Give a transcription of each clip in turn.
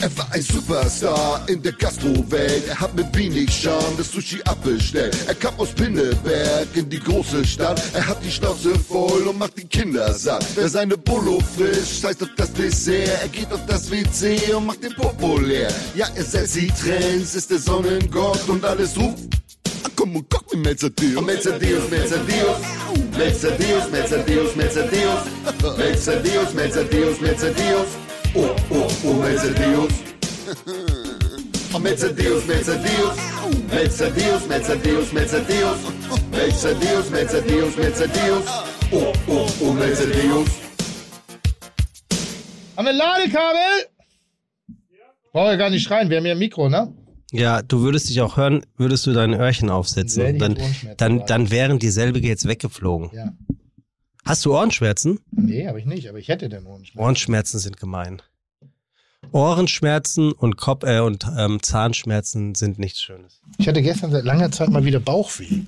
Er war ein Superstar in der Gastrowelt. Er hat mit wenig Charme das Sushi abbestellt. Er kam aus Pinneberg in die große Stadt. Er hat die Schnauze voll und macht die Kinder satt. Wer seine Bolo frischt, scheißt auf das Dessert. Er geht auf das WC und macht den Popo leer. Ja, er setzt die Trends, ist der Sonnengott und alles ruft. Ah, komm und guck mir Melzer-Deus. Melzer-Deus, Melzer-Deus. Melzer-Deus, Melzer-Deus, Melzer-Deus. Melzer-Deus, Melzer-Deus, Melzer-Deus. Oh, oh, oh, Melzer-Deus. Oh, Melzer-Deus, Melzer-Deus. Melzer-Deus, Melzer-Deus, Melzer-Deus. Melzer-Deus, Melzer-Deus, Melzer-Deus. Oh, oh, oh, Melzer-Deus. Haben wir ein Ladekabel? Brauche ja gar nicht schreien, wir haben ja ein Mikro, ne? Ja, du würdest dich auch hören, würdest du dein Öhrchen Sehr aufsetzen. die Dann, dann, dann wären dieselbige jetzt weggeflogen. Ja. Hast du Ohrenschmerzen? Nee, habe ich nicht, aber ich hätte den Ohrenschmerzen. Ohrenschmerzen sind gemein. Ohrenschmerzen und Kopf äh, und ähm, Zahnschmerzen sind nichts Schönes. Ich hatte gestern seit langer Zeit mal wieder Bauchweh.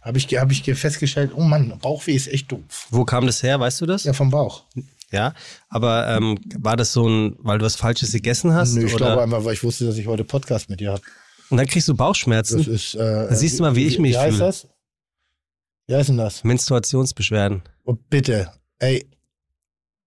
Habe ich, hab ich festgestellt, oh Mann, Bauchweh ist echt doof. Wo kam das her, weißt du das? Ja, vom Bauch. Ja, aber ähm, war das so ein, weil du was Falsches gegessen hast? Nö, ich oder? glaube einfach, weil ich wusste, dass ich heute Podcast mit dir habe. Und dann kriegst du Das Bauchschmerzen, ist, äh, Da siehst du mal, wie ich mich Wie heißt fühle. das? Wie heißt denn das? Menstruationsbeschwerden. Oh, bitte, ey,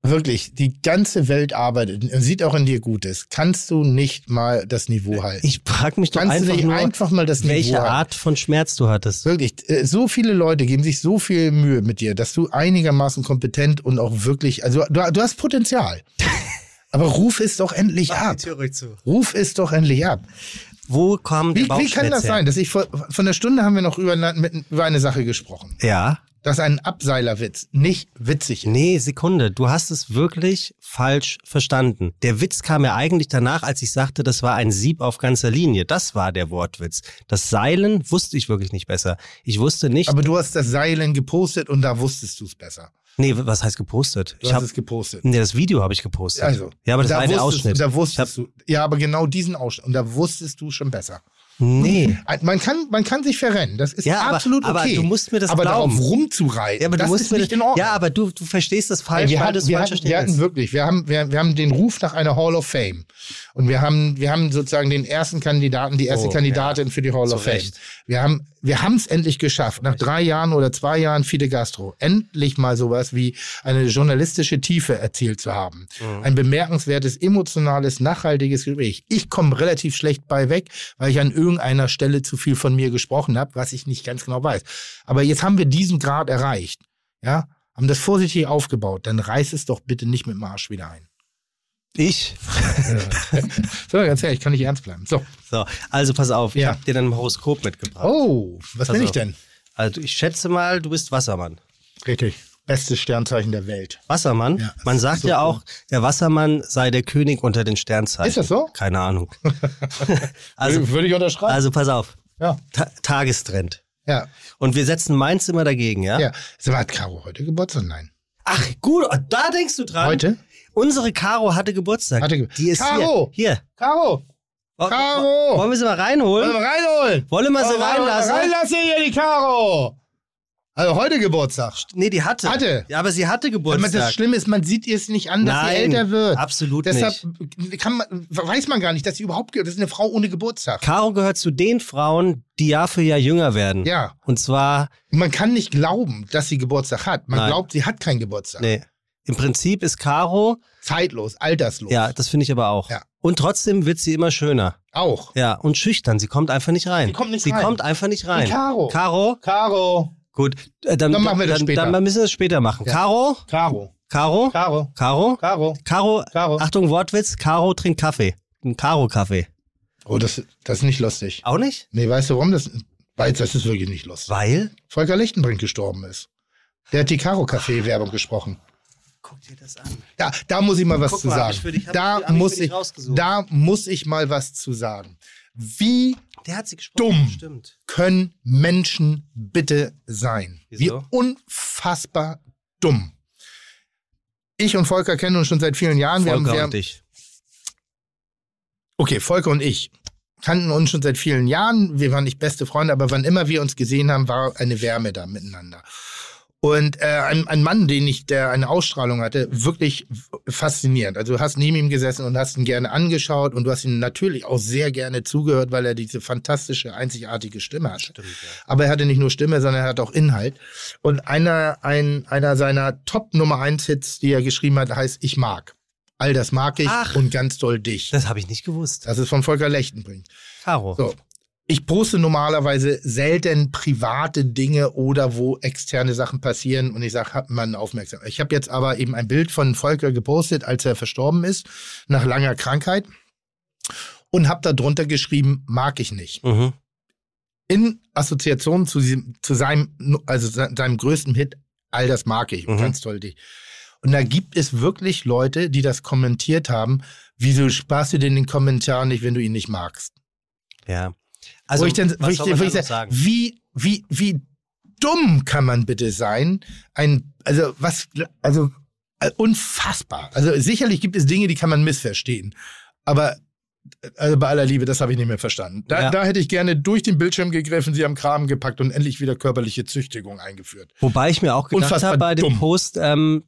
wirklich, die ganze Welt arbeitet und sieht auch in dir Gutes. Kannst du nicht mal das Niveau halten? Ich frage mich doch Kannst du einfach nicht nur, einfach mal das welche Niveau halten? Art von Schmerz du hattest. Wirklich, äh, so viele Leute geben sich so viel Mühe mit dir, dass du einigermaßen kompetent und auch wirklich, also du, du hast Potenzial. Aber ruf es doch endlich ab. zu. Ruf es doch endlich ab. Wo kam der Wie, wie kann das her? sein, dass ich vor, von der Stunde haben wir noch über, über eine Sache gesprochen, Ja. Dass ein Abseilerwitz nicht witzig ist. Nee, Sekunde. Du hast es wirklich falsch verstanden. Der Witz kam ja eigentlich danach, als ich sagte, das war ein Sieb auf ganzer Linie. Das war der Wortwitz. Das Seilen wusste ich wirklich nicht besser. Ich wusste nicht. Aber du hast das Seilen gepostet und da wusstest du es besser. nee, was heißt gepostet? Du ich hast hab, es gepostet. nee, das Video habe ich gepostet. Also, ja, aber das da war wusstest, Ausschnitt. Da wusstest du, ja, aber genau diesen Ausschnitt. Und da wusstest du schon besser. Nee. Man kann, man kann sich verrennen. Das ist Ja, aber- absolut aber okay. du musst mir das aber glauben. darauf rumzureiten, Ja, aber das ist mir nicht in Ordnung. Ja, aber du, du verstehst das falsch, wir, weil hatten, wir, falsch hatten, wir hatten wirklich, wir haben, wir, wir haben den Ruf nach einer Hall of Fame. Und wir haben, wir haben sozusagen den ersten Kandidaten, die erste Oh, Kandidatin für die Hall Zu of Fame. Recht. Wir haben, wir haben es endlich geschafft. Nach drei Jahren oder zwei Jahren Fide Gastro. Endlich mal sowas wie eine journalistische Tiefe erzielt zu haben. Mhm. Ein bemerkenswertes, emotionales, nachhaltiges Gespräch. Ich komme relativ schlecht bei weg, weil ich an irgendeiner Stelle zu viel von mir gesprochen habe, was ich nicht ganz genau weiß. Aber jetzt haben wir diesen Grad erreicht. Ja, haben das vorsichtig aufgebaut. Dann reiß es doch bitte nicht mit dem Arsch wieder ein. Ich? So, ganz ehrlich, kann nicht ernst bleiben. So. So, also pass auf, ich Ja. habe dir dann ein Horoskop mitgebracht. Oh, was bin Also- ich denn? Also ich schätze mal, du bist Wassermann. Richtig. Bestes Sternzeichen der Welt. Wassermann? Ja, Man sagt so ja auch, der Wassermann sei der König unter den Sternzeichen. Ist das so? Keine Ahnung. also, Würde ich unterschreiben. also pass auf. ja. Ta Tagestrend. Ja. Und wir setzen meins immer dagegen, ja? Ja. Mal, hat Caro heute Geburtstag? Nein. Ach, gut, da denkst du dran. Heute? Unsere Caro hatte Geburtstag. Hatte Ge- Die ist Caro! hier. Hier. Caro! Caro! Wollen wir sie mal Wollen reinholen? wir reinholen? Wollen wir sie Wollen wir reinlassen? Reinlassen hier die Caro! Also heute Geburtstag. Nee, die hatte. Hatte. Ja, aber sie hatte Aber Geburtstag. das Schlimme ist, man sieht ihr es nicht an, dass sie Nein, älter wird. absolut Deshalb nicht. kann man, weiß man gar nicht, dass sie überhaupt, das ist eine Frau ohne Geburtstag. Caro gehört zu den Frauen, die Jahr für Jahr jünger werden. Ja. Und zwar, Man kann nicht glauben, dass sie Geburtstag hat. Man Nein. glaubt, sie hat keinen Geburtstag. nee. Im Prinzip ist Caro, Zeitlos, alterslos. ja, das finde ich aber auch. Ja. Und trotzdem wird sie immer schöner. Auch. Ja, und schüchtern. Sie kommt einfach nicht rein. Sie kommt nicht Sie rein. kommt einfach nicht rein. Caro. Caro? Caro. Gut. Äh, dann, Dann machen wir das dann, später. Dann müssen wir das später machen. Ja. Caro? Caro. Caro? Caro. Caro? Caro. Caro? Caro. Achtung, Wortwitz. Caro trinkt Kaffee. Ein Caro-Kaffee. Oh, das, das ist nicht lustig. Auch nicht? Nee, weißt du warum? Das, weil das ist wirklich nicht lustig. Weil? Volker Lichtenbrink gestorben ist. Der hat die Caro-Café-Werbung gesprochen. Guck dir das an. Da, da muss ich mal was Guck zu mal, sagen. ich für dich- da, ich- muss ich, da muss ich mal was zu sagen. Wie Der hat sie gesprochen. Dumm. Stimmt. können Menschen bitte sein? Wieso? Wie unfassbar dumm. Ich und Volker kennen uns schon seit vielen Jahren. wir haben, Volker wir und dich. okay, Volker und ich kannten uns schon seit vielen Jahren. Wir waren nicht beste Freunde, aber wann immer wir uns gesehen haben, war eine Wärme da miteinander. Und äh, ein, ein Mann, den ich, der eine Ausstrahlung hatte, wirklich faszinierend. Also du hast neben ihm gesessen und hast ihn gerne angeschaut und du hast ihm natürlich auch sehr gerne zugehört, weil er diese fantastische, einzigartige Stimme hat. Stimmt, ja. Aber er hatte nicht nur Stimme, sondern er hat auch Inhalt. Und einer, ein, einer seiner Top Nummer 1 Hits, die er geschrieben hat, heißt Ich mag. All das mag ich Ach. und ganz doll dich. Das habe ich nicht gewusst. Das ist von Volker Lechtenbrink. Caro. So. Ich poste normalerweise selten private Dinge oder wo externe Sachen passieren und ich sage, hat man aufmerksam. Ich habe jetzt aber eben ein Bild von Volker gepostet, als er verstorben ist, nach langer Krankheit und habe da drunter geschrieben, mag ich nicht. Mhm. In Assoziation zu, diesem, zu seinem, also se- seinem größten Hit, all das mag ich und Mhm. ganz toll dich. Und da gibt es wirklich Leute, die das kommentiert haben. Wieso sparst du denn den Kommentar nicht, wenn du ihn nicht magst? Ja. Also, wo ich dann, wo ich, wo ich noch sag, sagen? wie, wie, wie dumm kann man bitte sein? Ein, also was, also äh, unfassbar. Also sicherlich gibt es Dinge, die kann man missverstehen. Aber also bei aller Liebe, das habe ich nicht mehr verstanden. Da, Ja. da hätte ich gerne durch den Bildschirm gegriffen, sie am Kram gepackt und endlich wieder körperliche Züchtigung eingeführt. Wobei ich mir auch gedacht habe bei dem dumm. Post, ähm,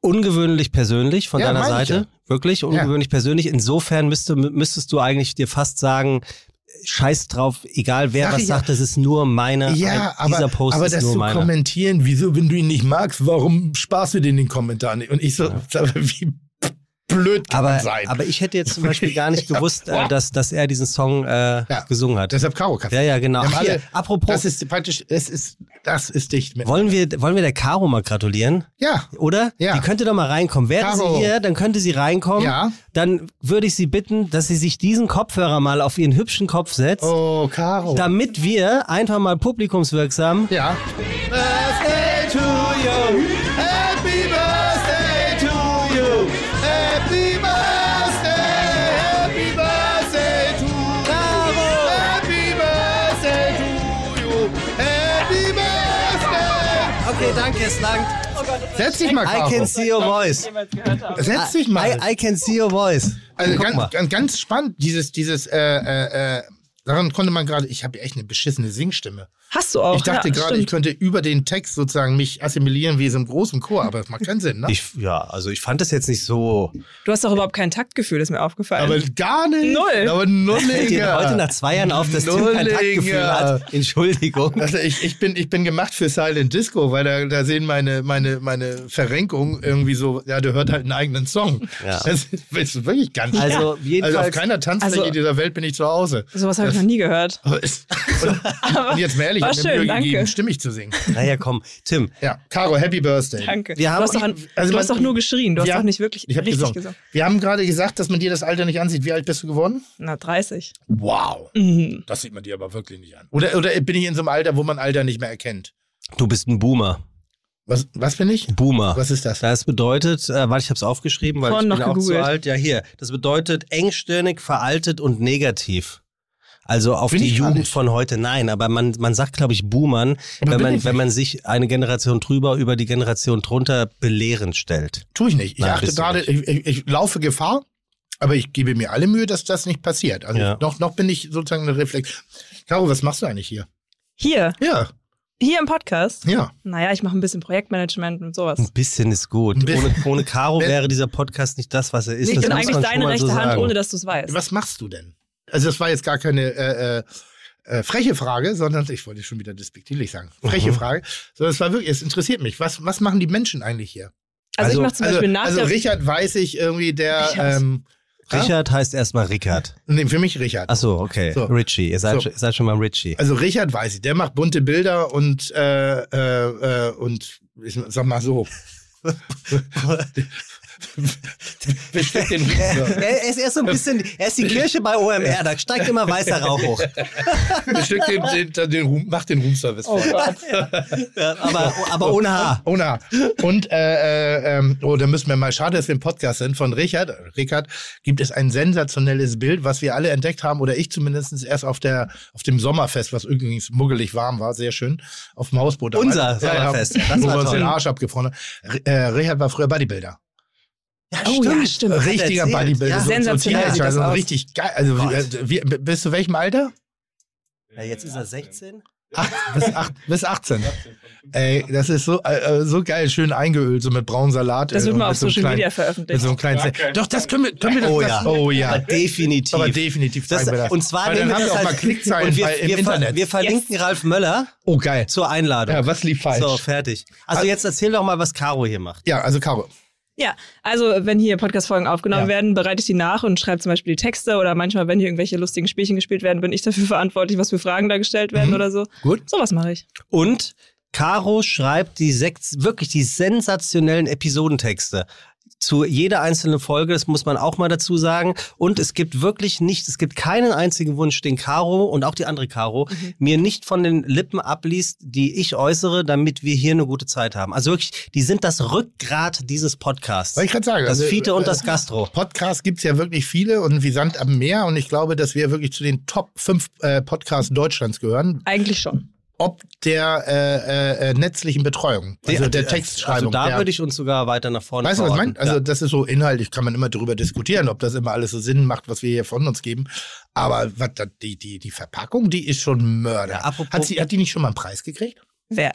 ungewöhnlich persönlich von Ja, deiner Seite. Wirklich ungewöhnlich persönlich. Insofern müsste, müsstest du eigentlich dir fast sagen, scheiß drauf, egal wer Sag was ich ja. sagt, das ist nur meine, Ja, ein, dieser aber, Post aber ist das nur zu meiner. kommentieren, wieso, wenn du ihn nicht magst, warum sparst du den den Kommentar nicht? Und ich so, mal, wie blöd kann Aber, sein? aber ich hätte jetzt zum Beispiel gar nicht gewusst, äh, dass, dass er diesen Song äh, Ja. gesungen hat. Deshalb Karo Kaffee. Ja, ja, genau. Ach, hier, apropos, Das ist praktisch, es ist, das ist dicht mit. wollen, wir, wollen wir der Caro mal gratulieren? Ja, Oder? Ja. Die könnte doch mal reinkommen. Wäre Caro. sie hier, dann könnte sie reinkommen. Ja. Dann würde ich sie bitten, dass sie sich diesen Kopfhörer mal auf ihren hübschen Kopf setzt, oh, Caro. damit wir einfach mal publikumswirksam. ja. Birthday to you. Danke, es langt. Setz dich mal, I Caro. can see your voice. Setz dich mal. I, I can see your voice. Also ganz, ganz, ganz spannend, dieses, dieses, äh, äh, äh, daran konnte man gerade, ich habe echt eine beschissene Singstimme. Hast du auch. ich dachte ja, gerade, ich könnte über den Text sozusagen mich assimilieren wie so im großen Chor, aber das macht keinen Sinn, ne? Ich, ja, also ich fand das jetzt nicht so. Du hast doch überhaupt kein Taktgefühl, ist mir aufgefallen. aber gar nicht. Null. Aber nulliger. heute nach zwei Jahren auf, dass Tim kein Taktgefühl hat. Entschuldigung. Also ich, ich, bin, ich bin gemacht für Silent Disco, weil da, da sehen meine, meine, meine Verrenkungen irgendwie so, ja, der hört halt einen eigenen Song. Ja. Das ist, das ist wirklich ganz Also Also auf keiner Tanzfläche Also- dieser Welt bin ich zu Hause. Sowas habe ich Das- noch nie gehört. Und, und jetzt mal ehrlich, war ich habe mir schön, Mühe danke. gegeben, stimmig zu singen. naja, komm. Tim, Ja, Caro, Happy Birthday. Danke. Wir haben- du hast doch, also du hast man- doch nur geschrien. Du hast Ja, doch nicht wirklich Ich habe richtig gesungen. gesungen. Wir haben gerade gesagt, dass man dir das Alter nicht ansieht. Wie alt bist du geworden? Na, 30. Wow. Mhm. Das sieht man dir aber wirklich nicht an. Oder, oder bin ich in so einem Alter, wo man Alter nicht mehr erkennt? du bist ein Boomer. Was, was bin ich? Boomer. Was ist das? Das bedeutet, äh, weil ich habe es aufgeschrieben, weil Vorhin ich bin noch auch zu gegoogelt. alt. Ja, hier. Das bedeutet engstirnig, veraltet und negativ. Also auf Bin die Jugend von heute. Nein, aber man, man sagt, glaube ich, Boomern, Aber wenn man, wenn nicht. man sich eine Generation drüber über die Generation drunter belehrend stellt. Tue ich nicht. Ich Nein, achte gerade, ich, ich, ich laufe Gefahr, aber ich gebe mir alle Mühe, dass das nicht passiert. Also Ja. noch, noch bin ich sozusagen eine Reflex. Caro, was machst du eigentlich hier? Hier, Ja, hier im Podcast. ja. Naja, ich mache ein bisschen Projektmanagement und sowas. Ein bisschen ist gut. Bisschen. Ohne, ohne Caro wäre dieser Podcast nicht das, was er ist. ich das bin eigentlich deine rechte so Hand, ohne dass du es weißt. Was machst du denn? Also das war jetzt gar keine äh, äh, äh, freche Frage, sondern ich wollte schon wieder despektierlich sagen. Freche Mhm. Frage. Sondern es war wirklich, es interessiert mich. Was, was machen die Menschen eigentlich hier? Also, Also- ich mache zum Also, Beispiel nach also. Richard weiß ich irgendwie, der Richard. ähm, ja? Richard heißt erstmal Rickard. Nee, für mich Richard. Ach so, okay. So. Richie. Ihr seid, So. schon- ihr seid schon mal Richie. Also Richard weiß ich, der macht bunte Bilder und äh, äh, äh, und ich sag mal so. Den Ruhm- Er ist erst so ein bisschen, er ist die Kirche bei OMR, da steigt immer weißer Rauch hoch. bestückt den, den, den macht den Roomservice. Oh. Ja, aber, aber ohne Haar. Ohne Haar. Und äh, äh, ähm, oh, da müssen wir mal, schade, dass wir im Podcast sind, von Richard, Richard, gibt es ein sensationelles Bild, was wir alle entdeckt haben, oder ich zumindest erst auf der auf dem Sommerfest, was übrigens muggelig warm war, sehr schön, auf dem Hausboot. Unser Sommerfest, das wo war wir uns toll. den Arsch abgefroren haben. Äh, Richard war früher Bodybuilder. Ja, Oh ja, stimmt. Richtiger. Bodybuilder. Ja. so- Sensationell so aus. richtig geil. Also, wie, äh, wie, bis zu welchem Alter? Ja, jetzt ist er 16. Acht, bis, acht, bis 18. Ey, das ist so, äh, so geil, schön eingeölt, so mit braunem Salat. Das äh, wird mal auf so Social kleinen- Media Mit veröffentlicht. so einem kleinen Gar Doch, das können wir, können wir das, Oh das, ja. oh ja. Aber definitiv. Aber definitiv Das, das. und zwar Weil dann nehmen wir haben das wir auch mal als- Klickzahlen und wir, bei, im wir, Internet. wir verlinken Ralf Möller oh, geil. zur Einladung. Ja, was lief falsch? so, fertig. Also jetzt erzähl doch mal, was Caro hier macht. Ja, also Caro. Ja, also wenn hier Podcast-Folgen aufgenommen Ja. werden, bereite ich die nach und schreibe zum Beispiel die Texte oder manchmal, wenn hier irgendwelche lustigen Spielchen gespielt werden, bin ich dafür verantwortlich, was für Fragen da gestellt werden Mhm. oder so. Gut. Sowas mache ich. Und Caro schreibt die sechs, wirklich die sensationellen Episodentexte zu jeder einzelnen Folge, das muss man auch mal dazu sagen. Und es gibt wirklich nicht, es gibt keinen einzigen Wunsch, den Caro und auch die andere Caro mir nicht von den Lippen abliest, die ich äußere, damit wir hier eine gute Zeit haben. Also wirklich, die sind das Rückgrat dieses Podcasts. Wollte ich gerade sagen. Das also, Fiete und äh, das Gastro. Podcasts gibt's ja wirklich viele und wie Sand am Meer und ich glaube, dass wir wirklich zu den Top 5 äh, Podcasts Deutschlands gehören, Eigentlich schon. Ob der äh, äh, netzlichen Betreuung, also der, Textschreibung. Also da der, würde ich uns sogar weiter nach vorne Weißt du, was ich meine? Also Ja. das ist so inhaltlich, kann man immer darüber diskutieren, ob das immer alles so Sinn macht, was wir hier von uns geben. Aber was, die, die, die Verpackung, die ist schon Mörder. Ja, apropos- hat, sie, hat die nicht schon mal einen Preis gekriegt? Wer?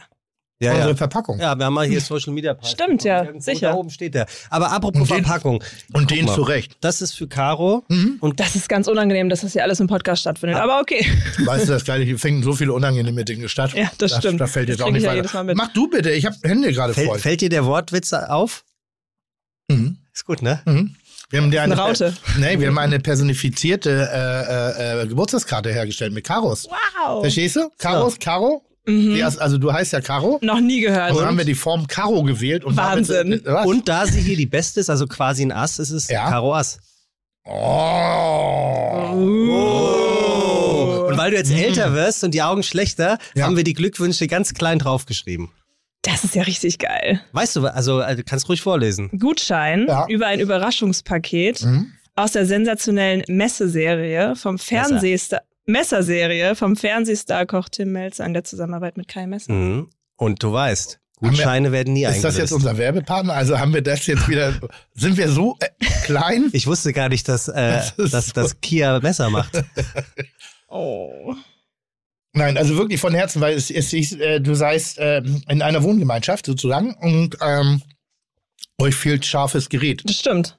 Ja, Unsere ja. Verpackung. ja, wir haben mal hier Social Media Preis. Stimmt, ja, Irgendwo sicher. Da oben steht der. Aber apropos Und den- Verpackung. Und den mal. zu Recht. Das ist für Caro. Mhm. Und Das ist ganz unangenehm, dass das hier alles im Podcast stattfindet. Aber okay. Weißt du, das Geile, hier fängen so viele unangenehme Dinge statt. Ja, das stimmt. Da fällt Das jetzt auch nicht weiter. Mach du bitte, ich habe Hände gerade voll. fällt, dir der Wortwitz auf? Mhm. Ist gut, ne? Mhm. Wir haben dir Eine eine, Raute. Nee, wir haben eine personifizierte äh, äh, äh, Geburtstagskarte hergestellt mit Karos. Wow. Verstehst du? Karos, Karo. Mhm. Die Also du heißt ja Karo. Noch nie gehört. Und dann haben wir die Form Karo gewählt. Und Wahnsinn. Damit, was? Und da sie hier die Beste ist, also quasi ein Ass, ist es Ja. Karo Ass. Oh. Und weil du jetzt älter wirst und die Augen schlechter, Ja. haben wir die Glückwünsche ganz klein draufgeschrieben. Das ist ja richtig geil. Weißt du, also äh, du kannst ruhig vorlesen. Gutschein Ja. über ein Überraschungspaket Mhm. aus der sensationellen Messeserie vom Fernsehstar. Messerserie vom Fernsehstar-Koch Tim Melzer in der Zusammenarbeit mit Kai Messer. Mhm. Und du weißt, Gutscheine werden nie Ist das jetzt eingelöst. unser Werbepartner? Also haben wir das jetzt wieder. Sind wir so äh, klein? Ich wusste gar nicht, dass, äh, Das dass so- das Kia Messer macht. Oh. Nein, also wirklich von Herzen, weil es, es ist, äh, du seist äh, in einer Wohngemeinschaft sozusagen und ähm, euch fehlt scharfes Gerät Das stimmt.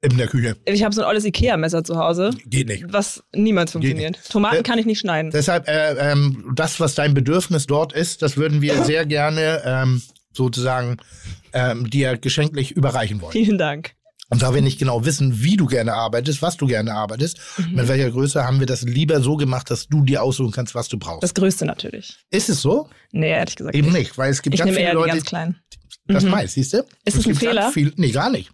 In der Küche. Ich habe so ein olles Ikea-Messer zu Hause, Geht nicht. was niemals funktioniert. Tomaten Äh, kann ich nicht schneiden. Deshalb, äh, ähm, das, was dein Bedürfnis dort ist, das würden wir sehr gerne ähm, sozusagen ähm, dir geschenklich überreichen wollen. Vielen Dank. Und da wir nicht genau wissen, wie du gerne arbeitest, was du gerne arbeitest, Mhm. mit welcher Größe, haben wir das lieber so gemacht, dass du dir aussuchen kannst, was du brauchst. Das Größte natürlich. ist es so? Nee, ehrlich gesagt Eben nicht. nicht, weil es gibt Ich ganz nehme viele eher die Leute, ganz kleinen. das Mhm. meist, siehst du? Ist es ein gibt ganz Fehler? Viel, nee, gar nicht.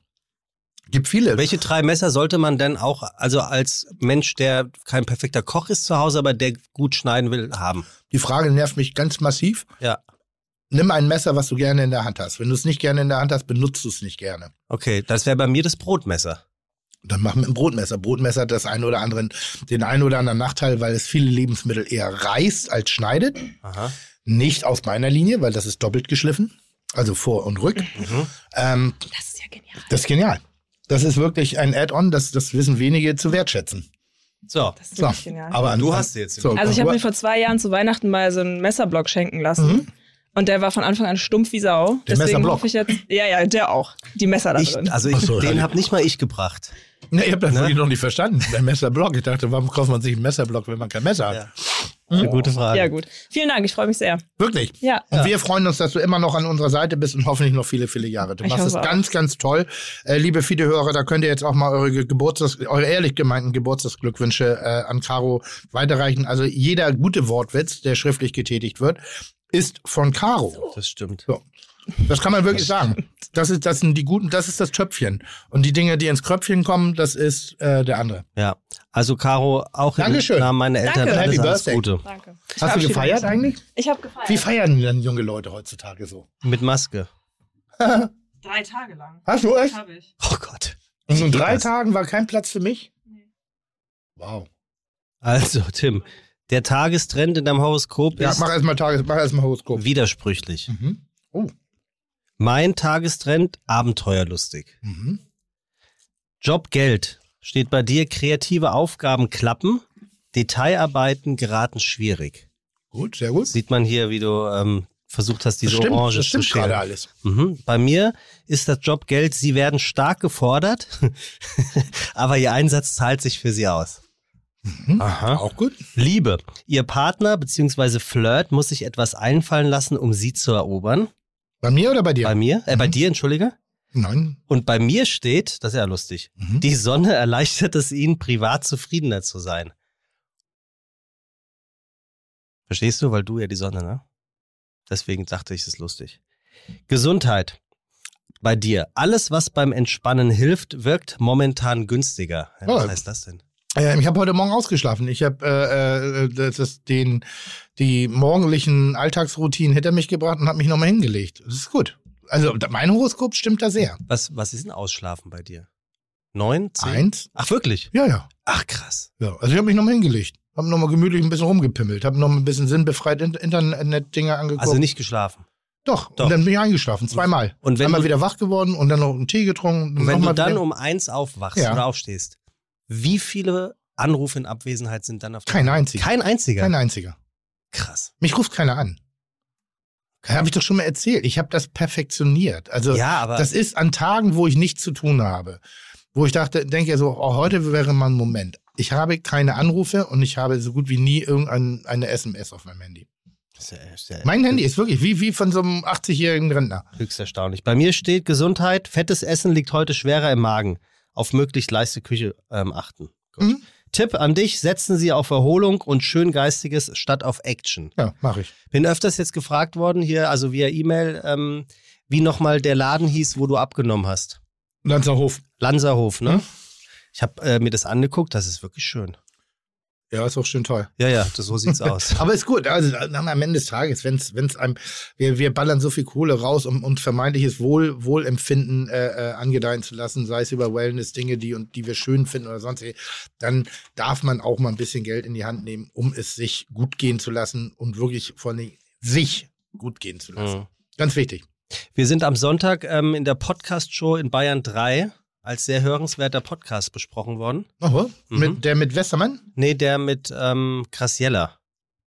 Gibt viele. Welche drei Messer sollte man denn auch, also als Mensch, der kein perfekter Koch ist zu Hause, aber der gut schneiden will, haben? Die Frage nervt mich ganz massiv. Ja. Nimm ein Messer, was du gerne in der Hand hast. Wenn du es nicht gerne in der Hand hast, benutzt du es nicht gerne. Okay, das wäre bei mir das Brotmesser. Dann mach mit einem Brotmesser. Brotmesser hat das einen oder anderen, den einen oder anderen Nachteil, weil es viele Lebensmittel eher reißt als schneidet. Aha. Nicht aus meiner Linie, weil das ist doppelt geschliffen. Also vor und rück. Mhm. Ähm, Das ist ja genial. das ist genial. Das ist wirklich ein Add-on, das, das wissen wenige zu wertschätzen. So. Das ist So, genial. aber an, Du hast sie jetzt. So, Also ich habe mir vor zwei Jahren zu Weihnachten mal so einen Messerblock schenken lassen. Mhm. Und der war von Anfang an stumpf wie Sau. Der Deswegen Messerblock? hoffe ich jetzt. Ja, ja, der auch. Die Messer da Ich, drin. also ich, so, den ja. habe nicht mal ich gebracht. Nee, ich habe das Ne? wirklich noch nicht verstanden. Der Messerblock. Ich dachte, warum kauft man sich einen Messerblock, wenn man kein Messer hat? Ja. Eine gute Frage. ja, gut. Vielen Dank, ich freue mich sehr. Wirklich. Ja. Und wir freuen uns, dass du immer noch an unserer Seite bist und hoffentlich noch viele, viele Jahre. Du Ich machst es auch. ganz, ganz toll. Äh, liebe Fiete-Hörer, da könnt ihr jetzt auch mal eure Geburtstags-, eure ehrlich gemeinten Geburtstagsglückwünsche äh, an Caro weiterreichen. Also jeder gute Wortwitz, der schriftlich getätigt wird, ist von Caro. Das stimmt. So. Das kann man wirklich sagen. Das ist, das sind die guten, das ist das Töpfchen. Und die Dinge, die ins Kröpfchen kommen, das ist äh, der andere. Ja. Also Caro, auch Dankeschön. im Namen meiner Eltern Danke. alles, Happy alles Birthday. Gute. Danke. Ich Hast du gefeiert mich. eigentlich? Ich habe gefeiert. Wie feiern denn junge Leute heutzutage so? Mit Maske. Drei Tage lang. Hast du echt? Habe ich. Oh Gott. Und in Geht drei das? Tagen war kein Platz für mich? Nee. Wow. Also, Tim, der Tagestrend in deinem Horoskop Ja, ist mach erstmal Tages, mach erstmal Horoskop. widersprüchlich. Mhm. Oh. Mein Tagestrend abenteuerlustig. Mhm. Job Geld steht bei dir kreative Aufgaben klappen, Detailarbeiten geraten schwierig. Gut, sehr gut. Sieht man hier, wie du ähm, versucht hast, diese das stimmt, Orange das stimmt zu schälen. gerade alles. Mhm. Bei mir ist das Jobgeld, sie werden stark gefordert, aber ihr Einsatz zahlt sich für sie aus. Mhm. Aha. Auch gut. Liebe. Ihr Partner bzw. Flirt muss sich etwas einfallen lassen, um sie zu erobern. Bei mir oder bei dir? Bei mir, äh, bei Mhm. dir, entschuldige. Nein. Und bei mir steht, das ist ja lustig, Mhm. die Sonne erleichtert es ihnen, privat zufriedener zu sein. Verstehst du? Weil du ja die Sonne, ne? Deswegen dachte ich, es ist lustig. Gesundheit. Bei dir. Alles, was beim Entspannen hilft, wirkt momentan günstiger. Ja, was Oh. heißt das denn? Ähm, ich habe heute Morgen ausgeschlafen. Ich habe äh, äh, das ist den die morgendlichen Alltagsroutinen hinter mich gebracht und habe mich nochmal hingelegt. Das ist gut. Also mein Horoskop stimmt da sehr. Was, was ist ein Ausschlafen bei dir? Neun? Zehn? Eins? Ach, wirklich? Ja, ja. Ach, krass. ja. Also ich habe mich nochmal hingelegt. Habe nochmal gemütlich ein bisschen rumgepimmelt. Habe noch ein bisschen sinnbefreit In- Internet-Dinger angeguckt. Also nicht geschlafen. Doch, Doch. und dann bin ich eingeschlafen. Zweimal. Und wenn Einmal du- wieder wach geworden und dann noch einen Tee getrunken. Und wenn du dann wieder- um eins aufwachst Ja. oder aufstehst, wie viele Anrufe in Abwesenheit sind dann auf der Kein einziger. Kein einziger. Kein einziger. Krass. Mich ruft keiner an. Habe ich doch schon mal erzählt. Ich habe das perfektioniert. Also Ja, aber das ist an Tagen, wo ich nichts zu tun habe. Wo ich dachte, denke so, oh, heute wäre mal ein Moment. Ich habe keine Anrufe und ich habe so gut wie nie irgendeine eine SMS auf meinem Handy. Ist ja Mein Handy ist wirklich wie, wie von so einem 80-jährigen Rentner. höchst erstaunlich. Bei mir steht Gesundheit, fettes Essen liegt heute schwerer im Magen. Auf möglichst leichte Küche ähm, achten. Mhm. Tipp an dich, setzen Sie auf Erholung und schön Geistiges statt auf Action. Ja, mache ich. Bin öfters jetzt gefragt worden hier, also via E-Mail, ähm, wie nochmal der Laden hieß, wo du abgenommen hast. Lanzerhof. Lanserhof, ne? Mhm. Ich habe äh, mir das angeguckt, das ist wirklich schön. Ja, ist auch schön toll. Ja, ja, das, so sieht's aus. Aber ist gut. Also am Ende des Tages, wenn es wenn's einem, wir, wir ballern so viel Kohle raus, um uns vermeintliches Wohl, Wohlempfinden äh, äh, angedeihen zu lassen, sei es über Wellness-Dinge, die, und die wir schön finden oder sonst, dann darf man auch mal ein bisschen Geld in die Hand nehmen, um es sich gut gehen zu lassen und wirklich vor allem sich gut gehen zu lassen. Mhm. Ganz wichtig. Wir sind am Sonntag ähm, in der Podcast-Show in Bayern 3 als sehr hörenswerter Podcast besprochen worden. Oh, Mhm. mit, der mit Westermann? Nee, der mit ähm, Graciella.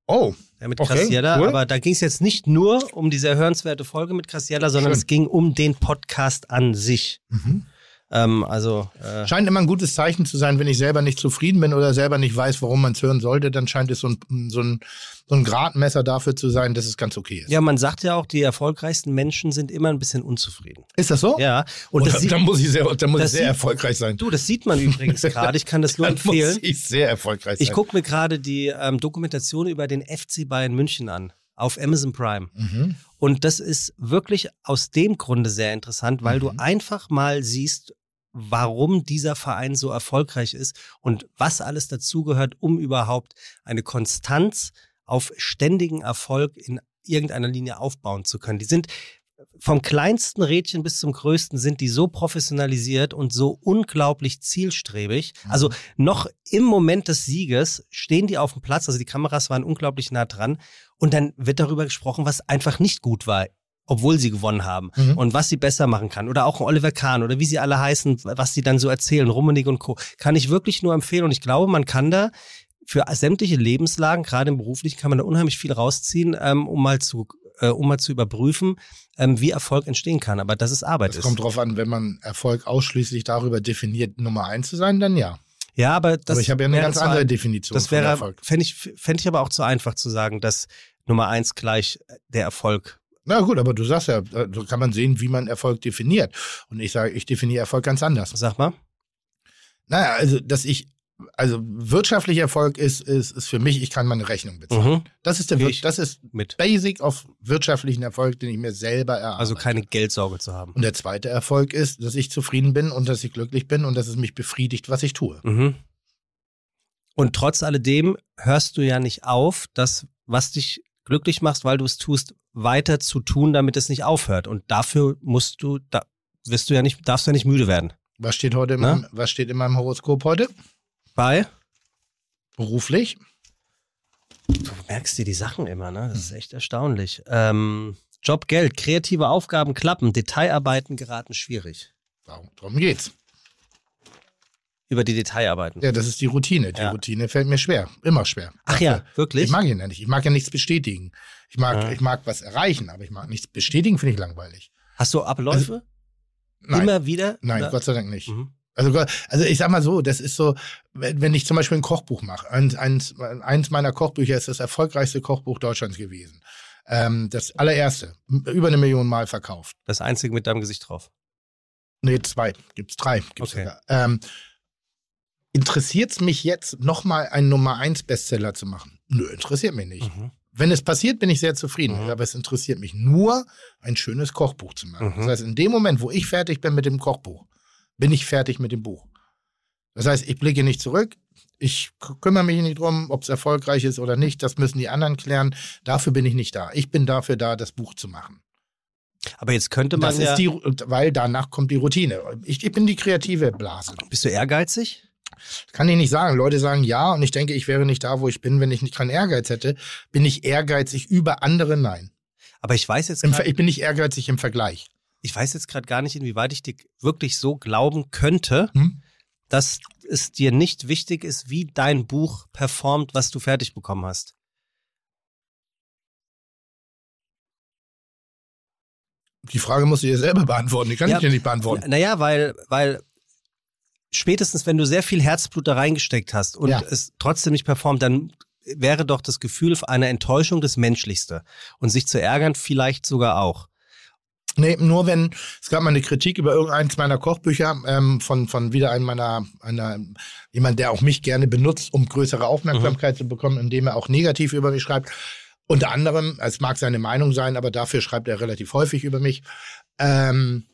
Oh, Der mit Okay, Graciella, cool. aber da ging es jetzt nicht nur um die sehr hörenswerte Folge mit Graciella, sondern Schön. es ging um den Podcast an sich. mhm. Ähm, also äh, Scheint immer ein gutes Zeichen zu sein, wenn ich selber nicht zufrieden bin oder selber nicht weiß, warum man es hören sollte, dann scheint es so ein, so, ein, so ein Gradmesser dafür zu sein, dass es ganz okay ist. ja, man sagt ja auch, die erfolgreichsten Menschen sind immer ein bisschen unzufrieden. Ist das so? Ja, und Oder, sieht, dann muss ich sehr, dann muss ich sehr sieht- erfolgreich sein. du, das sieht man übrigens gerade. Ich kann das nur Dann muss empfehlen. ich sehr erfolgreich sein. Ich gucke mir gerade die ähm, Dokumentation über den FC Bayern München an auf Amazon Prime. Mhm. Und das ist wirklich aus dem Grunde sehr interessant, weil du Mhm. einfach mal siehst, warum dieser Verein so erfolgreich ist und was alles dazugehört, um überhaupt eine Konstanz auf ständigen Erfolg in irgendeiner Linie aufbauen zu können. Die sind vom kleinsten Rädchen bis zum größten sind die so professionalisiert und so unglaublich zielstrebig. Also noch im Moment des Sieges stehen die auf dem Platz, also die Kameras waren unglaublich nah dran und dann wird darüber gesprochen, was einfach nicht gut war, obwohl sie gewonnen haben Mhm. und was sie besser machen kann oder auch Oliver Kahn oder wie sie alle heißen, was sie dann so erzählen, Rummenigge und Co. Kann ich wirklich nur empfehlen und ich glaube, man kann da für sämtliche Lebenslagen, gerade im beruflichen, kann man da unheimlich viel rausziehen, ähm, um mal zu äh, um mal zu überprüfen, ähm, wie Erfolg entstehen kann. Aber das ist Arbeit. Es ist. kommt drauf an, wenn man Erfolg ausschließlich darüber definiert, Nummer eins zu sein, dann ja. ja, aber das aber ich habe ja eine ganz andere Definition Das wäre, Erfolg. fände ich, fänd ich aber auch zu einfach zu sagen, dass Nummer eins gleich der Erfolg. Na gut, aber du sagst ja, äh, so kann man sehen, wie man Erfolg definiert. Und ich sage, ich definiere Erfolg ganz anders. Sag mal. Naja, also, dass ich, also wirtschaftlicher Erfolg ist, ist, ist für mich, ich kann meine Rechnung bezahlen. Mhm. Das ist der, Ich- das ist Mit. Basic auf wirtschaftlichen Erfolg, den ich mir selber erarbeite. Also keine Geldsorge zu haben. Und der zweite Erfolg ist, dass ich zufrieden bin und dass ich glücklich bin und dass es mich befriedigt, was ich tue. Mhm. Und trotz alledem hörst du ja nicht auf, das, was dich glücklich macht, weil du es tust, weiter zu tun, damit es nicht aufhört. Und dafür musst du, da wirst du ja nicht, darfst du ja nicht müde werden. Was steht heute in meinem, was steht in meinem Horoskop heute? Bei? Beruflich? Du merkst dir die Sachen immer, ne? Das ist echt erstaunlich. Ähm, Job, Geld, kreative Aufgaben klappen, Detailarbeiten geraten schwierig. Darum, darum geht's. Über die Detailarbeiten. Ja, das ist die Routine. Die Ja. Routine fällt mir schwer. Immer schwer. Ach ja, wirklich? Ich mag ihn ja nicht. Ich mag ja nichts bestätigen. Ich mag, Ja. ich mag was erreichen, aber ich mag nichts bestätigen, finde ich langweilig. Hast du Abläufe? Nein. Immer wieder? Nein, Oder? Gott sei Dank nicht. Mhm. Also, also ich sag mal so, das ist so, wenn ich zum Beispiel ein Kochbuch mache, eins, eins, eins meiner Kochbücher ist das erfolgreichste Kochbuch Deutschlands gewesen. Ähm, das allererste, über eine Million Mal verkauft. Das einzige mit deinem Gesicht drauf. Nee, zwei, gibt's drei. Gibt's Okay. Ähm, Interessiert es mich jetzt, nochmal einen Nummer eins Bestseller zu machen? Nö, interessiert mich nicht. Mhm. Wenn es passiert, bin ich sehr zufrieden. Mhm. Aber es interessiert mich nur, ein schönes Kochbuch zu machen. Mhm. Das heißt, in dem Moment, wo ich fertig bin mit dem Kochbuch, bin ich fertig mit dem Buch. Das heißt, ich blicke nicht zurück. Ich kümmere mich nicht drum, ob es erfolgreich ist oder nicht. Das müssen die anderen klären. Dafür bin ich nicht da. Ich bin dafür da, das Buch zu machen. Aber jetzt könnte man Das ja. ist die, weil danach kommt die Routine. Ich, ich bin die kreative Blase. bist du ehrgeizig? Kann ich nicht sagen. Leute sagen ja und ich denke, ich wäre nicht da, wo ich bin, wenn ich nicht keinen Ehrgeiz hätte. Bin ich ehrgeizig über andere? Nein. Aber ich weiß jetzt grad, Ver- ich bin nicht ehrgeizig im Vergleich. ich weiß jetzt gerade gar nicht, inwieweit ich dir wirklich so glauben könnte, Hm? dass es dir nicht wichtig ist, wie dein Buch performt, was du fertig bekommen hast. Die Frage musst du dir selber beantworten. Die kann Ja. ich dir nicht beantworten. Naja, weil, weil spätestens, wenn du sehr viel Herzblut da reingesteckt hast und Ja. es trotzdem nicht performt, dann wäre doch das Gefühl einer Enttäuschung das Menschlichste. Und sich zu ärgern vielleicht sogar auch. Nee, nur wenn, es gab mal eine Kritik über irgendeins meiner Kochbücher ähm, von, von wieder einem meiner, einer, jemand, der auch mich gerne benutzt, um größere Aufmerksamkeit Mhm. zu bekommen, indem er auch negativ über mich schreibt. Unter anderem, es mag seine Meinung sein, aber dafür schreibt er relativ häufig über mich. Ähm,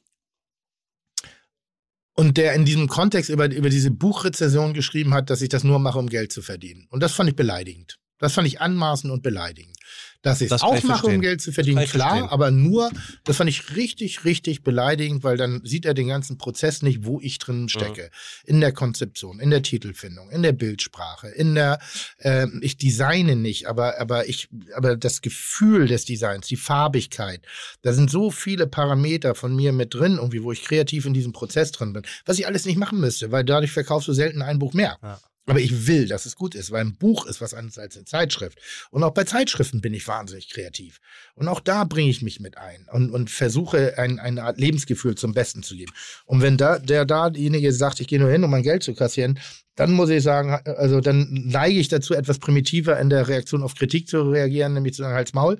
und der in diesem Kontext über, über diese Buchrezession geschrieben hat, dass ich das nur mache, um Geld zu verdienen. Und das fand ich beleidigend. Das fand ich anmaßend und beleidigend. Dass ich es Das auch mache, verstehen. um Geld zu verdienen, klar, verstehen. aber nur, das fand ich richtig, richtig beleidigend, weil dann sieht er den ganzen Prozess nicht, wo ich drin stecke. In der Konzeption, in der Titelfindung, in der Bildsprache, in der, ähm, ich designe nicht, aber, aber ich, aber das Gefühl des Designs, die Farbigkeit, da sind so viele Parameter von mir mit drin, irgendwie, wo ich kreativ in diesem Prozess drin bin, was ich alles nicht machen müsste, weil dadurch verkaufst du selten ein Buch mehr. Ja. Aber ich will, dass es gut ist, weil ein Buch ist was anderes als eine Zeitschrift. Und auch bei Zeitschriften bin ich wahnsinnig kreativ. Und auch da bringe ich mich mit ein und, und versuche ein, eine Art Lebensgefühl zum Besten zu geben. Und wenn da der da diejenige sagt, ich gehe nur hin, um mein Geld zu kassieren, dann muss ich sagen, also dann neige ich dazu, etwas primitiver in der Reaktion auf Kritik zu reagieren, nämlich zu sagen, halt's Maul.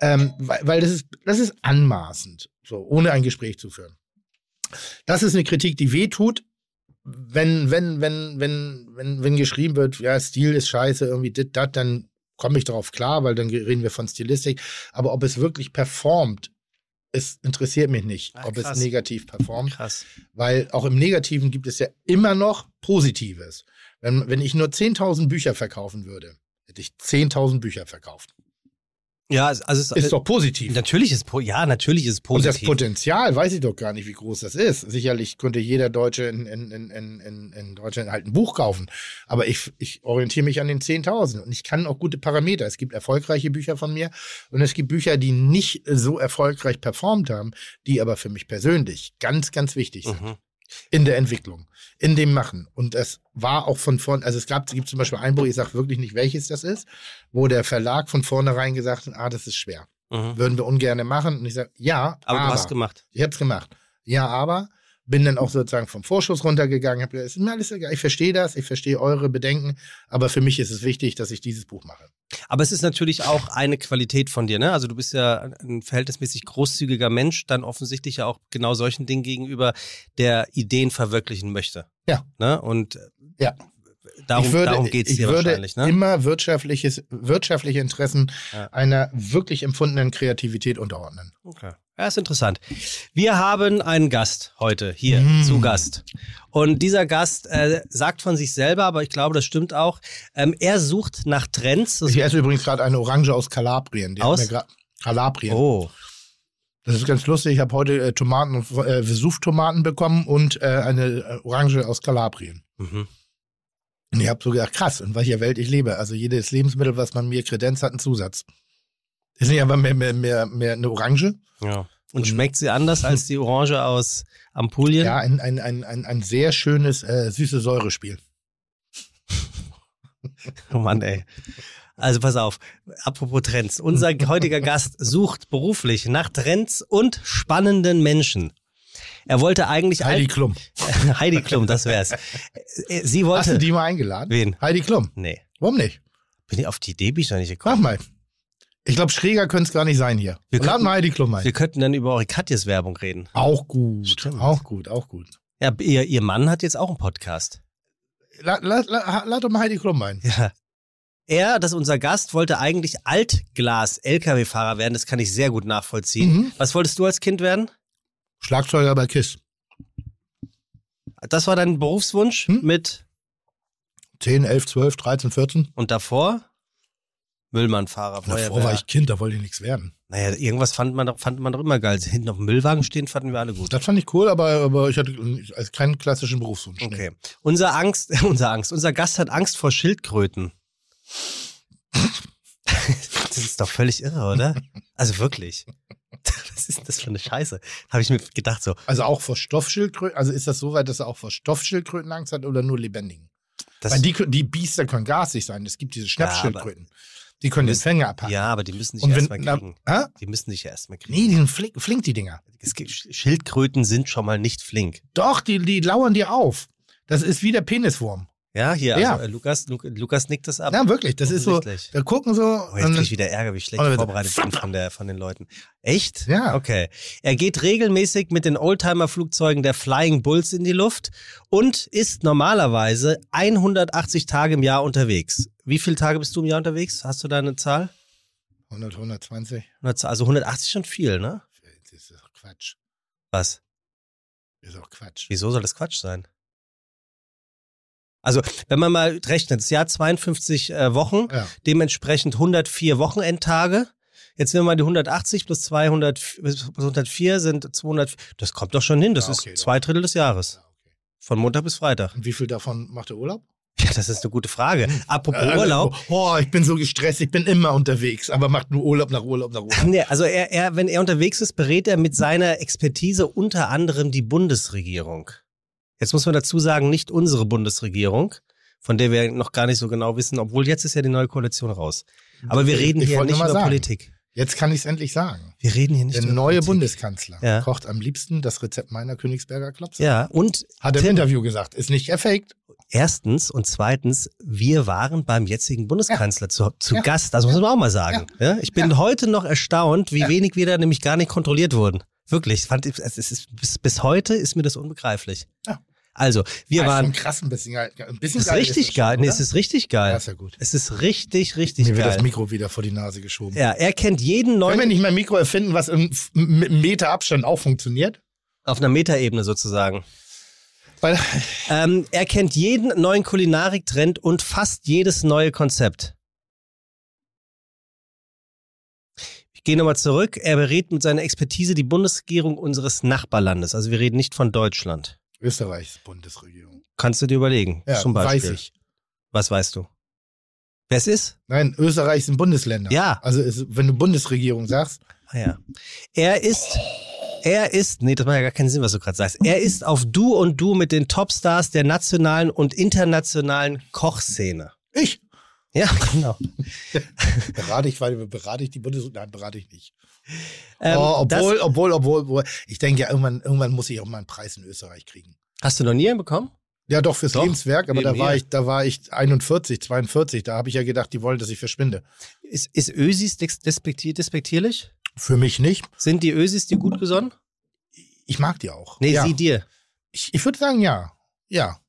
Ähm, weil, weil das ist, das ist anmaßend, so, ohne ein Gespräch zu führen. Das ist eine Kritik, die weh tut, wenn, wenn, wenn, wenn, wenn, wenn geschrieben wird, ja, Stil ist scheiße, irgendwie dit, dat, dann komme ich darauf klar, weil dann reden wir von Stilistik. Aber ob es wirklich performt, es interessiert mich nicht, Ah, ob krass. es negativ performt, Krass. weil auch im Negativen gibt es ja immer noch Positives. Wenn, wenn ich nur 10.000 Bücher verkaufen würde, hätte ich 10.000 Bücher verkauft. Ja, also es Ist doch positiv. Natürlich ist ja, natürlich ist es Und das positiv. Potenzial weiß ich doch gar nicht, wie groß das ist. Sicherlich könnte jeder Deutsche in, in, in, in Deutschland halt ein Buch kaufen. Aber ich, ich orientiere mich an den 10.000 und ich kann auch gute Parameter. Es gibt erfolgreiche Bücher von mir und es gibt Bücher, die nicht so erfolgreich performt haben, die aber für mich persönlich ganz, ganz wichtig sind. Mhm. In der Entwicklung, in dem Machen. Und es war auch von vorn, also es gab, es gibt zum Beispiel ein Buch, ich sage wirklich nicht, welches das ist, wo der Verlag von vornherein gesagt hat, ah, das ist schwer. Mhm. Würden wir ungern machen. Und ich sage, ja, Aber, aber du hast gemacht. ich habe es gemacht. Ja, aber bin dann auch sozusagen vom Vorschuss runtergegangen, habe gesagt, ist mir alles egal, ich verstehe das, ich verstehe eure Bedenken, aber für mich ist es wichtig, dass ich dieses Buch mache. Aber es ist natürlich auch eine Qualität von dir, ne? Also du bist ja ein verhältnismäßig großzügiger Mensch, dann offensichtlich ja auch genau solchen Dingen gegenüber, der Ideen verwirklichen möchte. Ja. Ne? Und Ja. darum, ich würde, darum geht es dir würde wahrscheinlich, ne? immer wirtschaftliches, wirtschaftliche Interessen Ja. einer wirklich empfundenen Kreativität unterordnen. Okay. Ja, ist interessant. Wir haben einen Gast heute hier Mm. zu Gast. Und dieser Gast äh, sagt von sich selber, aber ich glaube, das stimmt auch, ähm, er sucht nach Trends. Das- Ich esse übrigens gerade eine Orange aus Kalabrien. Die Aus? Kalabrien. oh, Das ist ganz lustig. Ich habe heute äh, Tomaten, äh, Vesuv-Tomaten bekommen und äh, eine äh, Orange aus Kalabrien. mhm. Und ich habe so gedacht, krass, in welcher Welt ich lebe. Also jedes Lebensmittel, was man mir kredenzt, hat einen Zusatz. Ist nicht aber mehr, mehr, mehr, mehr eine Orange ja. Und schmeckt sie anders als die Orange aus Ampulien? Ja, ein, ein, ein, ein, ein sehr schönes äh, süße Säurespiel. Oh Mann, ey. Also pass auf, apropos Trends. Unser heutiger Gast sucht beruflich nach Trends und spannenden Menschen. Er wollte eigentlich Heidi Klum. Heidi Klum, das wär's. Äh, Sie wollte. Hast du die mal eingeladen? Wen? Heidi Klum. Nee. Warum nicht? Bin ich auf die Idee bin ich noch nicht Mach gekommen. mal. Ich glaube, schräger könnte es gar nicht sein hier. Wir Laden könnten- wir Heidi Klum ein. Wir könnten dann über eure Katjes Werbung reden. Auch gut. Stimmt. Auch gut, auch gut. Ja, ihr, ihr Mann hat jetzt auch einen Podcast. Lad, lad, lad, lad doch mal Heidi Klum ein. Ja. Er, das ist unser Gast, wollte eigentlich Altglas-LKW-Fahrer werden. Das kann ich sehr gut nachvollziehen. Mhm. Was wolltest du als Kind werden? Schlagzeuger bei KISS. Das war dein Berufswunsch Hm? mit 10, 11, 12, 13, 14. und davor? Müllmannfahrer, Davor Feuerwehr. war ich Kind, da wollte ich nichts werden. Naja, irgendwas fand man, doch- fand man doch immer geil. Hinten auf dem Müllwagen stehen, fanden wir alle gut. Das fand ich cool, aber, aber ich hatte also keinen klassischen Berufswunsch. nee. Okay. Unser Angst, unser Angst, unser Gast hat Angst vor Schildkröten. das ist doch völlig irre, oder? Also wirklich. Was ist denn das für eine Scheiße? Habe ich mir gedacht so. Also auch vor Stoffschildkröten. Also ist das so weit, dass er auch vor Stoffschildkröten Angst hat oder nur lebendigen? Das, Weil die, die Biester können gasig sein. Es gibt diese Schnappschildkröten. Die können den müssen- Fänger abhaken. ja, aber die müssen wenn, erstmal na, kriegen. hä? Die müssen sich ja erstmal kriegen. Nee, die sind flink, flink, die Dinger. Schildkröten sind schon mal nicht flink. Doch, die, die lauern dir auf. Das ist wie der Peniswurm. Ja, hier, Ja. also äh, Lukas, Lu, Lukas nickt das ab. Ja, wirklich. Das ist so, da gucken so. Oh, jetzt krieg ich wieder Ärger, wie ich schlecht Oder- vorbereitet bin von, der, von den Leuten. Echt? Ja. Okay. Er geht regelmäßig mit den Oldtimer-Flugzeugen der Flying Bulls in die Luft und ist normalerweise 180 Tage im Jahr unterwegs. Wie viele Tage bist du im Jahr unterwegs? Hast du da eine Zahl? 100, 120. 100 Also 180 schon viel, ne? Das ist doch Quatsch. Was? Das ist auch Quatsch. Wieso soll das Quatsch sein? Also, wenn man mal rechnet, das Jahr 52 äh, Wochen, Ja. dementsprechend 104 Wochenendtage. Jetzt nehmen wir mal die 180 plus 200, plus 104 sind 200. Das kommt doch schon hin. Das Ja, okay, ist zwei Drittel des Jahres. Ja, okay. Von Montag bis Freitag. Und wie viel davon macht er Urlaub? Ja, das ist eine gute Frage. Apropos Äh, Urlaub. Oh, ich bin so gestresst, ich bin immer unterwegs, aber macht nur Urlaub nach Urlaub nach Urlaub. Nee, also er, er, wenn er unterwegs ist, berät er mit seiner Expertise unter anderem die Bundesregierung. Jetzt muss man dazu sagen, nicht unsere Bundesregierung, von der wir noch gar nicht so genau wissen, obwohl jetzt ist ja die neue Koalition raus. Aber wir reden Ich hier nicht über sagen. Politik. Jetzt kann ich es endlich sagen. Wir reden hier nicht Der neue Politik. Bundeskanzler Ja. kocht am liebsten das Rezept meiner Königsberger Klopse. Ja, und Hat er im Interview gesagt. Ist nicht gefaked. erstens und zweitens, wir waren beim jetzigen Bundeskanzler zu, zu Ja. Gast. Das muss man auch mal sagen. Ja. Ich bin heute noch erstaunt, wie Ja. wenig wir da nämlich gar nicht kontrolliert wurden. Wirklich. Ich Fand, ich- es ist, bis, bis heute ist mir das unbegreiflich. Ja. Also, wir ist waren. schon krass ein bisschen geil. Ein bisschen ist geil richtig das geil. schon, Nee, es ist richtig geil. Ja, ist ja gut. Es ist richtig, richtig Mir wird das geil. Mikro wieder vor die Nase geschoben. Ja, er kennt jeden Können wir neuen nicht mal ein Mikro erfinden, was im, Meter Abstand auch funktioniert? auf einer Metaebene sozusagen. Weil, Ähm, er kennt jeden neuen Kulinariktrend und fast jedes neue Konzept. Ich gehe nochmal zurück. Er berät mit seiner Expertise die Bundesregierung unseres Nachbarlandes. Also wir reden nicht von Deutschland. Österreichs Bundesregierung. Kannst du dir überlegen? Ja, zum Beispiel. weiß ich. Was weißt du? Wer es ist? Nein, Österreich sind Bundesländer. Ja. Also es, wenn du Bundesregierung sagst, Ah ja. Er ist, er ist, nee, das macht ja gar keinen Sinn, was du gerade sagst. Er ist auf Du und Du mit den Topstars der nationalen und internationalen Kochszene. ich Ja, genau. berate ich, weil berate ich die Bundesregierung. Nein, berate ich nicht. Ähm, oh, obwohl, obwohl, obwohl, obwohl, ich denke ja, irgendwann, irgendwann muss ich auch mal einen Preis in Österreich kriegen. Hast du noch nie einen bekommen? Ja, doch, fürs Doch, Lebenswerk, aber da war hier. ich, da war ich 41, 42, da habe ich ja gedacht, die wollen, dass ich verschwinde. Ist, ist Ösis despektier, despektierlich? Für mich nicht. Sind die Ösis dir gut gesonnen? Ich mag die auch. Nee, ja. sie dir. Ich, ich würde sagen, ja. Ja.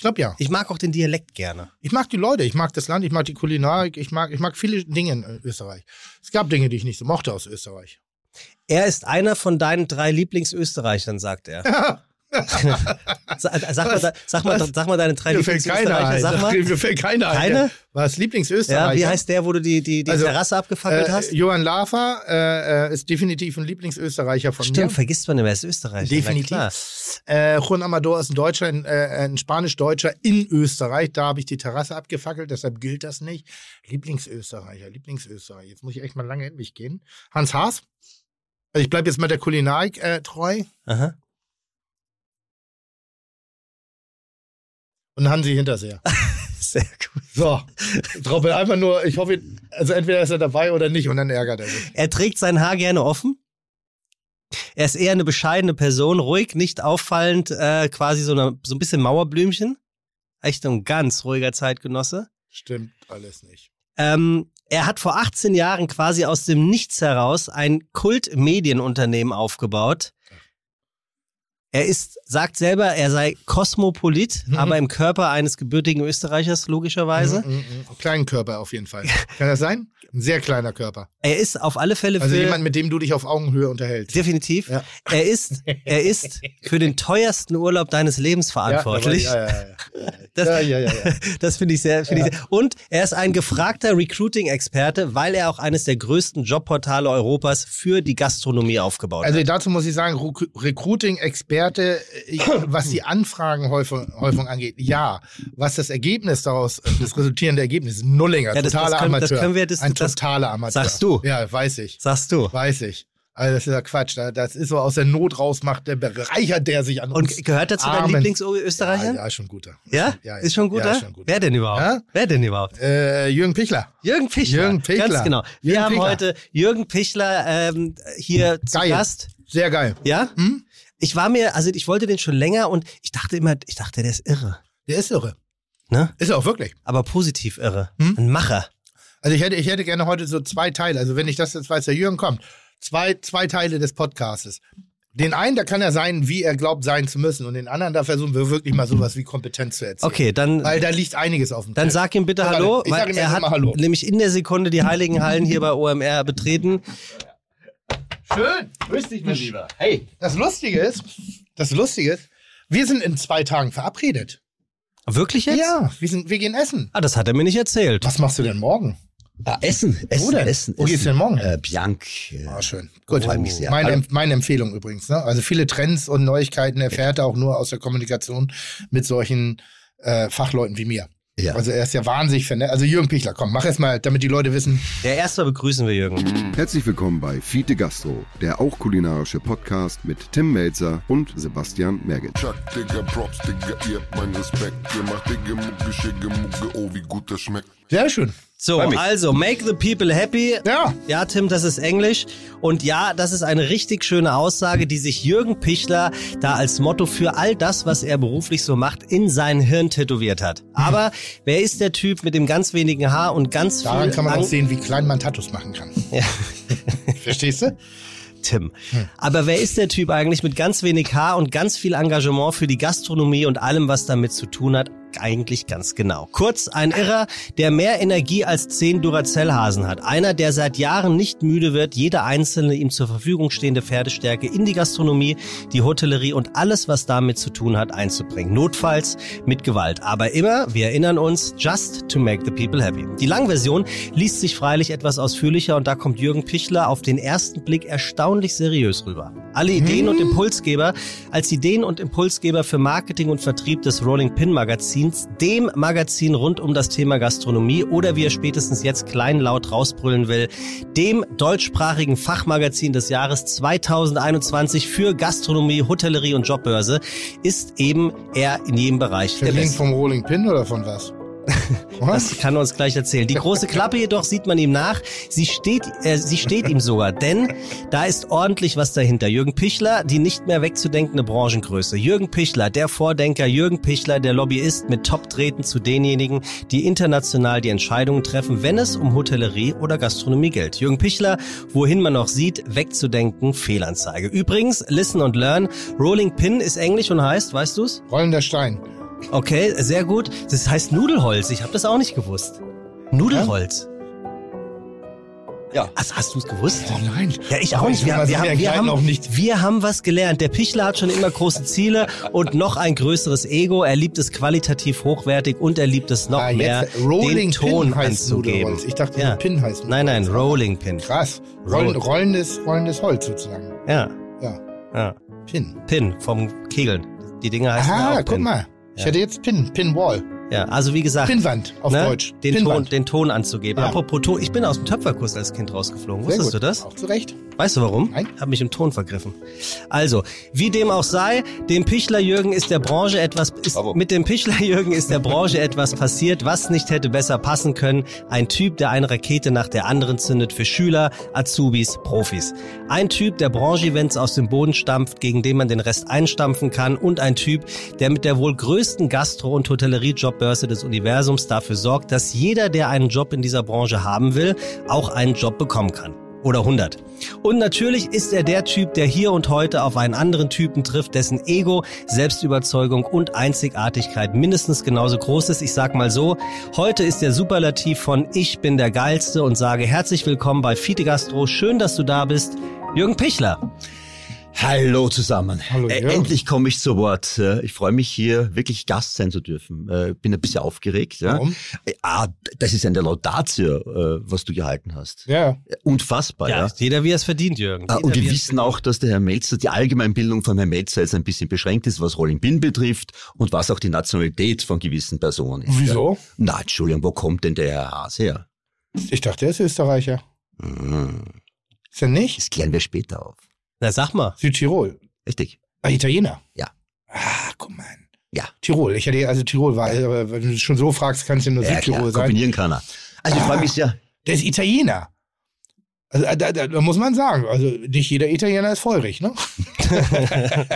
Ich glaube ja. Ich mag auch den Dialekt gerne. Ich mag die Leute, ich mag das Land, ich mag die Kulinarik, ich mag, ich mag viele Dinge in Österreich. Es gab Dinge, die ich nicht so mochte aus Österreich. Er ist einer von deinen drei Lieblingsösterreichern, sagt er. Äh, Sag, mal, sag, mal, sag mal deine drei Mir Lieblingsösterreicher. ein. Sag mal. Mir fällt keiner ein. Keine? Was Lieblingsösterreicher? Ja, wie heißt der, wo du die, die, die Also, Terrasse abgefackelt äh, hast? Johann Lafer äh, äh, ist definitiv ein Lieblingsösterreicher von Stimmt, mir. vergisst man immer, er ist Österreicher. Definitiv. Äh, Juan Amador ist ein Deutscher, ein, äh, ein Spanisch-Deutscher in Österreich. Da habe ich die Terrasse abgefackelt, deshalb gilt das nicht. Lieblingsösterreicher, Lieblingsösterreicher. Jetzt muss ich echt mal lange in mich gehen. Hans Haas, Also ich bleibe jetzt mal der Kulinarik treu. Aha. Und Hansi Hinterseher. Sehr gut. So, Droppe einfach nur, ich hoffe, also entweder ist er dabei oder nicht und dann ärgert er sich. Er trägt sein Haar gerne offen. Er ist eher eine bescheidene Person, ruhig, nicht auffallend, äh, quasi so, eine, so ein bisschen Mauerblümchen. Echt ein ganz ruhiger Zeitgenosse. Stimmt alles nicht. Ähm, er hat vor 18 Jahren quasi aus dem Nichts heraus ein Kultmedienunternehmen aufgebaut. Er ist, sagt selber, er sei Kosmopolit, Mhm. aber im Körper eines gebürtigen Österreichers, logischerweise. Mhm, mhm, mhm. Kleinen Körper auf jeden Fall. Kann das sein? Ein sehr kleiner Körper. Er ist auf alle Fälle Also für. jemand, mit dem du dich auf Augenhöhe unterhältst. definitiv. Ja. Er ist, er ist für den teuersten Urlaub deines Lebens verantwortlich. Ja, ja, ja. ja. Das-. Das finde ich sehr, finde ich sehr. Und er ist ein gefragter Recruiting-Experte, weil er auch eines der größten Jobportale Europas für die Gastronomie aufgebaut Also hat. dazu muss ich sagen, Recru- Recruiting-Experte, was die Anfragenhäufung Häufung angeht, ja. Was das Ergebnis daraus, das resultierende Ergebnis, Nullinger, Ja, das- das totaler können- das Amateur. können wir dis- Ein totaler Amateur. Sagst du? Ja, weiß ich. Sagst du. Weiß ich. Also das ist ja Quatsch. da- Das ist so aus der Not raus macht, der bereichert der sich an uns. Und gehört er zu deinen Armen. Lieblingsösterreichern? Ja, ja, schon guter. Ja? Ja, Ist schon guter? Ja, ist schon guter. Wer denn überhaupt? Ja? Wer denn überhaupt? Äh, Jürgen Pichler. Jürgen Pichler. Jürgen Pichler. Ganz genau. Wir Jürgen haben Pichler. heute Jürgen Pichler ähm, hier zu Geil. Gast. Sehr geil. Ja? Hm? Ich war mir, also ich wollte den schon länger und ich dachte immer, ich dachte, der ist irre. Der ist irre. Ne? Ist er auch wirklich. Aber positiv irre. Hm? Ein Macher. Also ich hätte, ich hätte gerne heute so zwei Teile. Also wenn ich das jetzt weiß, der Jürgen kommt. Zwei, zwei Teile des Podcastes. Den einen, da kann er sein, wie er glaubt sein zu müssen. Und den anderen, da versuchen wir wirklich mal sowas wie Kompetenz zu erzählen. Okay, dann, Weil da liegt einiges auf dem dann Tisch. sag ihm bitte Hallo, ich sag weil ihm er hat mal Hallo. nämlich in der Sekunde die Heiligen Hallen hier bei OMR betreten. Schön. Grüß dich, mein Lieber. Hey. Das Lustige ist, das Lustige ist, wir sind in zwei Tagen verabredet. Wirklich jetzt? Ja, wir, sind, wir gehen essen. Ah, das hat er mir nicht erzählt. Was machst du denn morgen? Ah, Essen, Essen, Wo denn? Essen. Wo geht's denn morgen? Äh, Bianc. Äh, Ah, schön. Gut. Freue mich sehr. Meine, meine Empfehlung übrigens. Ne? Also viele Trends und Neuigkeiten erfährt er auch nur aus der Kommunikation mit solchen äh, Fachleuten wie mir. Ja. Also er ist ja wahnsinnig vernetzt. Also Jürgen Pichler, komm, mach erst mal, damit die Leute wissen. Der erste begrüßen wir Jürgen. Herzlich willkommen bei Fiete Gastro, der auch kulinarische Podcast mit Tim Melzer und Sebastian Merget. Chuck, Digga, Props, Digga, ihr habt meinen Respekt. Ihr macht Digga, Mucke, Schicke, Mucke, oh, wie gut das schmeckt. Sehr schön. So, also, make the people happy. Ja. Ja, Tim, das ist Englisch. Und ja, das ist eine richtig schöne Aussage, die sich Jürgen Pichler da als Motto für all das, was er beruflich so macht, in sein Hirn tätowiert hat. Aber wer ist der Typ mit dem ganz wenigen Haar und ganz Daran viel kann man Ang- auch sehen, wie klein man Tattoos machen kann. Ja. Verstehst du? Tim. Aber wer ist der Typ eigentlich mit ganz wenig Haar und ganz viel Engagement für die Gastronomie und allem, was damit zu tun hat? Eigentlich ganz genau. Kurz, ein Irrer, der mehr Energie als zehn Duracell-Hasen hat. Einer, der seit Jahren nicht müde wird, jede einzelne ihm zur Verfügung stehende Pferdestärke in die Gastronomie, die Hotellerie und alles, was damit zu tun hat, einzubringen. Notfalls mit Gewalt. Aber immer, wir erinnern uns, just to make the people happy. Die Langversion liest sich freilich etwas ausführlicher und da kommt Jürgen Pichler auf den ersten Blick erstaunlich seriös rüber. Alle Ideen und Impulsgeber als Ideen und Impulsgeber für Marketing und Vertrieb des Rolling Pin Magazins, dem Magazin rund um das Thema Gastronomie oder wie er spätestens jetzt kleinlaut rausbrüllen will, dem deutschsprachigen Fachmagazin des Jahres 2021 für Gastronomie, Hotellerie und Jobbörse, ist eben er in jedem Bereich Beste. vom Rolling Pin oder von was? Was? Das kann er uns gleich erzählen. Die große Klappe jedoch sieht man ihm nach. Sie steht, äh, sie steht ihm sogar, denn da ist ordentlich was dahinter. Jürgen Pichler, die nicht mehr wegzudenkende Branchengröße. Jürgen Pichler, der Vordenker. Jürgen Pichler, der Lobbyist mit Top-Treten zu denjenigen, die international die Entscheidungen treffen, wenn es um Hotellerie oder Gastronomie geht. Jürgen Pichler, wohin man noch sieht, wegzudenken, Fehlanzeige. Übrigens, listen und learn. Rolling Pin ist Englisch und heißt, weißt du's? Rollender Stein. Okay, sehr gut. Das heißt Nudelholz. Ich habe das auch nicht gewusst. Nudelholz. Ja. Also hast du es gewusst? Oh nein. Ja, ich auch nicht. ich Wir, mal, wir, haben, wir haben, auch nicht. wir haben was gelernt. Der Pichler hat schon immer große Ziele und noch ein größeres Ego. Er liebt es qualitativ hochwertig und er liebt es noch Ah, mehr, Rolling den Ton Pin heißt anzugeben. Nudelholz. Ich dachte, Ja. Pin heißt Nein, nein, Nudelholz. Rolling Pin. Krass. Rollen, Roll- rollendes, rollendes Holz sozusagen. Ja, Ja. ja. Pin. Pin vom Kegeln. Die Dinger heißen Aha, auch guck Pin. mal. Ich hätte jetzt Pin, Pinwall. Ja, also wie gesagt, Pinwand auf ne, Deutsch. Den, Ton, den Ton anzugeben. Ja. Apropos Ton, ich bin aus dem Töpferkurs als Kind rausgeflogen. Wusstest du das? Auch zu Recht. Weißt du warum? Nein. Hab mich im Ton vergriffen. Also, wie dem auch sei, dem Pichler Jürgen ist der Branche etwas ist, Bravo. mit dem Pichler Jürgen ist der Branche etwas passiert, was nicht hätte besser passen können. Ein Typ, der eine Rakete nach der anderen zündet für Schüler, Azubis, Profis. Ein Typ, der Branche-Events aus dem Boden stampft, gegen den man den Rest einstampfen kann und ein Typ, der mit der wohl größten Gastro- und Hotellerie-Jobbörse des Universums dafür sorgt, dass jeder, der einen Job in dieser Branche haben will, auch einen Job bekommen kann. Oder 100. Und natürlich ist er der Typ, der hier und heute auf einen anderen Typen trifft, dessen Ego, Selbstüberzeugung und Einzigartigkeit mindestens genauso groß ist. Ich sag mal so, heute ist der Superlativ von Ich bin der Geilste und sage herzlich willkommen bei Fite Gastro. Schön, dass du da bist. Jürgen Pichler. Hallo zusammen. Hallo, äh, Jörg. endlich komme ich zu Wort. Äh, Ich freue mich hier wirklich Gast sein zu dürfen. Äh, Bin ein bisschen aufgeregt. Ja? Warum? Äh, Ah, das ist eine Laudatio, was du gehalten hast. Ja. Unfassbar, ja. jeder wie er es verdient, Jürgen. Ah, Jeder, Und wir wissen auch, dass der Herr Melzer, die Allgemeinbildung von Herrn Melzer jetzt ein bisschen beschränkt ist, was Rolling Bin betrifft und was auch die Nationalität von gewissen Personen ist. Wieso? Ja. Na, Entschuldigung, wo kommt denn der Herr Haas her? Ich dachte, er ist Österreicher. Hm, Ist er nicht? Das klären wir später auf. Na, sag mal. Südtirol. Richtig? Ah, Italiener. Ja. Ah, guck mal. Ja. Tirol. Ich hätte also Tirol war, aber wenn du schon so fragst, kann es ja nur Ja, Südtirol klar, sein. kombinieren kann er. Also ich Ah. freue mich sehr. Der ist Italiener. Also da, da, da muss man sagen, also nicht jeder Italiener ist feurig, ne?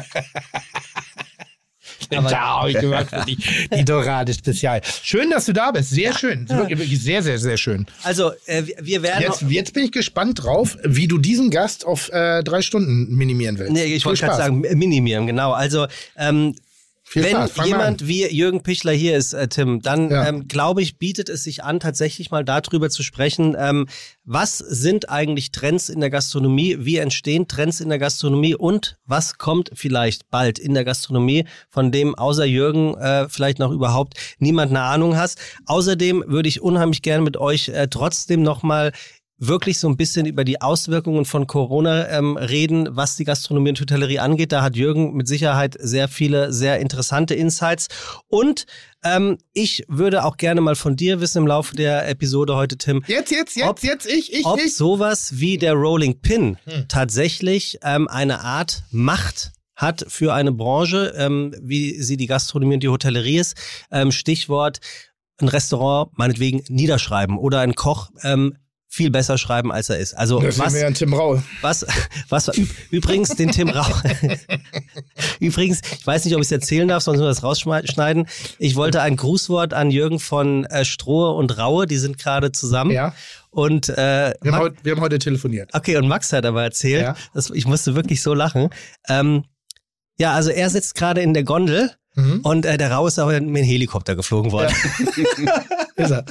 Da habe ich gemacht für die, die Dorade Spezial. Schön, dass du da bist. Sehr schön. Wirklich, wirklich sehr, sehr, sehr schön. Also, äh, wir- werden. Jetzt, jetzt bin ich gespannt drauf, wie du diesen Gast auf äh, drei Stunden minimieren willst. Nee, ich wollte gerade sagen, minimieren, genau. Also, ähm, Viel wenn Spaß. Jemand wie Jürgen Pichler hier ist, äh, Tim, dann Ja. ähm, glaube ich, bietet es sich an, tatsächlich mal darüber zu sprechen, ähm, was sind eigentlich Trends in der Gastronomie, wie entstehen Trends in der Gastronomie und was kommt vielleicht bald in der Gastronomie, von dem außer Jürgen äh, vielleicht noch überhaupt niemand eine Ahnung hast. Außerdem würde ich unheimlich gerne mit euch äh, trotzdem nochmal wirklich so ein bisschen über die Auswirkungen von Corona ähm, reden, was die Gastronomie und Hotellerie angeht. Da hat Jürgen mit Sicherheit sehr viele, sehr interessante Insights. Und ähm, ich würde auch gerne mal von dir wissen im Laufe der Episode heute, Tim, Jetzt, jetzt, jetzt, Ob- jetzt, ich, ich, ob ich. sowas wie der Rolling Pin Hm. tatsächlich ähm, eine Art Macht hat für eine Branche, ähm, wie sie die Gastronomie und die Hotellerie ist. Ähm, Stichwort ein Restaurant meinetwegen niederschreiben oder ein Koch ähm, viel besser schreiben, als er ist. Also Das was, wir an Tim Rau. was, was üb- übrigens den Tim Rauch. übrigens, ich weiß nicht, ob ich es erzählen darf, sonst müssen wir das rausschneiden. Ich wollte ein Grußwort an Jürgen von äh, Strohe und Raue, die sind gerade zusammen. Ja, Und äh, wir haben, Max- heute, wir haben heute telefoniert. okay, und Max hat aber erzählt, Ja. das, ich musste wirklich so lachen. Ähm, ja, also er sitzt gerade in der Gondel Mhm. und äh, der Rau ist aber mit dem Helikopter geflogen worden. Ist er.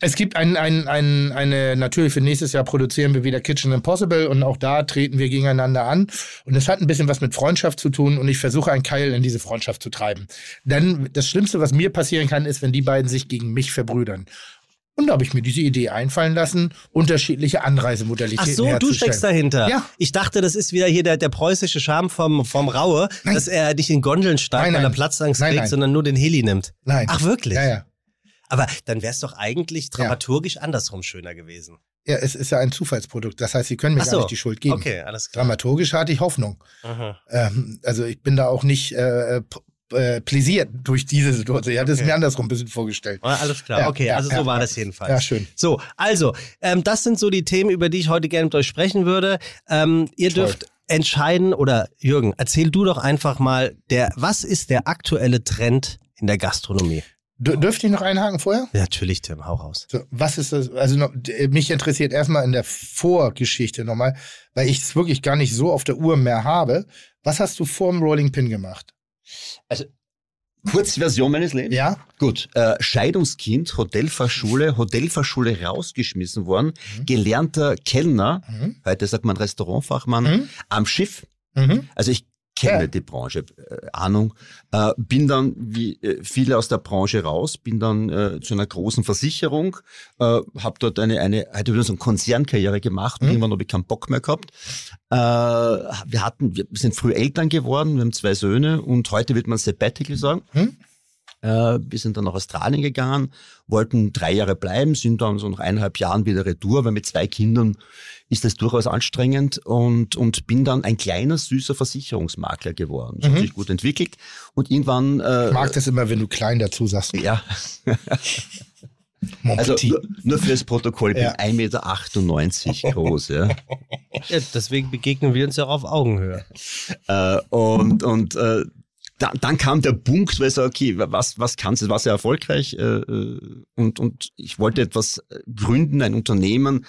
Es gibt ein, ein, ein, eine, natürlich für nächstes Jahr produzieren wir wieder Kitchen Impossible und auch da treten wir gegeneinander an. Und es hat ein bisschen was mit Freundschaft zu tun und ich versuche einen Keil in diese Freundschaft zu treiben. Denn das Schlimmste, was mir passieren kann, ist, wenn die beiden sich gegen mich verbrüdern. Und da habe ich mir diese Idee einfallen lassen, unterschiedliche Anreisemodalitäten Ach so, du steckst dahinter. Ja. Ich dachte, das ist wieder hier der, der preußische Charme vom, vom Raue, Nein. dass er nicht in Gondeln steigt, weil er. Platzangst Nein, kriegt, nein. sondern nur den Heli nimmt. Nein. Ach wirklich? Ja, ja. Aber dann wäre es doch eigentlich dramaturgisch andersrum schöner gewesen. Ja, es ist ja ein Zufallsprodukt. Das heißt, Sie können mir Ach gar so. nicht die Schuld geben. Okay, alles klar. Dramaturgisch hatte ich Hoffnung. Ähm, also ich bin da auch nicht äh, p- äh, pläsiert durch diese Situation. Ich habe es Okay. mir andersrum ein bisschen vorgestellt. Ah, Alles klar, Ja, okay, ja, also so ja, war ja. das jedenfalls. Ja, schön. So, also, ähm, das sind so die Themen, über die ich heute gerne mit euch sprechen würde. Ähm, ihr Toll. dürft entscheiden, oder Jürgen, erzähl du doch einfach mal, der, was ist der aktuelle Trend in der Gastronomie? D dürfte ich noch einhaken vorher? Ja, natürlich, Tim, hau raus. So, was ist das? Also noch, mich interessiert erstmal in der Vorgeschichte nochmal, weil ich es wirklich gar nicht so auf der Uhr mehr habe. Was hast du vor dem Rolling Pin gemacht? Kurzversion meines Lebens. Ja? Gut, äh, Scheidungskind, Hotelfachschule, Hotelfachschule rausgeschmissen worden, Mhm. gelernter Kellner, Mhm. heute sagt man Restaurantfachmann, Mhm. am Schiff. Mhm. Also ich kenne Ja. die Branche, äh, Ahnung. Äh, bin dann wie äh, viele aus der Branche raus, bin dann äh, zu einer großen Versicherung, äh, habe dort eine, eine, hatte wieder so eine Konzernkarriere gemacht, Mhm. irgendwann habe ich keinen Bock mehr gehabt. Äh, wir hatten, wir sind früh Eltern geworden, wir haben zwei Söhne und heute wird man Sabbatical sagen. Mhm. Wir sind dann nach Australien gegangen, wollten drei Jahre bleiben, sind dann so nach eineinhalb Jahren wieder retour, weil mit zwei Kindern ist das durchaus anstrengend und, und bin dann ein kleiner, süßer Versicherungsmakler geworden. Das Mhm. hat sich gut entwickelt und irgendwann... Äh, Ich mag das immer, wenn du klein dazu sagst. ja, also nur, nur fürs Protokoll, ich Ja. bin 1,98 Meter groß. Ja. Ja, deswegen begegnen wir uns ja auch auf Augenhöhe. Äh, und und äh, da, dann kam der Punkt, wo ich so, okay, was, was kannst du, war sehr erfolgreich äh, äh, und, und ich wollte etwas äh, gründen, ein Unternehmen,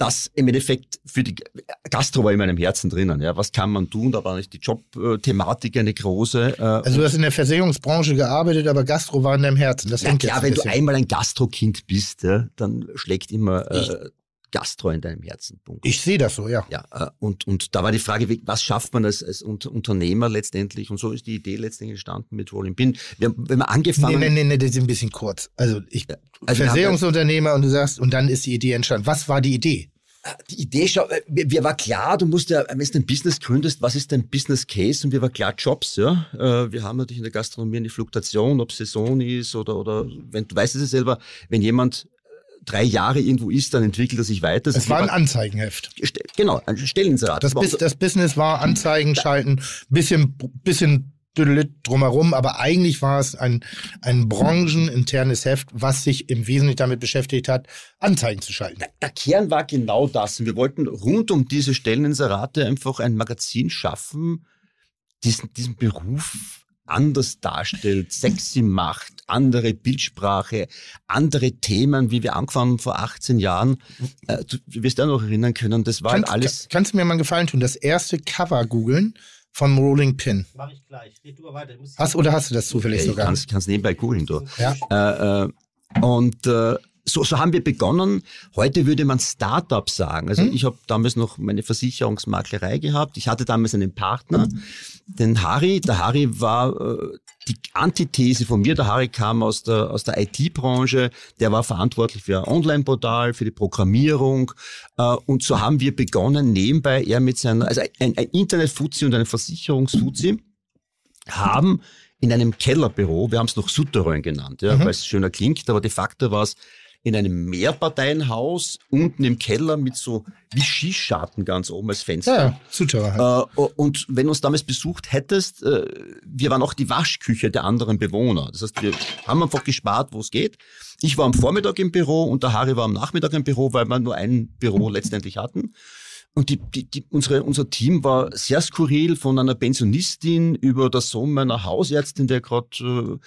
das im Endeffekt für die Gastro war in meinem Herzen drinnen. Ja, was kann man tun? Da war nicht die Jobthematik eine große. Äh, Also du hast in der Versicherungsbranche gearbeitet, aber Gastro war in deinem Herzen. Das ja, klar, wenn ein du bisschen. einmal ein Gastrokind bist, ja, dann schlägt immer äh, Gastro in deinem Herzen. Punkt. Ich sehe das so, ja. Ja, äh, und, und da war die Frage, was schafft man als, als Unter- Unternehmer letztendlich? Und so ist die Idee letztendlich entstanden mit Rolling Pin. Wir, haben- wenn wir angefangen nee, nee, nee, das ist ein bisschen kurz. Also ich also Versicherungsunternehmer und du sagst, und dann ist die Idee entstanden. Was war die Idee? die Idee, schau, äh, mir, war klar, du musst ja, wenn du ein Business gründest, was ist dein Business Case? Und mir war klar, Jobs, ja. Äh, Wir haben natürlich in der Gastronomie eine Fluktuation, ob Saison ist oder, oder, wenn du weißt es ja selber, wenn jemand äh, drei Jahre irgendwo ist, dann entwickelt er sich weiter. Es war ein Anzeigenheft. Genau, ein Stellensalat. Das, Bus das Business war Anzeigen schalten, bisschen, bisschen drumherum, aber eigentlich war es ein, ein brancheninternes Heft, was sich im Wesentlichen damit beschäftigt hat, Anzeigen zu schalten. der Kern war genau das. Und wir wollten rund um diese Stelleninserate einfach ein Magazin schaffen, diesen, diesen Beruf anders darstellt, sexy macht, andere Bildsprache, andere Themen, wie wir angefangen haben vor 18 Jahren. Äh, du, wirst auch noch erinnern können, das war halt Kannst, alles. kannst du mir mal einen Gefallen tun? Das erste Cover googeln vom Rolling Pin. Mach ich gleich. Red du weiter. Ich Hast oder hast du das zufällig Ich sogar? kann's, kann's nebenbei googeln, du. Ja. Äh, äh, und äh, so, so haben wir begonnen. Heute würde man Startup sagen. Also Hm. ich habe damals noch meine Versicherungsmaklerei gehabt. Ich hatte damals einen Partner, den Harry. Der Harry war äh, die Antithese von mir. Der Harry kam aus der, aus der IT-Branche. Der war verantwortlich für ein Online-Portal, für die Programmierung. Äh, und so haben wir begonnen, nebenbei er mit seiner, also ein, ein Internet-Fuzzi und ein Versicherungs-Fuzzi haben in einem Kellerbüro, wir haben es noch Souterrain genannt, ja, Mhm. weil es schöner klingt, aber de facto war es in einem Mehrparteienhaus unten im Keller mit so wie Schießscharten ganz oben als Fenster. Ja, Zuschauer. Äh, und wenn du uns damals besucht hättest, äh, wir waren auch die Waschküche der anderen Bewohner. Das heißt, wir haben einfach gespart, wo es geht. Ich war am Vormittag im Büro und der Harry war am Nachmittag im Büro, weil wir nur ein Büro letztendlich hatten. Und die, die, die, unsere, unser Team war sehr skurril, von einer Pensionistin über der Sohn meiner Hausärztin, der gerade äh,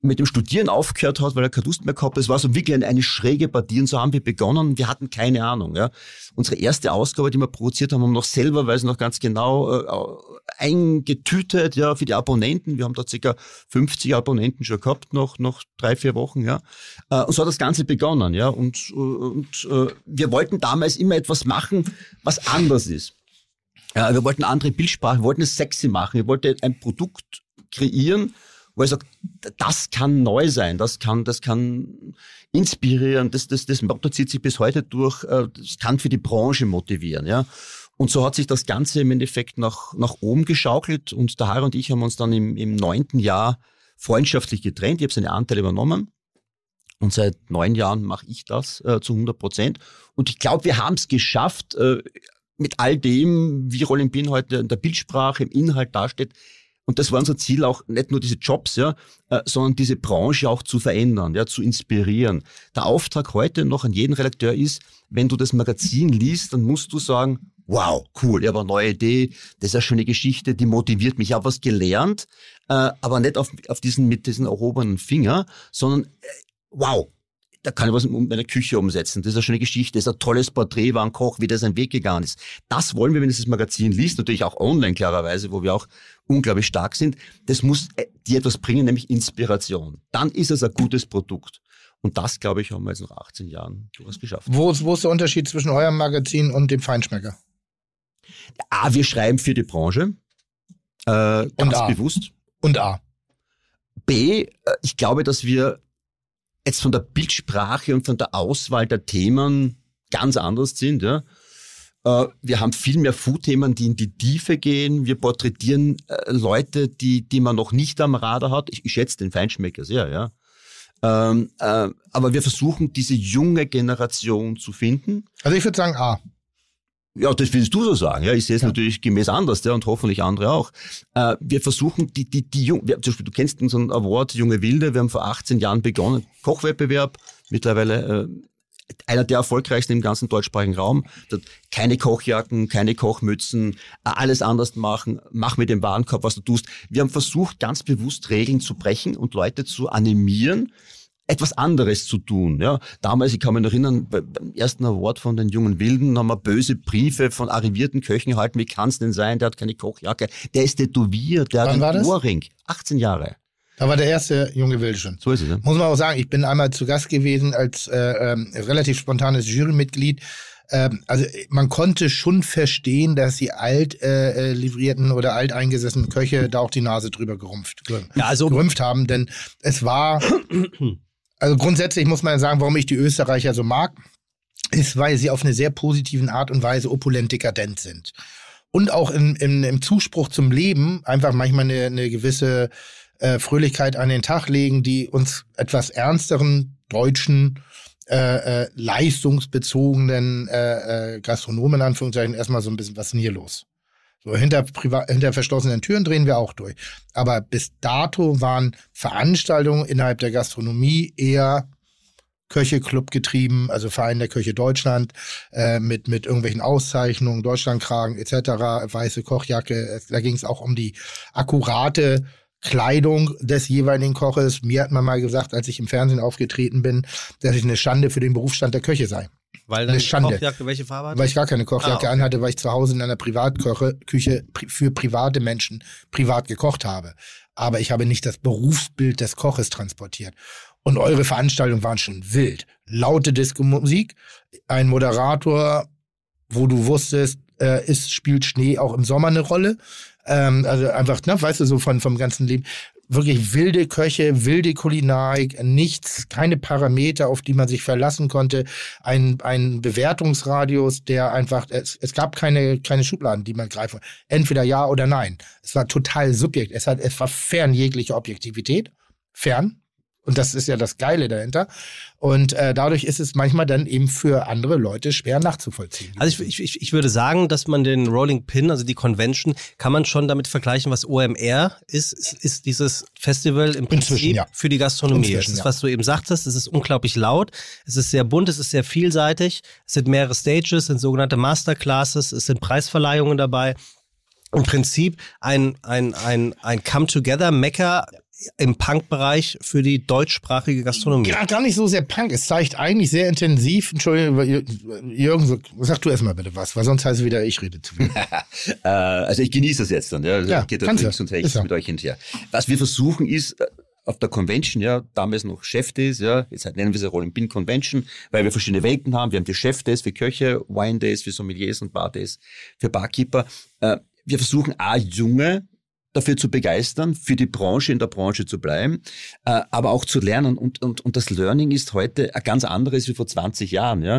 mit dem Studieren aufgehört hat, weil er keine Lust mehr gehabt hat. Es war so wirklich eine, schräge Partie und so haben wir begonnen. Wir hatten keine Ahnung. Ja. Unsere erste Ausgabe, die wir produziert haben, haben wir noch selber, weiß ich noch ganz genau, äh, eingetütet ja, für die Abonnenten. Wir haben da circa 50 Abonnenten schon gehabt, noch, noch drei, vier Wochen. Ja. Äh, und so hat das Ganze begonnen. Ja. Und, äh, und äh, wir wollten damals immer etwas machen, was anders ist. Ja, wir wollten andere Bildsprache, wir wollten es sexy machen, wir wollten ein Produkt kreieren, wo ich sage, das kann neu sein, das kann, das kann inspirieren, das, das, das Motto zieht sich bis heute durch, äh, das kann für die Branche motivieren, ja. Und so hat sich das Ganze im Endeffekt nach, nach oben geschaukelt und der Harry und ich haben uns dann im, im neunten Jahr freundschaftlich getrennt. Ich habe seine Anteile übernommen. Und seit neun Jahren mache ich das äh, zu 100 Prozent. Und ich glaube, wir haben es geschafft, äh, mit all dem, wie Roland Bin heute in der Bildsprache, im Inhalt dasteht. Und das war unser Ziel auch, nicht nur diese Jobs, ja, äh, sondern diese Branche auch zu verändern, ja, zu inspirieren. Der Auftrag heute noch an jeden Redakteur ist, wenn du das Magazin liest, dann musst du sagen, wow, cool, ich habe eine neue Idee, das ist eine schöne Geschichte, die motiviert mich. Ich habe was gelernt, äh, aber nicht auf, auf diesen, mit diesen erhobenen Finger, sondern äh, wow, da kann ich was in meiner Küche umsetzen. Das ist eine schöne Geschichte, das ist ein tolles Porträt, war ein Koch, wie der sein Weg gegangen ist. Das wollen wir, wenn du das Magazin liest, natürlich auch online klarerweise, wo wir auch unglaublich stark sind. Das muss äh, dir etwas bringen, nämlich Inspiration. Dann ist es ein gutes Produkt. Und das, glaube ich, haben wir jetzt nach 18 Jahren durchaus geschafft. Wo, ist, wo ist der Unterschied zwischen eurem Magazin und dem Feinschmecker? A, wir schreiben für die Branche, äh, ganz Und A. bewusst. Und A. B, äh, ich glaube, dass wir jetzt von der Bildsprache und von der Auswahl der Themen ganz anders sind. Ja? Äh, wir haben viel mehr Food-Themen, die in die Tiefe gehen. Wir porträtieren äh, Leute, die, die man noch nicht am Radar hat. Ich, ich schätze den Feinschmecker sehr, ja. Ähm, äh, aber wir versuchen, diese junge Generation zu finden. Also ich würde sagen A. Ja, das willst du so sagen. Ja, ich sehe es ja. natürlich gemäß anders, ja, und hoffentlich andere auch. Äh, wir versuchen, die, die, die Jungen, zum Beispiel, du kennst unseren Award Junge Wilde, wir haben vor 18 Jahren begonnen, Kochwettbewerb, mittlerweile äh, einer der erfolgreichsten im ganzen deutschsprachigen Raum. Keine Kochjacken, keine Kochmützen, alles anders machen, mach mit dem Warenkorb, was du tust. Wir haben versucht, ganz bewusst Regeln zu brechen und Leute zu animieren, etwas anderes zu tun. Ja, damals, ich kann mich noch erinnern, beim ersten Award von den jungen Wilden haben wir böse Briefe von arrivierten Köchen erhalten. Wie kann es denn sein? Der hat keine Kochjacke. Der ist tätowiert, der Wann hat einen Ohrring. 18 Jahre. Da war der erste junge Wilde schon. So ist es. Ja. Muss man auch sagen, ich bin einmal zu Gast gewesen als äh, ähm, relativ spontanes Jurymitglied. Ähm, also man konnte schon verstehen, dass die alt äh, äh livrierten oder alteingesessenen Köche da auch die Nase drüber gerumpft, ja, also, gerümpft haben, denn es war also grundsätzlich muss man sagen, warum ich die Österreicher so mag, ist, weil sie auf eine sehr positiven Art und Weise opulent dekadent sind. Und auch im, im, im Zuspruch zum Leben einfach manchmal eine, eine gewisse äh, Fröhlichkeit an den Tag legen, die uns etwas ernsteren deutschen äh, äh, leistungsbezogenen äh, äh, Gastronomen in Anführungszeichen erstmal so ein bisschen, was ist denn hier los? So hinter, hinter verschlossenen Türen drehen wir auch durch. Aber bis dato waren Veranstaltungen innerhalb der Gastronomie eher Köche-Club getrieben, also Verein der Köche Deutschland, äh, mit, mit irgendwelchen Auszeichnungen, Deutschlandkragen etc., weiße Kochjacke. Da ging es auch um die akkurate Kleidung des jeweiligen Koches. Mir hat man mal gesagt, als ich im Fernsehen aufgetreten bin, dass ich eine Schande für den Berufsstand der Köche sei. Weil dann eine Schande. Kochjacke, welche Farbe hatte? Weil ich gar keine Kochjacke ah, okay. anhatte, weil ich zu Hause in einer Privatküche für private Menschen privat gekocht habe. Aber ich habe nicht das Berufsbild des Koches transportiert. Und eure Veranstaltungen waren schon wild. Laute Disco-Musik, ein Moderator, wo du wusstest, äh, ist, spielt Schnee auch im Sommer eine Rolle. Ähm, also einfach, ne, weißt du, so von, vom ganzen Leben wirklich wilde Köche, wilde Kulinarik, nichts, keine Parameter, auf die man sich verlassen konnte, ein, ein Bewertungsradius, der einfach, es, es gab keine, keine Schubladen, die man greifen, entweder ja oder nein. Es war total subjekt, es, hat, es war fern jeglicher Objektivität, fern, und das ist ja das Geile dahinter. Und äh, dadurch ist es manchmal dann eben für andere Leute schwer nachzuvollziehen. Also ich, ich, ich würde sagen, dass man den Rolling Pin, also die Convention, kann man schon damit vergleichen, was OMR ist. Ist, ist dieses Festival im Prinzip ja. für die Gastronomie. Es ist, was du eben sagtest, es ist unglaublich laut, es ist sehr bunt, es ist sehr vielseitig, es sind mehrere Stages, es sind sogenannte Masterclasses, es sind Preisverleihungen dabei im Prinzip ein, ein, ein, ein Come-Together-Mecker im Punk-Bereich für die deutschsprachige Gastronomie. Ja, gar nicht so sehr Punk. Es zeigt eigentlich sehr intensiv, Entschuldigung, Jürgen, sag du erstmal bitte was, weil sonst heißt es wieder, ich rede zu viel. äh, also ich genieße das jetzt dann, ja. ja Geht da links und rechts mit euch hinterher. Was wir versuchen ist, äh, auf der Convention, ja, damals noch Chef Days, ja, jetzt nennen wir sie Rolling Pin Convention, weil wir verschiedene Welten haben. Wir haben die Chef Days für Köche, Wine Days für Sommeliers und Bar Days für Barkeeper. Äh, wir versuchen A, junge dafür zu begeistern, für die Branche in der Branche zu bleiben, äh, aber auch zu lernen. Und, und, und das Learning ist heute ein ganz anderes wie vor 20 Jahren. Ja?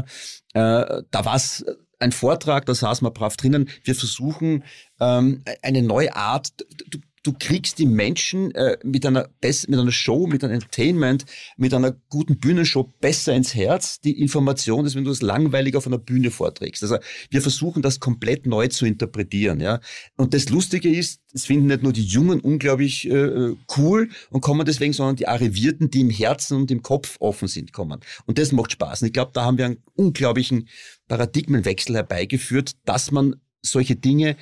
Äh, da war es ein Vortrag, da saß man brav drinnen. Wir versuchen ähm, eine neue Art. Du, du kriegst die Menschen äh, mit, einer mit einer Show, mit einem Entertainment, mit einer guten Bühnenshow besser ins Herz. Die Information ist, wenn du es langweilig auf einer Bühne vorträgst. Also wir versuchen das komplett neu zu interpretieren. Ja? Und das Lustige ist, es finden nicht nur die Jungen unglaublich äh, cool und kommen deswegen, sondern die Arrivierten, die im Herzen und im Kopf offen sind, kommen. Und das macht Spaß. Und ich glaube, da haben wir einen unglaublichen Paradigmenwechsel herbeigeführt, dass man solche Dinge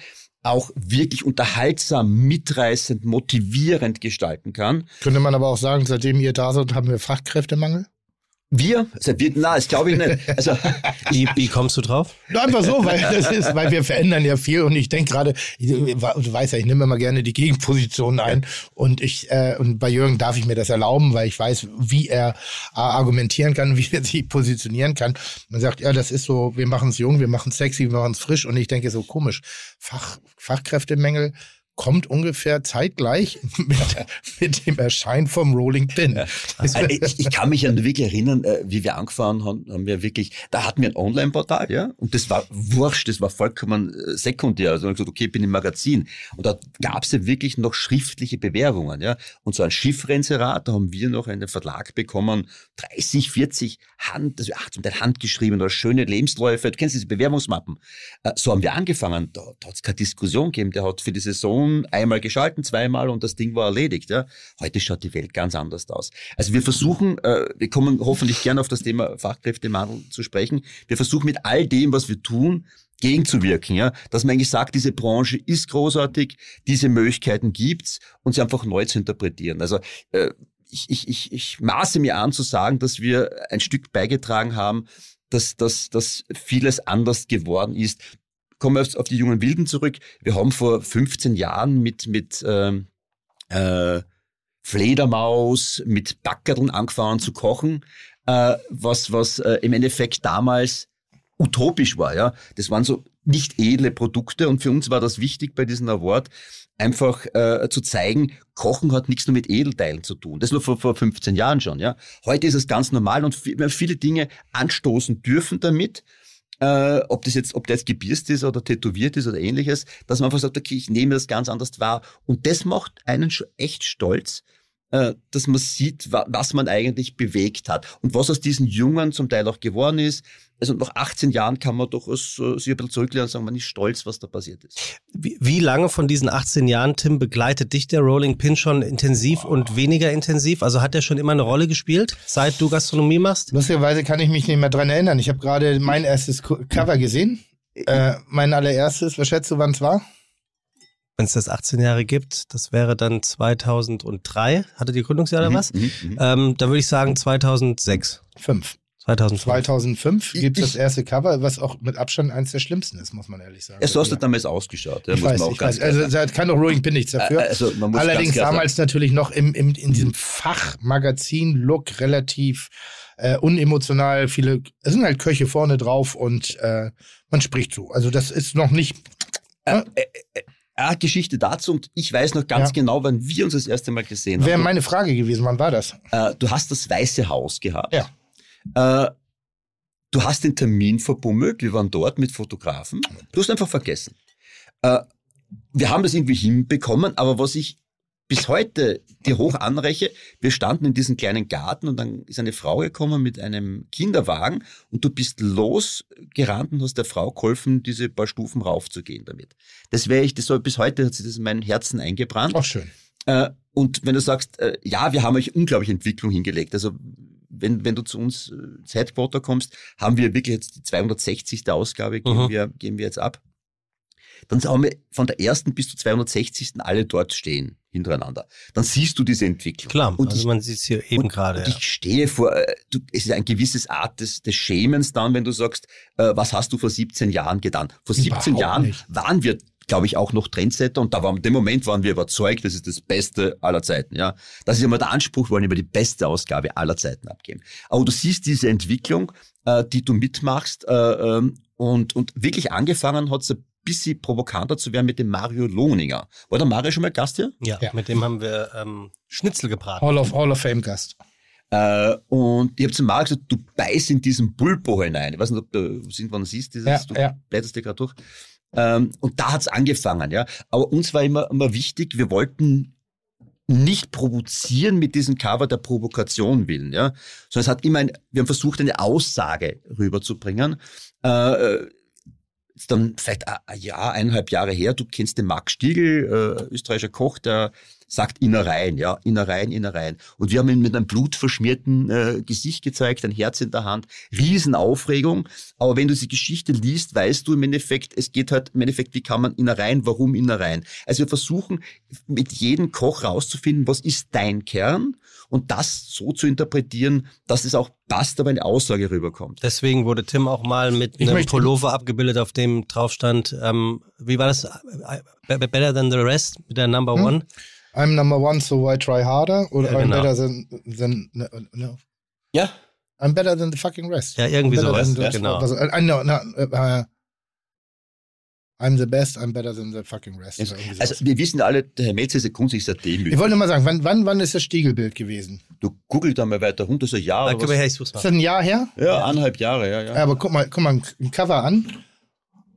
auch wirklich unterhaltsam, mitreißend, motivierend gestalten kann. Könnte man aber auch sagen, seitdem ihr da seid, haben wir Fachkräftemangel? Wir? Also wir na, das glaube ich nicht. Also, wie, wie kommst du drauf? Einfach so, weil das ist, weil wir verändern ja viel und ich denke gerade, du weißt ja, ich nehme immer gerne die Gegenposition ein und ich äh, und bei Jürgen darf ich mir das erlauben, weil ich weiß, wie er äh, argumentieren kann, wie er sich positionieren kann. Man sagt, ja, das ist so, wir machen es jung, wir machen es sexy, wir machen es frisch und ich denke so komisch, Fach, Fachkräftemängel kommt ungefähr zeitgleich mit, mit dem Erscheinen vom Rolling Pin. Also ich, ich, kann mich an wirklich erinnern, äh, wie wir angefahren haben, haben wir wirklich, da hatten wir ein Online-Portal, ja, und das war wurscht, das war vollkommen äh, sekundär. Also ich gesagt, okay, ich bin im Magazin. Und da gab es ja wirklich noch schriftliche Bewerbungen, ja. Und so ein Schiffreinserat, da haben wir noch einen Verlag bekommen, 30, 40 Hand, also ach, zum Teil handgeschrieben oder schöne Lebensläufe. Du kennst diese Bewerbungsmappen. Äh, so haben wir angefangen. Da, da hat es keine Diskussion gegeben. Der hat für die Saison einmal geschalten, zweimal und das Ding war erledigt. Ja. Heute schaut die Welt ganz anders aus. Also wir versuchen, äh, wir kommen hoffentlich gerne auf das Thema Fachkräftemangel zu sprechen. Wir versuchen mit all dem, was wir tun, gegenzuwirken, ja, dass man eigentlich sagt, diese Branche ist großartig, diese Möglichkeiten gibt's und sie einfach neu zu interpretieren. Also äh, ich, ich, ich, ich maße mir an zu sagen, dass wir ein Stück beigetragen haben, dass, dass, dass vieles anders geworden ist kommen wir auf die jungen Wilden zurück. Wir haben vor 15 Jahren mit, mit ähm, äh, Fledermaus, mit Backerln angefangen zu kochen, äh, was, was äh, im Endeffekt damals utopisch war. Ja, Das waren so nicht edle Produkte und für uns war das wichtig bei diesem Award, einfach äh, zu zeigen, Kochen hat nichts nur mit Edelteilen zu tun. Das nur vor, vor 15 Jahren schon. Ja, Heute ist es ganz normal und wir viele Dinge anstoßen dürfen damit äh, ob das jetzt, ob der jetzt gebirst ist oder tätowiert ist oder ähnliches, dass man einfach sagt, okay, ich nehme das ganz anders wahr. Und das macht einen schon echt stolz, dass man sieht, was man eigentlich bewegt hat und was aus diesen Jungen zum Teil auch geworden ist. Also nach 18 Jahren kann man doch sich ein bisschen zurücklehnen und sagen, man ist stolz, was da passiert ist. Wie, wie lange von diesen 18 Jahren, Tim, begleitet dich der Rolling Pin schon intensiv oh. und weniger intensiv? Also hat der schon immer eine Rolle gespielt, seit du Gastronomie machst? Lustigerweise kann ich mich nicht mehr dran erinnern. Ich habe gerade mein erstes Cover gesehen. Äh, mein allererstes, was schätzt du, wann es war? Wenn es das 18 Jahre gibt, das wäre dann 2003. Hatte die Gründungsjahr oder mhm, was? Mhm, mhm, ähm, da würde ich sagen 2006. Fünf. 2005. 2005 gibt es das erste Cover, was auch mit Abstand eines der schlimmsten ist, muss man ehrlich sagen. Es hast ja. damals ausgeschaut. Ja, ich weiß, ich weiß. Also da kann doch Rolling Pin nichts dafür. Also, Allerdings damals sagen. natürlich noch im, im, in diesem Fachmagazin-Look relativ äh, unemotional. Viele, es sind halt Köche vorne drauf und äh, man spricht so. Also das ist noch nicht... Äh, hat Geschichte dazu und ich weiß noch ganz ja. genau, wann wir uns das erste Mal gesehen haben. Wäre meine Frage gewesen, wann war das? Äh, du hast das Weiße Haus gehabt. Ja. Äh, du hast den Termin verbummelt, wir waren dort mit Fotografen. Du hast einfach vergessen. Äh, wir haben das irgendwie hinbekommen, aber was ich bis heute dir hoch anreiche, wir standen in diesem kleinen Garten und dann ist eine Frau gekommen mit einem Kinderwagen und du bist losgerannt und hast der Frau geholfen, diese paar Stufen raufzugehen damit. Das wäre ich, das soll bis heute hat sich das in meinem Herzen eingebrannt. Auch schön. Äh, und wenn du sagst, äh, ja, wir haben euch unglaubliche Entwicklung hingelegt. Also wenn, wenn du zu uns äh, Zeitquarter kommst, haben wir wirklich jetzt die 260. Ausgabe, geben, mhm. wir, geben wir jetzt ab. Dann haben wir von der ersten bis zur 260. alle dort stehen hintereinander. Dann siehst du diese Entwicklung. Klar, und also ich, man sieht es hier eben gerade. Ja. ich stehe vor, äh, du, es ist ein gewisses Art des, des Schämens dann, wenn du sagst, äh, was hast du vor 17 Jahren getan? Vor 17 Überhaupt Jahren nicht. waren wir glaube ich, auch noch Trendsetter und da war, in dem Moment waren wir überzeugt, das ist das Beste aller Zeiten, ja. Das ist immer der Anspruch, wir wollen immer die beste Ausgabe aller Zeiten abgeben. Aber du siehst diese Entwicklung, äh, die du mitmachst, äh, ähm, und, und wirklich angefangen hat es ein bisschen provokanter zu werden mit dem Mario Lohninger. War der Mario schon mal Gast hier? Ja, ja. mit dem haben wir ähm, Schnitzel gebraten. Hall of, Hall of Fame Gast. Äh, und ich habe zu Mario gesagt, du beißt in diesen Pulpo hinein. Ich weiß nicht, ob du irgendwann siehst, dieses, ja, du ja. blätterst dir gerade durch. Ähm, und da hat's angefangen, ja. Aber uns war immer, immer wichtig, wir wollten nicht provozieren mit diesem Cover der Provokation willen, ja, sondern es hat immer ein, wir haben versucht, eine Aussage rüberzubringen. Äh, ist dann vielleicht ein Jahr, eineinhalb Jahre her, du kennst den Max Stiegel, äh, österreichischer Koch, der sagt Innereien, ja, Innereien, Innereien. Und wir haben ihn mit einem blutverschmierten äh, Gesicht gezeigt, ein Herz in der Hand, Riesenaufregung. Aber wenn du diese Geschichte liest, weißt du im Endeffekt, es geht halt im Endeffekt, wie kann man Innereien, warum Innereien? Also wir versuchen mit jedem Koch rauszufinden, was ist dein Kern und das so zu interpretieren, dass es auch passt, aber eine Aussage rüberkommt. Deswegen wurde Tim auch mal mit einem Pullover abgebildet, auf dem drauf stand, ähm, wie war das? Better than the rest mit der Number hm? One. I'm number one, so I try harder. Oder ja, genau. I'm better than, than no. Ja. I'm better than the fucking rest. Ja, irgendwie sowas. Ja, genau. Also, uh, no, no, uh, I'm the best, I'm better than the fucking rest. Also, also wir wissen alle, der Herr Metz ist ein Kunst, ist ein ich demütig. wollte nur mal sagen, wann, wann, wann ist das Stiegelbild gewesen? Du google da mal weiter runter, so ja, Da oder können wir was? her, ich such's Ist das ein Jahr her? ja, eineinhalb Jahre, ja, ja. Ja, aber guck mal, guck mal ein Cover an.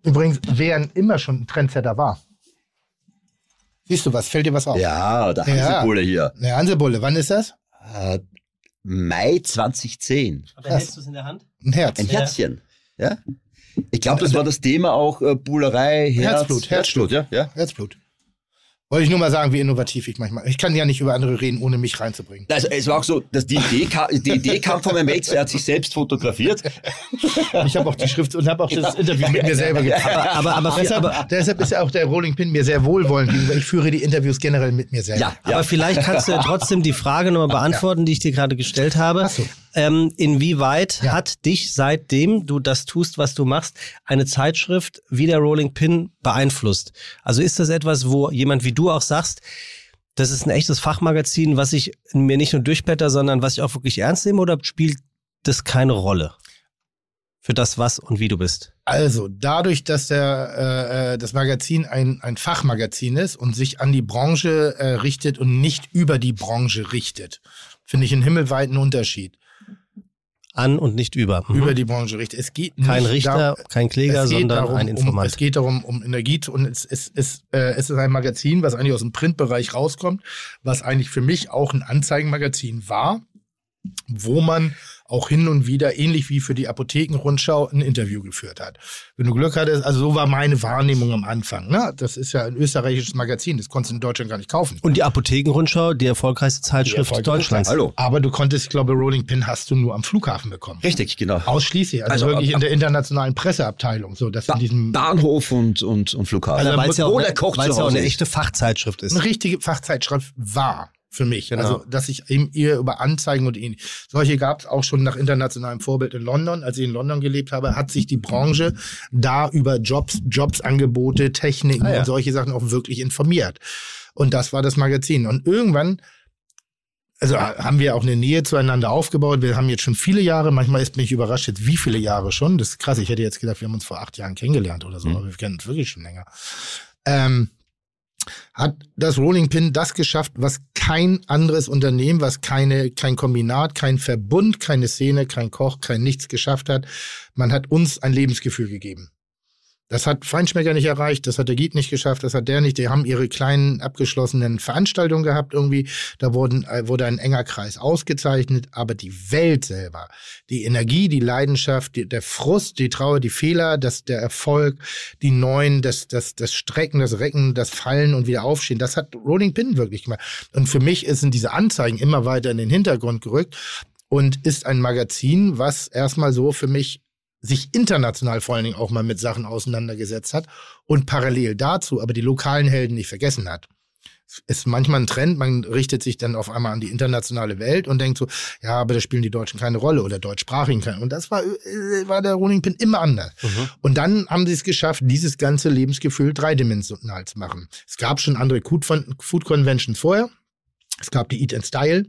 Übrigens, wer immer schon ein Trendsetter war. Siehst du was? Fällt dir was auf? Ja, der Ja. Hansebulle hier. Eine Hansebulle, wann ist das? Äh, Mai 2010. Aber hältst du es in der Hand? Ein Herz. Ein Herzchen. Ja? Ich glaube, das war das Thema auch äh, Bullerei, Herz, Herzblut, Herzblut, ja. ja. Herzblut. Wollte ich nur mal sagen, wie innovativ ich manchmal. Ich kann ja nicht über andere reden, ohne mich reinzubringen. Also es war auch so, dass die Idee, ka die Idee kam von meinem Mates, er hat sich selbst fotografiert. Ich habe auch die Schrift und habe auch das Interview mit mir selber getan. Aber, aber, aber, Deshalb, aber, deshalb ist ja auch der Rolling Pin mir sehr wohlwollend gegenüber. Ich führe die Interviews generell mit mir selber. Ja, aber ja. vielleicht kannst du ja trotzdem die Frage nochmal beantworten, die ich dir gerade gestellt habe. Ach so. Ähm, inwieweit Ja. hat dich, seitdem du das tust, was du machst, eine Zeitschrift wie der Rolling Pin beeinflusst? Also ist das etwas, wo jemand wie du auch sagst, das ist ein echtes Fachmagazin, was ich mir nicht nur durchblätter, sondern was ich auch wirklich ernst nehme oder spielt das keine Rolle? Für das, was und wie du bist. Also, dadurch, dass der, äh, äh, das Magazin ein, ein Fachmagazin ist und sich an die Branche äh, richtet und nicht über die Branche richtet, finde ich einen himmelweiten Unterschied. An und nicht über. Mhm. Über die Branche richtet. Es geht kein Richter, dar- kein Kläger, sondern darum, ein Um, Informant. es geht darum, um Energie und es, es, es, äh, es ist ein Magazin, was eigentlich aus dem Printbereich rauskommt, was eigentlich für mich auch ein Anzeigenmagazin war, wo man auch hin und wieder, ähnlich wie für die Apothekenrundschau, ein Interview geführt hat. Wenn du Glück hattest, also so war meine Wahrnehmung am Anfang. Ne? Das ist ja ein österreichisches Magazin, das konntest du in Deutschland gar nicht kaufen. Und die Apothekenrundschau, die erfolgreichste Zeitschrift erfolgreichste Deutschlands. Hallo. Aber du konntest, ich glaube, Rolling Pin hast du nur am Flughafen bekommen. Richtig, genau. Ausschließlich, also, Also, wirklich ab- in der internationalen Presseabteilung, so dass Ba in diesem Bahnhof und, und, und Flughafen. Also, weil es ja, auch ja auch eine echte Fachzeitschrift ist. eine richtige Fachzeitschrift war für mich. Genau. Also, dass ich eben eher über Anzeigen und ähnlich. Solche gab es auch schon nach internationalem Vorbild in London. Als ich in London gelebt habe, hat sich die Branche da über Jobs, Jobsangebote, Techniken Ah, ja. und solche Sachen auch wirklich informiert. Und das war das Magazin. Und irgendwann also haben wir auch eine Nähe zueinander aufgebaut. Wir haben jetzt schon viele Jahre, manchmal ist mich überrascht jetzt, wie viele Jahre schon. Das ist krass. Ich hätte jetzt gedacht, wir haben uns vor acht Jahren kennengelernt oder so, Mhm. aber wir kennen uns wirklich schon länger. Ähm, hat das Rolling Pin das geschafft, was kein anderes Unternehmen, was keine, kein Kombinat, kein Verbund, keine Szene, kein Koch, kein nichts geschafft hat. Man hat uns ein Lebensgefühl gegeben. Das hat Feinschmecker nicht erreicht, das hat der Giet nicht geschafft, das hat der nicht. Die haben ihre kleinen abgeschlossenen Veranstaltungen gehabt irgendwie. Da wurden, äh, wurde ein enger Kreis ausgezeichnet, aber die Welt selber, die Energie, die Leidenschaft, die, der Frust, die Trauer, die Fehler, das, der Erfolg, die Neuen, das, das, das Strecken, das Recken, das Fallen und wieder Aufstehen, das hat Rolling Pin wirklich gemacht. Und für mich sind diese Anzeigen immer weiter in den Hintergrund gerückt und ist ein Magazin, was erstmal so für mich sich international vor allen Dingen auch mal mit Sachen auseinandergesetzt hat und parallel dazu aber die lokalen Helden nicht vergessen hat. Es ist manchmal ein Trend, man richtet sich dann auf einmal an die internationale Welt und denkt so, ja, aber da spielen die Deutschen keine Rolle oder deutschsprachigen keine. Und das war, äh, war der Rolling Pin immer anders. Und dann haben sie es geschafft, dieses ganze Lebensgefühl dreidimensional zu machen. Es gab schon andere Food Food Conventions vorher. Es gab die Eat and Style,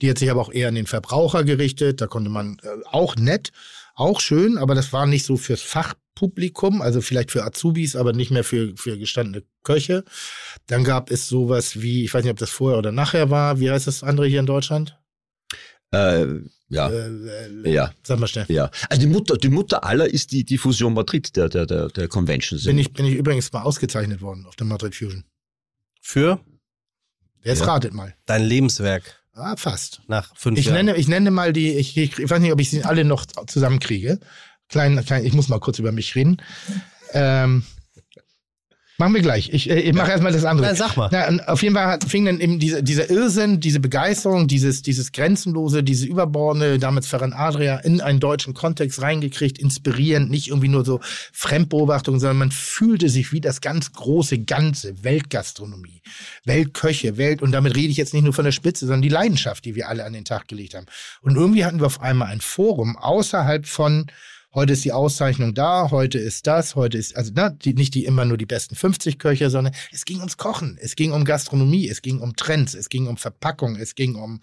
die hat sich aber auch eher an den Verbraucher gerichtet. Da konnte man äh, auch nett, auch schön, aber das war nicht so fürs Fachpublikum, also vielleicht für Azubis, aber nicht mehr für, für gestandene Köche. Dann gab es sowas wie, ich weiß nicht, ob das vorher oder nachher war, wie heißt das andere hier in Deutschland? Äh, ja, Äh, äh, ja, Sag mal schnell. ja. Also die Mutter, die Mutter aller ist die, die Fusion Madrid der, der, der, der Conventions. Bin ich, bin ich übrigens mal ausgezeichnet worden auf der Madrid Fusion. Für Jetzt Ja. ratet mal. dein Lebenswerk Ah, fast. nach fünf Ich Jahren. nenne, ich nenne mal die, ich, ich, ich weiß nicht, ob ich sie alle noch zusammenkriege. Klein, klein, ich muss mal kurz über mich reden. Ähm, machen wir gleich. Ich, äh, ich mache erstmal das andere. Nein, sag mal. Na, auf jeden Fall fing dann eben diese, dieser Irrsinn, diese Begeisterung, dieses, dieses Grenzenlose, diese Überbordene, damals Ferran Adria, in einen deutschen Kontext reingekriegt, inspirierend, nicht irgendwie nur so Fremdbeobachtung, sondern man fühlte sich wie das ganz große Ganze, Weltgastronomie, Weltköche, Welt, und damit rede ich jetzt nicht nur von der Spitze, sondern die Leidenschaft, die wir alle an den Tag gelegt haben. Und irgendwie hatten wir auf einmal ein Forum außerhalb von heute ist die Auszeichnung da, heute ist das, heute ist, also ne, die, nicht die immer nur die besten 50 Köche, sondern es ging ums Kochen, es ging um Gastronomie, es ging um Trends, es ging um Verpackung, es ging um,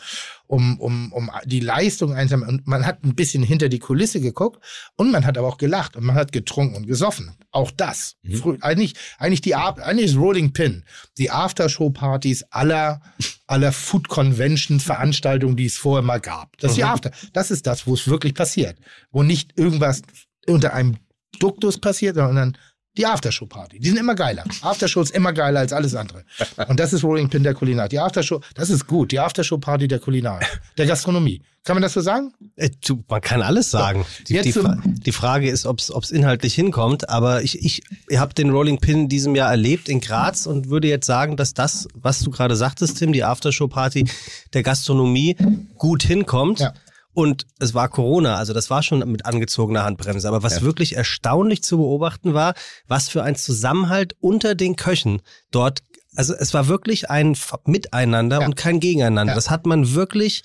um, um, um die Leistung einsam. Und man hat ein bisschen hinter die Kulisse geguckt und man hat aber auch gelacht und man hat getrunken und gesoffen. Auch das. Mhm. Früh, eigentlich, eigentlich die eigentlich ist Rolling Pin. Die Aftershow-Partys aller, aller Food Conventions, Veranstaltungen, die es vorher mal gab. Das ist die Mhm. After. Das ist das, wo es wirklich passiert. Wo nicht irgendwas unter einem Duktus passiert, sondern die Aftershow-Party. Die sind immer geiler. Aftershow ist immer geiler als alles andere. Und das ist Rolling Pin der Kulinar. Die Aftershow, das ist gut. Die Aftershow-Party der Kulinar, der Gastronomie. Kann man das so sagen? Äh, du, man kann alles sagen. Die, Jetzt die, zum- Fra die Frage ist, ob es inhaltlich hinkommt. Aber ich, ich habe den Rolling Pin in diesem Jahr erlebt in Graz und würde jetzt sagen, dass das, was du gerade sagtest, Tim, die Aftershow-Party der Gastronomie gut hinkommt. Ja. Und es war Corona, also das war schon mit angezogener Handbremse. Aber was Ja. wirklich erstaunlich zu beobachten war, was für ein Zusammenhalt unter den Köchen dort. Also es war wirklich ein Miteinander Ja. und kein Gegeneinander. Ja. Das hat man wirklich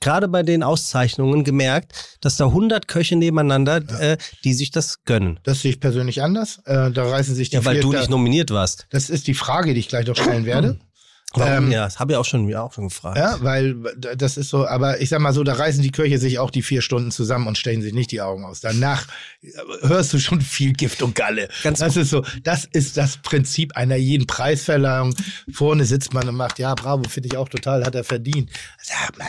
gerade bei den Auszeichnungen gemerkt, dass da 100 Köche nebeneinander, äh, die sich das gönnen. Das sehe ich persönlich anders. Äh, da reißen sich die Ja, weil du da- nicht nominiert warst. Das ist die Frage, die ich gleich noch stellen werde. Warum? Ähm, ja, das habe ich auch schon, mir auch schon gefragt. Ja, weil das ist so, aber ich sag mal so, da reißen die Köche sich auch die vier Stunden zusammen und stellen sich nicht die Augen aus. Danach hörst du schon viel Gift und Galle. Ganz das ist so, das ist das Prinzip einer jeden Preisverleihung. Vorne sitzt man und macht, ja, bravo, finde ich auch total, hat er verdient. Sag mal,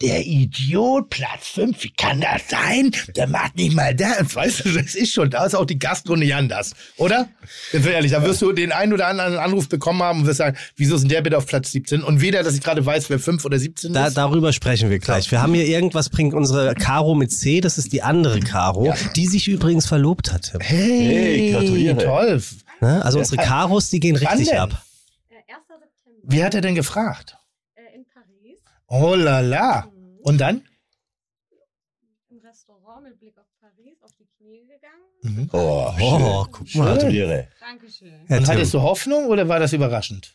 der Idiot, Platz fünf, wie kann das sein? Der macht nicht mal das. Weißt du, das ist schon, da ist auch die Gastro nicht anders, oder? Ganz ehrlich, da wirst du den einen oder anderen Anruf bekommen haben und wirst sagen, wieso ist denn der bitte auf Platz 17? Und weder, dass ich gerade weiß, wer fünf oder 17 Da, ist. darüber sprechen wir gleich. Wir haben hier irgendwas, bringt unsere Caro mit C, das ist die andere Caro, die sich übrigens verlobt hat. Tim. Hey, Hey, gratuliere. toll. Ne? Also unsere Caros, die gehen Wann richtig denn? ab. Äh, 1. September Wie hat er denn gefragt? äh, in Paris Oh la la. Mhm. Und dann? im Restaurant mit Blick auf Paris auf die Knie gegangen. Mhm. Oh, Oh, guck mal. Gratuliere. Dankeschön. Ja, Und hattest du Hoffnung oder war das überraschend?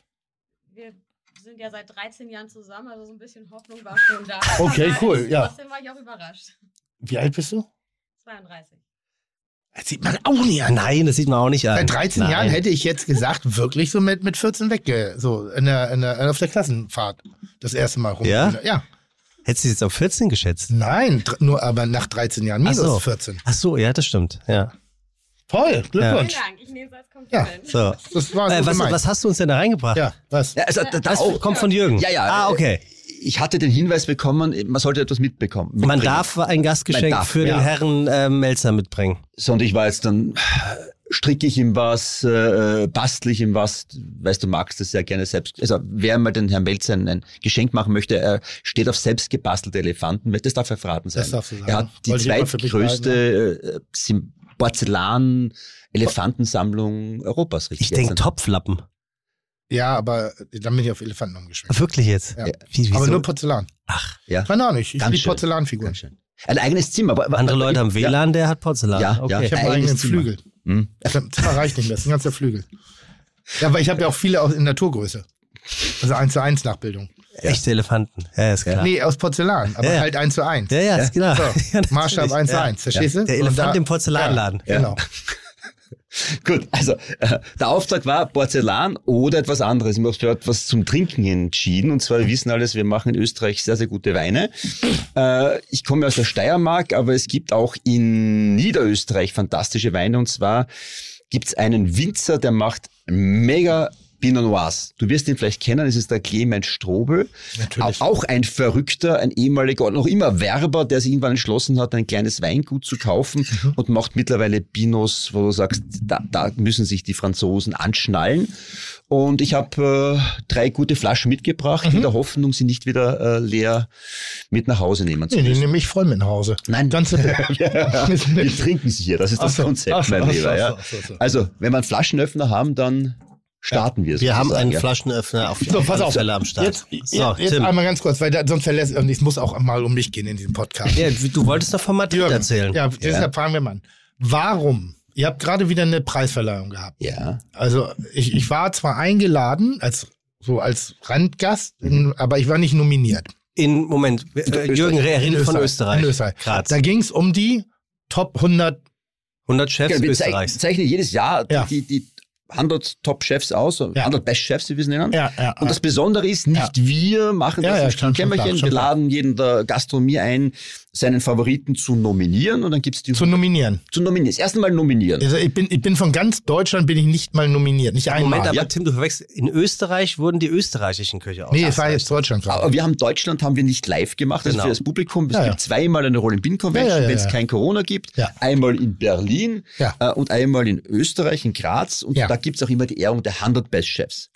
Ja seit 13 Jahren zusammen, also so ein bisschen Hoffnung war schon da. Okay, Aber cool, ja. Trotzdem war ich auch überrascht. Wie alt bist du? 32. Das sieht man auch nie an. Nein, das sieht man auch nicht an. Seit 13 Nein. Jahren hätte ich jetzt gesagt, wirklich so mit, mit 14 wegge, so in der, in der, auf der Klassenfahrt das erste Mal rum. Ja? Ja. Hättest du jetzt auf 14 geschätzt? Nein, nur aber nach 13 Jahren minus Ach so. 14. Ach so, ja, das stimmt. Ja. Toll, Vielen Glückwunsch. Dank, ich nehme es als Kompliment. So. Das war so Äh, was, was hast du uns denn da reingebracht? Ja, was? Ja, also, da- Das auch, kommt von Jürgen. Ja, ja. Ah, okay. Ich hatte den Hinweis bekommen, man sollte etwas mitbekommen. Man mitbringen. darf ein Gastgeschenk Man darf, für ja. den Herrn äh, Melzer mitbringen. So, und ich war jetzt dann, stricke ich ihm was, äh, bastle ich ihm was, weißt du, magst das sehr gerne selbst. Also wer mal den Herrn Melzer ein, Geschenk machen möchte, er steht auf selbst gebastelte Elefanten, das darf verraten sein. Das darfst du sagen. Er hat die Wollte zweitgrößte äh, Sim- Porzellan-Elefantensammlung Europas. richtig Ich denke jetzt. Topflappen. Ja, aber dann bin ich auf Elefanten umgeschwenkt. Wirklich jetzt? Ja. Wie? Aber nur Porzellan. Ach, Ja, Keine Ahnung, ich liebe. Porzellanfiguren. Ein eigenes Zimmer. aber- aber- andere Leute haben Ja. WLAN, der hat Porzellan. Ja, ja. okay. Ich habe einen Eigenes eigenen Zimmer. Flügel. Hm. Das Zimmer reicht nicht mehr, das ist ein ganzer Flügel. Ja, aber ich habe ja auch viele aus in Naturgröße. Also 1 zu 1 Nachbildung. Echte Elefanten. Ja, ist klar. Nee, aus Porzellan, aber Ja, ja. halt 1 zu 1. Ja, ja, ist klar. So, Ja. Maßstab 1 zu Ja. 1, verstehst du? Der Elefant da- im Porzellanladen. Ja, genau. Gut, also äh, der Auftrag war Porzellan oder etwas anderes. Ich habe für etwas zum Trinken entschieden. Und zwar, wir wissen alles, wir machen in Österreich sehr, sehr gute Weine. Äh, ich komme aus der Steiermark, aber es gibt auch in Niederösterreich fantastische Weine. Und zwar gibt's einen Winzer, der macht mega Pinot Noirs. Du wirst ihn vielleicht kennen, es ist der Clement Strobel. Natürlich. Auch ein Verrückter, ein ehemaliger und noch immer Werber, der sich irgendwann entschlossen hat, ein kleines Weingut zu kaufen Mhm. und macht mittlerweile Pinos, wo du sagst, da, da müssen sich die Franzosen anschnallen. Und ich habe äh, drei gute Flaschen mitgebracht, Mhm. in der Hoffnung, sie nicht wieder äh, leer mit nach Hause nehmen zu Nee, die müssen. nehme ich voll mit nach Hause. Nein. Ganz Wir trinken sie hier, das ist das so, Konzept, so, mein so, Lieber. ja. Also, wenn wir einen Flaschenöffner haben, dann starten wir. Wir haben einen ja. Flaschenöffner auf So, pass auf. Fälle am Start. Jetzt, so, jetzt Tim. einmal ganz kurz, weil da, sonst verlässt und es muss auch mal um mich gehen in diesem Podcast. Ja, du wolltest doch von Madrid Jürgen, erzählen. Ja, deshalb fragen wir mal an. Warum? Ihr habt gerade wieder eine Preisverleihung gehabt. Ja. Also ich, ich war zwar eingeladen als so als Randgast, aber ich war nicht nominiert. In, Moment, äh, Jürgen In redet von Österreich. In Österreich. Graz. Da ging es um die Top 100. 100 Chefs Ja, Österreichs. zeichnen jedes Jahr Ja. die, die 100 Top-Chefs aus, 100 Best-Chefs, wie wir es nennen. Ja, ja, Und das Besondere ist, nicht wir machen Ja, das ja, Kämmerchen, wir laden jeden der Gastronomie ein, seinen Favoriten zu nominieren und dann gibt's die zu nominieren. zu nominieren. Das erste Mal nominieren. Also ich bin, ich bin von ganz Deutschland bin ich nicht mal nominiert, nicht einmal. Moment, aber Ja. Tim, du verwechselst. In Österreich wurden die österreichischen Köche nee, es war jetzt Deutschland gerade. Aber wir haben Deutschland haben wir nicht live gemacht, also Genau. für das Publikum. Es Ja, gibt ja. zweimal eine Rolling Pin Convention, Ja, ja, ja, wenn es ja. kein Corona gibt. Ja. Einmal in Berlin Ja. äh, und einmal in Österreich, in Graz. Und Ja. da gibt's auch immer die Ehrung der 100 Best Chefs.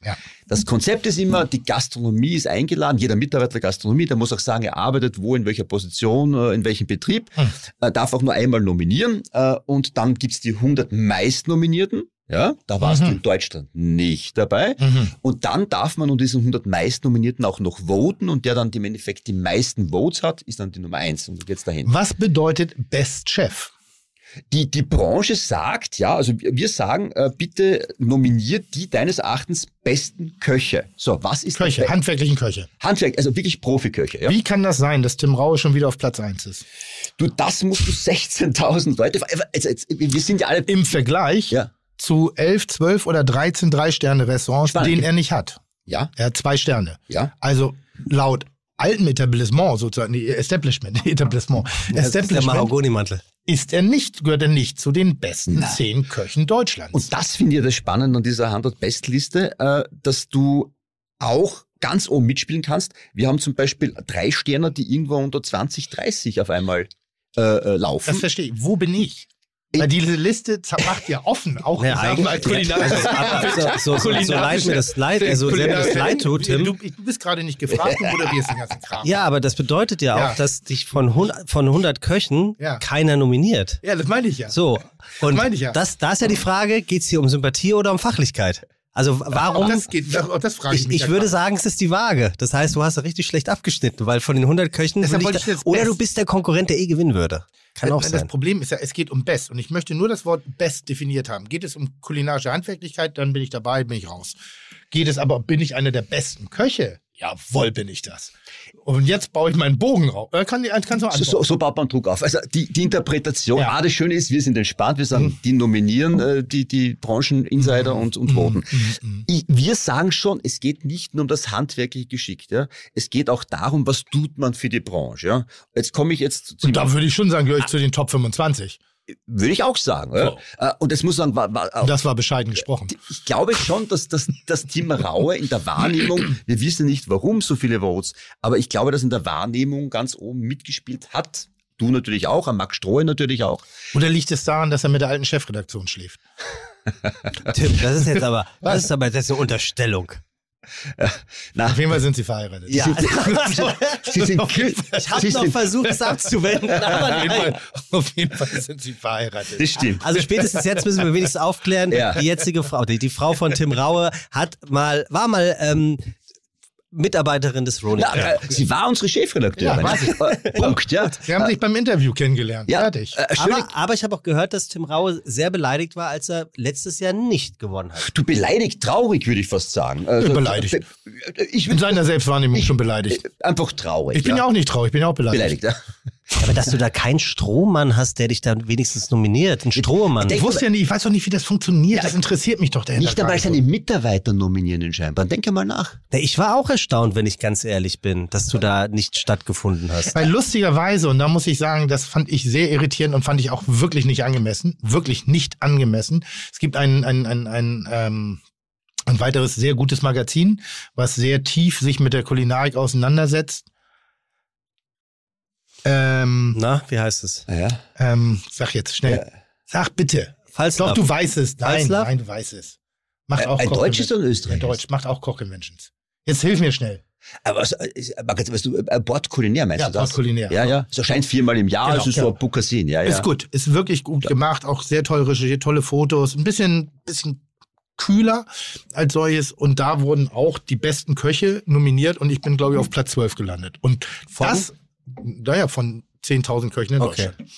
Das Konzept ist immer, die Gastronomie ist eingeladen, jeder Mitarbeiter der Gastronomie, der muss auch sagen, er arbeitet wo, in welcher Position, äh, in welchem Betrieb, Hm. äh, darf auch nur einmal nominieren äh, und dann gibt's die 100 meistnominierten. Ja, da warst Mhm. du in Deutschland nicht dabei. Mhm. Und dann darf man unter diesen 100 meistnominierten auch noch voten und der dann im Endeffekt die meisten Votes hat, ist dann die Nummer eins und geht's dahin. Was bedeutet Best Chef? Die, die Branche sagt, ja, also wir sagen, äh, bitte nominiert die deines Erachtens besten Köche. So, was ist Köche, Be- handwerklichen Köche. Handwerk, also wirklich Profiköche. Ja? Wie kann das sein, dass Tim Raue schon wieder auf Platz 1 ist? Du, das musst du 16.000 Leute. Also, jetzt, wir sind ja alle. Im Vergleich Ja, zu 11, 12 oder 13 Drei-Sterne-Restaurants, denen er nicht hat. ja, Er hat zwei Sterne. ja. Also laut altem Etablissement sozusagen, nee, Establishment, Etablissement, Das ist der Establishment Mahagonimantel. Ist er nicht, gehört er nicht zu den besten zehn Köchen Deutschlands. Und das finde ich das Spannende an dieser 100 Best-Liste, äh, dass du auch ganz oben mitspielen kannst. Wir haben zum Beispiel drei Sterne, die irgendwo unter 20, 30 auf einmal äh, äh, laufen. das verstehe ich. Wo bin ich? Weil diese Liste macht ja offen, auch Ja, eigentlich- mal, kulinarisches So, so, so, so leid mir das leid, also sehr mir das leid tut, Tim. Du, du bist gerade nicht gefragt, du moderierst den ganzen Kram. Ja, aber das bedeutet ja, Ja. auch, dass dich von 100, von 100 Köchen Ja. keiner nominiert. Ja, das meine ich ja. So. Und meine ich ja. das, da ist ja die Frage, geht's hier um Sympathie oder um Fachlichkeit? Also warum? Auch das geht, auch das frage ich, ich, mich. ich würde gerade. sagen, es ist die Waage. Das heißt, du hast ja richtig schlecht abgeschnitten, weil von den 100 Köchen ich ich da, oder du bist der Konkurrent, der eh gewinnen würde. Kann auch das sein. Problem ist ja, es geht um Best. Und ich möchte nur das Wort Best definiert haben. Geht es um kulinarische Handwerklichkeit, dann bin ich dabei, bin ich raus. Geht es aber, bin ich einer der besten Köche? Jawohl, bin ich das. Und jetzt baue ich meinen Bogen rauf. Äh, kann, kannst du so, so, so baut man Druck auf. Also die, die Interpretation, Ja. ah, das Schöne ist, wir sind entspannt, wir sagen, die nominieren äh, die, die Brancheninsider und, und voten. Ich, wir sagen schon, es geht nicht nur um das handwerkliche Geschick. Ja? Es geht auch darum, was tut man für die Branche. Ja? Jetzt komme ich jetzt zu Und da würde ich schon sagen, gehöre ich zu den Top 25. würde ich auch sagen. Ja? Äh, Und es muss sagen, war, war, Und das war bescheiden gesprochen. ich glaube schon, dass das, das Team Raue in der Wahrnehmung, wir wissen nicht, warum so viele Votes, aber ich glaube, dass in der Wahrnehmung ganz oben mitgespielt hat. Du natürlich auch, am Max Strohe natürlich auch. Oder liegt es daran, dass er mit der alten Chefredaktion schläft? Tim, das ist jetzt aber, das ist aber jetzt eine Unterstellung. Na, Auf jeden Fall sind sie verheiratet. Ja. Sie sind, Ich habe noch versucht, es abzuwenden, aber Auf jeden, nein. Fall, auf jeden Fall sind sie verheiratet. das stimmt. Also spätestens jetzt müssen wir wenigstens aufklären, Ja. die jetzige Frau, die, die Frau von Tim Raue hat mal, war mal ähm, Mitarbeiterin des Rolling. Na, äh, sie war unsere Chefredakteurin. Ja, ich. Äh, Punkt, ja. Sie haben sich beim Interview kennengelernt. Ja, Fertig. äh, aber, aber ich habe auch gehört, dass Tim Raue sehr beleidigt war, als er letztes Jahr nicht gewonnen hat. du beleidigt, traurig, würde ich fast sagen. Also, beleidigt. äh, Ich In bin seiner Selbstwahrnehmung schon beleidigt. einfach traurig. Ich bin ja auch nicht traurig, ich bin ja auch beleidigt. beleidigt. Ja. Aber dass du da keinen Strohmann hast, der dich da wenigstens nominiert. Ein Strohmann. Ich wusste ja nicht, ich weiß doch nicht, wie das funktioniert. das interessiert mich doch dahinter. Nicht gar seine Mitarbeiter nominieren ihn scheinbar. Denke mal nach. Ich war auch erstaunt, wenn ich ganz ehrlich bin, dass du da nicht stattgefunden hast. Weil lustigerweise, und da muss ich sagen, das fand ich sehr irritierend und fand ich auch wirklich nicht angemessen. Wirklich nicht angemessen. Es gibt ein, ein, ein, ein, ähm, ein weiteres sehr gutes Magazin, was sehr tief sich mit der Kulinarik auseinandersetzt. Ähm, Na, wie heißt es? Ja. ähm, sag jetzt schnell. Sag bitte. Falls Doch, du weißt es. Nein, Falslav? nein, du weißt es. Macht auch Ein Koch- deutsches oder österreichisches? Deutsch, macht auch Koch-Conventions. Jetzt hilf mir schnell. Aber was, äh, Margret, weißt du, äh, Bord Kulinär meinst Ja, du das? Bord Kulinär. Ja, ja. Es erscheint viermal im Jahr, Genau, also so genau. ein Bukassin, ja, ja. Ist gut, ist wirklich gut gemacht, auch sehr toll recherchiert, tolle Fotos, ein bisschen, bisschen kühler als solches. Und da wurden auch die besten Köche nominiert und ich bin, glaube ich, auf Platz 12 gelandet. Und Von? das, naja, von 10.000 Köchen in Okay. Deutschland.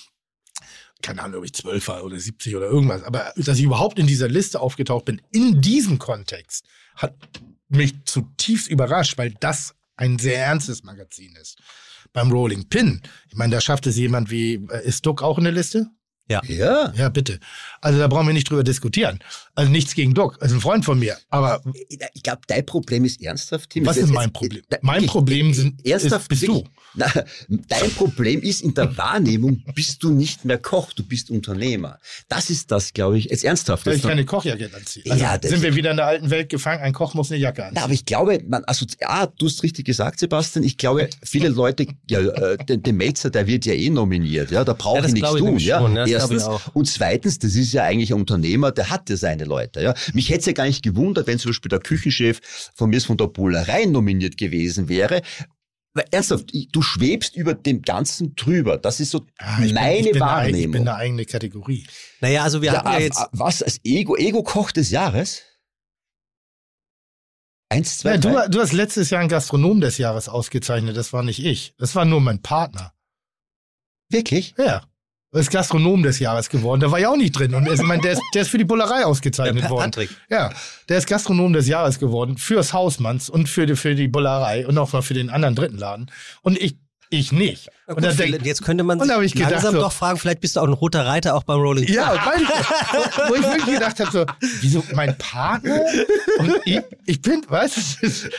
Keine Ahnung, ob ich 12 war oder 70 oder irgendwas. Aber dass ich überhaupt in dieser Liste aufgetaucht bin, in diesem Kontext, hat mich zutiefst überrascht, weil das ein sehr ernstes Magazin ist. Beim Rolling Pin, ich meine, da schafft es jemand wie, äh, ist Duck auch in der Liste? Ja. Ja. Ja, bitte. Also da brauchen wir nicht drüber diskutieren. Also nichts gegen Doc, ist ein Freund von mir. Aber Ich glaube, dein Problem ist ernsthaft, Tim. Was ist mein Problem? Mein Problem sind- ernsthaft ist- bist wirklich, du. Na, dein Problem ist in der Wahrnehmung, bist du nicht mehr Koch, du bist Unternehmer. Das ist das, glaube ich, jetzt ernsthaft. weil ich keine Kochjacke anziehe. Also Ja, das- sind wir wieder in der alten Welt gefangen, ein Koch muss eine Jacke anziehen. Na, aber ich glaube, man, also, ah, du hast richtig gesagt, Sebastian. Ich glaube, viele Leute, ja, äh, den, den Melzer, der wird ja eh nominiert, ja, da brauche Ja, ich nichts ich tun, nämlich ja. schon, ja, ich Erstens. auch. Und zweitens, das ist ja eigentlich ein Unternehmer, der hat ja seine Leute, ja. Mich hätte es ja gar nicht gewundert, wenn zum Beispiel der Küchenchef von mir von der Bullerei nominiert gewesen wäre. Weil, ernsthaft, du schwebst über dem Ganzen drüber. Das ist so Ah, ich bin- meine ich bin eine, ich Wahrnehmung. bin eine eigene Kategorie. Naja, also wir ja, hatten ja ah, jetzt. ah, was als Ego, Ego-Koch des Jahres? Eins, zwei, Ja, du, drei. du hast letztes Jahr einen Gastronom des Jahres ausgezeichnet, das war nicht ich. Das war nur mein Partner. Wirklich? Ja. Er ist Gastronom des Jahres geworden. Der war ja auch nicht drin. Und er ist, ich meine, der, ist, der ist für die Bullerei ausgezeichnet Ja, worden. Patrick. Ja, der ist Gastronom des Jahres geworden. Fürs Hausmanns und für die, für die Bullerei und auch mal für den anderen dritten Laden. Und ich, ich nicht. Na Und dann gut, denk, jetzt könnte man sich gedacht, langsam so- doch fragen, vielleicht bist du auch ein roter Reiter auch beim Rolling Stone. Ja, meine ich, wo, wo ich wirklich gedacht habe, so, wieso mein Partner? Und ich, ich bin, weißt du, das ist-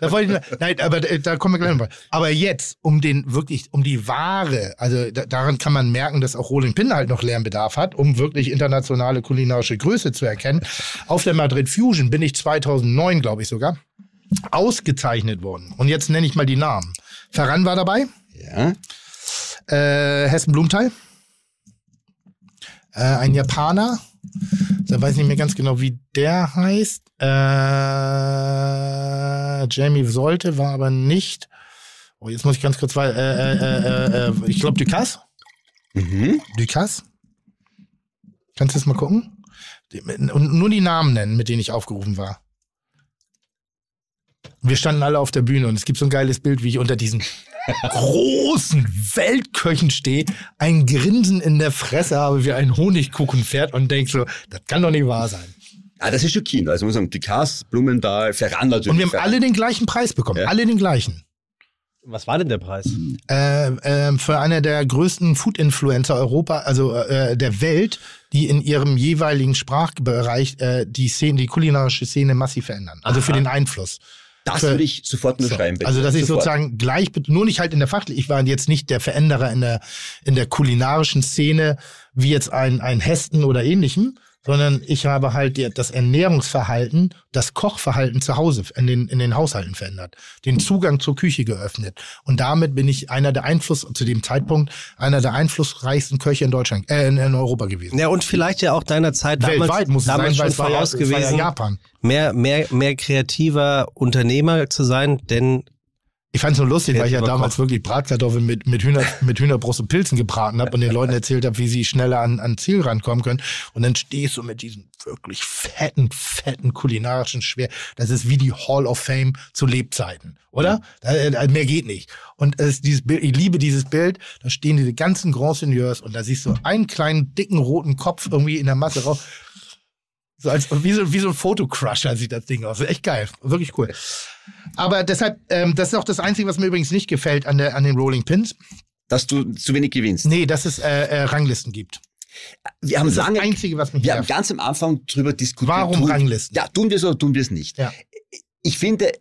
da wollte ich, nur- nein, aber da, da kommen wir gleich noch mal. Aber jetzt, um den wirklich, um die Ware, also da, daran kann man merken, dass auch Rolling Pin halt noch Lernbedarf hat, um wirklich internationale kulinarische Größe zu erkennen. Auf der Madrid Fusion bin ich 2009, glaube ich sogar, ausgezeichnet worden. Und jetzt nenne ich mal die Namen. Ferran war dabei, Ja. äh, Hessen Blumenthal, äh, ein Japaner, da weiß ich nicht mehr ganz genau, wie der heißt. Äh, Jamie sollte, war aber nicht. Oh, jetzt muss ich ganz kurz weiter. Äh, äh, äh, äh, ich glaube Ducasse. Mhm. Ducasse. Kannst du das mal gucken? Und nur die Namen nennen, mit denen ich aufgerufen war. Wir standen alle auf der Bühne und es gibt so ein geiles Bild, wie ich unter diesen großen Weltköchen stehe, ein Grinsen in der Fresse habe wie ein Honigkuchenpferd und denk so, das kann doch nicht wahr sein. Ah, das ist schon Kino. Also muss man sagen, Ducasse, Blumenthal, Ferran natürlich. Und wir haben Ferran. alle den gleichen Preis bekommen, Ja. alle den gleichen. Was war denn der Preis? Äh, äh, für einer der größten Food-Influencer Europa, also äh, der Welt, die in ihrem jeweiligen Sprachbereich äh, die Szene, die kulinarische Szene massiv verändern. Also für Aha. den Einfluss. Das für- würde ich sofort So, unterschreiben. bitte. also dass ich Sofort. sozusagen gleich, nur nicht halt in der fachlichen, ich war jetzt nicht der Veränderer in der in der kulinarischen Szene wie jetzt ein ein Hesten oder ähnlichem, sondern ich habe halt das Ernährungsverhalten, das Kochverhalten zu Hause in den in den Haushalten verändert, den Zugang zur Küche geöffnet und damit bin ich einer der Einfluss zu dem Zeitpunkt einer der einflussreichsten Köche in Deutschland, äh, in, in Europa gewesen. Ja, und vielleicht ja auch deiner Zeit damals, Weltweit muss es damals sein, weil schon ja, voraus ja gewesen, Japan. mehr, mehr, mehr kreativer Unternehmer zu sein, denn Ich fand es nur lustig, weil ich ja damals wirklich Bratkartoffeln mit, mit, Hühner, mit Hühnerbrust und Pilzen gebraten habe und den Leuten erzählt habe, wie sie schneller an, an Ziel rankommen können. Und dann stehst du mit diesem wirklich fetten, fetten kulinarischen Schwer. Das ist wie die Hall of Fame zu Lebzeiten, oder? Da, äh, mehr geht nicht. Und es dieses Bild, ich liebe dieses Bild. Da stehen diese ganzen Grand Seigneurs und da siehst du einen kleinen, dicken, roten Kopf irgendwie in der Masse raus. So als, wie so, wie so ein Fotocrusher sieht das Ding aus. Echt geil. Wirklich cool. Aber deshalb, ähm, das ist auch das Einzige, was mir übrigens nicht gefällt an, der, an den Rolling Pins. Dass du zu wenig gewinnst. Nee, dass es äh, äh, Ranglisten gibt. Wir haben Das ist das lange, Einzige, was mich wir haben ganz am Anfang drüber diskutiert. Warum tun, Ranglisten? Ja, tun wir es oder tun wir es nicht? Ja. Ich finde,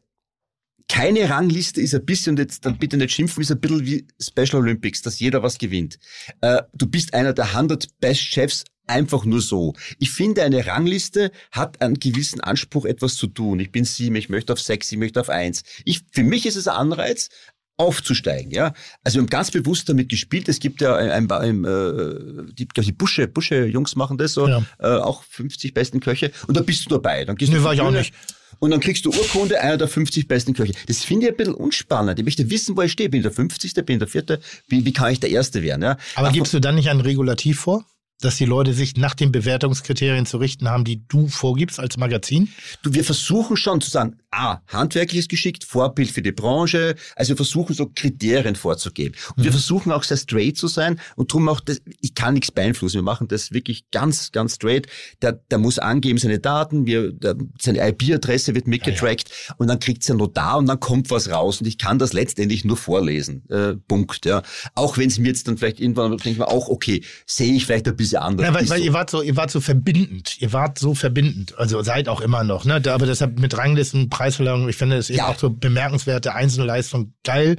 keine Rangliste ist ein bisschen, und jetzt dann bitte nicht schimpfen, ist ein bisschen wie Special Olympics, dass jeder was gewinnt. Äh, du bist einer der 100 Best Chefs einfach nur so. Ich finde, eine Rangliste hat einen gewissen Anspruch, etwas zu tun. Ich bin sieben, ich möchte auf sechs, ich möchte auf eins. Ich, für mich ist es ein Anreiz, aufzusteigen, ja. Also wir haben ganz bewusst damit gespielt. Es gibt ja ein, ein, ein äh, die, die Busche, Busche Jungs machen das so, Ja. äh, auch 50 besten Köche. Und da bist du dabei. Dann gehst Nee, du war ich auch nicht. Und dann kriegst du Urkunde, einer der 50 besten Köche. Das finde ich ein bisschen unspannend. Ich möchte wissen, wo ich stehe. Bin ich der 50., bin ich der Vierte? Wie, wie kann ich der Erste werden? Ja? Aber Ach, gibst du dann nicht ein Regulativ vor? Dass die Leute sich nach den Bewertungskriterien zu richten haben, die du vorgibst als Magazin? Du, wir versuchen schon zu sagen, ah, handwerkliches Geschick, Vorbild für die Branche. Also wir versuchen so Kriterien vorzugeben. Und wir versuchen auch sehr straight zu sein und drum auch, das, ich kann nichts beeinflussen. Wir machen das wirklich ganz, ganz straight. Der, der muss angeben seine Daten, wir, der, seine IP-Adresse wird mitgetrackt und dann kriegt ein Notar und dann kommt was raus und ich kann das letztendlich nur vorlesen. Äh, Punkt. Ja. Auch wenn es mir jetzt dann vielleicht irgendwann denke ich mir auch, okay, sehe ich vielleicht ein bisschen bisschen anders. Ja, weil, weil so. ihr wart so, ihr wart so verbindend. Ihr wart so verbindend. Also seid auch immer noch, ne? Aber deshalb mit Ranglisten, Preisverleihung, ich finde es eben Ja. auch so bemerkenswerte Einzelleistung geil.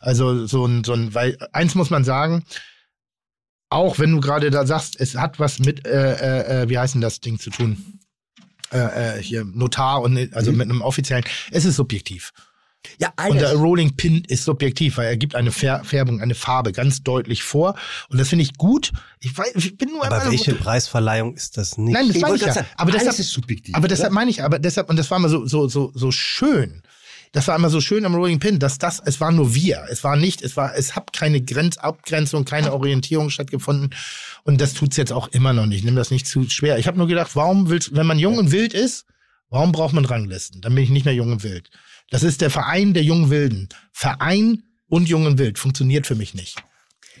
Also so ein, so ein, weil eins muss man sagen, auch wenn du gerade da sagst, es hat was mit, äh, äh, äh, wie heißt denn das Ding zu tun? Äh, äh, hier Notar und also Mhm. mit einem offiziellen, es ist subjektiv. Ja, Und der alles. Rolling Pin ist subjektiv, weil er gibt eine Fär Färbung, eine Farbe ganz deutlich vor. Und das finde ich gut. Ich, weiß, ich bin nur Aber welche Preisverleihung ist das nicht? Nein, das Ich meine ich ja. aber alles deshalb, ist subjektiv. aber oder? deshalb meine ich, aber deshalb, und das war immer so, so, so, so schön. Das war immer so schön am Rolling Pin, dass das, es war nur wir. Es war nicht, es war, es hat keine Grenz, Abgrenzung, keine Orientierung stattgefunden. Und das tut's jetzt auch immer noch nicht. Nimm das nicht zu schwer. Ich habe nur gedacht, warum willst, wenn man jung und wild ist, warum braucht man Ranglisten? Dann bin ich nicht mehr jung und wild. Das ist der Verein der jungen Wilden. Verein und jung und wild funktioniert für mich nicht.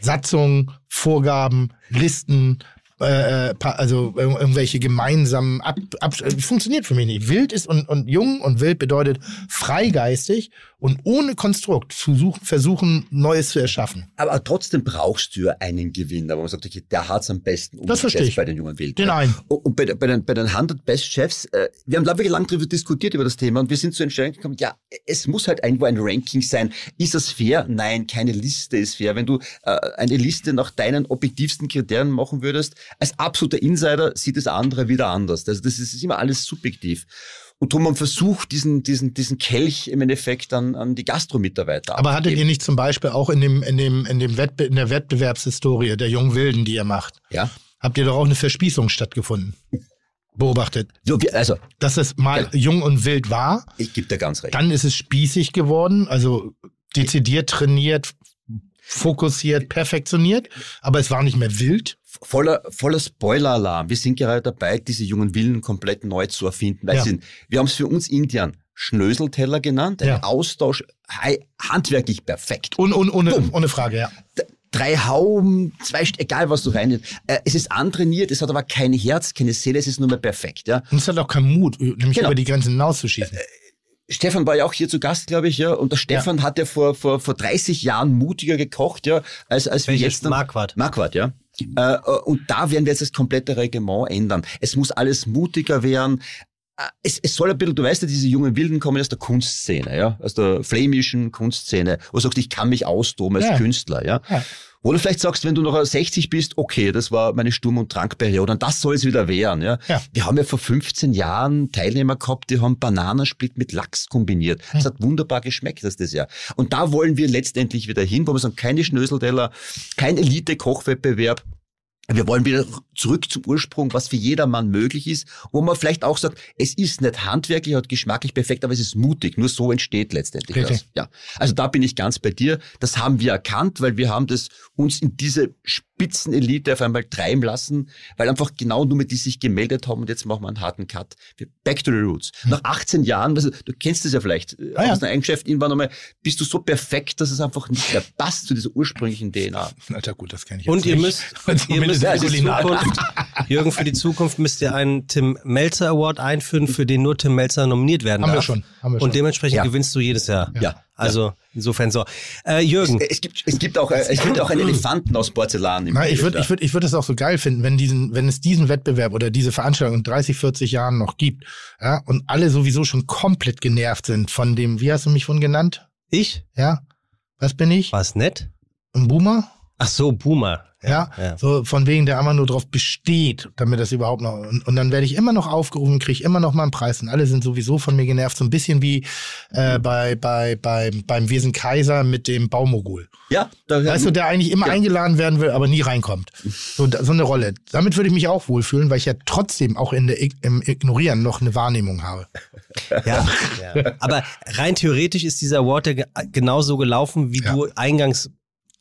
Satzungen, Vorgaben, Listen, äh, äh, also ir- irgendwelche gemeinsamen ab, ab, funktioniert für mich nicht. Wild ist und, und jung und wild bedeutet freigeistig und ohne Konstrukt zu suchen, versuchen, Neues zu erschaffen. Aber trotzdem brauchst du ja einen Gewinner, wo man sagt, okay, der hat's am besten Das verstehe umgesetzt ich. bei den jungen Wilden. Den einen. Und bei, bei, den, bei den 100 Best Chefs, äh, wir haben wirklich lange darüber diskutiert über das Thema und wir sind zur Entscheidung gekommen, ja, es muss halt irgendwo ein Ranking sein. Ist das fair? Nein, keine Liste ist fair. Wenn du äh, eine Liste nach deinen objektivsten Kriterien machen würdest, als absoluter Insider sieht das andere wieder anders. Also das ist, ist immer alles subjektiv. Und darum man versucht, diesen, diesen, diesen Kelch im Endeffekt an, an die Gastromitarbeiter Aber hattet ihr nicht zum Beispiel auch in dem, in dem, in dem Wettbe in der Wettbewerbshistorie der jungen Wilden, die ihr macht, Ja? habt ihr doch auch eine Verspießung stattgefunden? Beobachtet. So, also, Dass es mal Ja. jung und wild war, ich gebe dir ganz recht. Dann ist es spießig geworden, also dezidiert trainiert, fokussiert, perfektioniert, aber es war nicht mehr wild. Voller, voller Spoiler-Alarm. Wir sind gerade dabei, diese jungen Villen komplett neu zu erfinden. Weil Ja. sind, wir haben es für uns intern Schnöselteller genannt, ein Ja. Austausch, hei- handwerklich perfekt. Und, und ohne, Dumm. ohne Frage, ja. D- Drei Hauben, zwei, St- egal was du rein. Äh, es ist antrainiert, es hat aber kein Herz, keine Seele, es ist nur mehr perfekt. Ja. Und es hat auch keinen Mut, nämlich Genau. über die Grenzen hinauszuschießen. Stefan war ja auch hier zu Gast, glaube ich, ja. Und der Stefan hat ja vor, vor, vor 30 Jahren mutiger gekocht, ja, als, als wir jetzt. Marquardt. Marquardt, ja. Äh, äh, und da werden wir jetzt das komplette Reglement ändern. Es muss alles mutiger werden. Äh, Es, es soll ein bisschen, du weißt ja, diese jungen Wilden kommen aus der Kunstszene, ja, aus der flämischen Kunstszene, wo du sagst, ich kann mich austoben als Ja. Künstler, ja. Ja. Wo du vielleicht sagst, wenn du noch 60 bist, okay, das war meine Sturm- und Trankperiode und das soll es wieder werden, ja. Ja. Wir haben ja vor 15 Jahren Teilnehmer gehabt, die haben Bananensplit mit Lachs kombiniert. Das hat wunderbar geschmeckt, das das Jahr. Und da wollen wir letztendlich wieder hin, wo wir sagen, keine Schnöselteller, kein Elite-Kochwettbewerb. Wir wollen wieder zurück zum Ursprung, was für jedermann möglich ist, wo man vielleicht auch sagt, es ist nicht handwerklich, hat geschmacklich perfekt, aber es ist mutig. Nur so entsteht letztendlich Richtig. das. Ja. Also da bin ich ganz bei dir. Das haben wir erkannt, weil wir haben das uns in diese Spitzenelite auf einmal treiben lassen, weil einfach genau nur mit die sich gemeldet haben und jetzt machen wir einen harten Cut. Wir- Back to the roots. Nach 18 Jahren, also, du kennst das ja vielleicht, äh, Ah, ja. aus einem Geschäft irgendwann einmal, bist du so perfekt, dass es einfach nicht mehr passt zu dieser ursprünglichen DNA. Alter, gut, das kenne ich Und jetzt ihr nicht. müsst, Also ihr müsst für die. Zukunft, Jürgen, für die Zukunft müsst ihr einen Tim Melzer Award einführen, für den nur Tim Melzer nominiert werden Haben wir darf. schon, haben wir schon. Und dementsprechend Ja. gewinnst du jedes Jahr. Ja. Also insofern so. Äh, Jürgen, Es gibt, es gibt auch, äh, es gibt auch einen Elefanten aus Porzellan. Im Nein, ich würde ich würd, ich würd es auch so geil finden, wenn, diesen, wenn es diesen Wettbewerb oder diese Veranstaltung in 30, 40 Jahren noch gibt ja, und alle sowieso schon komplett genervt sind von dem, wie hast du mich vorhin genannt? ich? Ja, was bin ich? War's nett? Ein Boomer? Ach so, Boomer. Ja, ja. so von wegen, der einfach nur drauf besteht, damit das überhaupt noch. Und, und dann werde ich immer noch aufgerufen, kriege immer noch mal einen Preis. Und alle sind sowieso von mir genervt, so ein bisschen wie äh, bei, bei, bei, beim Wesen Kaiser mit dem Baumogul. Ja, da, Weißt du, der eigentlich immer Ja. eingeladen werden will, aber nie reinkommt. So, so eine Rolle. Damit würde ich mich auch wohlfühlen, weil ich ja trotzdem auch in der, im Ignorieren noch eine Wahrnehmung habe. Ja, ja. Aber rein theoretisch ist dieser Award ja ge- genauso gelaufen, wie du eingangs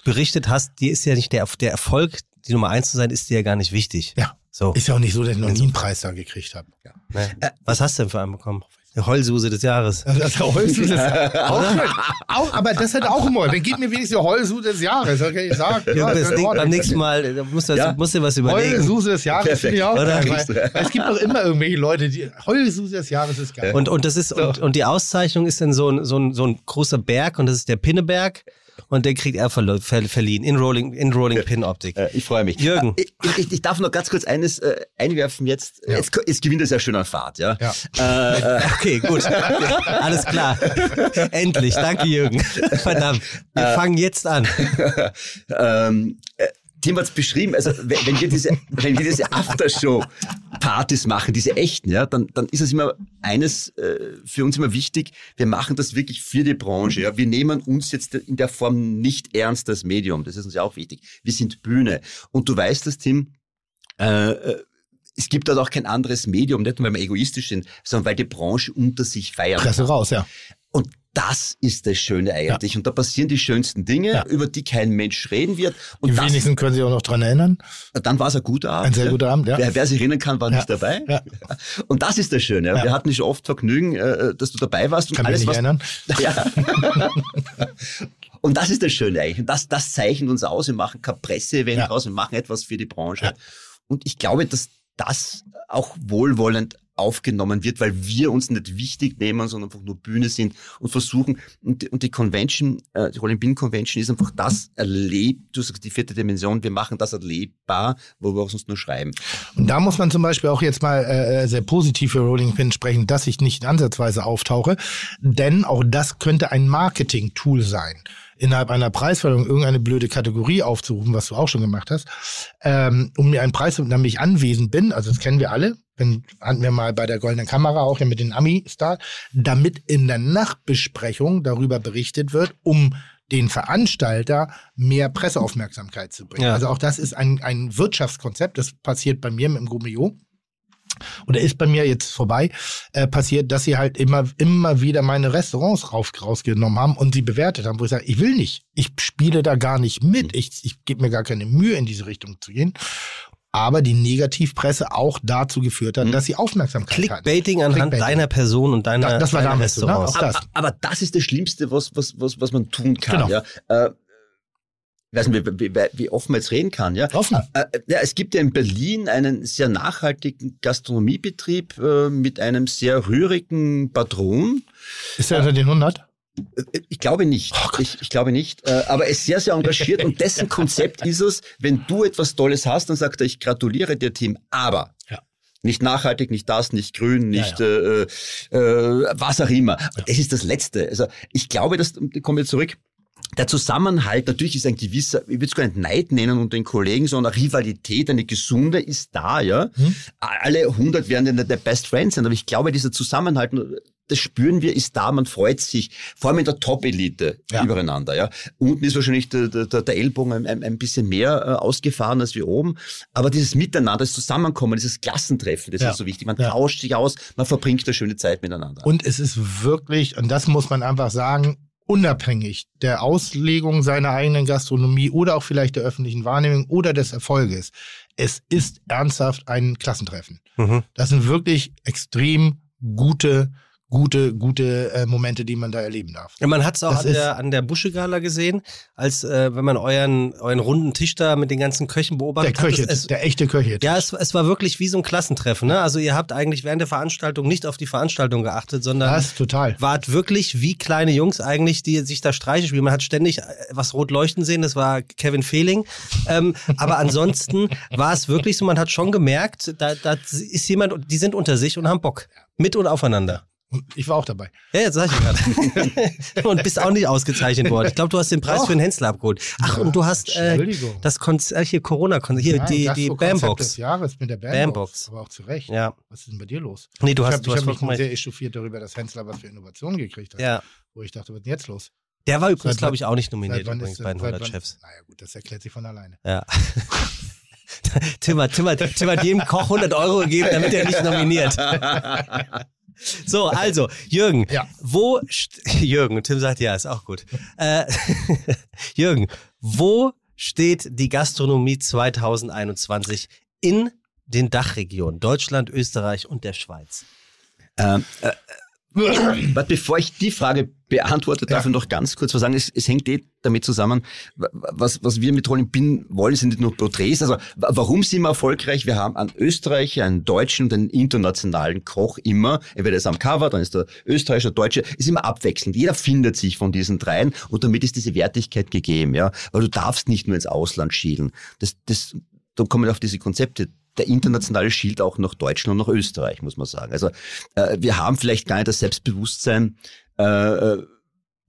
berichtet hast. Dir ist ja nicht der, der Erfolg, die Nummer eins zu sein, ist dir ja gar nicht wichtig. Ja. So. Ist ja auch nicht so, dass ich noch nie einen Preis da gekriegt habe. Ne? Was hast du denn für einen bekommen? Eine Heulsuse des Jahres. Also das Heulsud des auch, schön. auch, aber das hat auch immer. Dann gib mir wenigstens die Heulsud des Jahres. Das kann ich sagen. Ja, Ja, das ist in Ding, beim nächsten Mal da musst du, Ja. musst du was überlegen. Heulsuse des Jahres Perfekt. finde ich auch Oder? geil. Weil, es gibt doch immer irgendwelche Leute, die Heulsuse des Jahres ist geil. Und, und das ist, und, und die Auszeichnung ist dann so ein, so ein, so ein großer Berg und das ist der Pinneberg. Und den kriegt er verlo- ver verliehen in Rolling, in Rolling Pin Optik. Äh, ich freue mich. Jürgen. Äh, Ich, ich, ich darf noch ganz kurz eines äh, einwerfen jetzt. Jetzt, ko- jetzt gewinnt es ja schön an Fahrt, ja. Ja. Äh, äh, Okay, gut. Alles klar. Endlich. Danke, Jürgen. Verdammt. Wir fangen jetzt an. ähm, äh, Tim hat es beschrieben, also wenn, wenn wir diese, wenn wir diese Aftershow-Partys machen, diese echten, ja, dann, dann ist es immer eines äh, für uns immer wichtig, wir machen das wirklich für die Branche. Ja. Wir nehmen uns jetzt in der Form nicht ernst als Medium, das ist uns ja auch wichtig. Wir sind Bühne. Und du weißt das, Tim, äh, äh, es gibt dort auch kein anderes Medium, nicht nur weil wir egoistisch sind, sondern weil die Branche unter sich feiern. Presse raus, ja. Und das ist das Schöne eigentlich. Und da passieren die schönsten Dinge, Ja. über die kein Mensch reden wird. Und Die das, wenigsten können sich auch noch dran erinnern. dann war es ein guter Abend. Ein sehr guter Abend, ja. Wer, wer sich erinnern kann, war Ja. nicht dabei. Ja. Und das ist das Schöne. Ja. Wir hatten schon oft Vergnügen, äh, dass du dabei warst. Und Kann mich alles, nicht was, erinnern. Ja. Und das ist das Schöne eigentlich. Und das, das zeichnet uns aus. Wir machen kein Presseevent Ja. raus, wir machen etwas für die Branche. Ja. Und ich glaube, dass das auch wohlwollend aufgenommen wird, weil wir uns nicht wichtig nehmen, sondern einfach nur Bühne sind und versuchen, und und die Convention, äh, die Rolling Pin Convention ist einfach das erlebt, du sagst die vierte Dimension, wir machen das erlebbar, wo wir auch sonst nur schreiben. Und da muss man zum Beispiel auch jetzt mal äh, sehr positiv für Rolling Pin sprechen, dass ich nicht ansatzweise auftauche, denn auch das könnte ein Marketing-Tool sein. Innerhalb einer Preisverleihung irgendeine blöde Kategorie aufzurufen, was du auch schon gemacht hast, ähm, um mir einen Preis, damit ich anwesend bin, also das kennen wir alle, wenn, hatten wir mal bei der Goldenen Kamera auch ja mit den Ami-Star, damit in der Nachbesprechung darüber berichtet wird, um den Veranstalter mehr Presseaufmerksamkeit zu bringen. Ja. Also auch das ist ein, ein Wirtschaftskonzept, das passiert bei mir mit dem Gumio. Oder ist bei mir jetzt vorbei, äh, passiert, dass sie halt immer, immer wieder meine Restaurants rauf, rausgenommen haben und sie bewertet haben, wo ich sage, ich will nicht. Ich spiele da gar nicht mit. Ich, ich gebe mir gar keine Mühe, in diese Richtung zu gehen. Aber die Negativpresse auch dazu geführt hat, Mhm. dass sie Aufmerksamkeit hatten. Clickbaiting anhand Clickbaiting. deiner Person und deiner, Das- das war deiner damals so, ne? Restaurants. Auch das. Aber, aber das ist das Schlimmste, was, was, was, was man tun kann. Genau. Ja. Äh, ich weiß nicht, wie, wie, wie offen man jetzt reden kann. Ja. Offen. Äh, äh, ja, es gibt ja in Berlin einen sehr nachhaltigen Gastronomiebetrieb äh, mit einem sehr rührigen Patron. Ist er unter den 100? Äh, Ich glaube nicht. Oh ich, ich glaube nicht. Aber er ist sehr, sehr engagiert und dessen Konzept ist es, wenn du etwas Tolles hast, dann sagt er, ich gratuliere dir, Team, aber Ja. nicht nachhaltig, nicht das, nicht grün, Ja, nicht Äh, äh, was auch immer. Das ist das Letzte. Also ich glaube, dass, und ich komme jetzt zurück, der Zusammenhalt, natürlich ist ein gewisser, ich würde es gar nicht Neid nennen unter den Kollegen, sondern Rivalität, eine gesunde ist da, ja. Hm. Alle 100 werden der Best Friends sein, aber ich glaube, dieser Zusammenhalt, das spüren wir, ist da, man freut sich, vor allem in der Top-Elite Ja. übereinander, ja. Unten ist wahrscheinlich der, der, der Ellbogen ein, ein, ein bisschen mehr äh, ausgefahren als wir oben, aber dieses Miteinander, das Zusammenkommen, dieses Klassentreffen, das Ja. ist so wichtig. Man Ja. tauscht sich aus, man verbringt eine schöne Zeit miteinander. Und es ist wirklich, und das muss man einfach sagen, unabhängig der Auslegung seiner eigenen Gastronomie oder auch vielleicht der öffentlichen Wahrnehmung oder des Erfolges. Es ist ernsthaft ein Klassentreffen. Mhm. Das sind wirklich extrem gute, gute, gute äh, Momente, die man da erleben darf. Ja, man hat es auch Das an der, an der Busche-Gala gesehen, als äh, wenn man euren, euren runden Tisch da mit den ganzen Köchen Der beobachtet Köche, hat. Es, der echte Köche. ja, es, es war wirklich wie so ein Klassentreffen. Ne? Also ihr habt eigentlich während der Veranstaltung nicht auf die Veranstaltung geachtet, sondern das total. wart wirklich wie kleine Jungs eigentlich, die sich da Streiche spielen. Man hat ständig äh, was rot leuchten sehen, das war Kevin Fehling. Ähm, aber ansonsten war es wirklich so, man hat schon gemerkt, da, da ist jemand, die sind unter sich und haben Bock. Mit und aufeinander. Ich war auch dabei. Ja, jetzt sag ich gerade. und bist auch nicht ausgezeichnet worden. Ich glaube, du hast den Preis Doch. für den Hensler abgeholt. Ach, und du hast äh, das Konzert, hier Corona-Konzert, hier Nein, die, die Konzept des Bambox. Jahres mit der Bambox. Bambox. Aber auch zu Recht. Ja. Was ist denn bei dir los? Nee, du ich hast, habe du hast hab mich nur sehr echauffiert darüber, dass Hensler was für Innovationen gekriegt hat. Ja. Wo ich dachte, was ist denn jetzt los? Der war übrigens, glaube ich, auch nicht nominiert übrigens bei den seit 100 wann- Chefs. Naja, gut, das erklärt sich von alleine. Ja. Tim hat, Tim, hat, Tim hat jedem Koch 100 Euro gegeben, damit er nicht nominiert. So, also, Jürgen, Ja. wo, Jürgen, Tim sagt ja, ist auch gut. Äh, Jürgen, wo steht die Gastronomie 2021 in den Dachregionen Deutschland, Österreich und der Schweiz? Ähm, äh, äh, warte, bevor ich die Frage beantwortet, darf Ja. ich noch ganz kurz was sagen. Es, es hängt eh damit zusammen, wa- was, was wir mit Rolling Pin wollen, sind nicht nur Porträts. Also wa- warum sind wir erfolgreich? Wir haben einen Österreicher, einen Deutschen und einen internationalen Koch immer. Entweder ist er am Cover, dann ist der Österreicher, der Deutsche. Ist immer abwechselnd. Jeder findet sich von diesen dreien und damit ist diese Wertigkeit gegeben. Ja, Weil du darfst nicht nur ins Ausland schielen. Das, das, da kommen wir auf diese Konzepte. Der internationale schielt auch nach Deutschland und nach Österreich, muss man sagen. Also äh, wir haben vielleicht gar nicht das Selbstbewusstsein, äh, äh,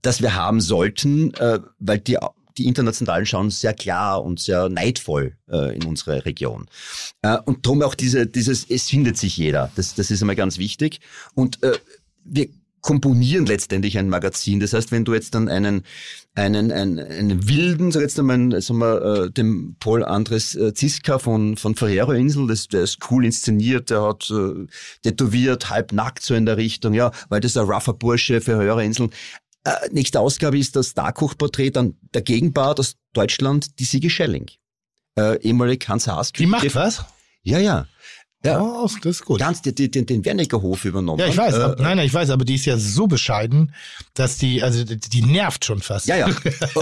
das wir haben sollten, äh, weil die, die Internationalen schauen sehr klar und sehr neidvoll äh, in unsere Region. Äh, und darum auch diese, dieses, es findet sich jeder. Das, das ist einmal ganz wichtig. Und äh, wir komponieren letztendlich ein Magazin. Das heißt, wenn du jetzt dann einen, einen, einen, einen wilden, sag jetzt einmal, sagen wir, äh, dem Paul Andres äh, Ziska von, von Ferrero Insel, das, der ist cool inszeniert, der hat äh, tätowiert, halb nackt so in der Richtung, ja, weil das ist ein rougher Bursche, Ferrero Insel. Äh, nächste Ausgabe ist das Starkoch-Porträt dann der Gegenpart aus Deutschland, die Sigi Schelling. Äh, ehemalig Hans Haas. Die macht was? Ja, ja. Ja. Oh, das ist gut. Ganz den, den, den Wernickerhof übernommen. Ja, ich weiß. Äh, ab- nein, nein, ich weiß, aber die ist ja so bescheiden, dass die, also die, die nervt schon fast. ja, ja.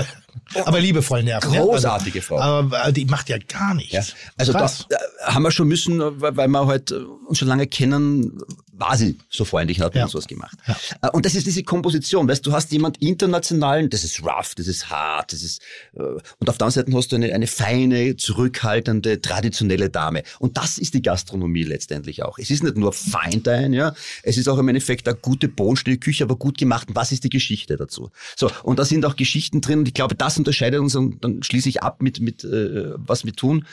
aber liebevoll nervt. ne? Großartige Frau. Also, aber die macht ja gar nichts. Ja, also Krass. da haben wir schon müssen, weil, wir halt äh, uns schon lange kennen, war sie so freundlich und hat Ja. uns was gemacht. Äh, Und das ist diese Komposition, weißt du, hast jemand internationalen, das ist rough, das ist hart, das ist äh, und auf der anderen Seite hast du eine, eine feine, zurückhaltende, traditionelle Dame. Und das ist die Gastronomie letztendlich auch. Es ist nicht nur Fine Dine, ja, es ist auch im Endeffekt eine gute bodenständige Küche, aber gut gemacht. Und was ist die Geschichte dazu? So, und da sind auch Geschichten drin und ich glaube, das unterscheidet uns und dann schließe ich ab mit, mit äh, was wir tun.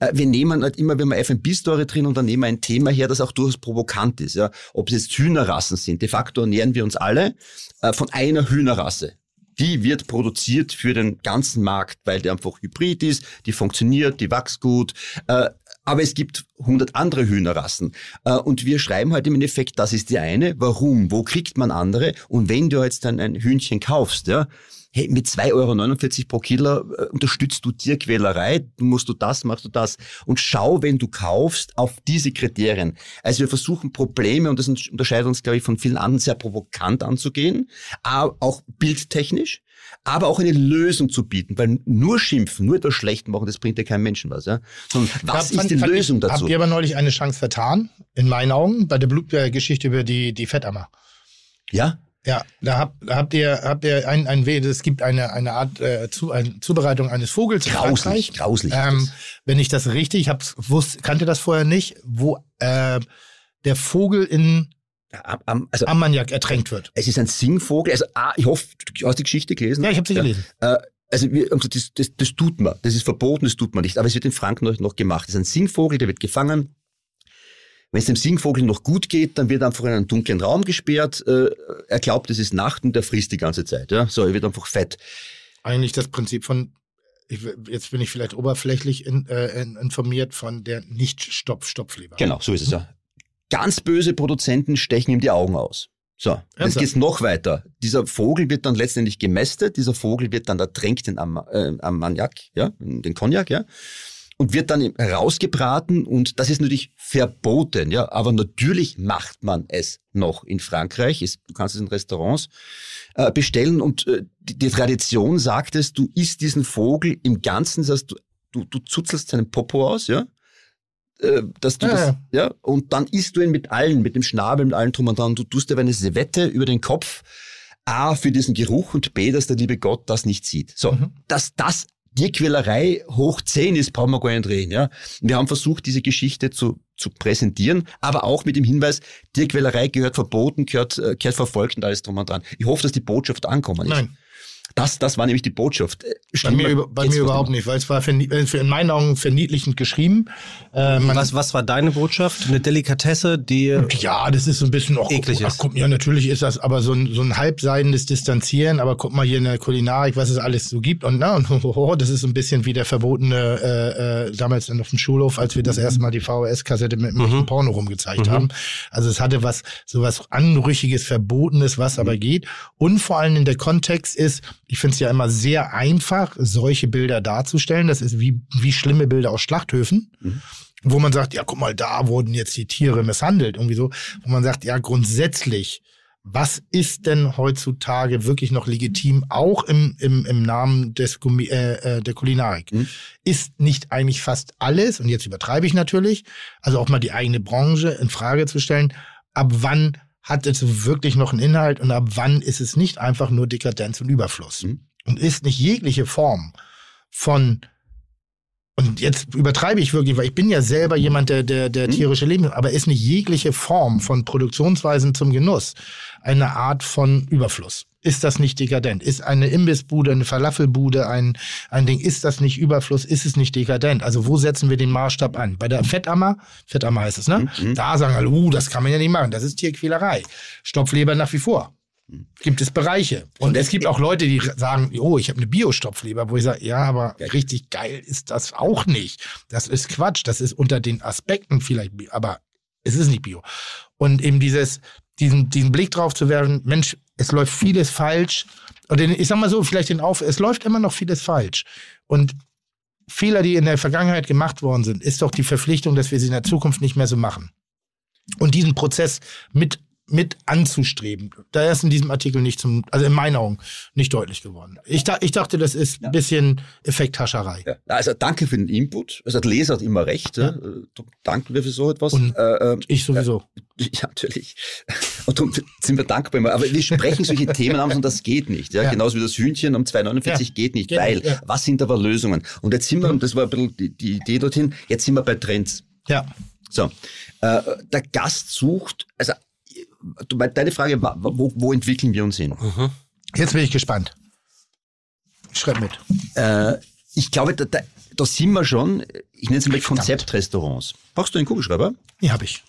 Äh, wir nehmen halt immer, wenn wir F&B-Story drin und dann nehmen wir ein Thema her, das auch durchaus provokant ist. Ja? Ob es jetzt Hühnerrassen sind. De facto ernähren wir uns alle äh, von einer Hühnerrasse. Die wird produziert für den ganzen Markt, weil die einfach hybrid ist, die funktioniert, die wächst gut. Äh, aber es gibt 100 andere Hühnerrassen. Äh, und wir schreiben halt im Endeffekt, das ist die eine. Warum? Wo kriegt man andere? Und wenn du jetzt dann ein Hühnchen kaufst, ja, hey, mit 2,49 Euro pro Kilo äh, unterstützt du Tierquälerei, du musst du das, machst du das. Und schau, wenn du kaufst, auf diese Kriterien. Also wir versuchen Probleme, und das unterscheidet uns, glaube ich, von vielen anderen, sehr provokant anzugehen, auch bildtechnisch, aber auch eine Lösung zu bieten, weil nur schimpfen, nur etwas schlecht machen, das bringt ja keinem Menschen was. Ja? Sondern was Ja, ist die fand- fand Lösung dazu? Habt ihr aber neulich eine Chance vertan, in meinen Augen, bei der Blutgeschichte über die, die Fettammer. Ja? Ja, da habt, da habt ihr, habt ihr ein, ein es gibt eine, eine Art äh, zu, eine Zubereitung eines Vogels Grauslich, Frankreich. grauslich. Ähm, wenn ich das richtig, ich wusste, kannte das vorher nicht, wo äh, der Vogel in Am- am- also, Ammoniak ertränkt wird. es ist ein Singvogel. Also, ah, ich hoffe, du hast die Geschichte gelesen. Ja, ich habe sie gelesen. Äh, also wir haben gesagt, das, das, das tut man. Das ist verboten, das tut man nicht. Aber es wird in Franken noch, gemacht. Das ist ein Singvogel, der wird gefangen. Wenn es dem Singvogel noch gut geht, dann wird er einfach in einen dunklen Raum gesperrt. Äh, er glaubt, es ist Nacht und er frisst die ganze Zeit. Ja? So, er wird einfach fett. Eigentlich das Prinzip von, ich, jetzt bin ich vielleicht oberflächlich in, äh, in, informiert von der Nicht-Stopf-Stopfleber. Genau, so ist es ja. Ganz böse Produzenten stechen ihm die Augen aus. So, jetzt geht's noch weiter. Dieser Vogel wird dann letztendlich gemästet, dieser Vogel wird dann ertränkt in Am äh, Ammoniak, ja, in den Cognac, ja, und wird dann herausgebraten und das ist natürlich verboten, ja, aber natürlich macht man es noch in Frankreich. Es, du kannst es in Restaurants äh, bestellen und äh, die, die Tradition sagt es, du isst diesen Vogel im Ganzen, das heißt, du, du, du zuzelst seinen Popo aus, ja, äh, dass du Ja, das, ja. und dann isst du ihn mit allen, mit dem Schnabel, mit allem drum und dran. Du tust dir eine Servette über den Kopf, A, für diesen Geruch und B, dass der liebe Gott das nicht sieht. So, Mhm. dass das Tierquälerei hoch 10 ist, brauchen wir gar nicht reden. Ja? Wir haben versucht, diese Geschichte zu, zu präsentieren, aber auch mit dem Hinweis, Tierquälerei gehört verboten, gehört, äh, gehört verfolgt und alles drum und dran. Ich hoffe, dass die Botschaft ankommen ist. Nein, Das, das war nämlich die Botschaft. Äh, bei mir, bei mir überhaupt nicht. weil es war äh, für in meinen Augen verniedlichend geschrieben. Äh, Was, was war deine Botschaft? Eine Delikatesse, die Ja, das ist so ein bisschen auch Eklig ach. Guck, ja, natürlich ist das aber so ein, so ein halbseidendes Distanzieren, aber guck mal hier in der Kulinarik, was es alles so gibt. Und, na, und das ist so ein bisschen wie der verbotene, äh, äh, damals dann auf dem Schulhof, als wir das erste Mal die VHS-Kassette mit, mit dem Porno rumgezeigt haben. Also es hatte was, so was Anrüchiges, Verbotenes, was aber geht. Und vor allem in der Kontext ist, ich finde es ja immer sehr einfach, solche Bilder darzustellen. Das ist wie, wie schlimme Bilder aus Schlachthöfen wo man sagt, ja, guck mal, da wurden jetzt die Tiere misshandelt, irgendwie so, wo man sagt, ja, grundsätzlich was ist denn heutzutage wirklich noch legitim, auch im, im, im Namen des, äh, äh, der Kulinarik? Mhm. Ist nicht eigentlich fast alles, und jetzt übertreibe ich natürlich, also auch mal die eigene Branche in Frage zu stellen, ab wann hat es wirklich noch einen Inhalt und ab wann ist es nicht einfach nur Dekadenz und Überfluss? Mhm. Und ist nicht jegliche Form von und jetzt übertreibe ich wirklich, weil ich bin ja selber jemand, der, der, der Mhm. tierische Leben, aber ist nicht jegliche Form von Produktionsweisen zum Genuss eine Art von Überfluss? Ist das nicht dekadent? Ist eine Imbissbude, eine Falafelbude ein, ein Ding, ist das nicht Überfluss? Ist es nicht dekadent? Also wo setzen wir den Maßstab an? Bei der Fettammer, Fettammer heißt es, ne? Mhm. Da sagen alle, uh, das kann man ja nicht machen, das ist Tierquälerei. Stopfleber nach wie vor. Gibt es Bereiche. Und es gibt auch Leute, die sagen, oh, ich habe eine Bio-Stopfleber, wo ich sage, ja, aber richtig geil ist das auch nicht. Das ist Quatsch. Das ist unter den Aspekten vielleicht, aber es ist nicht Bio. Und eben dieses, diesen, diesen Blick drauf zu werfen, Mensch, es läuft vieles falsch. Und den, ich sag mal so, vielleicht den Auf, es läuft immer noch vieles falsch. Und Fehler, die in der Vergangenheit gemacht worden sind, ist doch die Verpflichtung, dass wir sie in der Zukunft nicht mehr so machen. Und diesen Prozess mit, mit anzustreben. Da ist in diesem Artikel nicht zum, also in meinen Augen nicht deutlich geworden. Ich, da, ich dachte, das ist ein bisschen Effekthascherei. Ja. Also danke für den Input. Also der Leser hat immer recht. Ja. Äh, Danken wir für so etwas. Äh, äh, Ich sowieso. Ja, natürlich. Und darum sind wir dankbar immer. Aber wir sprechen solche Themen an und das geht nicht. Ja? Ja. Genauso wie das Hühnchen um 2,49 Ja. geht nicht. Geht weil, nicht, ja. was sind aber Lösungen? Und jetzt sind wir, und das war ein bisschen die, die Idee dorthin, jetzt sind wir bei Trends. Ja. So, äh, der Gast sucht, also deine Frage war, wo, wo entwickeln wir uns hin? Jetzt bin ich gespannt. Schreib mit. Äh, ich glaube, da, da, da sind wir schon, ich nenne es mal Konzeptrestaurants. Brauchst du einen Kugelschreiber? Nee, hab ich.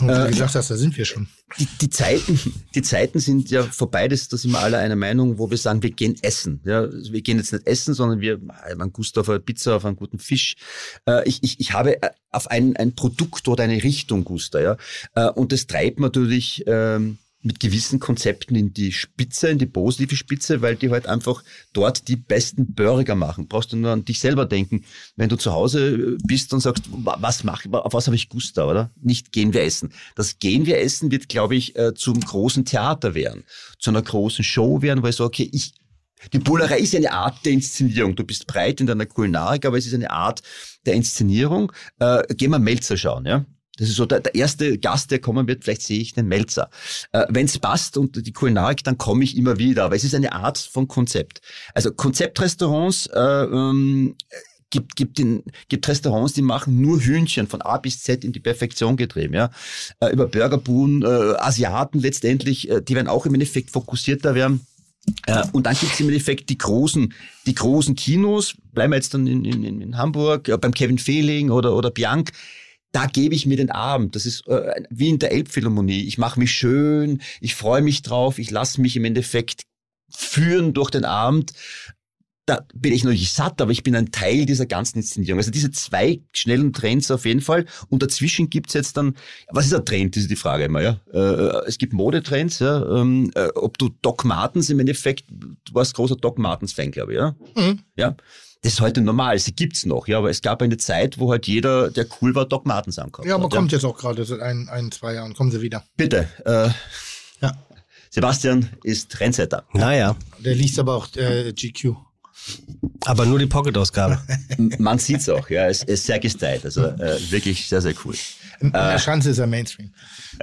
Und wie Äh, du gesagt hast, da sind wir schon. Die, die, Zeiten, die Zeiten sind ja vorbei, das, da sind wir alle einer Meinung, wo wir sagen, wir gehen essen. Ja, also wir gehen jetzt nicht essen, sondern wir haben einen Gust auf eine Pizza, auf einen guten Fisch. Äh, ich, ich, ich habe äh, auf ein, ein Produkt oder eine Richtung Guster. Ja? Äh, und das treibt natürlich ähm, mit gewissen Konzepten in die Spitze, in die positive Spitze, weil die halt einfach dort die besten Burger machen. Brauchst du nur an dich selber denken. Wenn du zu Hause bist und sagst, wa- was mache auf was habe ich Guster, oder? Nicht gehen wir essen. Das gehen wir essen wird, glaube ich, äh, zum großen Theater werden, zu einer großen Show werden, weil ich so, okay, ich die Bullerei ist eine Art der Inszenierung. Du bist breit in deiner Kulinarik, aber es ist eine Art der Inszenierung. Äh, gehen wir Melzer schauen, ja? Das ist so der, der erste Gast, der kommen wird. Vielleicht sehe ich den Melzer. Äh, Wenn es passt und die Kulinarik, dann komme ich immer wieder. Aber es ist eine Art von Konzept. Also Konzeptrestaurants äh, ähm, gibt, gibt, in, gibt Restaurants, die machen nur Hühnchen von A bis Z in die Perfektion getrieben. Ja? Äh, über Burgerbuden, äh, Asiaten letztendlich, äh, die werden auch im Endeffekt fokussierter werden. Äh, und dann gibt's im Endeffekt die großen, die großen Kinos, bleiben wir jetzt dann in, in, in Hamburg, äh, beim Kevin Fehling oder, oder Bianc, da gebe ich mir den Abend. Das ist äh, wie in der Elbphilharmonie. Ich mache mich schön, ich freue mich drauf, ich lasse mich im Endeffekt führen durch den Abend. Da bin ich noch nicht satt, aber ich bin ein Teil dieser ganzen Inszenierung. Also diese zwei schnellen Trends auf jeden Fall. Und dazwischen gibt's jetzt dann, was ist ein Trend, das ist die Frage immer, ja. Äh, es gibt Modetrends, ja. Ähm, äh, ob du Doc Martens im Endeffekt, du warst großer Doc Martens-Fan, glaube ich, ja? Mhm. Ja. Das ist heute normal, sie gibt's noch, ja, aber es gab eine Zeit, wo halt jeder, der cool war, Doc Martens ankommt. Ja, aber kommt jetzt auch gerade seit ein, ein, zwei Jahren, kommen sie wieder. Bitte, äh, Ja. Sebastian ist Trendsetter. Naja, Der liest aber auch äh, GQ. aber nur die Pocket-Ausgabe. Man sieht's auch, ja, es ist sehr gestylt, also äh, wirklich sehr, sehr cool. In der Schanze ist er Mainstream.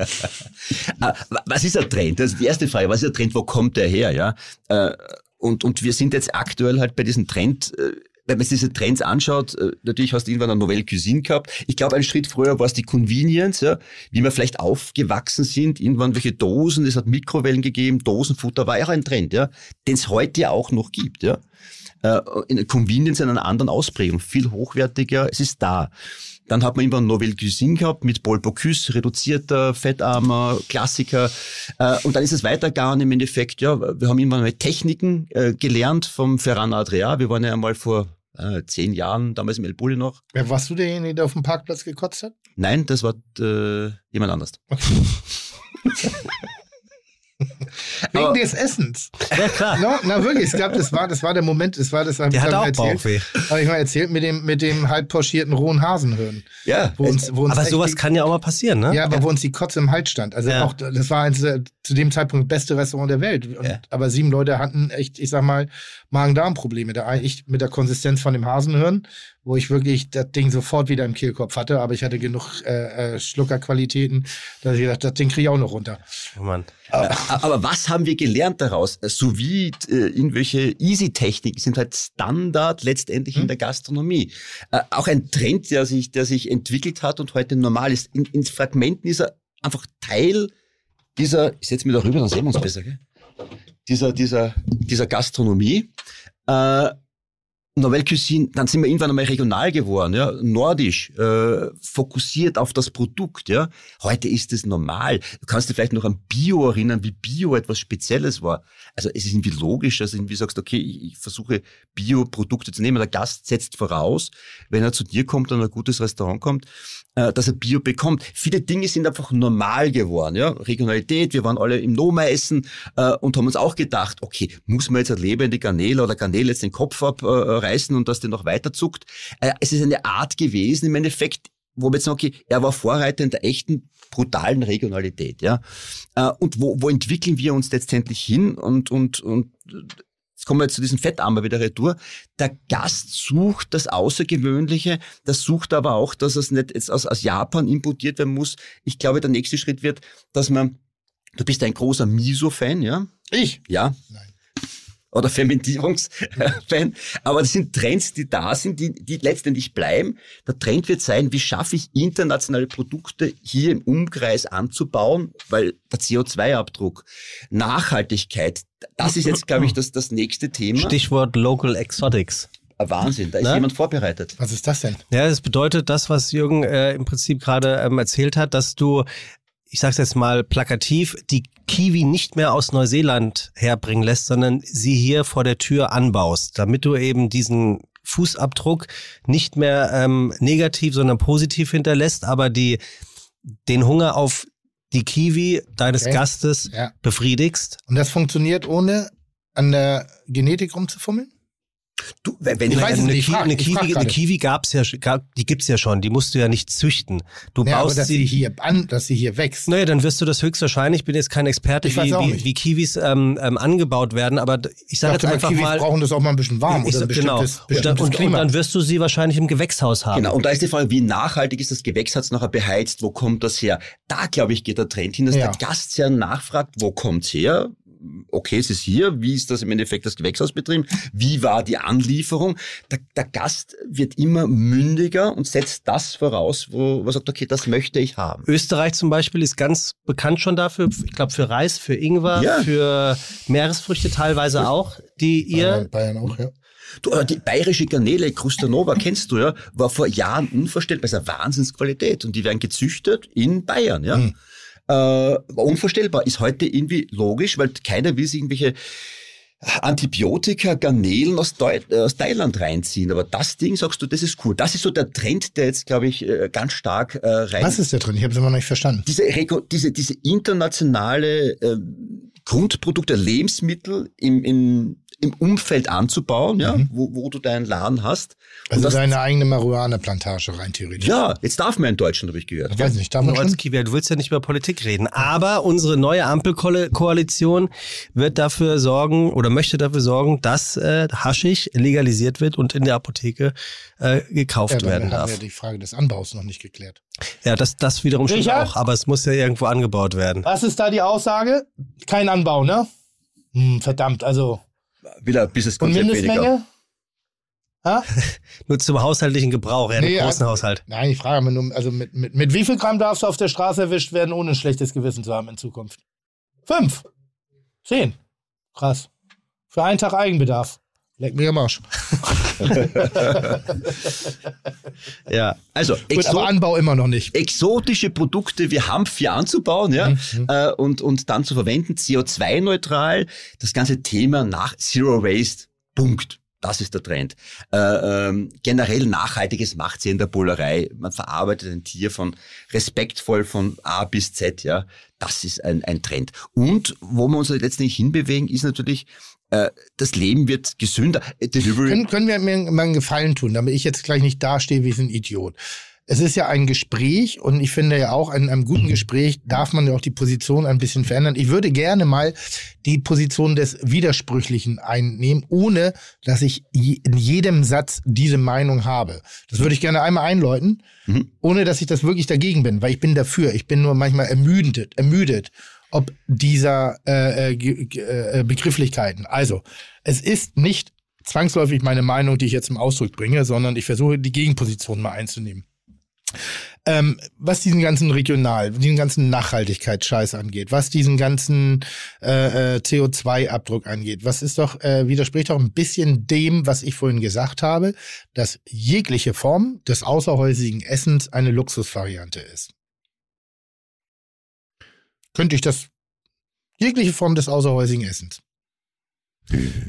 Ah, wa- Was ist der Trend? Das ist die erste Frage. Was ist der Trend? Wo kommt der her? Ja. Äh, Und, und wir sind jetzt aktuell halt bei diesem Trend, äh, wenn man sich diese Trends anschaut, äh, natürlich hast du irgendwann eine Novelle Cuisine gehabt. Ich glaube, einen Schritt früher war es die Convenience, ja, wie wir vielleicht aufgewachsen sind. Irgendwann welche Dosen, es hat Mikrowellen gegeben, Dosenfutter war ja auch ein Trend, ja, den es heute ja auch noch gibt, ja. Äh, in der Convenience in einer anderen Ausprägung, viel hochwertiger, es ist da. Dann hat man irgendwann Nouvelle Cuisine gehabt mit Paul Bocuse, reduzierter, fettarmer, Klassiker. Äh, und dann ist es weitergegangen im Endeffekt, ja, wir haben irgendwann mal Techniken äh, gelernt vom Ferran Adria. Wir waren ja einmal vor äh, zehn Jahren, damals im El Bulli noch. Wer warst du derjenige, der auf dem Parkplatz gekotzt hat? Nein, das war jemand anders. Wegen Aber- des Essens. Ja, klar. No, na wirklich, es gab, das war, das war der Moment, das war das, Der ich hat auch erzählt. Bauchweh. Habe ich mal erzählt mit dem, mit dem halb pochierten rohen Hasenhirn. Ja, Wo uns, wo uns Aber sowas die- kann ja auch mal passieren, ne? Ja, aber wo uns die Kotze im Hals stand. Also Ja. auch, das war eins, der- zu dem Zeitpunkt das beste Restaurant der Welt. Und, Ja. Aber sieben Leute hatten echt, ich sag mal, Magen-Darm-Probleme. Da ich mit der Konsistenz von dem Hasenhirn, wo ich wirklich das Ding sofort wieder im Kehlkopf hatte, aber ich hatte genug äh, äh, Schluckerqualitäten, dass ich gedacht, das Ding kriege ich auch noch runter. Oh Mann. Aber was haben wir gelernt daraus? Sous vide, äh, irgendwelche Easy-Techniken sind halt Standard letztendlich in der Gastronomie. Äh, auch ein Trend, der sich, der sich entwickelt hat und heute normal ist. In, in Fragmenten ist er einfach Teil dieser, ich setze mich da rüber, dann sehen wir uns besser, gell? Dieser, dieser, dieser Gastronomie. Äh, Nouvelle Cuisine, dann sind wir irgendwann einmal regional geworden, ja, nordisch, äh, fokussiert auf das Produkt, ja. Heute ist es normal. Du kannst dich vielleicht noch an Bio erinnern, wie Bio etwas Spezielles war. Also es ist irgendwie logisch, dass du irgendwie sagst, okay, ich, ich versuche Bio-Produkte zu nehmen. Der Gast setzt voraus, wenn er zu dir kommt und ein gutes Restaurant kommt, dass er Bio bekommt. Viele Dinge sind einfach normal geworden, ja. Regionalität, wir waren alle im Noma essen äh, und haben uns auch gedacht, okay, muss man jetzt eine lebende Garnele oder Garnele jetzt den Kopf abreißen und dass der noch weiter zuckt. Äh, es ist eine Art gewesen, im Endeffekt, wo wir jetzt sagen, okay, er war Vorreiter in der echten brutalen Regionalität, ja. Äh, und wo, wo entwickeln wir uns letztendlich hin? Und, und, und jetzt kommen wir jetzt zu diesem Fettarmer wieder retour. Der Gast sucht das Außergewöhnliche, das sucht aber auch, dass es nicht jetzt aus, aus Japan importiert werden muss. Ich glaube, der nächste Schritt wird, dass man, du bist ein großer Miso-Fan, ja? Ich? Ja. Nein. Oder Fermentierungsfan. Aber das sind Trends, die da sind, die, die letztendlich bleiben. Der Trend wird sein, wie schaffe ich internationale Produkte hier im Umkreis anzubauen, weil der CO2-Abdruck, Nachhaltigkeit, das ist jetzt, glaube ich, das, das nächste Thema. Stichwort Local Exotics. Ein Wahnsinn, da ist Ne? jemand vorbereitet. Was ist das denn? Ja, das bedeutet das, was Jürgen äh, im Prinzip gerade ähm, erzählt hat, dass du, ich sag's jetzt mal plakativ, die Kiwi nicht mehr aus Neuseeland herbringen lässt, sondern sie hier vor der Tür anbaust, damit du eben diesen Fußabdruck nicht mehr ähm, negativ, sondern positiv hinterlässt, aber die den Hunger auf die Kiwi deines Okay. Gastes Ja. befriedigst. Und das funktioniert ohne an der Genetik rumzufummeln? Du, wenn, wenn Ich weiß eine, nicht, ich Ki eine, Kiwi, eine. Kiwi gab's ja, gab, die gibt's ja schon. Die musst du ja nicht züchten. Du Ja, aber baust dass sie. sie hier an, dass sie hier wächst. Naja, dann wirst du das höchstwahrscheinlich, ich bin jetzt kein Experte, wie, wie, wie Kiwis ähm, ähm, angebaut werden, aber ich sage jetzt einfach Kiwis mal. brauchen das auch mal ein bisschen warm ich oder ein sag- genau. bestimmtes, Und dann, bestimmtes und, und Klima. dann wirst du sie wahrscheinlich im Gewächshaus haben. Genau, und da ist die Frage, wie nachhaltig ist das Gewächs, hat's nachher beheizt, wo kommt das her? Da, glaube ich, geht der Trend hin, dass Ja. der Gast sehr nachfragt, wo kommt's her? Okay, es ist hier, wie ist das im Endeffekt das Gewächshaus betrieben? Wie war die Anlieferung? Der, der Gast wird immer mündiger und setzt das voraus, wo man sagt, okay, das möchte ich haben. Österreich zum Beispiel ist ganz bekannt schon dafür, ich glaube für Reis, für Ingwer, Ja. für Meeresfrüchte teilweise auch, die ihr Bayern, Bayern auch, ja. Du, aber die bayerische Garnele, Krustanova, kennst du ja, war vor Jahren unvorstellbar. Das ist eine Wahnsinnsqualität. Und die werden gezüchtet in Bayern, ja. Hm. Äh, war unvorstellbar. Ist heute irgendwie logisch, weil keiner will sich irgendwelche Antibiotika, Garnelen aus, äh, aus Thailand reinziehen. Aber das Ding, sagst du, das ist cool. Das ist so der Trend, der jetzt, glaube ich, äh, ganz stark äh, rein... Was ist da drin? Ich habe es immer noch nicht verstanden. diese, diese, diese internationale äh, Grundprodukte, Lebensmittel im, im, im Umfeld anzubauen, ja, wo, wo du deinen Laden hast. Also das, deine eigene Marihuana-Plantage rein theoretisch. ja, jetzt darf man in Deutschland, habe ich gehört. Ich weiß nicht, darf man? Kiwi, du willst ja nicht über Politik reden, aber unsere neue Ampelkoalition wird dafür sorgen oder möchte dafür sorgen, dass äh, Haschisch legalisiert wird und in der Apotheke äh, gekauft Ja, werden haben darf. wir die Frage des Anbaus noch nicht geklärt. Ja, das, das wiederum stimmt Richard? auch, aber es muss ja irgendwo angebaut werden. Was ist da die Aussage? Kein Anbau, ne? Hm, verdammt, also. Will ein Business Und Konzept weniger. Ha? Nur zum haushaltlichen Gebrauch, ja, Nee, im großen ja. Haushalt. Nein, ich frage mal nur, also mit, mit, mit wie viel Gramm darfst du auf der Straße erwischt werden, ohne ein schlechtes Gewissen zu haben in Zukunft? Fünf. Zehn. Krass. Für einen Tag Eigenbedarf. Leck mir am Arsch. Ja. Also, Gut, aber Anbau immer noch nicht. exotische Produkte wie Hanf hier anzubauen, ja, Mhm. äh, und, und dann zu verwenden, CO2-neutral, das ganze Thema nach Zero Waste, Punkt. Das ist der Trend. Äh, ähm, generell Nachhaltiges macht sie in der Bullerei. Man verarbeitet ein Tier von respektvoll von A bis Z, ja. Das ist ein, ein Trend. Und wo wir uns letztendlich hinbewegen, ist natürlich, äh, das Leben wird gesünder. Delivery. Können, können wir mir mal einen Gefallen tun, damit ich jetzt gleich nicht dastehe wie so ein Idiot? Es ist ja ein Gespräch und ich finde ja auch, in einem guten Gespräch darf man ja auch die Position ein bisschen verändern. Ich würde gerne mal die Position des Widersprüchlichen einnehmen, ohne dass ich in jedem Satz diese Meinung habe. Das würde ich gerne einmal einläuten, Mhm. ohne dass ich das wirklich dagegen bin, weil ich bin dafür. Ich bin nur manchmal ermüdet, ermüdet ob dieser äh, äh, äh, Begrifflichkeiten. Also, es ist nicht zwangsläufig meine Meinung, die ich jetzt zum Ausdruck bringe, sondern ich versuche die Gegenposition mal einzunehmen. Ähm, was diesen ganzen Regional, diesen ganzen Nachhaltigkeitsscheiß angeht, was diesen ganzen äh, äh, CO2-Abdruck angeht, was ist doch, äh, widerspricht doch ein bisschen dem, was ich vorhin gesagt habe, dass jegliche Form des außerhäusigen Essens eine Luxusvariante ist. Könnte ich das, jegliche Form des außerhäusigen Essens.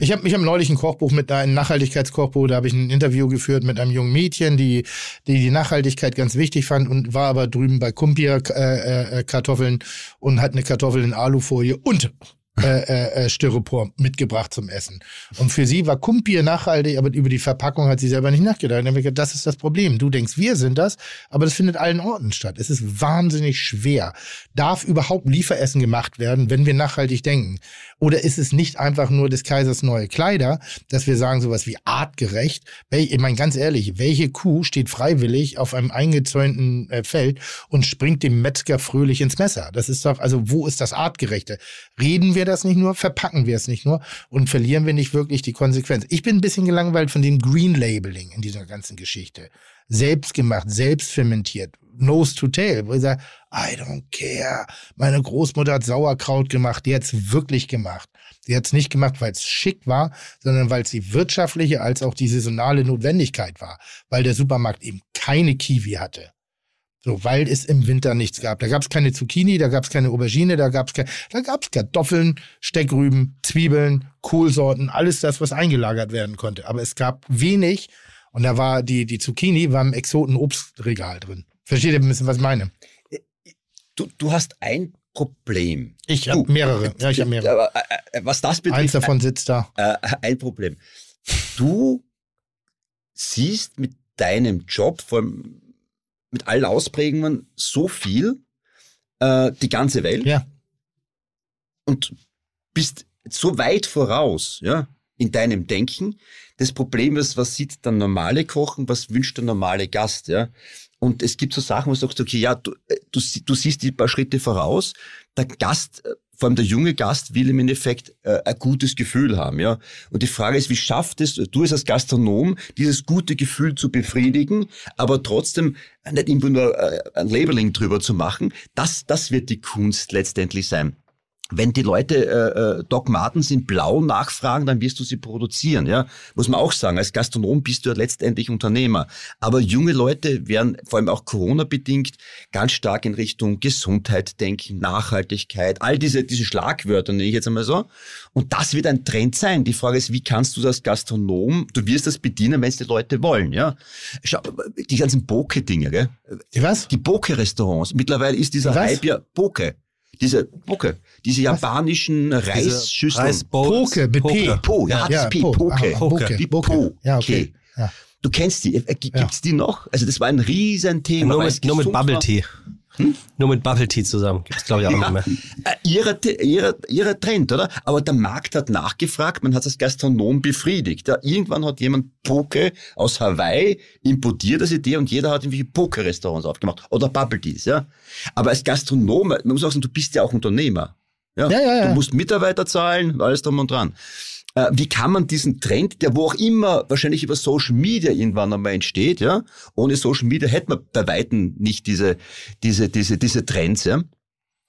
Ich habe mich am neulich ein Kochbuch mit einem Nachhaltigkeitskochbuch, da habe ich ein Interview geführt mit einem jungen Mädchen, die die, die Nachhaltigkeit ganz wichtig fand und war aber drüben bei Kumpir äh, äh, Kartoffeln und hat eine Kartoffel in Alufolie und äh, äh, äh, Styropor mitgebracht zum Essen. Und für sie war Kumpir nachhaltig, aber über die Verpackung hat sie selber nicht nachgedacht. Hab ich gedacht, das ist das Problem. Du denkst, wir sind das, aber das findet allen Orten statt. Es ist wahnsinnig schwer. Darf überhaupt Lieferessen gemacht werden, wenn wir nachhaltig denken? Oder ist es nicht einfach nur des Kaisers neue Kleider, dass wir sagen sowas wie artgerecht? Ich meine ganz ehrlich, welche Kuh steht freiwillig auf einem eingezäunten äh, Feld und springt dem Metzger fröhlich ins Messer? Das ist doch, also wo ist das artgerechte? Reden wir das nicht nur, verpacken wir es nicht nur und verlieren wir nicht wirklich die Konsequenz? Ich bin ein bisschen gelangweilt von dem Green Labeling in dieser ganzen Geschichte. Selbstgemacht, selbst fermentiert, nose to tail, wo ich sage, I don't care. Meine Großmutter hat Sauerkraut gemacht, die hat's wirklich gemacht. Die hat's nicht gemacht, weil es schick war, sondern weil es die wirtschaftliche als auch die saisonale Notwendigkeit war, weil der Supermarkt eben keine Kiwi hatte. So, weil es im Winter nichts gab. Da gab es keine Zucchini, da gab es keine Aubergine, da gab es da Kartoffeln, Steckrüben, Zwiebeln, Kohlsorten, alles das, was eingelagert werden konnte. Aber es gab wenig und da war die, die Zucchini war im Exoten-Obstregal drin. Versteht ihr ein bisschen, was ich meine? Du, du hast ein Problem. Ich habe mehrere. Ja, ich habe mehrere. Äh, äh, was das betrifft, Eins davon sitzt da. äh, ein Problem. Du siehst mit deinem Job, vor allem mit allen Ausprägungen, so viel, äh, die ganze Welt Ja. und bist so weit voraus, ja, in deinem Denken. Das Problem ist, was sieht der normale Kochen, was wünscht der normale Gast, ja? Und es gibt so Sachen, wo du sagst, okay, ja, du, äh, du, du siehst die paar Schritte voraus. Der Gast, äh, vor allem der junge Gast, will im Endeffekt äh, ein gutes Gefühl haben, ja. Und die Frage ist, wie schafft es du als Gastronom, dieses gute Gefühl zu befriedigen, aber trotzdem nicht irgendwo nur äh, ein Labeling drüber zu machen. Das, das wird die Kunst letztendlich sein wenn die Leute äh, äh, Doc Martens in Blau nachfragen, dann wirst du sie produzieren. Ja, muss man auch sagen. Als Gastronom bist du ja letztendlich Unternehmer. Aber junge Leute werden vor allem auch Corona bedingt ganz stark in Richtung Gesundheit denken, Nachhaltigkeit, all diese diese Schlagwörter nenne ich jetzt einmal so. Und das wird ein Trend sein. Die Frage ist, wie kannst du das Gastronom? Du wirst das bedienen, wenn es die Leute wollen. Ja, Schau, die ganzen Boke-Dinge, gell? Die was? Die Poke-Restaurants. Mittlerweile ist dieser? Hype ja Poke. Diese Poke. Diese japanischen Reisschüsseln. Reisbowls. Poke, mit P. Poke. Po, ja, Ja, das P, Po. Poke. Poke. Wie Poke. Po. Ja, okay. Ja. Du kennst die. Äh, gi- Ja. Gibt's die noch? Also das war ein Riesenthema. Nur mit, nur mit gesund Bubble war. Tea. Nur mit Bubble Tea zusammen. Gibt's glaube ich auch nicht mehr. Äh, ihrer, ihrer, ihrer Trend, oder? Aber der Markt hat nachgefragt, man hat das Gastronom befriedigt. Ja, irgendwann hat jemand Poke aus Hawaii importiert, das Idee, und jeder hat irgendwelche Poke-Restaurants aufgemacht. Oder Bubble Teas, ja. Aber als Gastronom, man muss auch sagen, du bist ja auch Unternehmer. Ja, Ja, ja, ja. Du musst Mitarbeiter zahlen, und alles drum und dran. Äh, Wie kann man diesen Trend, der wo auch immer wahrscheinlich über Social Media irgendwann einmal entsteht, ja? Ohne Social Media hätte man bei Weitem nicht diese, diese, diese, diese Trends, ja?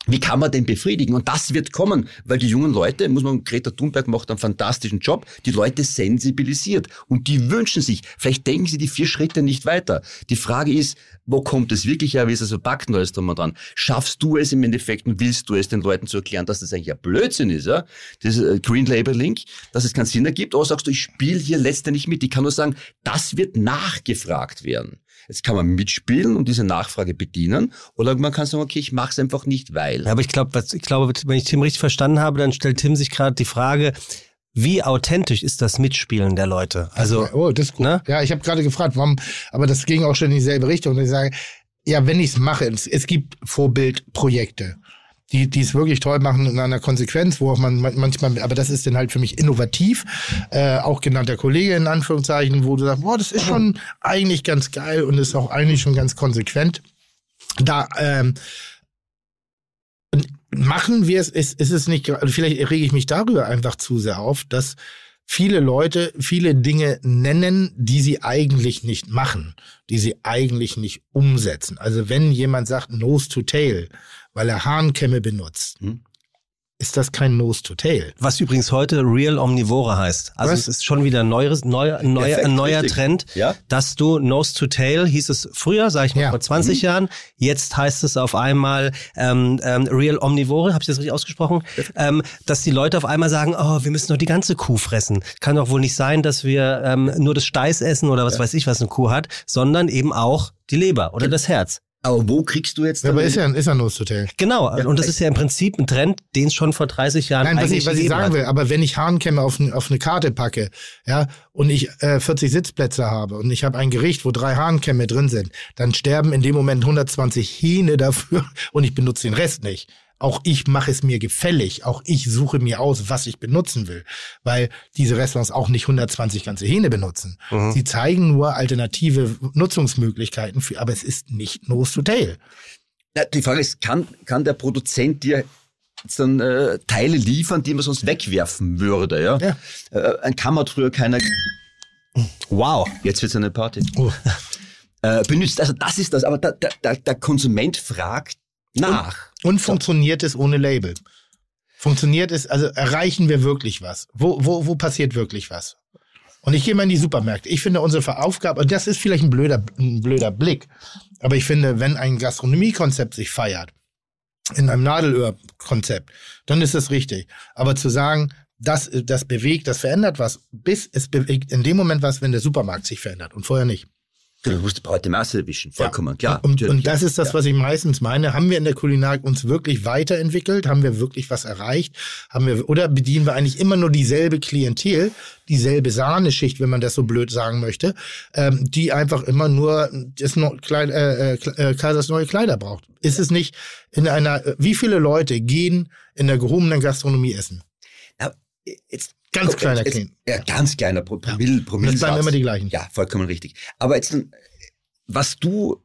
Wie kann man den befriedigen? Und das wird kommen, weil die jungen Leute, muss man, Greta Thunberg macht einen fantastischen Job, die Leute sensibilisiert und die wünschen sich, vielleicht denken sie die vier Schritte nicht weiter. Die Frage ist, wo kommt es wirklich her, wie ist es so packt und alles drum und dran? Schaffst du es im Endeffekt und willst du es den Leuten zu erklären, dass das eigentlich ein Blödsinn ist, ja? Das äh, Green Labeling, dass es keinen Sinn ergibt, oder sagst du, ich spiele hier letztendlich mit. Ich kann nur sagen, das wird nachgefragt werden. Jetzt kann man mitspielen und diese Nachfrage bedienen. Oder man kann sagen, okay, ich mache es einfach nicht, weil. Ja, aber ich glaube, ich glaube, wenn ich Tim richtig verstanden habe, dann stellt Tim sich gerade die Frage, wie authentisch ist das Mitspielen der Leute? Also, oh, das ist gut. ne? Ja, ich habe gerade gefragt, warum, aber das ging auch schon in dieselbe Richtung. Und ich sage, ja, wenn ich es mache, es, es gibt Vorbildprojekte, die die es wirklich toll machen in einer Konsequenz, wo auch man man- manchmal, aber das ist dann halt für mich innovativ, äh, auch genannt der Kollege in Anführungszeichen, wo du sagst, boah, das ist schon eigentlich ganz geil und ist auch eigentlich schon ganz konsequent. Da ähm, machen wir es, ist, ist es nicht, gerade- vielleicht rege ich mich darüber einfach zu sehr auf, dass viele Leute viele Dinge nennen, die sie eigentlich nicht machen, die sie eigentlich nicht umsetzen. Also wenn jemand sagt Nose to Tail, weil er Hahnkämme benutzt, Hm. ist das kein Nose to Tail. Was übrigens heute Real Omnivore heißt. Also Was? es ist schon wieder ein, neues, neuer, Perfekt, ein neuer richtig. Trend, Ja. dass du Nose to Tail hieß es früher, sag ich mal Ja. vor 20 Jahren. Jetzt heißt es auf einmal ähm, ähm, Real Omnivore, habe ich das richtig ausgesprochen? Ähm, dass die Leute auf einmal sagen, oh, wir müssen doch die ganze Kuh fressen. Kann doch wohl nicht sein, dass wir ähm, nur das Steiß essen oder was weiß ich, was eine Kuh hat, sondern eben auch die Leber oder das Herz. Aber wo kriegst du jetzt Ja, aber ist ja, ist ja to Tail. Genau, und das ist ja im Prinzip ein Trend, den es schon vor 30 Jahren Nein, was eigentlich ich, was ich sagen hat. will, aber wenn ich Hahnkämme auf, auf eine Karte packe, ja, und ich äh, 40 Sitzplätze habe und ich habe ein Gericht, wo drei Hahnkämme drin sind, dann sterben in dem Moment 120 Hähne dafür und ich benutze den Rest nicht. Auch ich mache es mir gefällig. Auch ich suche mir aus, was ich benutzen will. Weil diese Restaurants auch nicht 120 ganze Hähne benutzen. Mhm. Sie zeigen nur alternative Nutzungsmöglichkeiten für, aber es ist nicht Nose to Tail. Na, die Frage ist, kann, kann der Produzent dir jetzt dann äh, Teile liefern, die man sonst wegwerfen würde? Ja? Ja. Äh, ein Kammer hat früher keiner. Wow. Jetzt wird's eine Party. Oh. Äh, benutzt. Also das ist das. Aber der, der, der Konsument fragt nach. Und funktioniert es ohne Label? Funktioniert es, also erreichen wir wirklich was? Wo, wo, wo passiert wirklich was? Und ich gehe mal in die Supermärkte. Ich finde unsere Aufgabe, und das ist vielleicht ein blöder, ein blöder Blick, aber ich finde, wenn ein Gastronomiekonzept sich feiert, in einem Nadelöhr-Konzept, dann ist das richtig. Aber zu sagen, das, das bewegt, das verändert was, bis es bewegt in dem Moment was, wenn der Supermarkt sich verändert und vorher nicht. Du musst die breite Masse erwischen. Vollkommen klar. Und, und das ist das, was ich meistens meine. Haben wir in der Kulinarik uns wirklich weiterentwickelt? Haben wir wirklich was erreicht? Haben wir, oder bedienen wir eigentlich immer nur dieselbe Klientel, dieselbe Sahneschicht, wenn man das so blöd sagen möchte, ähm, die einfach immer nur das no Kleid, äh, äh, äh, Kaisers neue Kleider braucht? Ist es nicht in einer, äh, wie viele Leute gehen in der gehobenen Gastronomie essen? Na, jetzt, Ganz Okay, kleiner jetzt. Ja, ganz kleiner Pro Promille, Promille. Das bleiben immer die gleichen. Ja, vollkommen richtig. Aber jetzt, was du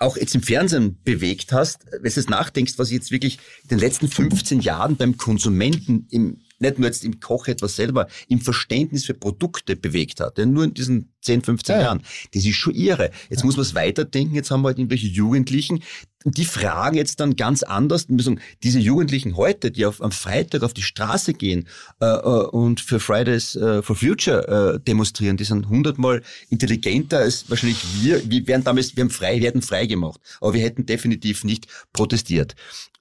auch jetzt im Fernsehen bewegt hast, wenn du jetzt nachdenkst, was jetzt wirklich in den letzten 15 Jahren beim Konsumenten im nicht nur jetzt im Koch etwas selber, im Verständnis für Produkte bewegt hat. Denn nur in diesen 10, 15 Ja, ja. Jahren. Das ist schon irre. Jetzt muss man es weiterdenken. Jetzt haben wir halt irgendwelche Jugendlichen. Die fragen jetzt dann ganz anders. Diese Jugendlichen heute, die auf, am Freitag auf die Straße gehen äh, äh, und für Fridays äh, for Future äh, demonstrieren, die sind hundertmal intelligenter als wahrscheinlich wir. Wir werden damals, wir haben frei, wir hätten frei gemacht. Aber wir hätten definitiv nicht protestiert.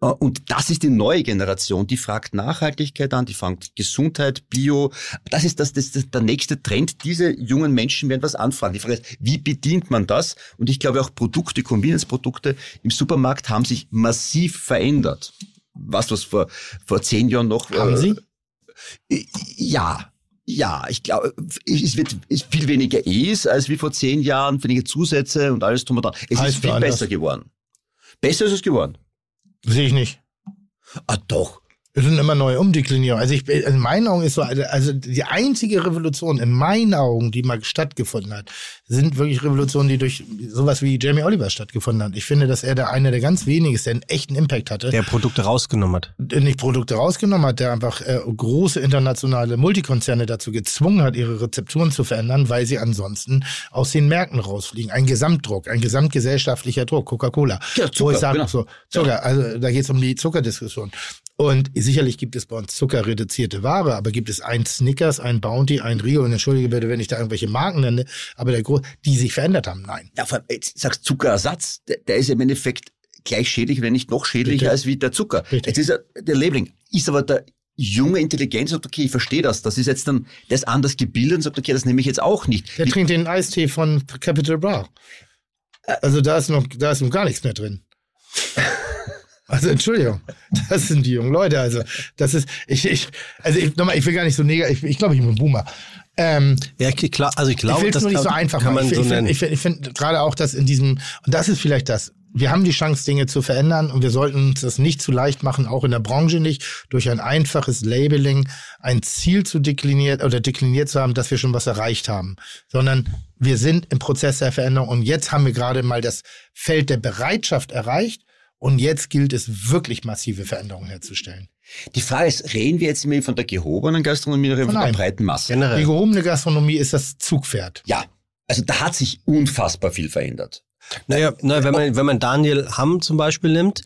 Äh, Und das ist die neue Generation, die fragt Nachhaltigkeit an, die fragt Gesundheit, Bio. Das ist das, das, das der nächste Trend. Diese jungen Menschen werden was anfragen. Die Frage ist, wie bedient man das? Und ich glaube auch Produkte, Convenience-Produkte im Supermarkt haben sich massiv verändert. Was, was vor, vor zehn Jahren noch... Haben äh, Sie? Ja, ja, ich glaube, es wird es viel weniger E's als wie vor zehn Jahren, weniger Zusätze und alles drum und dran. Es Heißt ist viel besser geworden. Besser ist es geworden. Sehe ich nicht. Ah, doch. Es sind immer neue Umdeklinierungen. Also ich, in meinen Augen ist so, also die einzige Revolution in meinen Augen, die mal stattgefunden hat, sind wirklich Revolutionen, die durch sowas wie Jamie Oliver stattgefunden hat. Ich finde, dass er da einer der ganz wenigen ist, der einen echten Impact hatte. Der Produkte rausgenommen hat. Nicht Produkte rausgenommen hat, der einfach äh, große internationale Multikonzerne dazu gezwungen hat, ihre Rezepturen zu verändern, weil sie ansonsten aus den Märkten rausfliegen. Ein Gesamtdruck, ein gesamtgesellschaftlicher Druck, Coca-Cola. Ja, Wo ich Zucker, sage, genau. so, Zucker, also da geht es um die Zuckerdiskussion. Und sicherlich gibt es bei uns zuckerreduzierte Ware, aber gibt es ein Snickers, ein Bounty, ein Rio, und entschuldige bitte, wenn ich da irgendwelche Marken nenne, aber der Gro die sich verändert haben, nein. Ja, vor allem, jetzt sagst Zuckerersatz, der, der ist im Endeffekt gleich schädlich, wenn nicht noch schädlicher Richtig. als wie der Zucker. Richtig. Jetzt ist er, der Labeling, ist aber der junge Intelligenz sagt, okay, ich verstehe das. Das ist jetzt dann, der ist anders gebildet und sagt, okay, das nehme ich jetzt auch nicht. Der trinkt den Eistee von Capital Bra. Also da ist noch, da ist noch gar nichts mehr drin. Also Entschuldigung, das sind die jungen Leute. Also das ist, ich, ich also ich, nochmal, ich will gar nicht so negativ, ich, ich glaube, ich bin ein Boomer. Ähm, Ja, klar, also ich ich glaube, will es das nur nicht kann, so einfach kann machen. man Ich, so ich, nennen. ich, ich finde find gerade auch, dass in diesem, und das ist vielleicht das, wir haben die Chance, Dinge zu verändern und wir sollten uns das nicht zu leicht machen, auch in der Branche nicht, durch ein einfaches Labeling ein Ziel zu dekliniert oder dekliniert zu haben, dass wir schon was erreicht haben, sondern wir sind im Prozess der Veränderung und jetzt haben wir gerade mal das Feld der Bereitschaft erreicht und jetzt gilt es wirklich massive Veränderungen herzustellen. Die Frage ist, reden wir jetzt immer von der gehobenen Gastronomie oder von der Nein. breiten Masse? Die Generell. gehobene Gastronomie ist das Zugpferd. Ja, also da hat sich unfassbar viel verändert. Naja, na, wenn man, wenn man Daniel Hamm zum Beispiel nimmt,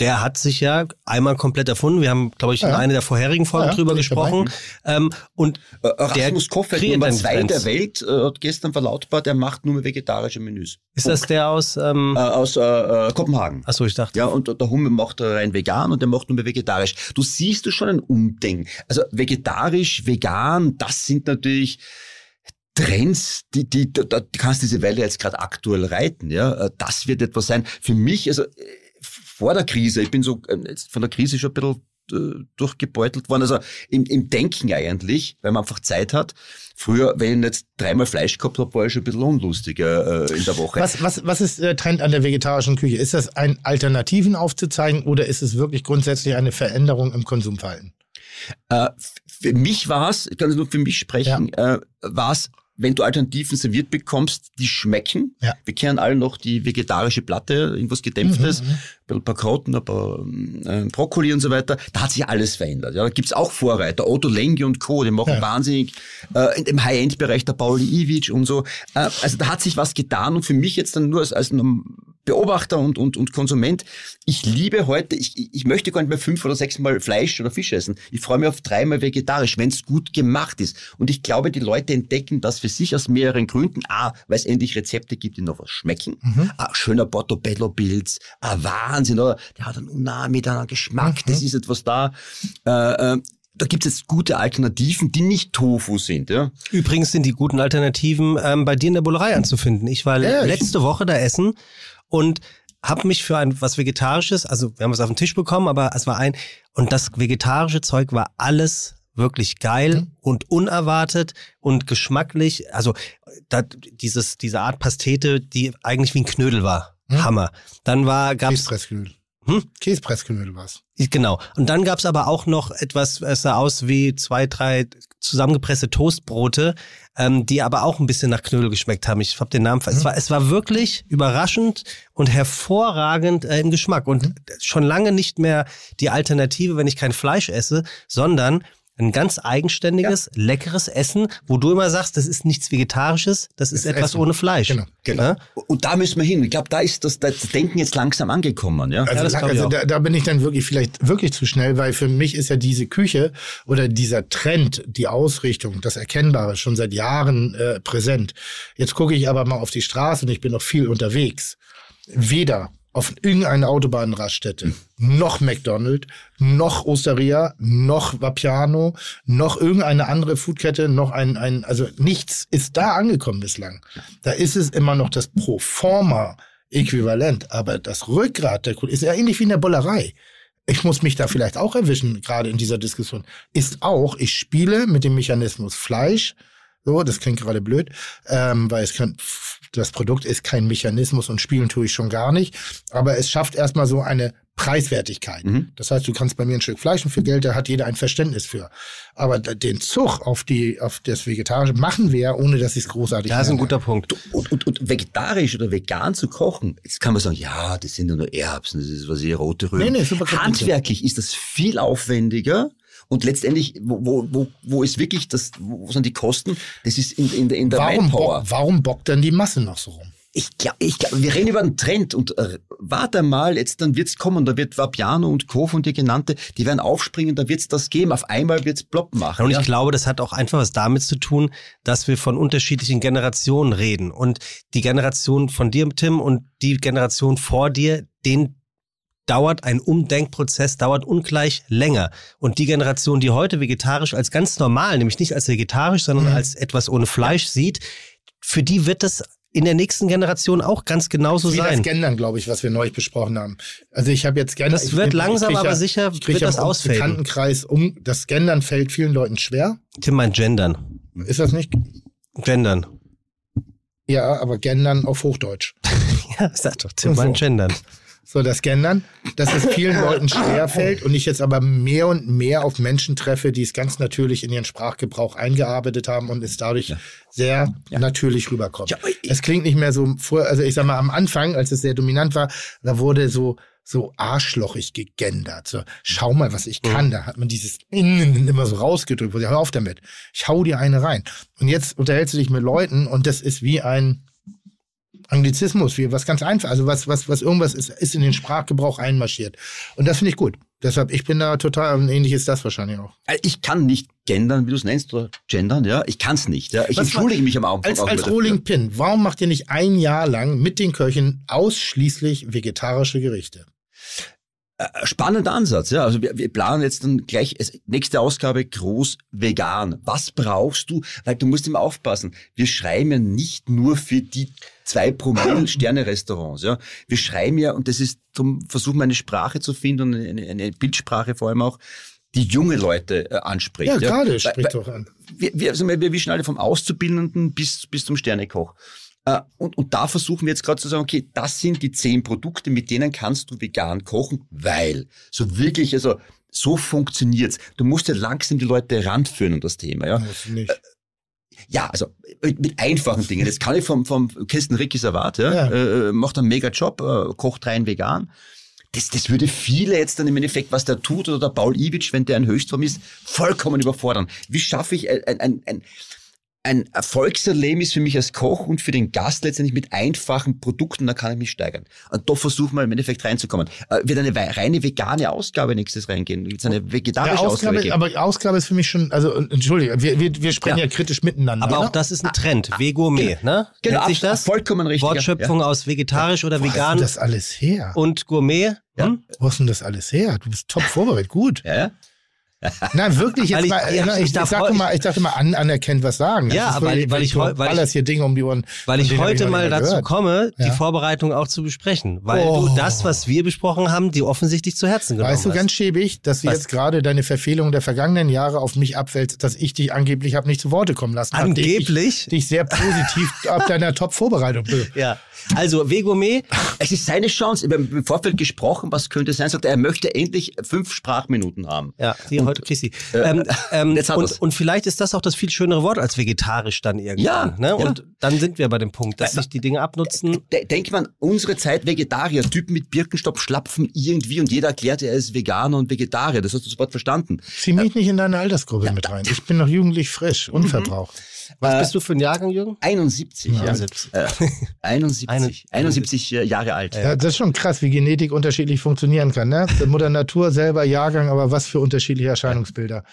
der hat sich ja einmal komplett erfunden. Wir haben, glaube ich, in Ja. einer der vorherigen Folgen Ja, drüber gesprochen. Ähm, und Äh, Erasmus Koffert, kreiert Nummer einen zwei Trend. der Welt, äh, hat gestern verlautbart, er macht nur mehr vegetarische Menüs. ist das der aus, ähm, Äh, aus äh, äh, Kopenhagen. achso, ich dachte, Ja, und der Hummel macht rein vegan und der macht nur mehr vegetarisch. Du siehst du schon ein Umdenken. Also vegetarisch, vegan, das sind natürlich Trends, die, die, da, da kannst diese Welle jetzt gerade aktuell reiten. Ja, Äh, das wird etwas sein. Für mich, also äh, vor der Krise, ich bin so äh, jetzt von der Krise schon ein bisschen äh, durchgebeutelt worden, also im, im Denken eigentlich, weil man einfach Zeit hat. Früher, wenn ich jetzt dreimal Fleisch gehabt habe, war ich schon ein bisschen unlustiger äh, in der Woche. Was, was, was ist der Trend an der vegetarischen Küche? Ist das ein Alternativen aufzuzeigen oder ist es wirklich grundsätzlich eine Veränderung im Konsumverhalten? Äh, für mich war es, ich kann es nur für mich sprechen, äh, war es, wenn du Alternativen serviert bekommst, die schmecken. Ja. Wir kennen alle noch die vegetarische Platte, irgendwas Gedämpftes, Mhm, ein paar Karotten, ein paar ähm, Brokkoli und so weiter. Da hat sich alles verändert. Ja, da gibt's auch Vorreiter, Otto Lengi und Co., die machen Ja. wahnsinnig äh, dem High-End-Bereich der Pauli Iwitsch und so. Äh, also da hat sich was getan und für mich jetzt dann nur als, als Beobachter und, und, und Konsument, ich liebe heute, ich, ich möchte gar nicht mehr fünf oder sechs Mal Fleisch oder Fisch essen. Ich freue mich auf dreimal vegetarisch, wenn es gut gemacht ist. Und ich glaube, die Leute entdecken das für sich aus mehreren Gründen. A, weil es endlich Rezepte gibt, die noch was schmecken. Ah, schöner Portobello-Pilz, ah, Wahnsinn, oder? Der hat einen Unami, hat einen Geschmack, das ist etwas da. Äh, äh, da gibt es jetzt gute Alternativen, die nicht Tofu sind. Ja? Übrigens sind die guten Alternativen ähm, bei dir in der Bullerei anzufinden. Ich war Ja, ich- letzte Woche da essen und habe mich für ein was Vegetarisches, also wir haben was auf den Tisch bekommen, aber es war ein und das vegetarische Zeug war alles wirklich geil Mhm. und unerwartet und geschmacklich. Also da, dieses diese Art Pastete, die eigentlich wie ein Knödel war, Mhm. Hammer. Dann war gab's Käsepressknödel. Hm? Käsepressknödel was. Genau. Und dann gab's aber auch noch etwas, es sah aus wie zwei, drei zusammengepresste Toastbrote, ähm, die aber auch ein bisschen nach Knödel geschmeckt haben. Ich habe den Namen. ver- Es, war, es war wirklich überraschend und hervorragend äh, im Geschmack. Und schon lange nicht mehr die Alternative, wenn ich kein Fleisch esse, sondern ein ganz eigenständiges, leckeres Essen, wo du immer sagst, das ist nichts Vegetarisches, das ist Das etwas Essen. ohne Fleisch. Genau. Ja? Und da müssen wir hin. Ich glaube, da ist das, das Denken jetzt langsam angekommen. Ja? Also, ich also da, da bin ich dann wirklich vielleicht wirklich zu schnell, weil für mich ist ja diese Küche oder dieser Trend, die Ausrichtung, das Erkennbare schon seit Jahren äh, präsent. Jetzt gucke ich aber mal auf die Straße und ich bin noch viel unterwegs. Weder auf irgendeine Autobahnraststätte, noch McDonald's, noch Osteria, noch Vapiano, noch irgendeine andere Foodkette, noch ein, ein, also nichts ist da angekommen bislang. Da ist es immer noch das Proforma Äquivalent, aber das Rückgrat der Kultur ist ja ähnlich wie in der Bollerei. Ich muss mich da vielleicht auch erwischen, gerade in dieser Diskussion, ist auch, ich spiele mit dem Mechanismus Fleisch, so, das klingt gerade blöd, ähm, weil es kann, das Produkt ist kein Mechanismus und spielen tue ich schon gar nicht. Aber es schafft erstmal so eine Preiswertigkeit. Mhm. Das heißt, du kannst bei mir ein Stück Fleisch und für Geld, da hat jeder ein Verständnis für. Aber den Zug auf die, auf das Vegetarische machen wir, ja, ohne dass ich es großartig Das ist ein guter Punkt. Und, und, und vegetarisch oder vegan zu kochen, jetzt kann man sagen, ja, das sind ja nur Erbsen, das ist was ich rote Rüben. Nee, nee, super. Handwerklich ist das viel aufwendiger. Und letztendlich, wo, wo, wo, wo ist wirklich das, wo sind die Kosten? Das ist in, in, der- in der Warum, Manpower. bock, warum bockt dann die Masse noch so rum? Ich glaube, ich glaub, wir reden über einen Trend und äh, warte mal, jetzt dann wird's kommen, da wird Vapiano und Co. von dir genannte, die werden aufspringen, da wird's das geben. Auf einmal wird's plopp machen. Und ja? ich glaube, das hat auch einfach was damit zu tun, dass wir von unterschiedlichen Generationen reden. Und die Generation von dir, Tim, und die Generation vor dir, den dauert ein Umdenkprozess, dauert ungleich länger. Und die Generation, die heute vegetarisch als ganz normal, nämlich nicht als vegetarisch, sondern Mhm. als etwas ohne Fleisch sieht, für die wird das in der nächsten Generation auch ganz genauso Wie das sein. Gendern, glaube ich, was wir neulich besprochen haben. Also ich habe jetzt Gendern. Das wird ich langsam, aber ja, sicher wird ja das. Bekanntenkreis um. Das Gendern fällt vielen Leuten schwer. Tim meint gendern. Ist das nicht? Gendern. Ja, aber Gendern auf Hochdeutsch. Ja, sag doch, Tim So. meint gendern. So, das Gendern, dass es vielen Leuten schwer fällt und ich jetzt aber mehr und mehr auf Menschen treffe, die es ganz natürlich in ihren Sprachgebrauch eingearbeitet haben und es dadurch sehr natürlich rüberkommt. Ja, es klingt nicht mehr so vor, also ich sag mal, am Anfang, als es sehr dominant war, da wurde so so arschlochig gegendert. So, schau mal, was ich kann. Da hat man dieses immer so rausgedrückt. wo sie, Hör auf damit. Ich hau dir eine rein. Und jetzt unterhältst du dich mit Leuten und das ist wie ein Anglizismus, wie was ganz einfach, also was, was, was irgendwas ist, ist in den Sprachgebrauch einmarschiert. Und das finde ich gut. Deshalb, ich bin da total, ähnlich ist das wahrscheinlich auch. Äh, Ich kann nicht gendern, wie du es nennst, oder gendern, ja. Ich kann's nicht. Ja. Ich Was entschuldige mich am Anfang Als, auch als. Rolling Pin, warum macht ihr nicht ein Jahr lang mit den Köchen ausschließlich vegetarische Gerichte? Äh, Spannender Ansatz, ja. Also wir, wir planen jetzt dann gleich es- nächste Ausgabe groß vegan. Was brauchst du? Weil du musst immer aufpassen. Wir schreiben ja nicht nur für die zwei Promille Sterne-Restaurants, ja. Wir schreiben ja, und das ist, darum versuchen wir eine Sprache zu finden und eine, eine Bildsprache vor allem auch, die junge Leute äh, anspricht. Ja, gerade, Weil- spricht doch an. wir, wir, also wir wischen alle vom Auszubildenden bis, bis zum Sternekoch. Äh, Und, und da versuchen wir jetzt gerade zu sagen, okay, das sind die zehn Produkte, mit denen kannst du vegan kochen, weil so wirklich, also so funktioniert's. Du musst ja langsam die Leute ranführen um das Thema, ja. Das nicht. Ja, also mit mit einfachen Dingen. Das kann ich vom, vom Kirsten Rickis erwarten, ja. Ja. Äh, äh, macht einen mega Job, äh, kocht rein vegan. Das, das würde viele jetzt dann im Endeffekt, was der tut, oder der Paul Iwitsch, wenn der ein Höchstform ist, vollkommen überfordern. Wie schaffe ich ein, ein, ein, ein Erfolgserlebnis für mich als Koch und für den Gast letztendlich mit einfachen Produkten, da kann ich mich steigern. Und da versuchen wir im Endeffekt reinzukommen. Äh, wird eine reine vegane Ausgabe nächstes reingehen? Wird es eine Ja, vegetarische Ausgabe, Ausgabe, geben? aber Ausgabe ist für mich schon, also Entschuldige, wir, wir, wir sprechen ja, Ja. kritisch miteinander. Aber ne? auch das ist ein Trend. Vegourmet, ne? Genau, Nennt sich das? vollkommen richtig. ja. Wortschöpfung aus vegetarisch oder Wo hast vegan du das alles her? und Gourmet. Ja. Hm? Wo hast du denn das alles her? Du bist top vorbereitet, gut. Ja, ja. Nein, wirklich, jetzt Weil ich- mal, ja, ich, ich ich, darf dachte heu- mal, ich dachte mal, an, anerkennt was sagen. Ja, weil- wirklich- weil ich weil ich- ballerst hier Dinge um die Ohren. Weil ich heute mal dazu gehört. komme, die Ja. Vorbereitung auch zu besprechen. Weil Oh. du das, was wir besprochen haben, die offensichtlich zu Herzen genommen Weißt du hast. ganz schäbig, dass du Was? jetzt gerade deine Verfehlung der vergangenen Jahre auf mich abwälzt, dass ich dich angeblich habe nicht zu Worte kommen lassen. Angeblich? Ich dich sehr positiv ab deiner Top-Vorbereitung be- Ja. Also Vegourmet, Es ist seine Chance. Wir haben im Vorfeld gesprochen, was könnte sein. Sagt er, er möchte endlich fünf Sprachminuten haben. ja, die heute kriegst du. Ähm, ähm, jetzt hat und, und vielleicht ist das auch das viel schönere Wort als vegetarisch dann irgendwann. Ja, ne? ja. Und dann sind wir bei dem Punkt, dass sich die Dinge abnutzen. De denk man, unsere Zeit Vegetarier, Typen mit Birkenstock schlapfen irgendwie und jeder erklärt, er ist Veganer und Vegetarier. Das hast du sofort verstanden. Zieh mich nicht in deine Altersgruppe mit rein. Ich bin noch jugendlich frisch, Mhm. Was Äh, bist du für ein Jahrgang, Jürgen? 71, ja. 71. Äh, 71, 71 äh, Jahre alt. Ja, das ist schon krass, wie Genetik unterschiedlich funktionieren kann. Ne? Mutter Natur selber Jahrgang, aber was für unterschiedliche Erscheinungsbilder.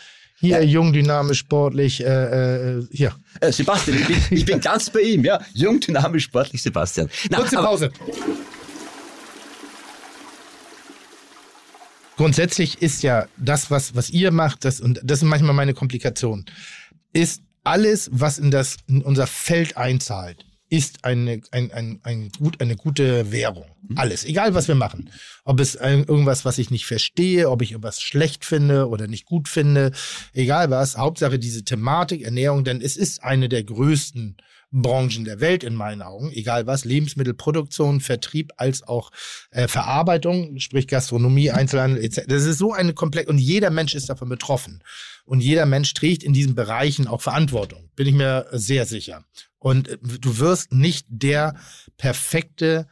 Hier jung, dynamisch, sportlich, äh, äh, hier. Äh, Sebastian, ich bin, ich bin ganz bei ihm, ja. Jung, dynamisch, sportlich, Sebastian. Na, Kurze Pause. Grundsätzlich ist ja das, was, was ihr macht, das, und das sind manchmal meine Komplikationen, ist alles, was in, das, in unser Feld einzahlt, ist eine, ein, ein, ein gut, eine gute Währung. Alles, egal was wir machen. Ob es irgendwas, was ich nicht verstehe, ob ich irgendwas schlecht finde oder nicht gut finde, egal was. Hauptsache diese Thematik, Ernährung, denn es ist eine der größten Branchen der Welt in meinen Augen, egal was, Lebensmittelproduktion, Vertrieb als auch äh, Verarbeitung, sprich Gastronomie, Einzelhandel etc. Das ist so eine komplex und jeder Mensch ist davon betroffen und jeder Mensch trägt in diesen Bereichen auch Verantwortung, bin ich mir sehr sicher. Und äh, du wirst nicht der perfekte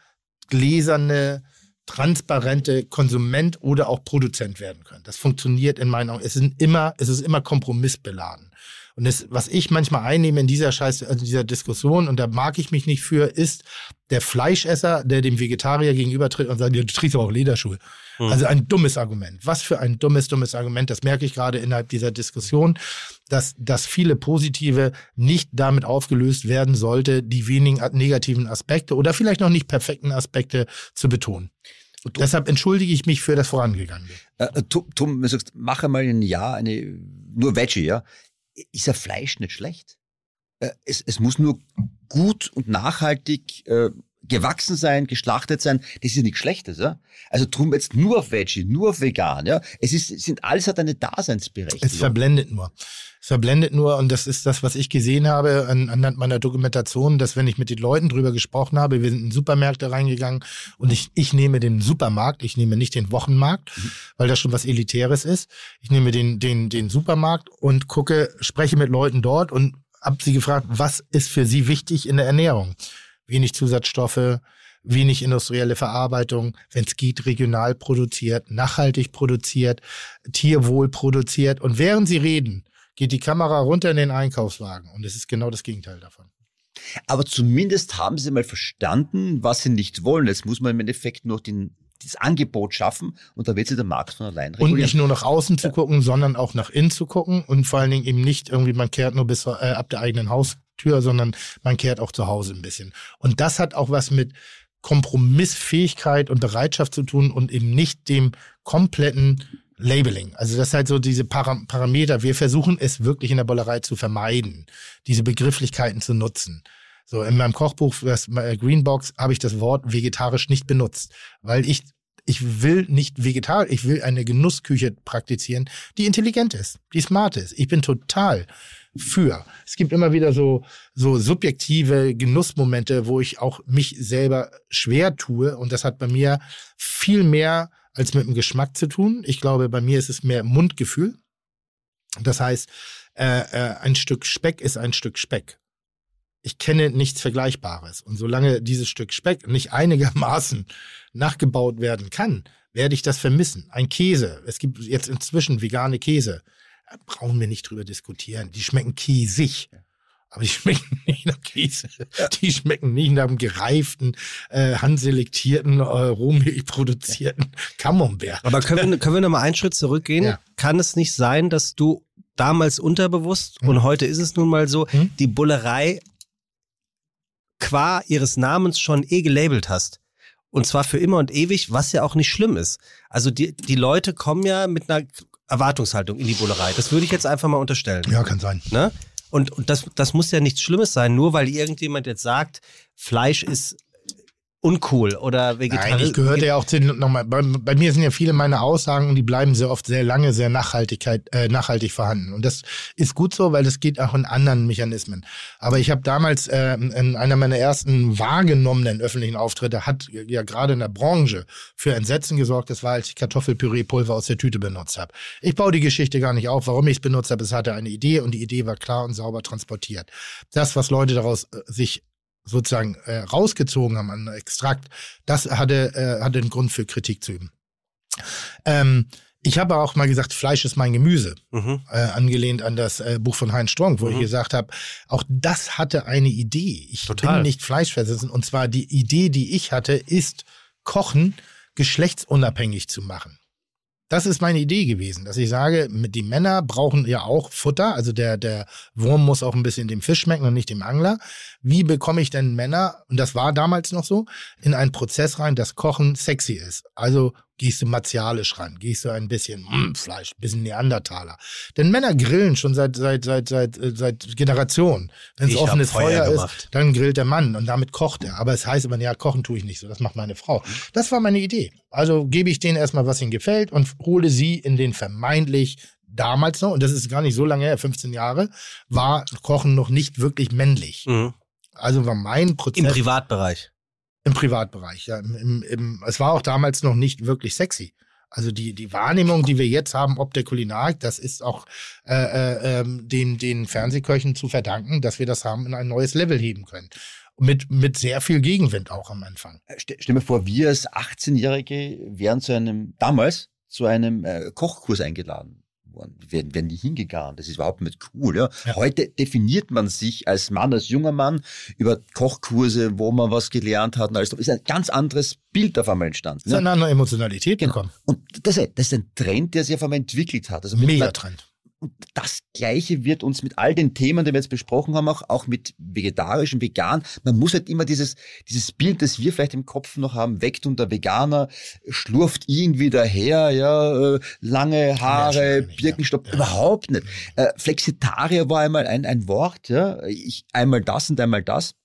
gläserne transparente Konsument oder auch Produzent werden können. Das funktioniert in meinen Augen. Es, sind immer, es ist immer kompromissbeladen. Und das, was ich manchmal einnehme in dieser Scheiß, also dieser Diskussion, und da mag ich mich nicht für, ist der Fleischesser, der dem Vegetarier gegenübertritt und sagt, du trägst aber auch Lederschuhe. Mhm. Also ein dummes Argument. Was für ein dummes, dummes Argument. Das merke ich gerade innerhalb dieser Diskussion, dass, dass viele positive nicht damit aufgelöst werden sollte, die wenigen negativen Aspekte oder vielleicht noch nicht perfekten Aspekte zu betonen. Und deshalb entschuldige ich mich für das Vorangegangene. Äh, äh Tom, Tom, du sagst, mach einmal ein Jahr eine, nur Veggie, ja ist ja Fleisch nicht schlecht. Äh, es, es muss nur gut und nachhaltig äh, gewachsen sein, geschlachtet sein, das ist ja nichts Schlechtes, ja. Also drum jetzt nur auf Veggie, nur auf vegan, ja. Es ist, sind alles hat eine Daseinsberechtigung. Es verblendet nur. Es verblendet nur und das ist das, was ich gesehen habe an, anhand meiner Dokumentation, dass wenn ich mit den Leuten drüber gesprochen habe, wir sind in Supermärkte reingegangen und ich, ich nehme den Supermarkt, ich nehme nicht den Wochenmarkt, mhm. weil das schon was Elitäres ist. Ich nehme den, den, den Supermarkt und gucke, spreche mit Leuten dort und habe sie gefragt, was ist für sie wichtig in der Ernährung? wenig Zusatzstoffe, wenig industrielle Verarbeitung, wenn es geht, regional produziert, nachhaltig produziert, tierwohl produziert. Und während sie reden, geht die Kamera runter in den Einkaufswagen. Und es ist genau das Gegenteil davon. Aber zumindest haben sie mal verstanden, was sie nicht wollen. Jetzt muss man im Endeffekt noch den, das Angebot schaffen und da wird sich der Markt von allein regulieren. Und nicht nur nach außen zu gucken, sondern auch nach innen zu gucken und vor allen Dingen eben nicht irgendwie, man kehrt nur bis äh, ab der eigenen Haus Tür, sondern man kehrt auch zu Hause ein bisschen. Und das hat auch was mit Kompromissfähigkeit und Bereitschaft zu tun und eben nicht dem kompletten Labeling. Also das ist halt so diese Param Parameter. Wir versuchen es wirklich in der Bollerei zu vermeiden, diese Begrifflichkeiten zu nutzen. So in meinem Kochbuch das Greenbox habe ich das Wort vegetarisch nicht benutzt, weil ich ich will nicht vegetarisch, ich will eine Genussküche praktizieren, die intelligent ist, die smart ist. Ich bin total für. Es gibt immer wieder so, so subjektive Genussmomente, wo ich auch mich selber schwer tue. Und das hat bei mir viel mehr als mit dem Geschmack zu tun. Ich glaube, bei mir ist es mehr Mundgefühl. Das heißt, äh, äh, ein Stück Speck ist ein Stück Speck. Ich kenne nichts Vergleichbares. Und solange dieses Stück Speck nicht einigermaßen nachgebaut werden kann, werde ich das vermissen. Ein Käse. Es gibt jetzt inzwischen vegane Käse brauchen wir nicht drüber diskutieren. Die schmecken käsig. Aber die schmecken nicht nach Käse. Die schmecken nicht nach einem gereiften, äh, handselektierten, äh, rohmilch produzierten Camembert. Aber können wir, können wir noch mal einen Schritt zurückgehen? Ja. Kann es nicht sein, dass du damals unterbewusst hm. und heute ist es nun mal so, hm? die Bullerei qua ihres Namens schon eh gelabelt hast? Und zwar für immer und ewig, was ja auch nicht schlimm ist. Also die, die Leute kommen ja mit einer Erwartungshaltung in die Bullerei. Das würde ich jetzt einfach mal unterstellen. Ja, kann sein. Ne? Und, und das, das muss ja nichts Schlimmes sein, nur weil irgendjemand jetzt sagt, Fleisch ist uncool oder vegetarisch. Nein, ich gehörte ja auch zu nochmal, bei, bei, mir sind ja viele meiner Aussagen und die bleiben sehr oft sehr lange, sehr Nachhaltigkeit, äh, nachhaltig vorhanden. Und das ist gut so, weil das geht auch in anderen Mechanismen. Aber ich habe damals äh, in einer meiner ersten wahrgenommenen öffentlichen Auftritte hat ja gerade in der Branche für Entsetzen gesorgt. Das war, als ich Kartoffelpüree-Pulver aus der Tüte benutzt habe. Ich baue die Geschichte gar nicht auf, warum ich es benutzt habe. Es hatte eine Idee und die Idee war klar und sauber transportiert. Das, was Leute daraus äh, sich sozusagen äh, rausgezogen haben an Extrakt, das hatte, äh, hatte einen Grund für Kritik zu üben. Ähm, ich habe auch mal gesagt, Fleisch ist mein Gemüse, mhm. äh, angelehnt an das äh, Buch von Heinz Strong, wo mhm. ich gesagt habe, auch das hatte eine Idee. Ich Total. bin nicht Fleischversessen. Und zwar die Idee, die ich hatte, ist, Kochen geschlechtsunabhängig zu machen. Das ist meine Idee gewesen, dass ich sage, die Männer brauchen ja auch Futter, also der, der Wurm muss auch ein bisschen dem Fisch schmecken und nicht dem Angler. Wie bekomme ich denn Männer, und das war damals noch so, in einen Prozess rein, dass Kochen sexy ist? Also gehst du martialisch ran, gehst du ein bisschen mm, Fleisch, ein bisschen Neandertaler. Denn Männer grillen schon seit seit seit seit äh, seit Generationen. Wenn es offenes Feuer, Feuer ist, dann grillt der Mann und damit kocht er. Aber es heißt immer, ja, kochen tue ich nicht so, das macht meine Frau. Das war meine Idee. Also gebe ich denen erstmal, was ihnen gefällt und hole sie in den vermeintlich damals noch, und das ist gar nicht so lange her, 15 Jahre, war Kochen noch nicht wirklich männlich. Mhm. Also war mein Prozess Im Privatbereich. Im Privatbereich. Ja, im, im, es war auch damals noch nicht wirklich sexy. Also die, die Wahrnehmung, die wir jetzt haben, ob der Kulinarik, das ist auch äh, äh, ähm, den, den Fernsehköchen zu verdanken, dass wir das haben in ein neues Level heben können. Mit, mit sehr viel Gegenwind auch am Anfang. Äh, Ste stell mir vor, wir als 18-Jährige wären zu einem, damals, zu einem äh, Kochkurs eingeladen worden. Wir wären, wären nie hingegangen. Das ist überhaupt nicht cool. Ja? Ja. Heute definiert man sich als Mann, als junger Mann über Kochkurse, wo man was gelernt hat. Und alles. ist ein ganz anderes Bild auf einmal entstanden. Es ist eine andere Emotionalität Genau. gekommen. Und das, ist- das ist ein Trend, der sich auf einmal entwickelt hat. Also Megatrend. Und das Gleiche wird uns mit all den Themen, die wir jetzt besprochen haben, auch, auch mit vegetarisch und vegan. Man muss halt immer dieses, dieses Bild, das wir vielleicht im Kopf noch haben, weckt und der Veganer schlurft irgendwie daher, ja, äh, lange Haare, nicht, Birkenstock, ja. überhaupt nicht. Äh, Flexitarier war einmal ein, ein Wort, ja, ich, einmal das und einmal das.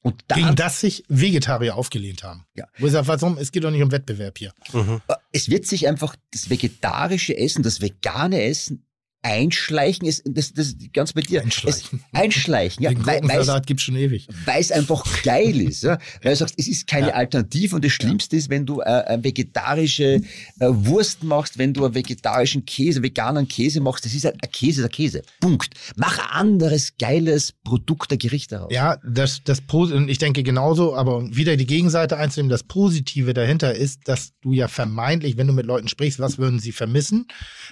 Und da, Gegen das sich Vegetarier aufgelehnt haben. Ja. Wo ich sage, warum? Es geht doch nicht um Wettbewerb hier. Mhm. Äh, es wird sich einfach das vegetarische Essen, das vegane Essen einschleichen, es, das, das ganz bei dir. Einschleichen. Es, einschleichen, ja, Den weil, gibt's schon ewig. weil es einfach geil ist. Ja? Weil du sagst, es ist keine Ja. Alternative und das Schlimmste ist, wenn du äh, eine vegetarische äh, Wurst machst, wenn du einen vegetarischen Käse, veganen Käse machst, das ist ein, ein Käse, der Käse. Punkt. Mach ein anderes, geiles Produkt der Gerichte daraus. Ja, das, das und ich denke genauso, aber wieder die Gegenseite einzunehmen, das Positive dahinter ist, dass du ja vermeintlich, wenn du mit Leuten sprichst, was würden sie vermissen,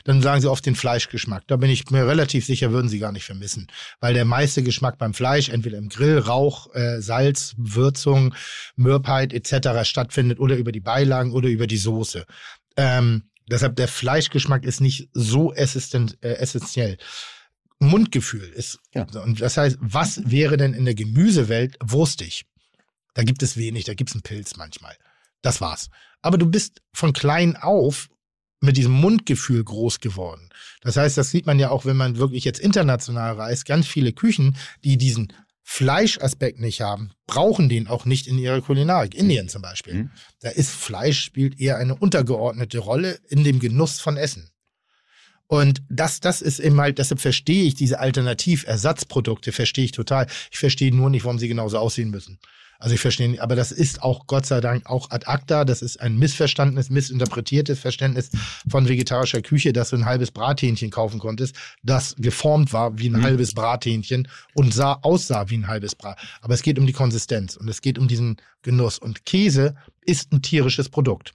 dann sagen sie oft den Fleischgeschmack. Da bin ich mir relativ sicher, würden sie gar nicht vermissen. Weil der meiste Geschmack beim Fleisch, entweder im Grill, Rauch, äh, Salz, Würzung, Mürbeheit etc. stattfindet oder über die Beilagen oder über die Soße. Ähm, deshalb der Fleischgeschmack ist nicht so essisten- äh, essentiell. Mundgefühl ist. Ja. Und das heißt, was wäre denn in der Gemüsewelt wurstig? Da gibt es wenig, da gibt es einen Pilz manchmal. Das war's. Aber du bist von klein auf mit diesem Mundgefühl groß geworden. Das heißt, das sieht man ja auch, wenn man wirklich jetzt international reist. Ganz viele Küchen, die diesen Fleischaspekt nicht haben, brauchen den auch nicht in ihrer Kulinarik. Indien zum Beispiel. Mhm. Da ist Fleisch spielt eher eine untergeordnete Rolle in dem Genuss von Essen. Und das, das ist eben halt, deshalb verstehe ich diese Alternativersatzprodukte, verstehe ich total. Ich verstehe nur nicht, warum sie genauso aussehen müssen. Also ich verstehe, nicht, aber das ist auch Gott sei Dank auch ad acta. Das ist ein missverstandenes, missinterpretiertes Verständnis von vegetarischer Küche, dass du ein halbes Brathähnchen kaufen konntest, das geformt war wie ein Mhm. halbes Brathähnchen und sah, aussah wie ein halbes Brat. Aber es geht um die Konsistenz und es geht um diesen Genuss. Und Käse ist ein tierisches Produkt.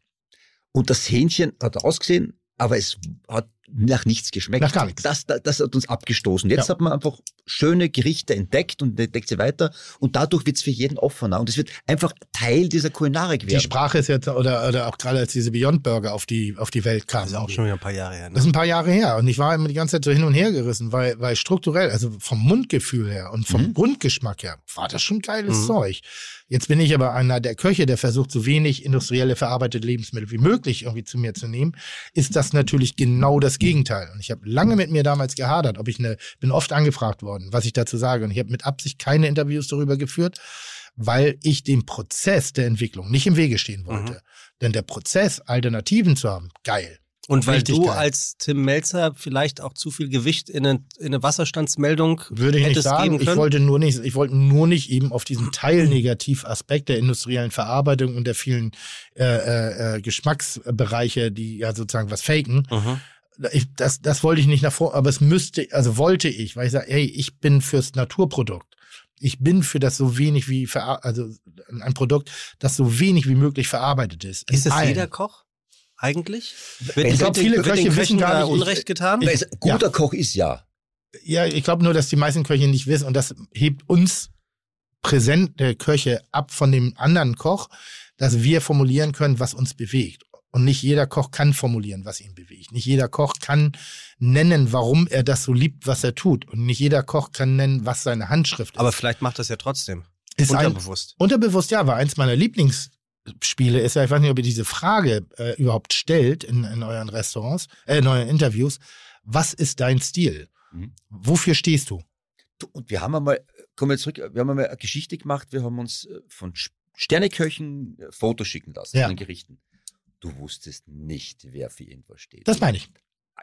Und das Hähnchen hat ausgesehen, aber es hat nach nichts geschmeckt. Nach gar nichts. Das, das, das hat uns abgestoßen. Jetzt Ja. hat man einfach schöne Gerichte entdeckt und entdeckt sie weiter und dadurch wird es für jeden offener und es wird einfach Teil dieser Kulinarik Die werden. Sprache ist jetzt, oder, oder auch gerade als diese Beyond Burger auf die, auf die Welt kamen. Das ist auch schon wieder ein paar Jahre her. Das ist Ne? ein paar Jahre her und ich war immer die ganze Zeit so hin und her gerissen, weil, weil strukturell, also vom Mundgefühl her und vom Mhm. Grundgeschmack her, war das schon geiles Mhm. Zeug. Jetzt bin ich aber einer der Köche, der versucht, so wenig industrielle verarbeitete Lebensmittel wie möglich irgendwie zu mir zu nehmen, ist das natürlich genau das Gegenteil. Und ich habe lange mit mir damals gehadert, ob ich eine, bin oft angefragt worden, was ich dazu sage. Und ich habe mit Absicht keine Interviews darüber geführt, weil ich dem Prozess der Entwicklung nicht im Wege stehen wollte. Mhm. Denn der Prozess, Alternativen zu haben, geil. Und weil Richtig du geil. als Tim Melzer vielleicht auch zu viel Gewicht in eine, in eine Wasserstandsmeldung Würde ich nicht sagen. Ich wollte nur nicht, ich wollte nur nicht eben auf diesen Teilnegativaspekt der industriellen Verarbeitung und der vielen äh, äh, äh, Geschmacksbereiche, die ja sozusagen was faken. Mhm. Ich, das, das wollte ich nicht nach vor, aber es müsste, also wollte ich, weil ich sage, hey, ich bin fürs Naturprodukt. Ich bin für das so wenig wie, also ein Produkt, das so wenig wie möglich verarbeitet ist. Ist es allen. jeder Koch eigentlich? Wird, Ich wird glaub, den- viele Köche wissen gar nicht, ich- Unrecht getan? Weil es- guter Koch ist ja. Ja, ich glaube nur, dass die meisten Köche nicht wissen und das hebt uns präsente Köche ab von dem anderen Koch, dass wir formulieren können, was uns bewegt. Und nicht jeder Koch kann formulieren, was ihn bewegt. Nicht jeder Koch kann nennen, warum er das so liebt, was er tut. Und nicht jeder Koch kann nennen, was seine Handschrift ist. Aber vielleicht macht das ja trotzdem. ist ein, Unterbewusst. Unterbewusst ja, weil eins meiner Lieblingsspiele ist ja, ich weiß nicht, ob ihr diese Frage äh, überhaupt stellt in, in euren Restaurants, äh, in euren Interviews. Was ist dein Stil? Mhm. Wofür stehst du? Du, Und wir haben einmal, kommen wir zurück, wir haben einmal eine Geschichte gemacht, wir haben uns äh, von Sterneköchen äh, Fotos schicken lassen Ja. von den Gerichten. Du wusstest nicht, wer für irgendwas steht. Das meine ich.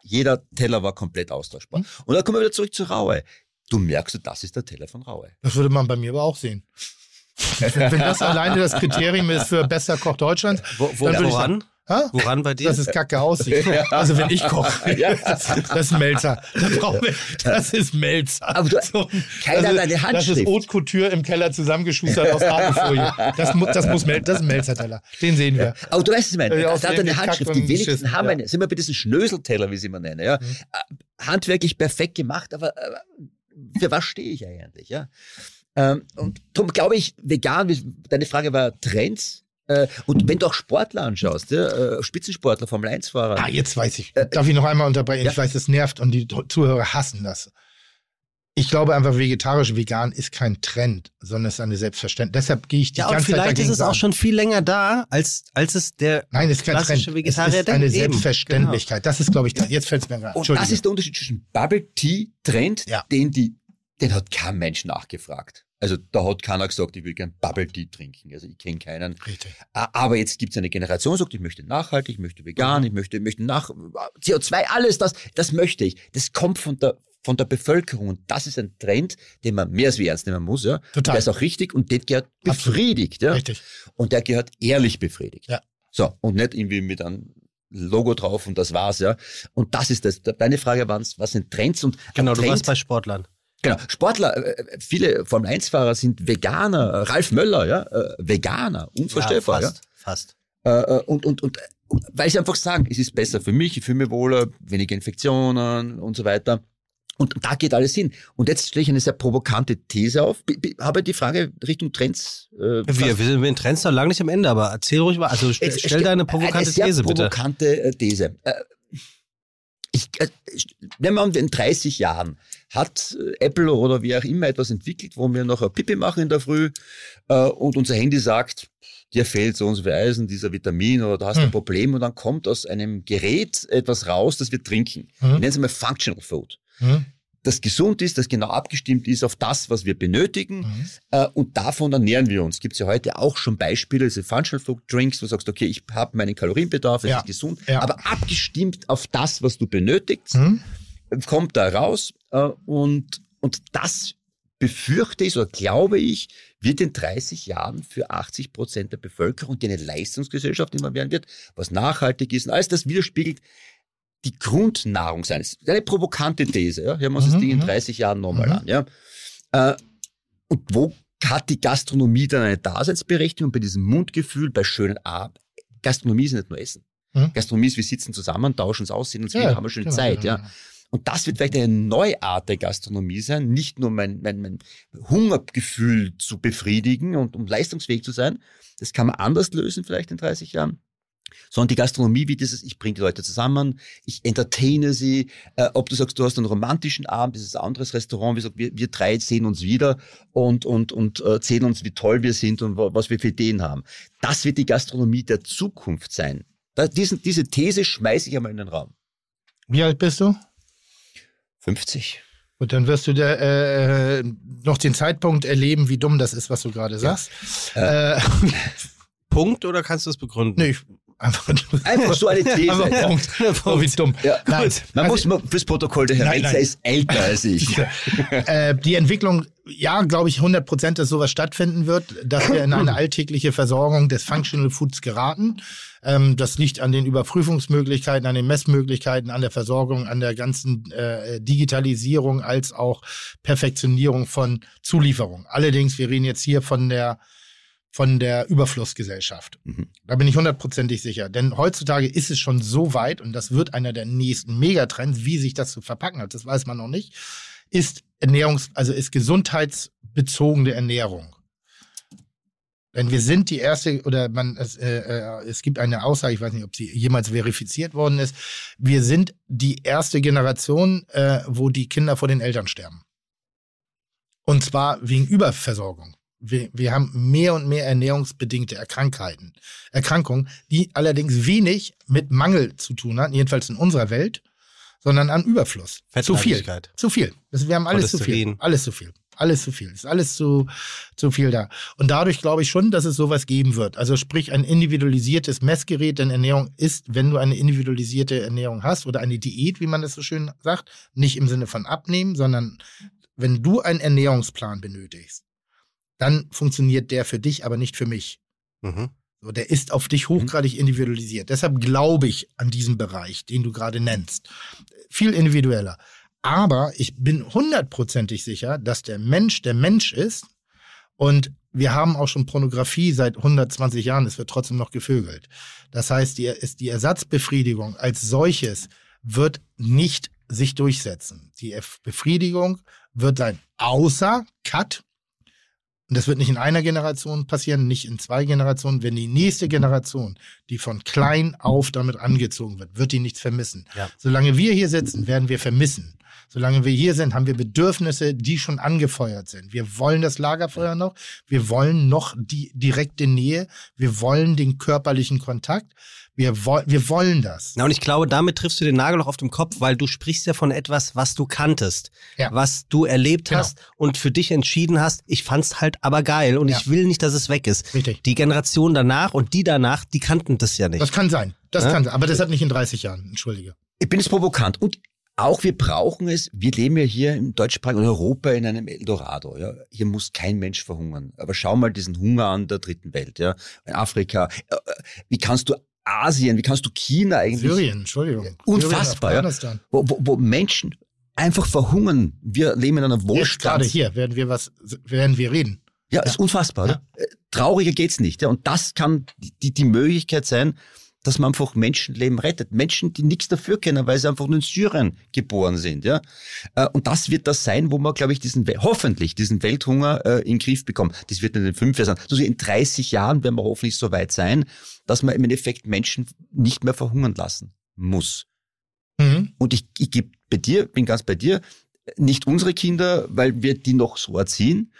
Jeder Teller war komplett austauschbar. Mhm. Und dann kommen wir wieder zurück zur Raue. du merkst, das ist der Teller von Raue. Das würde man bei mir aber auch sehen. wenn, das alleine das Kriterium ist für bester Koch Deutschlands, Wo, wo, Dann würde ich woran? Hä? Woran bei dir? dass es kacke aussieht. Also wenn ich koche, Ja. das ist Melzer. Da brauchen wir- Das ist Melzer. Aber du- So, keiner das hat eine ist- Das Handschrift. ist Haute Couture im Keller zusammengeschustert aus Alufolie. Das, das, muss Mel das ist ein Melzer-Teller. Den sehen wir. Aber du weißt, was ich meine, Ja, das hat eine Handschrift. Die wenigsten Schiss, haben ja. eine, sind wir bei diesen Schnöselteller, wie sie immer nennen, ja. Mhm. Äh, Handwerklich perfekt gemacht, aber äh, für was stehe ich eigentlich, ja? Ähm, und darum glaube ich, vegan, deine Frage war Trends. Äh, und wenn du auch Sportler anschaust, ja, äh, Spitzensportler, Formel 1-Fahrer, Ah, jetzt weiß ich. Darf ich noch einmal unterbrechen? ja. Ich weiß, es nervt und die Zuhörer hassen das. Ich glaube einfach, vegetarisch, vegan ist kein Trend, sondern es ist eine Selbstverständlichkeit. Deshalb gehe ich die ja, ganze Zeit vielleicht dagegen ist es auch schon viel länger da, als, als es der Nein, es ist kein klassische Trend. Vegetarier es ist eine denkt. Selbstverständlichkeit. Das ist, glaube ich, jetzt fällt es mir gerade. Und das ist der Unterschied zwischen Bubble Tea Trend, Ja. den die, den hat kein Mensch nachgefragt. Also da hat keiner gesagt, ich will gern Bubble Tea trinken. Also ich kenne keinen. Richtig. Aber jetzt gibt es eine Generation, die sagt, ich möchte nachhaltig, ich möchte vegan, ich möchte, ich möchte nach CO2, alles das, das möchte ich. Das kommt von der von der Bevölkerung und das ist ein Trend, den man mehr als wie ernst nehmen muss. Ja. Total. Der ist auch richtig und der gehört befriedigt. Ja. Richtig. Und der gehört ehrlich befriedigt. Ja. So, und nicht irgendwie mit einem Logo drauf und das war's, ja. Und das ist das. Deine Frage war, was sind Trends und Genau, ein du Trend, warst bei Sportlern. Genau, Sportler, äh, viele Formel-1-Fahrer sind Veganer, Äh, Ralf Möller, ja, äh, Veganer, unvorstellbar, ja. fast, fast. Äh, äh, und, und, und, weil sie einfach sagen, es ist besser für mich, ich fühle mich wohler, weniger Infektionen und so weiter. Und da geht alles hin. Und jetzt stelle ich eine sehr provokante These auf. B habe die Frage Richtung Trends. Äh, Wir, fast- wir sind mit den Trends noch lange nicht am Ende, aber erzähl ruhig mal. Also stell, stell deine provokante eine sehr These bitte. provokante äh, These. Äh, Ich, äh, wenn man in 30 Jahren hat äh, Apple oder wie auch immer etwas entwickelt, wo wir noch ein Pipi machen in der Früh äh, und unser Handy sagt, dir fehlt so und so viel Eisen, dieser Vitamin oder du hast ein Hm. Problem und dann kommt aus einem Gerät etwas raus, das wir trinken. Hm. Wir nennen es mal Functional Food. Hm? Das gesund ist, das genau abgestimmt ist auf das, was wir benötigen. Hm? Äh, und davon ernähren wir uns. Gibt es ja heute auch schon Beispiele, diese Functional Food Drinks, wo du sagst, okay, ich habe meinen Kalorienbedarf, es Ja. ist gesund, Ja. aber abgestimmt auf das, was du benötigst, Hm? Kommt da raus. Äh, und, und das befürchte ich oder glaube ich, wird in 30 Jahren für 80 Prozent der Bevölkerung, die eine Leistungsgesellschaft immer werden wird, was nachhaltig ist und alles das widerspiegelt, die Grundnahrung sein. Das ist eine provokante These. Ja? Hören wir uns das Mhm, Ding in mhm. 30 Jahren nochmal Mhm. an. Ja? Äh, und wo hat die Gastronomie dann eine Daseinsberechtigung bei diesem Mundgefühl, bei schönen Abend? Gastronomie ist nicht nur Essen. Mhm. Gastronomie ist, wir sitzen zusammen, tauschen uns aus, sehen uns Ja, wieder, haben eine schöne genau, Zeit. Ja? Und das wird vielleicht eine neue Art der Gastronomie sein, nicht nur mein, mein, mein Hungergefühl zu befriedigen und um leistungsfähig zu sein. Das kann man anders lösen vielleicht in 30 Jahren. Sondern die Gastronomie wie dieses, ich bringe die Leute zusammen, ich entertaine sie. Äh, ob du sagst, du hast einen romantischen Abend, das ist ein anderes Restaurant, wie gesagt, wir, wir drei sehen uns wieder und, und, und äh, erzählen uns, wie toll wir sind und wa- was wir für Ideen haben. Das wird die Gastronomie der Zukunft sein. Da, diesen, diese These schmeiße ich einmal in den Raum. Wie alt bist du? 50. Und dann wirst du da, äh, noch den Zeitpunkt erleben, wie dumm das ist, was du gerade sagst. Äh, Punkt oder kannst du es begründen? nee, ich, einfach, Einfach so eine These. Einfach ja. Punkt. So wie dumm. Ja, Nein, Man also- muss mal fürs Protokoll, der Herr Nein, nein. ist älter als ich. äh, die Entwicklung, ja, glaube ich, 100 Prozent, dass sowas stattfinden wird, dass wir in eine alltägliche Versorgung des Functional Foods geraten. Ähm, das liegt an den Überprüfungsmöglichkeiten, an den Messmöglichkeiten, an der Versorgung, an der ganzen äh, Digitalisierung als auch Perfektionierung von Zulieferung. Allerdings, wir reden jetzt hier von der von der Überflussgesellschaft. Mhm. Da bin ich hundertprozentig sicher. Denn heutzutage ist es schon so weit, und das wird einer der nächsten Megatrends, wie sich das zu verpacken hat, das weiß man noch nicht, ist Ernährungs-, also ist gesundheitsbezogene Ernährung. Denn wir sind die erste, oder man, es, äh, äh, es gibt eine Aussage, ich weiß nicht, ob sie jemals verifiziert worden ist, wir sind die erste Generation, äh, wo die Kinder vor den Eltern sterben. Und zwar wegen Überversorgung. Wir, wir haben mehr und mehr ernährungsbedingte Erkrankheiten, Erkrankungen, die allerdings wenig mit Mangel zu tun haben, jedenfalls in unserer Welt, sondern an Überfluss. Zu viel. Zu viel. Wir haben alles zu viel. Alles zu viel. Alles zu viel. Ist alles zu, zu viel da. Und dadurch glaube ich schon, dass es sowas geben wird. Also sprich ein individualisiertes Messgerät, denn Ernährung ist, wenn du eine individualisierte Ernährung hast oder eine Diät, wie man das so schön sagt, nicht im Sinne von abnehmen, sondern wenn du einen Ernährungsplan benötigst, dann funktioniert der für dich, aber nicht für mich. Mhm. So, der ist auf dich hochgradig individualisiert. Deshalb glaube ich an diesen Bereich, den du gerade nennst. Viel individueller. Aber ich bin hundertprozentig sicher, dass der Mensch der Mensch ist und wir haben auch schon Pornografie seit 120 Jahren, es wird trotzdem noch gevögelt. Das heißt, die, ist die Ersatzbefriedigung als solches wird nicht sich durchsetzen. Die F- Befriedigung wird sein, außer Cut. Und das wird nicht in einer Generation passieren, nicht in zwei Generationen. Wenn die nächste Generation, die von klein auf damit angezogen wird, wird die nichts vermissen. Ja. Solange wir hier sitzen, werden wir vermissen. Solange wir hier sind, haben wir Bedürfnisse, die schon angefeuert sind. Wir wollen das Lagerfeuer noch. Wir wollen noch die direkte Nähe. Wir wollen den körperlichen Kontakt. Wir, woll wir wollen das. Na, und ich glaube, damit triffst du den Nagel noch auf den Kopf, weil du sprichst ja von etwas, was du kanntest, Ja. was du erlebt Genau. hast und für dich entschieden hast, ich fand's halt aber geil und Ja. ich will nicht, dass es weg ist. Richtig. Die Generation danach und die danach, die kannten das ja nicht. Das kann sein. Das Ja? kann sein. Aber das hat nicht in 30 Jahren. Entschuldige. Ich bin jetzt provokant und auch wir brauchen es, wir leben ja hier im deutschsprachigen Europa in einem Eldorado. Ja. Hier muss kein Mensch verhungern. Aber schau mal diesen Hunger an der dritten Welt, ja. In Afrika. Äh, äh, Wie kannst du Asien, wie kannst du China eigentlich Syrien, Entschuldigung. Unfassbar, ja. Syrien, Afghanistan. wo, wo, wo Menschen einfach verhungern. Wir leben in einer Jetzt gerade Wohlstand. hier werden wir was, werden wir reden. Ja, ist unfassbar. Oder? Äh, Trauriger geht's nicht. Ja. Und das kann die, die Möglichkeit sein, dass man einfach Menschenleben rettet. Menschen, die nichts dafür können, weil sie einfach nur in Syrien geboren sind. Ja. Äh, Und das wird das sein, wo man, glaube ich, diesen, hoffentlich diesen Welthunger äh, in den Griff bekommt. Das wird in fünf Jahren sein. Also in 30 Jahren werden wir hoffentlich so weit sein, dass man im Endeffekt Menschen nicht mehr verhungern lassen muss. Mhm. Und ich, ich gebe bei dir, bin ganz bei dir, nicht unsere Kinder, weil wir die noch so erziehen,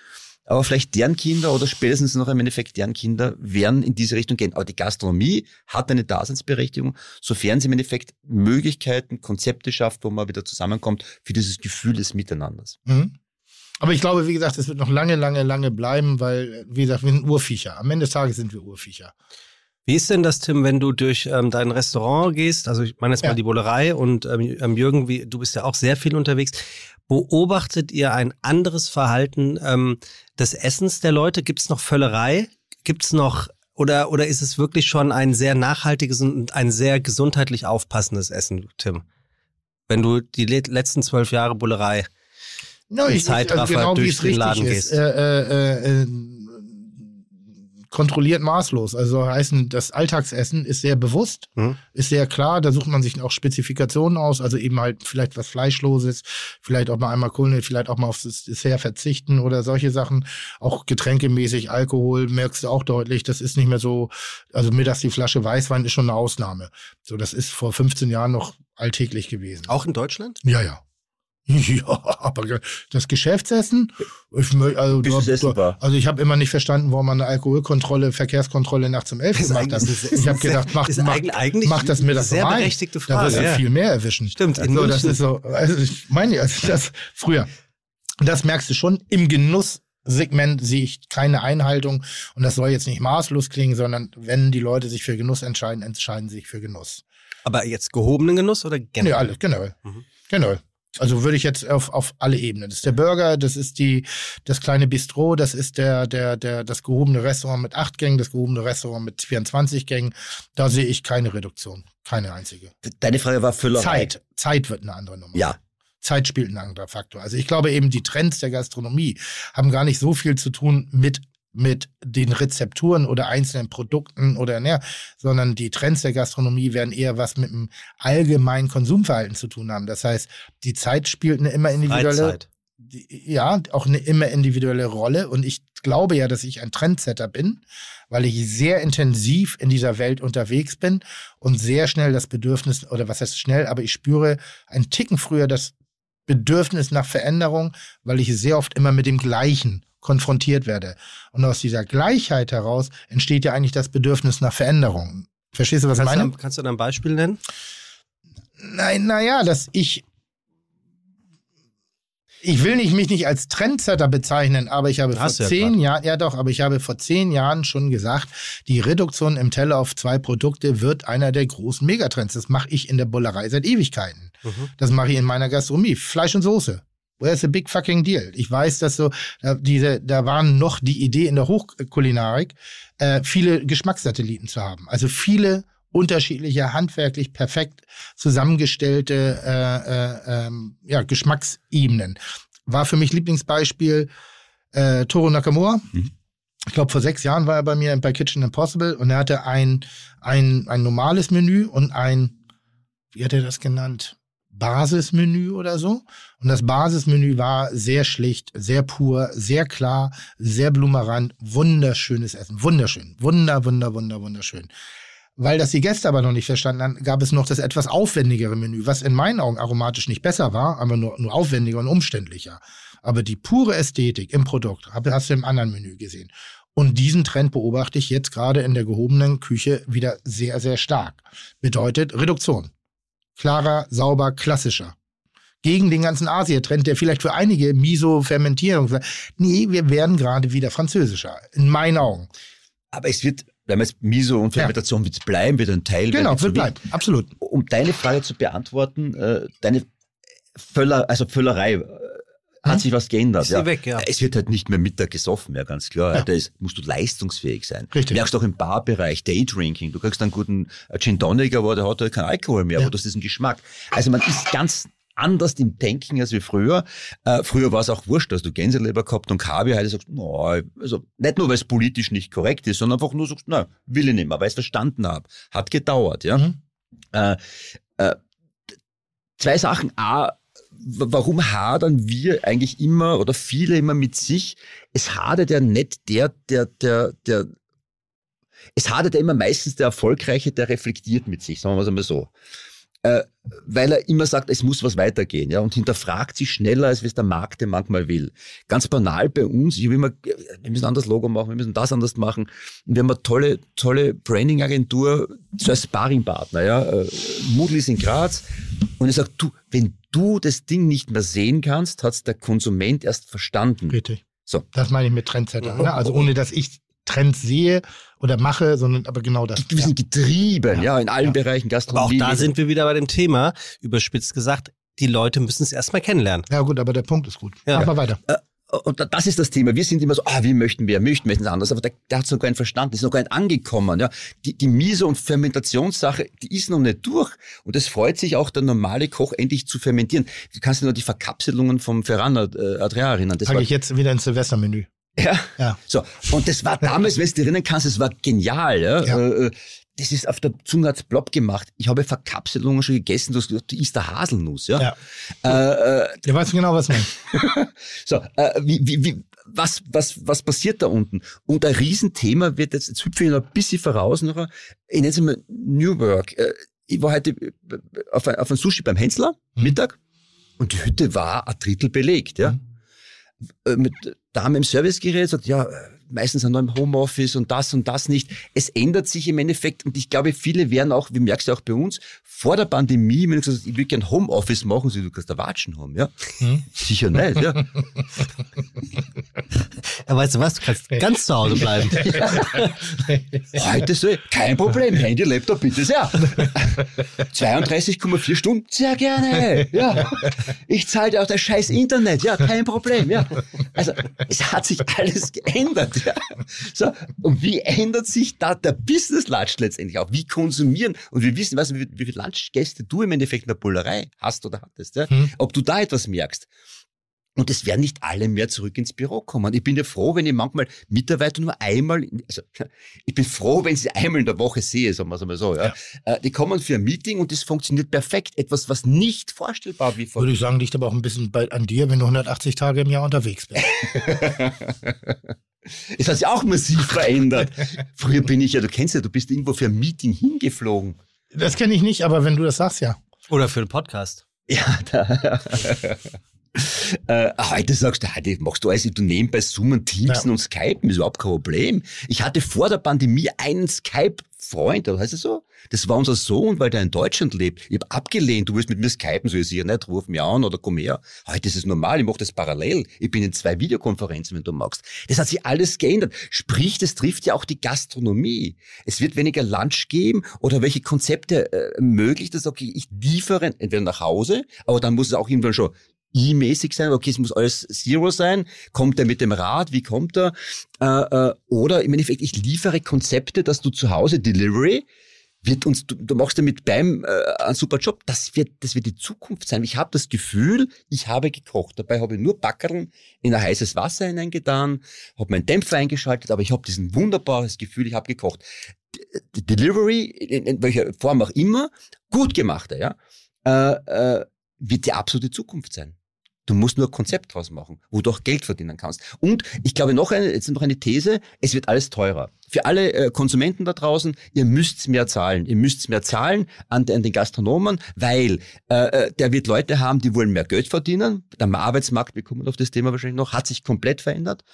aber vielleicht deren Kinder oder spätestens noch im Endeffekt deren Kinder werden in diese Richtung gehen. Aber die Gastronomie hat eine Daseinsberechtigung, sofern sie im Endeffekt Möglichkeiten, Konzepte schafft, wo man wieder zusammenkommt für dieses Gefühl des Miteinanders. Mhm. Aber ich glaube, wie gesagt, es wird noch lange, lange, lange bleiben, weil, wie gesagt, wir sind Urviecher. Am Ende des Tages sind wir Urviecher. Wie ist denn das, Tim, wenn du durch ähm, dein Restaurant gehst? Also ich meine jetzt Ja. mal die Bullerei und ähm, ähm, Jürgen, wie, du bist ja auch sehr viel unterwegs. Beobachtet ihr ein anderes Verhalten ähm, des Essens der Leute? Gibt es noch Völlerei? Gibt es noch oder oder ist es wirklich schon ein sehr nachhaltiges und ein sehr gesundheitlich aufpassendes Essen, Tim? Wenn du die le letzten zwölf Jahre Bullerei No, ich, Zeitraffer also genau durch den Laden ist. gehst. Äh, äh, äh, kontrolliert maßlos. Also heißen, das Alltagsessen ist sehr bewusst, Mhm. ist sehr klar. Da sucht man sich auch Spezifikationen aus. Also eben halt vielleicht was Fleischloses, vielleicht auch mal einmal Kohlenhydrat, vielleicht auch mal aufs Dessert verzichten oder solche Sachen. Auch getränkemäßig, Alkohol merkst du auch deutlich. Das ist nicht mehr so, also mittags die Flasche Weißwein ist schon eine Ausnahme. So, das ist vor 15 Jahren noch alltäglich gewesen. auch in Deutschland? Ja, ja. Ja, aber das Geschäftsessen, ich, mö- also, du- also ich habe immer nicht verstanden, warum man eine Alkoholkontrolle, Verkehrskontrolle nachts um elf Das ist gemacht hat. Ich habe gedacht, mach, ist mach, eigentlich- mach das mir das sehr rein. berechtigte Da Frage, wirst du ja. viel mehr erwischen. Stimmt, in so, das ist so, also ich meine, also das früher. Das merkst du schon im Genusssegment sehe ich keine Einhaltung und das soll jetzt nicht maßlos klingen, sondern wenn die Leute sich für Genuss entscheiden, entscheiden sie sich für Genuss. Aber jetzt gehobenen Genuss oder Nee, generell? alles, generell. Mhm. Generell. Also würde ich jetzt auf, auf alle Ebenen. Das ist der Burger, das ist die, das kleine Bistro, das ist der, der, der, das gehobene Restaurant mit acht Gängen, das gehobene Restaurant mit 24 Gängen. Da sehe ich keine Reduktion. Keine einzige. Deine Frage war Füllerei. Zeit. Zeit wird eine andere Nummer. Ja. Zeit spielt ein anderer Faktor. Also ich glaube eben, die Trends der Gastronomie haben gar nicht so viel zu tun mit mit den Rezepturen oder einzelnen Produkten oder ne, sondern die Trends der Gastronomie werden eher was mit dem allgemeinen Konsumverhalten zu tun haben. Das heißt, die Zeit spielt eine immer individuelle, Freizeit. ja, auch eine immer individuelle Rolle. Und ich glaube ja, dass ich ein Trendsetter bin, weil ich sehr intensiv in dieser Welt unterwegs bin und sehr schnell das Bedürfnis, oder was heißt schnell, aber ich spüre einen Ticken früher das Bedürfnis nach Veränderung, weil ich sehr oft immer mit dem Gleichen konfrontiert werde. Und aus dieser Gleichheit heraus entsteht ja eigentlich das Bedürfnis nach Veränderung. Verstehst du, was ich meine? du, kannst du da ein Beispiel nennen? Nein, naja, dass ich. Ich will nicht, mich nicht als Trendsetter bezeichnen, aber ich habe Hast vor zehn. Jahren, ja doch, aber ich habe vor zehn Jahren schon gesagt, die Reduktion im Teller auf zwei Produkte wird einer der großen Megatrends. Das mache ich in der Bullerei seit Ewigkeiten. Mhm. Das mache ich in meiner Gastronomie. Fleisch und Soße. Where's the big fucking deal? Ich weiß, dass so da, diese, da waren noch die Idee in der Hochkulinarik, äh, viele Geschmackssatelliten zu haben. Also viele unterschiedliche, handwerklich perfekt zusammengestellte äh, äh, ähm, ja, Geschmacksebenen. War für mich Lieblingsbeispiel äh, Toro Nakamura. Mhm. Ich glaube, vor sechs Jahren war er bei mir bei Kitchen Impossible und er hatte ein, ein, ein normales Menü und ein, wie hat er das genannt? Basismenü oder so. Und das Basismenü war sehr schlicht, sehr pur, sehr klar, sehr blumerant, wunderschönes Essen. Wunderschön. Wunder, wunder, wunder, wunderschön. Weil das die Gäste aber noch nicht verstanden haben, gab es noch das etwas aufwendigere Menü, was in meinen Augen aromatisch nicht besser war, aber nur, nur aufwendiger und umständlicher. Aber die pure Ästhetik im Produkt hast du im anderen Menü gesehen. Und diesen Trend beobachte ich jetzt gerade in der gehobenen Küche wieder sehr, sehr stark. Bedeutet Reduktion. Klarer, sauber, klassischer. Gegen den ganzen Asia-Trend, der vielleicht für einige Miso fermentieren. Nee, wir werden gerade wieder französischer. In meinen Augen. Aber es wird, wenn man jetzt Miso und Fermentation ja. wird bleiben, wird ein Teil. Genau, wird bleiben. Absolut. Um deine Frage zu beantworten, äh, deine Völler, also Völlerei, hat sich was geändert. Ist ja. weg, ja. Es wird halt nicht mehr Mittag gesoffen, ja, ganz klar. Ja. Da ist, musst du leistungsfähig sein. Richtig. Merkst auch im Barbereich, Daydrinking. Du kriegst einen guten Gin Tonic, aber der hat halt keinen Alkohol mehr, ja. aber du hast diesen Geschmack. Also man ist ganz anders im Denken als wie früher. Äh, früher war es auch wurscht, dass du Gänseleber gehabt und Kabi heute sagst, no, also nicht nur, weil es politisch nicht korrekt ist, sondern einfach nur sagst, na, will ich nicht mehr, weil ich es verstanden habe. Hat gedauert, ja. Mhm. Äh, äh, zwei Sachen. A, warum hadern wir eigentlich immer oder viele immer mit sich? Es hadert ja nicht der, der, der, der, es hadert ja immer meistens der Erfolgreiche, der reflektiert mit sich, sagen wir es einmal so. Äh, weil er immer sagt, es muss was weitergehen, ja, und hinterfragt sich schneller, als es der Markt denn manchmal will. Ganz banal bei uns, ich habe immer, wir müssen anders Logo machen, wir müssen das anders machen. Und wir haben eine tolle, tolle Branding-Agentur, so als Sparringpartner, ja, äh, Moodle ist in Graz. Und ich sage, du, wenn du das Ding nicht mehr sehen kannst, hat es der Konsument erst verstanden. Richtig. So. Das meine ich mit Trendsetter. Ne? Also ohne dass ich Trends sehe oder mache, sondern aber genau das. Wir sind getrieben, ja, ja in allen ja. Bereichen Gastronomie. Aber auch da sind wir wieder bei dem Thema, überspitzt gesagt, die Leute müssen es erstmal kennenlernen. Ja gut, aber der Punkt ist gut. Ja. Mach mal weiter. Äh, und das ist das Thema. Wir sind immer so, ah, wir möchten mehr, möchten, möchten es anders. Aber der, der hat es noch gar nicht verstanden, ist noch gar nicht angekommen. Ja. Die, die Miso- und Fermentationssache, die ist noch nicht durch. Und es freut sich auch der normale Koch endlich zu fermentieren. Du kannst dir nur die Verkapselungen vom Ferrana äh, Adria erinnern. Das Packe ich jetzt wieder ins Silvestermenü. Ja. ja. So. Und das war damals, wenn du dich erinnern kannst, das war genial. Ja. ja. Äh, äh, das ist auf der Zunge hat's plopp gemacht. Ich habe Verkapselungen schon gegessen, du hast gesagt, die ist der Haselnuss, ja. Ja, äh, äh, ja weißt du genau, was man. so, äh, wie, wie, wie, was, was, was passiert da unten? Und ein Riesenthema wird jetzt, jetzt hüpfe ich noch ein bisschen voraus, noch, ich nenne es mal New Work. Äh, ich war heute auf, ein, auf ein Sushi beim Hensler, mhm. Mittag, und die Hütte war ein Drittel belegt, ja. Mhm. Äh, mit Dame im Servicegerät sagt, ja, meistens wir im Homeoffice und das und das nicht. Es ändert sich im Endeffekt und ich glaube, viele werden auch, wie merkst du auch bei uns, vor der Pandemie, wenn du gesagt hast, ich will gerne Homeoffice machen, so, du kannst da Watschen haben, ja? Hm? Sicher nicht, ja. ja. Weißt du was, du kannst ganz zu Hause bleiben. Heute so, kein Problem, Handy, Laptop, bitte sehr. 32,4 Stunden, sehr gerne, ja. Ich zahle dir auch das scheiß Internet, ja, kein Problem, ja. Also, es hat sich alles geändert, ja. So, und wie ändert sich da der Business Lunch letztendlich auch? Wie konsumieren? Und wir wissen, was, wie, wie viel Lunchgäste du im Endeffekt in der Bullerei hast oder hattest, ja? Hm. Ob du da etwas merkst. Und es werden nicht alle mehr zurück ins Büro kommen. Ich bin ja froh, wenn ich manchmal Mitarbeiter nur einmal, also ich bin froh, wenn ich sie einmal in der Woche sehe, sagen wir es einmal so. Ja. ja. Äh, die kommen für ein Meeting und das funktioniert perfekt. Etwas, was nicht vorstellbar wie vor. Würde ich sagen, liegt aber auch ein bisschen bei, an dir, wenn du 180 Tage im Jahr unterwegs bist. es hat sich auch massiv verändert. Früher bin ich ja, du kennst ja, du bist irgendwo für ein Meeting hingeflogen. Das kenne ich nicht, aber wenn du das sagst, ja. Oder für einen Podcast. Ja, da. Äh, heute sagst du, heute machst du alles, du nebenbei Zoomen, Teamsen ja. und Skypen, ist überhaupt kein Problem. Ich hatte vor der Pandemie einen Skype-Freund, oder heißt es so? Das war unser Sohn, weil der in Deutschland lebt. Ich habe abgelehnt, du willst mit mir skypen, so ich sicher nicht, ruf mich an oder komm her. Heute ist es normal, ich mache das parallel. Ich bin in zwei Videokonferenzen, wenn du magst. Das hat sich alles geändert. Sprich, das trifft ja auch die Gastronomie. Es wird weniger Lunch geben oder welche Konzepte äh, möglich, dass okay, ich liefere entweder nach Hause, aber dann muss es auch irgendwann schon I-mäßig sein, okay, es muss alles Zero sein. Kommt er mit dem Rad? Wie kommt er? Äh, äh, oder im Endeffekt, ich liefere Konzepte, dass du zu Hause Delivery wird uns, du, du machst damit beim äh, einen super Job. Das wird, das wird die Zukunft sein. Ich habe das Gefühl, ich habe gekocht. Dabei habe ich nur Backerl in ein heißes Wasser hineingetan, habe meinen Dämpfer eingeschaltet, aber ich habe diesen wunderbares Gefühl, ich habe gekocht. D Delivery, in, in welcher Form auch immer, gut gemachter, ja, äh, äh, wird die absolute Zukunft sein. Du musst nur ein Konzept draus machen, wo du auch Geld verdienen kannst. Und ich glaube noch eine, jetzt noch eine These, es wird alles teurer. Für alle äh, Konsumenten da draußen, ihr müsst mehr zahlen. Ihr müsst mehr zahlen an, an den Gastronomen, weil äh, äh, der wird Leute haben, die wollen mehr Geld verdienen. Der Arbeitsmarkt, wir kommen auf das Thema wahrscheinlich noch, hat sich komplett verändert.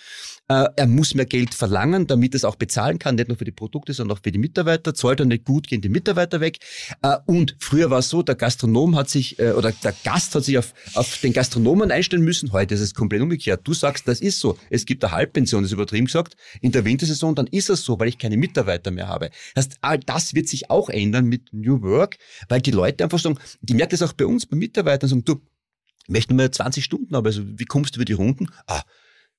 Äh, er muss mehr Geld verlangen, damit es auch bezahlen kann, nicht nur für die Produkte, sondern auch für die Mitarbeiter. Zahlt er nicht gut, gehen die Mitarbeiter weg. Äh, und früher war es so, der Gastronom hat sich, äh, oder der Gast hat sich auf, auf den Gastronomen einstellen müssen. Heute ist es komplett umgekehrt. Du sagst, das ist so. Es gibt eine Halbpension, das ist übertrieben gesagt. In der Wintersaison, dann ist es so, weil ich keine Mitarbeiter mehr habe. Das heißt, all das wird sich auch ändern mit New Work, weil die Leute einfach sagen, die merkt das auch bei uns, bei Mitarbeitern, sagen, du, ich möchte nur 20 Stunden haben, also wie kommst du über die Runden? Ah,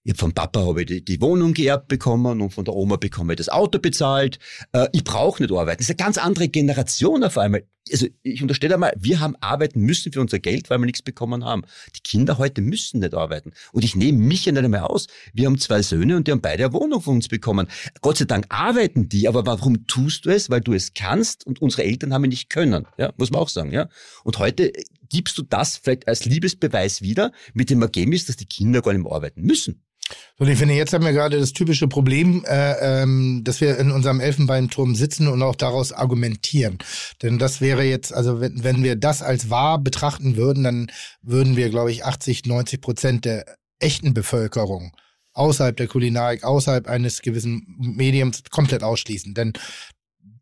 ich vom Papa habe ich die, die, Wohnung geerbt bekommen und von der Oma bekomme ich das Auto bezahlt. Äh, ich brauche nicht arbeiten. Das ist eine ganz andere Generation auf einmal. Also ich unterstelle einmal, wir haben arbeiten müssen für unser Geld, weil wir nichts bekommen haben. Die Kinder heute müssen nicht arbeiten. Und ich nehme mich ja nicht einmal aus. Wir haben zwei Söhne und die haben beide eine Wohnung von uns bekommen. Gott sei Dank arbeiten die, aber warum tust du es? Weil du es kannst und unsere Eltern haben nicht können. Ja, muss man auch sagen. Ja. Und heute gibst du das vielleicht als Liebesbeweis wieder mit dem Ergebnis, dass die Kinder gar nicht mehr arbeiten müssen. So, ich finde, jetzt haben wir gerade das typische Problem, äh, ähm, dass wir in unserem Elfenbeinturm sitzen und auch daraus argumentieren. Denn das wäre jetzt, also wenn, wenn wir das als wahr betrachten würden, dann würden wir, glaube ich, 80, 90 Prozent der echten Bevölkerung außerhalb der Kulinarik, außerhalb eines gewissen Mediums komplett ausschließen. Denn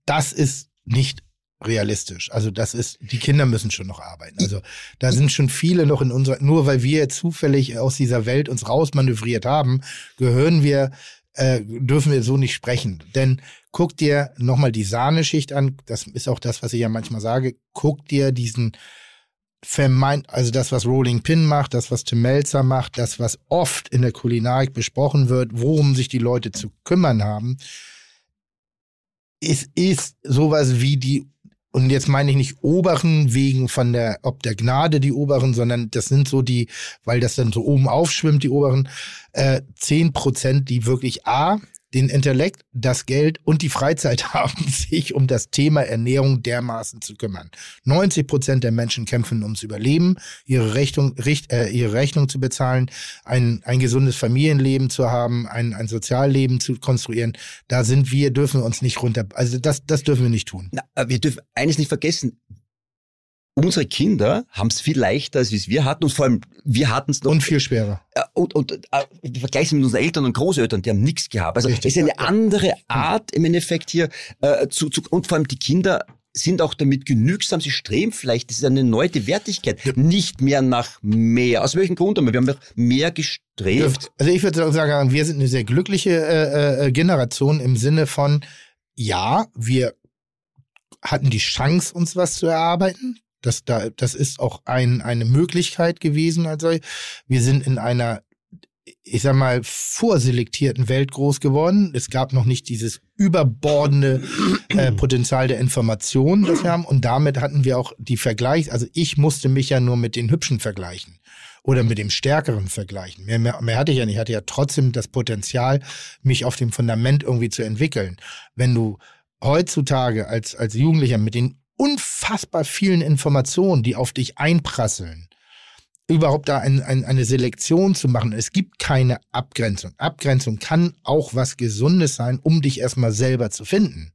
das ist nicht realistisch. Also das ist, die Kinder müssen schon noch arbeiten. Also da sind schon viele noch in unserer, nur weil wir zufällig aus dieser Welt uns rausmanövriert haben, gehören wir, äh, dürfen wir so nicht sprechen. Denn guck dir nochmal die Sahneschicht an, das ist auch das, was ich ja manchmal sage, guck dir diesen vermeint, also das, was Rolling Pin macht, das, was Tim Melzer macht, das, was oft in der Kulinarik besprochen wird, worum sich die Leute zu kümmern haben, es ist sowas wie die und jetzt meine ich nicht Oberen wegen von der, ob der Gnade die Oberen, sondern das sind so die, weil das dann so oben aufschwimmt, die Oberen, äh, zehn Prozent, die wirklich A, den Intellekt, das Geld und die Freizeit haben, sich um das Thema Ernährung dermaßen zu kümmern. 90 Prozent der Menschen kämpfen ums Überleben, ihre Rechnung, richt, äh, ihre Rechnung zu bezahlen, ein, ein gesundes Familienleben zu haben, ein, ein Sozialleben zu konstruieren. Da sind wir, dürfen wir uns nicht runter, also das, das dürfen wir nicht tun. Na, wir dürfen eines nicht vergessen unsere Kinder haben es viel leichter, als wir hatten und vor allem wir hatten es noch. Und viel schwerer. Und, und äh, im Vergleich mit unseren Eltern und Großeltern, die haben nichts gehabt. Also Richtig. es ist eine andere Art im Endeffekt hier äh, zu, zu, und vor allem die Kinder sind auch damit genügsam, sie streben vielleicht, das ist eine neue Wertigkeit, ja. nicht mehr nach mehr. Aus welchem Grund? Wir haben mehr gestrebt. Also ich würde sagen, wir sind eine sehr glückliche äh, äh, Generation im Sinne von, ja, wir hatten die Chance, uns was zu erarbeiten. Das, da, das ist auch ein, eine Möglichkeit gewesen. Also wir sind in einer, ich sag mal, vorselektierten Welt groß geworden. Es gab noch nicht dieses überbordende äh, Potenzial der Information, das wir haben. Und damit hatten wir auch die Vergleichs. Also ich musste mich ja nur mit den Hübschen vergleichen oder mit dem Stärkeren vergleichen. Mehr, mehr, mehr hatte ich ja nicht. Ich hatte ja trotzdem das Potenzial, mich auf dem Fundament irgendwie zu entwickeln. Wenn du heutzutage als, als Jugendlicher mit den unfassbar vielen Informationen, die auf dich einprasseln, überhaupt da ein, ein, eine Selektion zu machen. Es gibt keine Abgrenzung. Abgrenzung kann auch was Gesundes sein, um dich erstmal selber zu finden.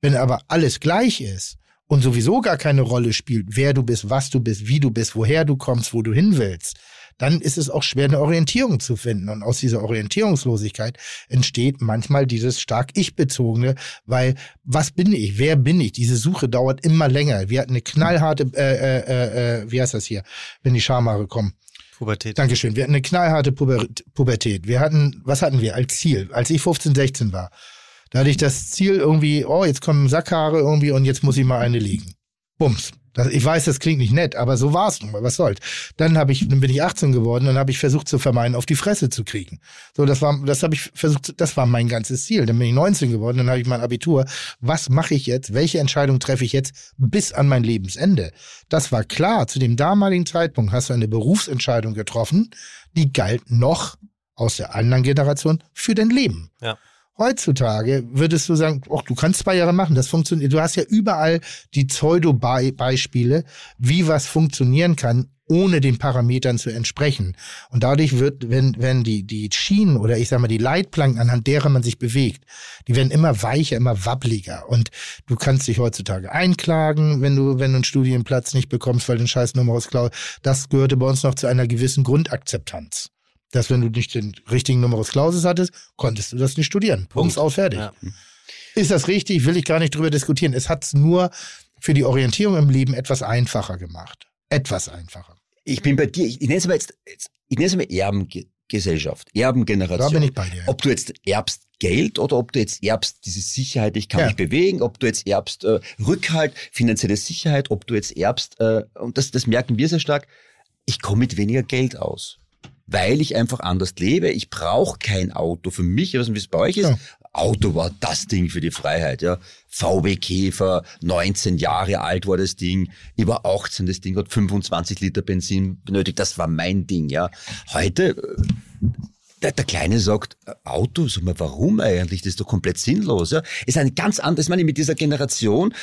Wenn aber alles gleich ist und sowieso gar keine Rolle spielt, wer du bist, was du bist, wie du bist, woher du kommst, wo du hin willst, dann ist es auch schwer, eine Orientierung zu finden. Und aus dieser Orientierungslosigkeit entsteht manchmal dieses stark ich-bezogene, weil was bin ich? Wer bin ich? Diese Suche dauert immer länger. Wir hatten eine knallharte, äh, äh, äh, wie heißt das hier, wenn die Schamhaare kommen? Pubertät. Dankeschön. Wir hatten eine knallharte Puber Pubertät. Wir hatten, was hatten wir als Ziel? Als ich 15, 16 war, da hatte ich das Ziel irgendwie, oh, jetzt kommen Sackhaare irgendwie und jetzt muss ich mal eine liegen. Bums Das, ich weiß, das klingt nicht nett, aber so war es nun mal. Was soll's? Dann habe ich, dann bin ich 18 geworden, dann habe ich versucht zu vermeiden, auf die Fresse zu kriegen. So, das war, das habe ich versucht, das war mein ganzes Ziel. Dann bin ich 19 geworden, dann habe ich mein Abitur. Was mache ich jetzt? Welche Entscheidung treffe ich jetzt bis an mein Lebensende? Das war klar. Zu dem damaligen Zeitpunkt hast du eine Berufsentscheidung getroffen, die galt noch aus der anderen Generation für dein Leben. Ja. Heutzutage würdest du sagen, oh, du kannst zwei Jahre machen, das funktioniert. Du hast ja überall die Pseudo-Beispiele, wie was funktionieren kann, ohne den Parametern zu entsprechen. Und dadurch wird, wenn, wenn die, die Schienen oder ich sag mal die Leitplanken, anhand derer man sich bewegt, die werden immer weicher, immer wabbliger. Und du kannst dich heutzutage einklagen, wenn du, wenn du einen Studienplatz nicht bekommst, weil du einen scheiß Numerus klaust. Das gehörte bei uns noch zu einer gewissen Grundakzeptanz dass wenn du nicht den richtigen Numerus Clausus hattest, konntest du das nicht studieren. Punkt, aus, fertig. Ja. Ist das richtig? Will ich gar nicht drüber diskutieren. Es hat es nur für die Orientierung im Leben etwas einfacher gemacht. Etwas einfacher. Ich bin bei dir, ich, ich nenne es mal jetzt, jetzt ich nenne es mal Erbengesellschaft, Erbengeneration. Da bin ich bei dir. Ob du jetzt erbst Geld oder ob du jetzt erbst diese Sicherheit, ich kann Ja. mich bewegen, ob du jetzt erbst äh, Rückhalt, finanzielle Sicherheit, ob du jetzt erbst, äh, und das, das merken wir sehr stark, ich komme mit weniger Geld aus. Weil ich einfach anders lebe. Ich brauche kein Auto für mich. Ich weiß nicht, wie es bei euch ist. Ja. Auto war das Ding für die Freiheit. Ja. VW Käfer, 19 Jahre alt war das Ding. Ich war 18, das Ding hat 25 Liter Benzin benötigt. Das war mein Ding. Ja. Heute äh, der, der Kleine sagt, äh, Auto, sag mal, warum eigentlich? Das ist doch komplett sinnlos. Ja? Ist ein ganz anderes, meine ich, mit dieser Generation,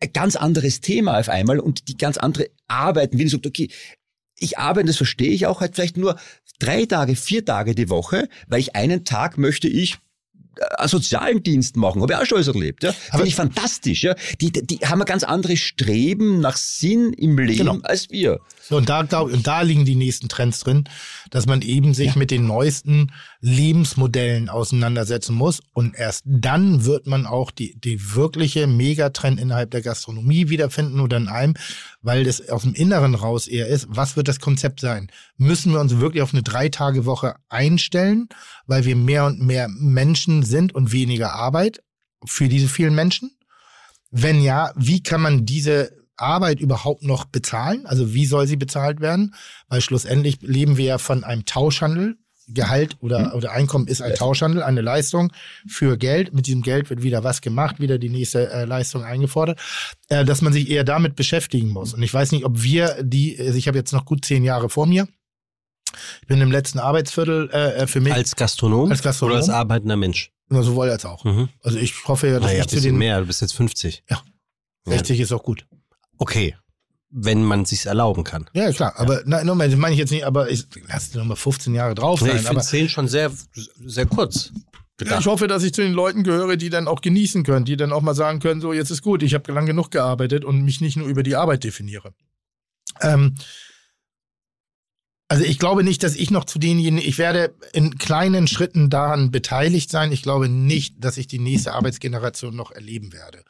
ein ganz anderes Thema auf einmal und die ganz andere Arbeiten. Wie du sagst, okay, ich arbeite, das verstehe ich auch, halt vielleicht nur drei Tage, vier Tage die Woche, weil ich einen Tag möchte ich äh, einen sozialen Dienst machen. Habe ich auch schon alles erlebt. Ja? Aber- Finde ich fantastisch. Ja? Die, die, die haben ein ganz anderes Streben nach Sinn im Leben Genau. als wir. So, und da, glaub, und da liegen die nächsten Trends drin, dass man eben sich mit den neuesten Lebensmodellen auseinandersetzen muss. Und erst dann wird man auch die, die wirkliche Megatrend innerhalb der Gastronomie wiederfinden oder in allem, weil das aus dem Inneren raus eher ist. Was wird das Konzept sein? Müssen wir uns wirklich auf eine Drei-Tage-Woche einstellen, weil wir mehr und mehr Menschen sind und weniger Arbeit für diese vielen Menschen? Wenn ja, wie kann man diese Arbeit überhaupt noch bezahlen? Also wie soll sie bezahlt werden? Weil schlussendlich leben wir ja von einem Tauschhandel. Gehalt oder, oder Einkommen ist ein Tauschhandel, eine Leistung für Geld. Mit diesem Geld wird wieder was gemacht, wieder die nächste äh, Leistung eingefordert, äh, dass man sich eher damit beschäftigen muss. Und ich weiß nicht, ob wir die, also ich habe jetzt noch gut zehn Jahre vor mir. Ich bin im letzten Arbeitsviertel äh, für mich, Als Gastronom, Als Gastronom? oder als arbeitender Mensch? na, sowohl als auch. Mhm. Also ich hoffe ja, dass Naja, ich zu den mehr, du bist jetzt 50. 60 ist auch gut. Okay, wenn man sich's erlauben kann. Ja, klar, aber na, Moment, das meine ich jetzt nicht, aber ich lass dir noch mal 15 Jahre drauf Nee, sein. ich finde aber 10 schon sehr, sehr kurz. ja, ich hoffe, dass ich zu den Leuten gehöre, die dann auch genießen können, die dann auch mal sagen können, so jetzt ist gut, ich habe lang genug gearbeitet und mich nicht nur über die Arbeit definiere. Ähm, also ich glaube nicht, dass ich noch zu denjenigen, ich werde in kleinen Schritten daran beteiligt sein. Ich glaube nicht, dass ich die nächste Arbeitsgeneration noch erleben werde.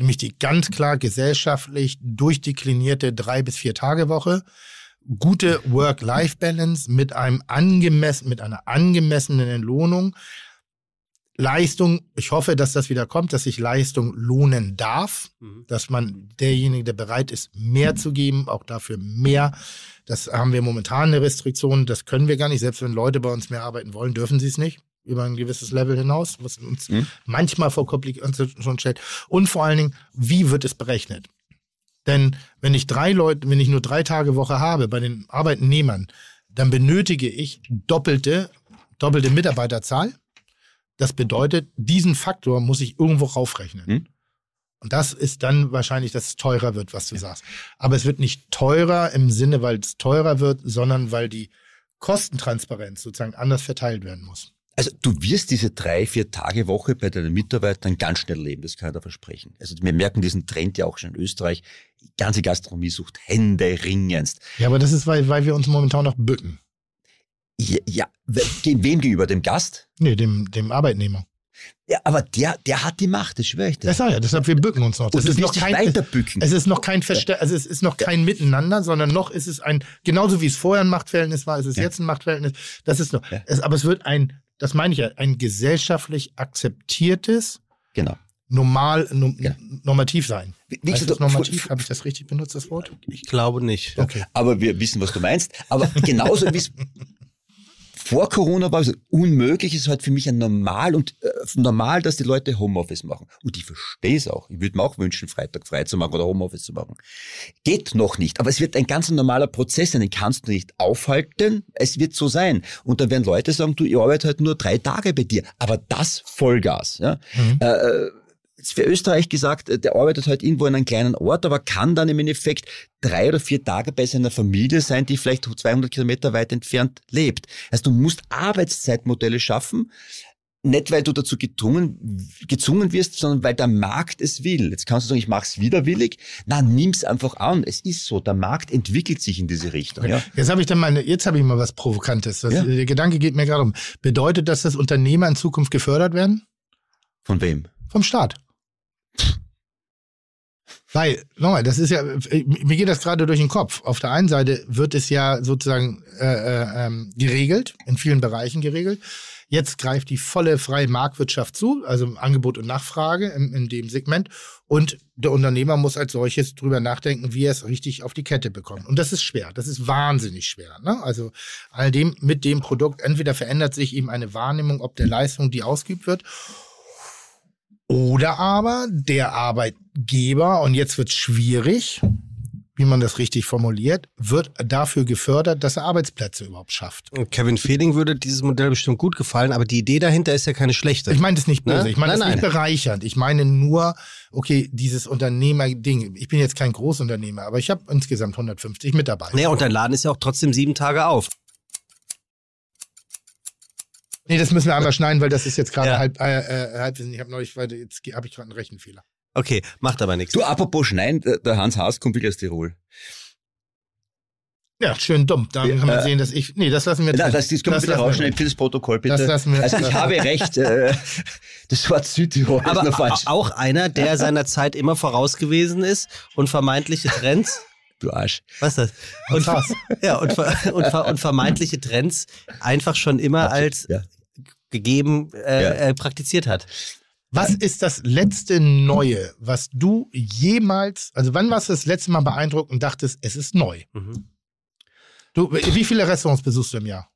Nämlich die ganz klar gesellschaftlich durchdeklinierte drei bis vier Tage Woche, gute Work-Life-Balance mit einem angemessen, mit einer angemessenen Entlohnung. Leistung, ich hoffe, dass das wieder kommt, dass sich Leistung lohnen darf, Mhm. dass man derjenige, der bereit ist, mehr zu geben, auch dafür mehr. Das haben wir momentan eine Restriktion, das können wir gar nicht. Selbst wenn Leute bei uns mehr arbeiten wollen, dürfen sie es nicht über ein gewisses Level hinaus, was uns Mhm. manchmal vor Komplikationen stellt. Und vor allen Dingen, wie wird es berechnet? Denn wenn ich drei Leute, wenn ich nur drei Tage Woche habe bei den Arbeitnehmern, dann benötige ich doppelte, doppelte Mitarbeiterzahl. Das bedeutet, diesen Faktor muss ich irgendwo raufrechnen. Hm. Und das ist dann wahrscheinlich, dass es teurer wird, was du sagst. Aber es wird nicht teurer im Sinne, weil es teurer wird, sondern weil die Kostentransparenz sozusagen anders verteilt werden muss. Also du wirst diese drei, vier Tage Woche bei deinen Mitarbeitern ganz schnell leben, das kann ich dir versprechen. Also wir merken diesen Trend ja auch schon in Österreich. Die ganze Gastronomie sucht Hände ringendst. Ja, aber das ist, weil, weil wir uns momentan noch bücken. Ja, ja, wem gegenüber? Dem Gast? Nee, dem, dem Arbeitnehmer. Ja, aber der, der hat die Macht, das schwöre ich dir. Das ja, deshalb wir bücken uns noch. Das ist noch kein, weiterbücken. Es ist noch kein Verste also es ist noch kein Miteinander, sondern noch ist es ein, genauso wie es vorher ein Machtverhältnis war, ist es Ja. jetzt ein Machtverhältnis. Das ist noch, Ja. es, aber es wird ein, das meine ich ja, ein gesellschaftlich akzeptiertes Genau. normal, nom, Ja. normativ sein. Wie- wie Heißt das normativ? Habe ich das richtig benutzt, das Wort? Ich glaube nicht. Okay. Aber wir wissen, was du meinst. Aber genauso wie es vor Corona war, also unmöglich ist halt für mich ein normal und äh, normal, dass die Leute Homeoffice machen. Und ich verstehe es auch. Ich würde mir auch wünschen, Freitag frei zu machen oder Homeoffice zu machen. Geht noch nicht. Aber es wird ein ganz normaler Prozess sein. Den kannst du nicht aufhalten. Es wird so sein. Und da werden Leute sagen, du, ich arbeite halt nur drei Tage bei dir. Aber das Vollgas. Ja? Mhm. Äh, jetzt für Österreich gesagt, äh, der arbeitet halt irgendwo in einem kleinen Ort, aber kann dann im Endeffekt drei oder vier Tage bei seiner Familie sein, die vielleicht 200 Kilometer weit entfernt lebt. Also du musst Arbeitszeitmodelle schaffen, nicht weil du dazu gedrungen, gezwungen wirst, sondern weil der Markt es will. Jetzt kannst du sagen, ich mache es widerwillig. Na, nimm's einfach an. Es ist so. Der Markt entwickelt sich in diese Richtung. Ja? Jetzt habe ich dann mal, eine- jetzt habe ich mal was Provokantes. Das, Ja. Der Gedanke geht mir gerade um. Bedeutet das, dass Unternehmer in Zukunft gefördert werden? Von wem? Vom Staat. Weil, nochmal, das ist ja, mir geht das gerade durch den Kopf. Auf der einen Seite wird es ja sozusagen äh, äh, ähm, geregelt, in vielen Bereichen geregelt. Jetzt greift die volle freie Marktwirtschaft zu, also Angebot und Nachfrage in, in dem Segment. Und der Unternehmer muss als solches drüber nachdenken, wie er es richtig auf die Kette bekommt. Und das ist schwer. Das ist wahnsinnig schwer. Ne? Also all dem mit dem Produkt, entweder verändert sich eben eine Wahrnehmung, ob der Leistung, die ausgeübt wird, oder aber der Arbeitgeber, und jetzt wird schwierig, wie man das richtig formuliert, wird dafür gefördert, dass er Arbeitsplätze überhaupt schafft. Kevin Fehling würde dieses Modell bestimmt gut gefallen, aber die Idee dahinter ist ja keine schlechte. Ich meine das nicht böse, Ne? ich meine das Nein, nicht bereichernd. Ich meine nur, okay, dieses Unternehmerding. Ich bin jetzt kein Großunternehmer, aber ich habe insgesamt 150 Mitarbeiter. naja, und dein Laden ist ja auch trotzdem sieben Tage auf. Nee, das müssen wir einmal schneiden, weil das ist jetzt gerade Ja. halb, äh, äh, Halbwissen. Ich habe neulich, weil jetzt habe ich gerade einen Rechenfehler. Okay, macht aber nichts. Du, apropos Schneien, der Hans Haas kommt wirklich aus Tirol. Ja, schön dumm. Dann Ja, kann man äh, sehen, dass ich. Nee, das lassen wir Nein, drin. das, das können wir wieder lassen rausschneiden für das Protokoll, bitte. Das lassen wir- also ich das- habe recht, äh, das Wort Südtirol aber ist falsch. au- auch einer, der seiner Zeit immer voraus gewesen ist und vermeintliche Trends. Du Arsch. Was ist das? Und, ja, und, ver- und, ver- und vermeintliche Trends einfach schon immer als Ja. Gegeben äh, Ja. äh, praktiziert hat. Was ist das letzte Neue, was du jemals, also wann warst du das letzte Mal beeindruckt und dachtest, es ist neu? Mhm. Du, wie viele Restaurants besuchst du im Jahr?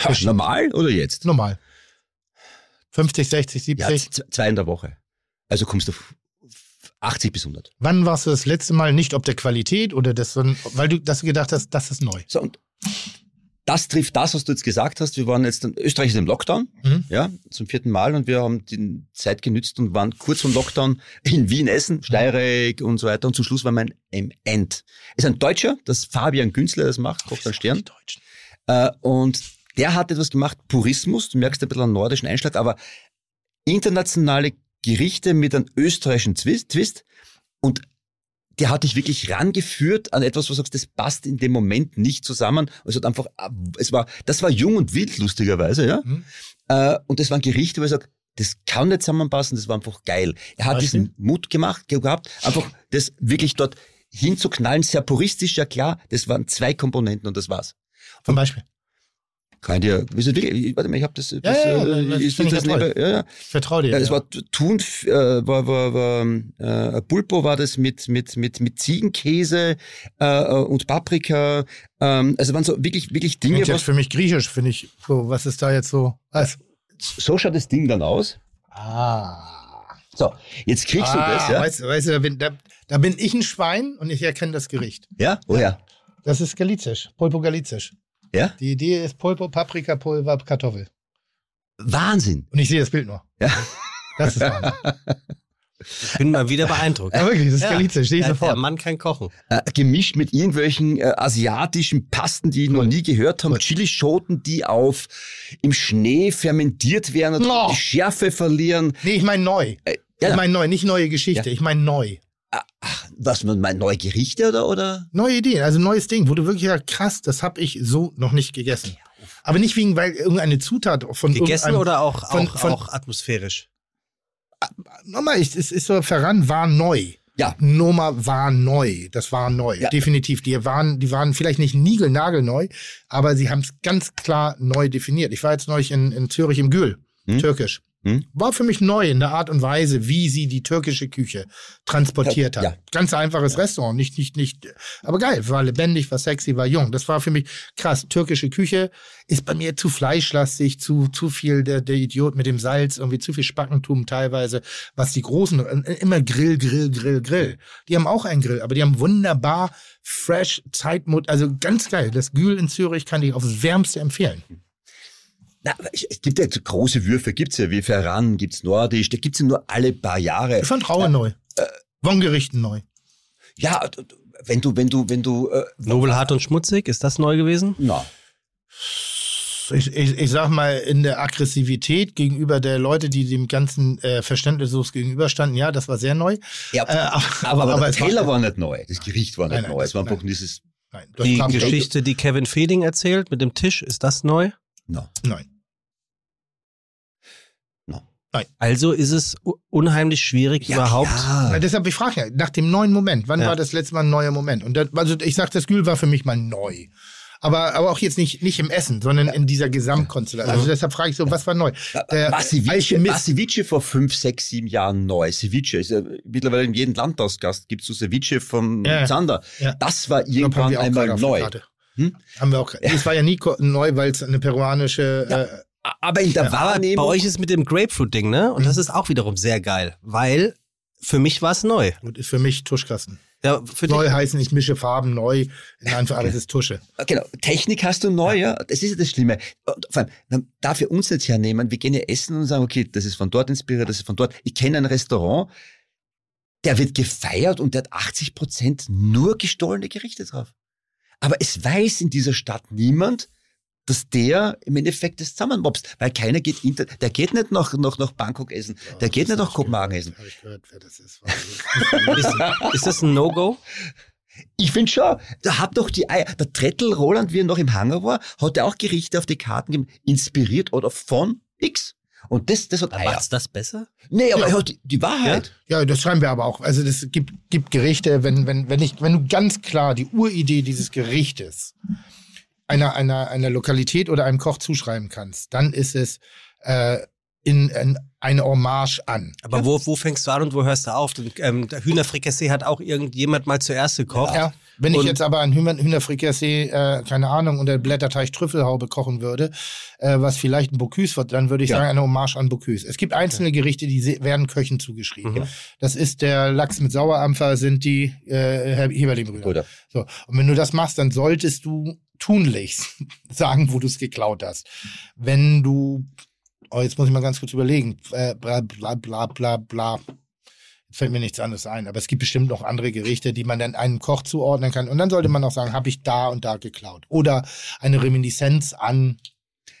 Ha, normal oder jetzt? Normal. 50, 60, Ja, 70? z- zwei in der Woche. Also kommst du auf 80 bis 100. Wann warst du das letzte Mal nicht ob der Qualität oder das, sondern weil du, dass du gedacht hast, das ist neu? So, und das trifft das, was du jetzt gesagt hast. Wir waren jetzt, in Österreich ist im Lockdown, Mhm. ja, zum vierten Mal und wir haben die Zeit genützt und waren kurz vom Lockdown in Wien essen, Steyrek und so weiter und zum Schluss war mein im End. Ist ein Deutscher, das Fabian Günzler das macht, kocht ein Stern. Äh, und der hat etwas gemacht, Purismus, du merkst ein bisschen einen nordischen Einschlag, aber internationale Gerichte mit einem österreichischen Twist, Twist und der hat dich wirklich rangeführt an etwas, wo du sagst, das passt in dem Moment nicht zusammen. Es hat einfach, es war, das war jung und wild, lustigerweise, ja. Mhm. Äh, und das waren Gerichte, wo ich sage, das kann nicht zusammenpassen, das war einfach geil. Er hat diesen Mut gemacht, gehabt, einfach das wirklich dort hinzuknallen, sehr puristisch, ja klar, das waren zwei Komponenten und das war's. Zum Beispiel. Kann ich dir, ist das wirklich, warte mal, ich habe das, das, ja, äh, das ist finde ich das ja ja, ja. Ich vertraue dir. Ja, es ja. war Thun, äh, war, war, war äh, Pulpo war das mit, mit, mit, mit Ziegenkäse äh, und Paprika. Ähm, also waren so wirklich, wirklich Dinge, Klingt jetzt was, für mich griechisch, finde ich. So, was ist da jetzt so? Was? so schaut das Ding dann aus. Ah. So, jetzt kriegst du ah, das, ja? Weißt, du- weißt du, da bin, da, da bin ich ein Schwein und ich erkenne das Gericht. Ja? Oh ja. Das ist galizisch, Pulpo galizisch. Ja? Die Idee ist Pulpo, Paprikapulver, Kartoffel. Wahnsinn. Und ich sehe das Bild nur. Ja. Das ist Wahnsinn. Ich bin mal wieder beeindruckt. ja, wirklich, das ist Ja. galizisch, sehe ich Der, der sofort. Mann kann kochen. Äh, gemischt mit irgendwelchen äh, asiatischen Pasten, die ich noch nie gehört habe. Chilischoten, die auf im Schnee fermentiert werden und Oh. die Schärfe verlieren. Nee, ich meine neu. Äh, Ich ja, meine neu, nicht neue Geschichte, Ja. ich meine neu. Was, mein neue Gerichte oder? oder? Neue Ideen, also neues Ding, wo du wirklich sagst, krass, das habe ich so noch nicht gegessen. Aber nicht wegen, weil irgendeine Zutat von Gegessen oder auch, von- auch, von- auch atmosphärisch? Nochmal, es ist so verran, war neu. Ja. Nummer war neu. Das war neu. Ja. Definitiv. Die waren, die waren vielleicht nicht niegelnagelneu, aber sie haben es ganz klar neu definiert. Ich war jetzt neulich in, in Zürich im Gül, Hm? türkisch. Hm? War für mich neu in der Art und Weise, wie sie die türkische Küche transportiert hat. Ja. Ganz einfaches Restaurant, nicht, nicht, nicht, aber geil, war lebendig, war sexy, war jung. Das war für mich krass. Türkische Küche ist bei mir zu fleischlastig, zu, zu viel der, der Idiot mit dem Salz, irgendwie zu viel Spackentum teilweise, was die Großen, äh, immer Grill, Grill, Grill, Grill. Die haben auch einen Grill, aber die haben wunderbar fresh Zeitmut, also ganz geil. Das Gül in Zürich kann ich aufs Wärmste empfehlen. Na, es es gibt ja große Würfe, gibt's ja wie Ferran, gibt's Nordisch, da gibt's ja nur alle paar Jahre. Ich fand Raue neu. Wongerichten neu. Ja, wenn du, wenn du, wenn du, äh, Nobel, hart und schmutzig, ist das neu gewesen? na, Ich, ich, ich sag mal, in der Aggressivität gegenüber der Leute, die dem ganzen äh, verständnislos gegenüberstanden, ja, das war sehr neu. ja, Äh, aber, aber, aber, der es Teller war, war nicht neu, das Gericht war nicht Nein, nein, neu, es war nein. einfach dieses, nein, Die Geschichte, die Kevin Fehling erzählt mit dem Tisch, ist das neu? na, Nein. Na. Also ist es unheimlich schwierig überhaupt. Ja, deshalb, ich frage ja, nach dem neuen Moment, wann Ja. war das letzte Mal ein neuer Moment? Und das, also ich sag, das Gül war für mich mal neu. Aber, aber auch jetzt nicht, nicht im Essen, sondern in dieser Gesamtkonstellation. Also deshalb frage ich so, was war neu? War Ceviche, vor fünf, sechs, sieben Jahren neu. Ceviche ist ja mittlerweile in jedem Landhausgast gibt's so Ceviche vom Ja. Zander. Ja. Das war irgendwann einmal neu. Hm? Haben wir auch. Es war ja nie neu, weil es eine peruanische. Äh, Aber in der bei Wahrnehmung. euch ist mit dem Grapefruit-Ding, ne? Und das ist auch wiederum sehr geil, weil für mich war es neu. gut, ist für mich Tuschkasten. Ja, für dich, Neu heißen, ich mische Farben neu, in einfach alles ist Tusche. Genau, Technik hast du neu, ja. Das ist ja das Schlimme. Und vor allem, darf ja uns jetzt hernehmen, wir gehen ja essen und sagen, okay, das ist von dort inspiriert, das ist von dort. Ich kenne ein Restaurant, der wird gefeiert und der hat 80 Prozent nur gestohlene Gerichte drauf. Aber es weiß in dieser Stadt niemand, dass der im Endeffekt das zusammenmobst, weil keiner geht, inter der geht nicht nach, nach, nach Bangkok essen, der geht nicht nach Kopenhagen essen. Habe ich gehört, wer das ist. ist, ist das ein No-Go? Ich finde schon, da hat doch die Eier, der Trettel Roland, wie er noch im Hangar war, hat er auch Gerichte auf die Karten gegeben, inspiriert oder von X. Und das, das hat Eier. Macht's das besser? Nee, aber Ja. er hat die, die Wahrheit. Ja, das schreiben wir aber auch. Also das gibt, gibt Gerichte, wenn, wenn, wenn, ich, wenn du ganz klar die Uridee dieses Gerichtes einer, einer, einer Lokalität oder einem Koch zuschreiben kannst, dann ist es äh, in, in eine Hommage an. Aber wo, wo fängst du an und wo hörst du auf? Ähm, der Hühnerfrikassee hat auch irgendjemand mal zuerst gekocht. Ja, wenn ich jetzt aber ein Hühner, Hühnerfrikassee, äh, keine Ahnung, unter Blätterteig Trüffelhaube kochen würde, äh, was vielleicht ein Bocuse wird, dann würde ich Ja. sagen, eine Hommage an Bocuse. Es gibt einzelne Gerichte, die werden Köchen zugeschrieben. Mhm. Das ist der Lachs mit Sauerampfer, sind die äh, Heberlin-Brüder. Oder? So. Und wenn du das machst, dann solltest du tunlichst sagen, wo du es geklaut hast. Wenn du, oh, jetzt muss ich mal ganz kurz überlegen, äh, bla bla bla bla bla. Jetzt fällt mir nichts anderes ein, aber es gibt bestimmt noch andere Gerichte, die man dann einem Koch zuordnen kann. Und dann sollte man auch sagen, habe ich da und da geklaut. Oder eine Reminiszenz an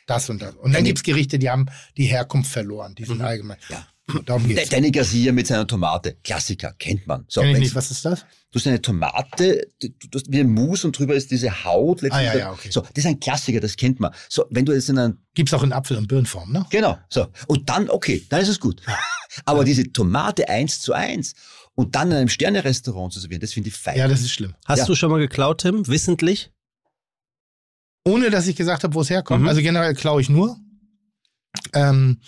das und das. Und dann Eine- gibt's Gerichte, die haben die Herkunft verloren. Die sind Mhm. allgemein. Ja. Darum Der geht's. Danny Garcia mit seiner Tomate. Klassiker, kennt man. So, Kenn ich nicht, was ist das? Du hast eine Tomate, du du hast wie ein Mus und drüber ist diese Haut. Ah, ja, ja, okay. So, das ist ein Klassiker, das kennt man. So, wenn du jetzt in einem, Gibt's auch in Apfel- und Birnenform, ne? genau, so. Und dann, okay, dann ist es gut. Aber diese Tomate eins zu eins und dann in einem Sterne-Restaurant zu servieren, das finde ich fein. Ja, das ist schlimm. Hast Ja. du schon mal geklaut, Tim? Wissentlich? Ohne dass ich gesagt habe, wo es herkommt. Mhm. Also generell klaue ich nur. Ähm,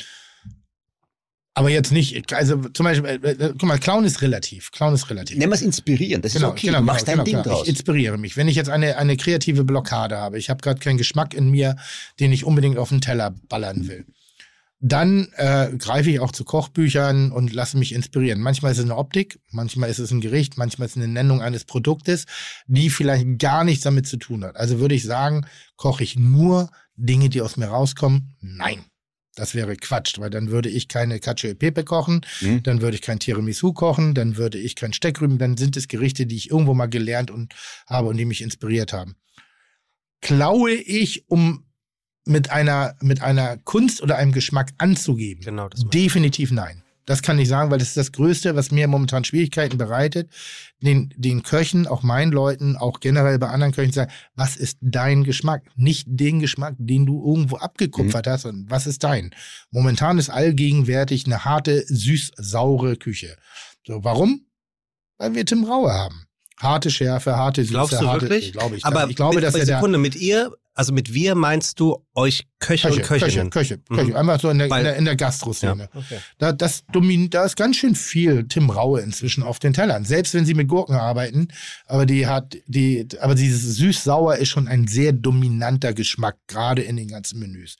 aber jetzt nicht, also zum Beispiel, äh, äh, guck mal, Klauen ist relativ. Klauen ist relativ. Nennen wir es inspirieren, das ist okay, du machst dein Ding Ich draus. inspiriere mich. Wenn ich jetzt eine, eine kreative Blockade habe, ich habe gerade keinen Geschmack in mir, den ich unbedingt auf den Teller ballern will, dann äh, greife ich auch zu Kochbüchern und lasse mich inspirieren. Manchmal ist es eine Optik, manchmal ist es ein Gericht, manchmal ist es eine Nennung eines Produktes, die vielleicht gar nichts damit zu tun hat. Also würde ich sagen, koche ich nur Dinge, die aus mir rauskommen? Nein. Das wäre Quatsch, weil dann würde ich keine Cacio e Pepe kochen, Mhm. dann würde ich kein Tiramisu kochen, dann würde ich kein Steckrüben, dann sind es Gerichte, die ich irgendwo mal gelernt und habe und die mich inspiriert haben. Klaue ich, um mit einer, mit einer Kunst oder einem Geschmack anzugeben? Genau, das Definitiv nein. Das kann ich sagen, weil das ist das Größte, was mir momentan Schwierigkeiten bereitet, den, den Köchen, auch meinen Leuten, auch generell bei anderen Köchen zu sagen, was ist dein Geschmack? Nicht den Geschmack, den du irgendwo abgekupfert hast, sondern was ist dein? Momentan ist allgegenwärtig eine harte, süß-saure Küche. So, warum? Weil wir Tim Raue haben. Harte Schärfe, harte Süße, Glaubst du harte, wirklich? Glaube ich. Aber ich glaube, mit, dass er da, Sekunde, mit ihr also mit wir meinst du euch Köche, und Köche, Köchinnen? Köche, Mhm. Köche. Einfach so in der, in der, in der Gastroszene. Ja, okay. Da, das domin, da ist ganz schön viel Tim Raue inzwischen auf den Tellern. Selbst wenn sie mit Gurken arbeiten, aber die hat, die, aber dieses süß-sauer ist schon ein sehr dominanter Geschmack, gerade in den ganzen Menüs.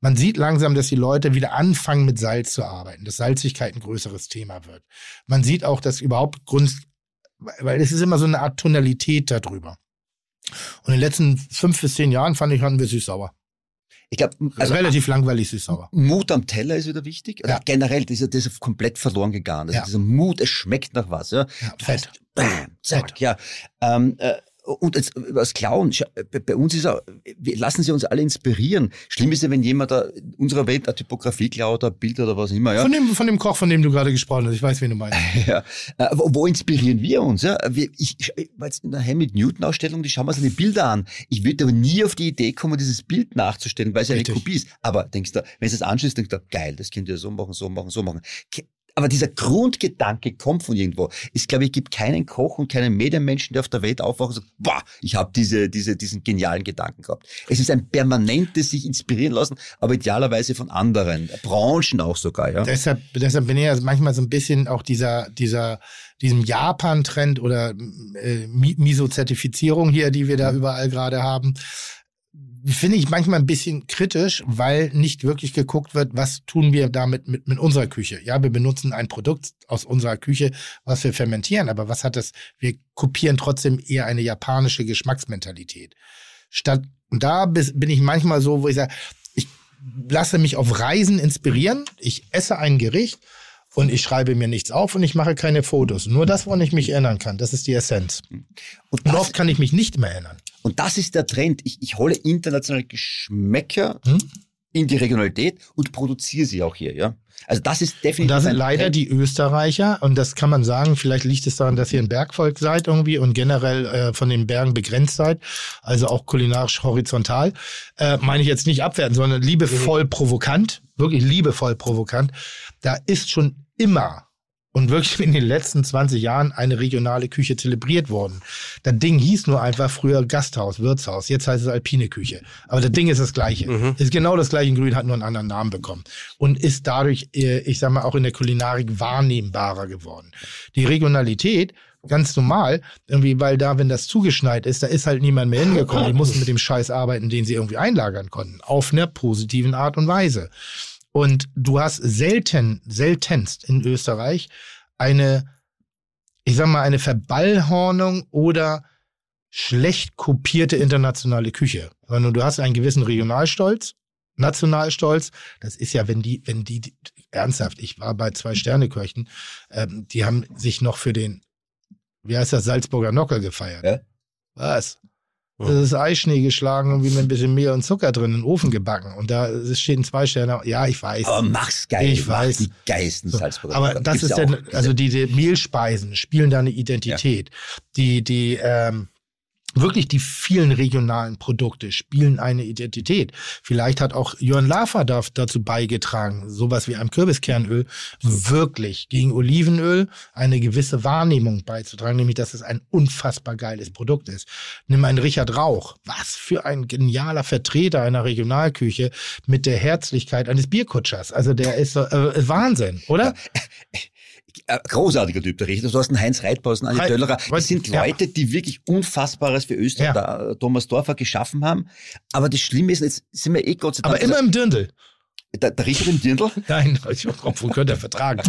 Man sieht langsam, dass die Leute wieder anfangen mit Salz zu arbeiten, dass Salzigkeit ein größeres Thema wird. Man sieht auch, dass überhaupt Grund, weil es ist immer so eine Art Tonalität darüber. Und in den letzten fünf bis zehn Jahren fand ich, hatten wir süß-sauer. Ich glaube, Also also relativ langweilig süß-sauer. Mut am Teller ist wieder wichtig. Ja. Generell, das ist, das ist komplett verloren gegangen. Also Ja. Dieser Mut, es schmeckt nach was. Ja. Ja, fett. Bam, zack, Fett. ja. Ähm, äh, und jetzt über das Klauen. Bei uns ist auch, lassen sie uns alle inspirieren. Schlimm ist ja, wenn jemand da unserer Welt eine Typografie klaut, ein Bild oder was immer. Ja. Von, dem, von dem Koch, von dem du gerade gesprochen hast. Ich weiß, wen du meinst. Ja. Äh, wo, wo inspirieren wir uns? Ja? Wir, ich, ich war jetzt in der Helmut Newton-Ausstellung, die schauen wir uns die Bilder an. Ich würde aber nie auf die Idee kommen, dieses Bild nachzustellen, weil es ja eine. Kopie ist. Aber denkst du, wenn du es anschließt, denkst du, geil, das könnt ihr so machen, so machen, so machen. Aber dieser Grundgedanke kommt von irgendwo. Es glaube ich, gibt keinen Koch und keinen Medienmenschen, der auf der Welt aufwacht und sagt, boah, ich habe diese, diese, diesen genialen Gedanken gehabt. Es ist ein permanentes sich inspirieren lassen, aber idealerweise von anderen, Branchen auch sogar. Ja? Deshalb, deshalb bin ich ja manchmal so ein bisschen auch dieser, dieser, diesem Japan-Trend oder äh, Mi- Miso-Zertifizierung hier, die wir da überall gerade haben, finde ich manchmal ein bisschen kritisch, weil nicht wirklich geguckt wird, was tun wir damit mit, mit unserer Küche. Ja, wir benutzen ein Produkt aus unserer Küche, was wir fermentieren, aber was hat das? Wir kopieren trotzdem eher eine japanische Geschmacksmentalität. Statt, und da bin ich manchmal so, wo ich sage, ich lasse mich auf Reisen inspirieren, ich esse ein Gericht und ich schreibe mir nichts auf und ich mache keine Fotos. Nur das, woran ich mich erinnern kann, das ist die Essenz. Und Und das, oft kann ich mich nicht mehr erinnern. Und das ist der Trend. Ich, ich hole internationale Geschmäcker Hm? in die Regionalität und produziere sie auch hier, ja. Also das ist definitiv Und da sind leider Trend. die Österreicher, und das kann man sagen, vielleicht liegt es daran, dass ihr ein Bergvolk seid irgendwie und generell äh, von den Bergen begrenzt seid, also auch kulinarisch horizontal, äh, meine ich jetzt nicht abwerten, sondern liebevoll provokant, wirklich liebevoll provokant. Da ist schon immer und wirklich in den letzten 20 Jahren eine regionale Küche zelebriert worden. Das Ding hieß nur einfach früher Gasthaus, Wirtshaus, jetzt heißt es alpine Küche. Aber das Ding ist das gleiche. Mhm. Ist genau das gleiche in Grün, hat nur einen anderen Namen bekommen. Und ist dadurch, äh, ich sag mal, auch in der Kulinarik wahrnehmbarer geworden. Die Regionalität, ganz normal, irgendwie, weil da, wenn das zugeschneit ist, da ist halt niemand mehr hingekommen. Die mussten mit dem Scheiß arbeiten, den sie irgendwie einlagern konnten. Auf einer positiven Art und Weise. Und du hast selten, seltenst in Österreich eine, ich sag mal, eine Verballhornung oder schlecht kopierte internationale Küche, sondern du hast einen gewissen Regionalstolz, Nationalstolz. Das ist ja, wenn die, wenn die, die ernsthaft, ich war bei zwei Sterneköchen, ähm, die haben sich noch für den, wie heißt das, Salzburger Nockel gefeiert. Ja. Was? Das ist Eischnee geschlagen und wie mit ein bisschen Mehl und Zucker drin in den Ofen gebacken. Und da ein zwei Sterne. Ja, ich weiß. Aber mach's geil. Ich weiß. Die geilsten So, Salzburger. Aber das ist ja auch. also diese Mehlspeisen spielen da eine Identität. Die, die, ähm, wirklich die vielen regionalen Produkte spielen eine Identität. Vielleicht hat auch Jörn Lafer da, dazu beigetragen, sowas wie einem Kürbiskernöl wirklich gegen Olivenöl eine gewisse Wahrnehmung beizutragen, nämlich dass es ein unfassbar geiles Produkt ist. Nimm einen Richard Rauch, was für ein genialer Vertreter einer Regionalküche mit der Herzlichkeit eines Bierkutschers. Also der ist äh, Wahnsinn, oder? Äh, großartiger Typ, der Richter. Du hast einen Heinz Reitpausen, einen Döllerer. Das sind. Leute, die wirklich Unfassbares für Österreich, Ja. äh, Thomas Dorfer geschaffen haben. Aber das Schlimme ist, jetzt sind wir eh Gott sei Dank. Aber immer im Dirndl. der, der Richard im Dirndl, Nein, ich obwohl könnte er vertragen.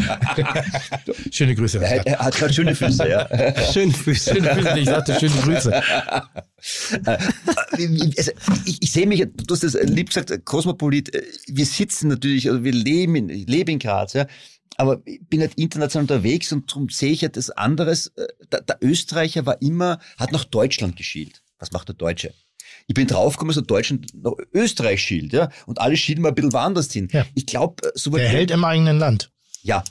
Schöne Grüße. er, er hat gerade schöne Füße, ja. Schöne Füße. Schöne Grüße, ich sagte schöne Grüße. also, ich, ich sehe mich, du hast das lieb gesagt, Kosmopolit, äh, wir sitzen natürlich, also wir leben in, ich lebe in Graz, ja, aber ich bin halt international unterwegs und darum sehe ich ja das anderes. Äh, Der, der Österreicher war immer, hat nach Deutschland geschielt. Was macht der Deutsche? Ich bin draufgekommen, dass der Deutschland nach Österreich schielt, ja, und alle schielen mal ein bisschen woanders hin. Ja. Ich glaube, so Der hält im eigenen Land. ja.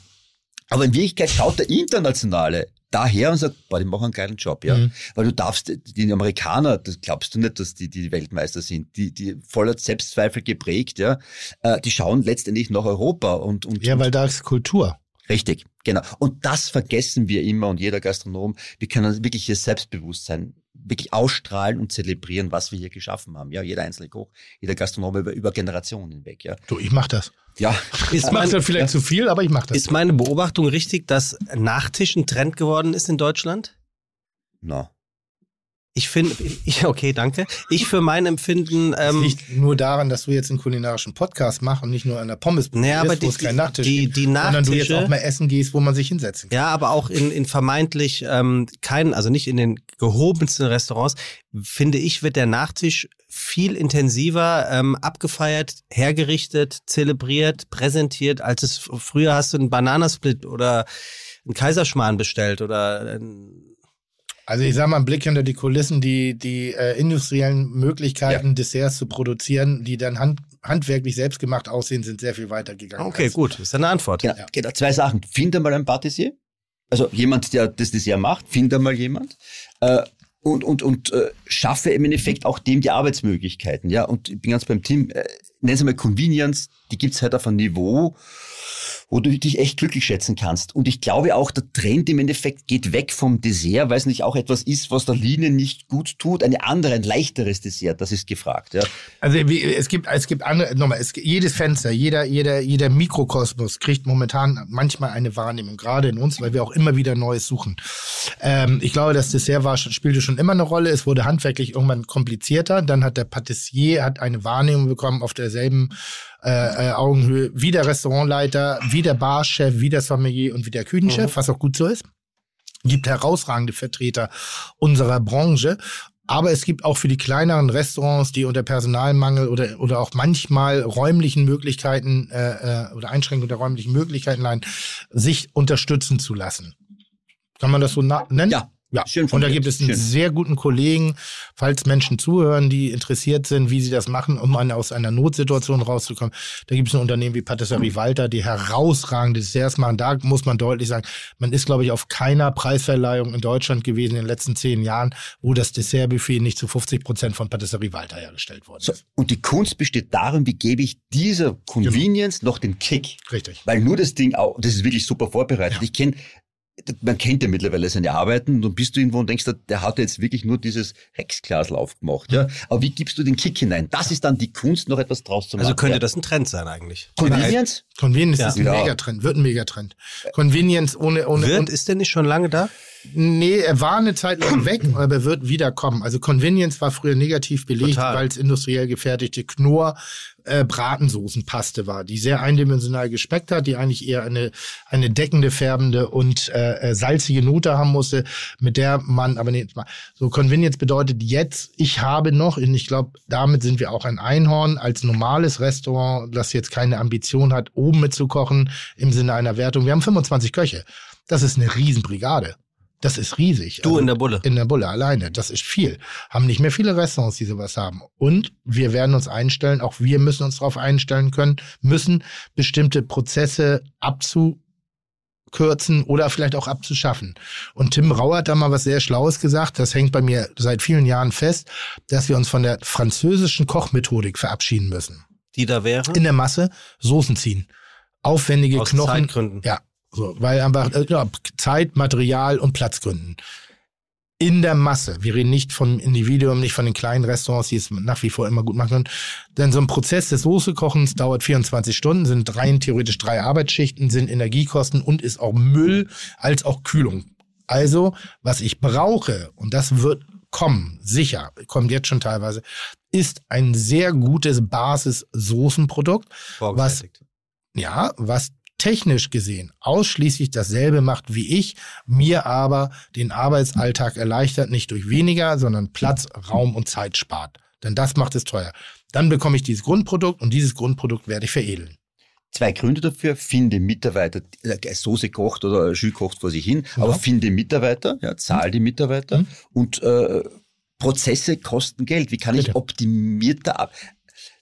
Aber in Wirklichkeit schaut der Internationale daher und sagt, boah, die machen einen geilen Job, ja. Mhm. Weil du darfst, die Amerikaner, das glaubst du nicht, dass die, die Weltmeister sind, die, die voller Selbstzweifel geprägt, ja. Äh, Die schauen letztendlich nach Europa und, und, Ja, weil da ist Kultur. Richtig, genau. Und das vergessen wir immer und jeder Gastronom. Wir können wirklich hier selbstbewusst sein. wirklich ausstrahlen und zelebrieren, was wir hier geschaffen haben. Ja, jeder einzelne Koch, jeder Gastronom über, über Generationen hinweg. Ja, Du, ich mach das. Ja. Ich mache das vielleicht zu viel, aber ich mache das. Ist meine Beobachtung richtig, dass Nachtisch ein Trend geworden ist in Deutschland? No. Ich finde, okay, danke. Ich für mein Empfinden, Das ähm, liegt nur daran, dass du jetzt einen kulinarischen Podcast machst und nicht nur an der Pommes Nee, aber bist, wo die- es keinen Nachtisch die- gibt, die sondern du jetzt Nachtische- auch mal essen gehst, wo man sich hinsetzen kann. ja, aber auch in, in vermeintlich ähm, keinen, also nicht in den gehobensten Restaurants, finde ich, wird der Nachtisch viel intensiver ähm, abgefeiert, hergerichtet, zelebriert, präsentiert, als es früher hast du einen Bananasplit oder einen Kaiserschmarrn bestellt oder ein Also ich sag mal, ein Blick hinter die Kulissen, die, die äh, industriellen Möglichkeiten, Desserts zu produzieren, die dann hand, handwerklich selbstgemacht aussehen, sind sehr viel weiter gegangen. Okay, als- gut, ist eine Antwort. Genau, genau, zwei Sachen. Finde mal einen Patissier. Also jemand, der das Dessert macht, finde mal jemand. Äh, und und, und äh, schaffe im Endeffekt auch dem die Arbeitsmöglichkeiten. Ja, und ich bin ganz beim Team, äh, nennen Sie mal Convenience, die gibt's halt auf einem Niveau, wo du dich echt glücklich schätzen kannst. Und ich glaube auch, der Trend im Endeffekt geht weg vom Dessert, weil es nicht auch etwas ist, was der Linie nicht gut tut. Eine andere, ein leichteres Dessert, das ist gefragt. Ja. Also wie, es gibt es gibt andere nochmal es, jedes Fenster jeder jeder jeder Mikrokosmos kriegt momentan manchmal eine Wahrnehmung gerade in uns weil wir auch immer wieder Neues suchen ähm, ich glaube das Dessert war spielte schon immer eine Rolle es wurde handwerklich irgendwann komplizierter dann hat der Patissier hat eine Wahrnehmung bekommen auf derselben äh, äh, Augenhöhe wie der Restaurantleiter wie der Barchef wie der Sommelier und wie der Küchenchef was auch gut so ist gibt herausragende Vertreter unserer Branche. Aber es gibt auch für die kleineren Restaurants, die unter Personalmangel oder, oder auch manchmal räumlichen Möglichkeiten äh, äh, oder Einschränkungen der räumlichen Möglichkeiten leiden, sich unterstützen zu lassen. Kann man das so nennen? Ja, Ja, schön und da gibt es einen schön. sehr guten Kollegen, falls Menschen zuhören, die interessiert sind, wie sie das machen, um aus einer Notsituation rauszukommen. Da gibt es ein Unternehmen wie Patisserie Walter, die herausragende Desserts machen. Da muss man deutlich sagen, man ist, glaube ich, auf keiner Preisverleihung in Deutschland gewesen in den letzten zehn Jahren, wo das Dessertbuffet nicht zu 50 Prozent von Patisserie Walter hergestellt worden So, ist. und die Kunst besteht darin, wie gebe ich dieser Convenience noch den Kick. Richtig. Weil nur das Ding auch, das ist wirklich super vorbereitet. Ja. Ich kenne, man kennt ja mittlerweile seine Arbeiten und dann bist du irgendwo und denkst, der hat jetzt wirklich nur dieses Rexglasl aufgemacht. Ja? Aber wie gibst du den Kick hinein? Das ist dann die Kunst, noch etwas draus zu machen. Also könnte ja. das ein Trend sein eigentlich. Convenience? Convenience Ja. ist ein Ja. Megatrend, wird ein Megatrend. Convenience ohne, ohne, Wird, ist der nicht schon lange da? Nee, er war eine Zeit lang weg, aber er wird wiederkommen. Also Convenience war früher negativ belegt, weil es industriell gefertigte Knorr äh, Bratensoßenpaste war, die sehr eindimensional geschmeckt hat, die eigentlich eher eine eine deckende, färbende und äh, äh, salzige Note haben musste, mit der man aber nicht mal so Convenience bedeutet jetzt, ich habe noch, und ich glaube, damit sind wir auch ein Einhorn als normales Restaurant, das jetzt keine Ambition hat, oben mitzukochen im Sinne einer Wertung. Wir haben 25 Köche. Das ist eine Riesenbrigade. Das ist riesig. Du Also in der Bulle. in der Bulle alleine. Das ist viel. Haben nicht mehr viele Restaurants, die sowas haben. Und wir werden uns einstellen, auch wir müssen uns darauf einstellen können, müssen bestimmte Prozesse abzukürzen oder vielleicht auch abzuschaffen. Und Tim Rauer hat da mal was sehr Schlaues gesagt. Das hängt bei mir seit vielen Jahren fest, dass wir uns von der französischen Kochmethodik verabschieden müssen. Die da wäre? In der Masse Soßen ziehen. Aufwendige Aus Knochen. Zeitgründen. Ja, so, weil einfach äh, ja, Zeit, Material und Platzgründen. In der Masse, wir reden nicht vom Individuum, nicht von den kleinen Restaurants, die es nach wie vor immer gut machen können. Denn so ein Prozess des Soßekochens dauert 24 Stunden, sind rein theoretisch drei Arbeitsschichten, sind Energiekosten und ist auch Müll als auch Kühlung. Also, was ich brauche, und das wird kommen, sicher, kommt jetzt schon teilweise, ist ein sehr gutes Basis-Soßenprodukt, was ja, was technisch gesehen ausschließlich dasselbe macht wie ich, mir aber den Arbeitsalltag erleichtert, nicht durch weniger, sondern Platz, Raum und Zeit spart. Denn das macht es teuer. Dann bekomme ich dieses Grundprodukt und dieses Grundprodukt werde ich veredeln. Zwei Gründe dafür. Finde Mitarbeiter, äh, Soße kocht oder Jus kocht vor sich hin, Ja. aber finde Mitarbeiter, ja, zahl die Mitarbeiter Mhm. und äh, Prozesse kosten Geld. Wie kann ich Bitte. optimierter ab?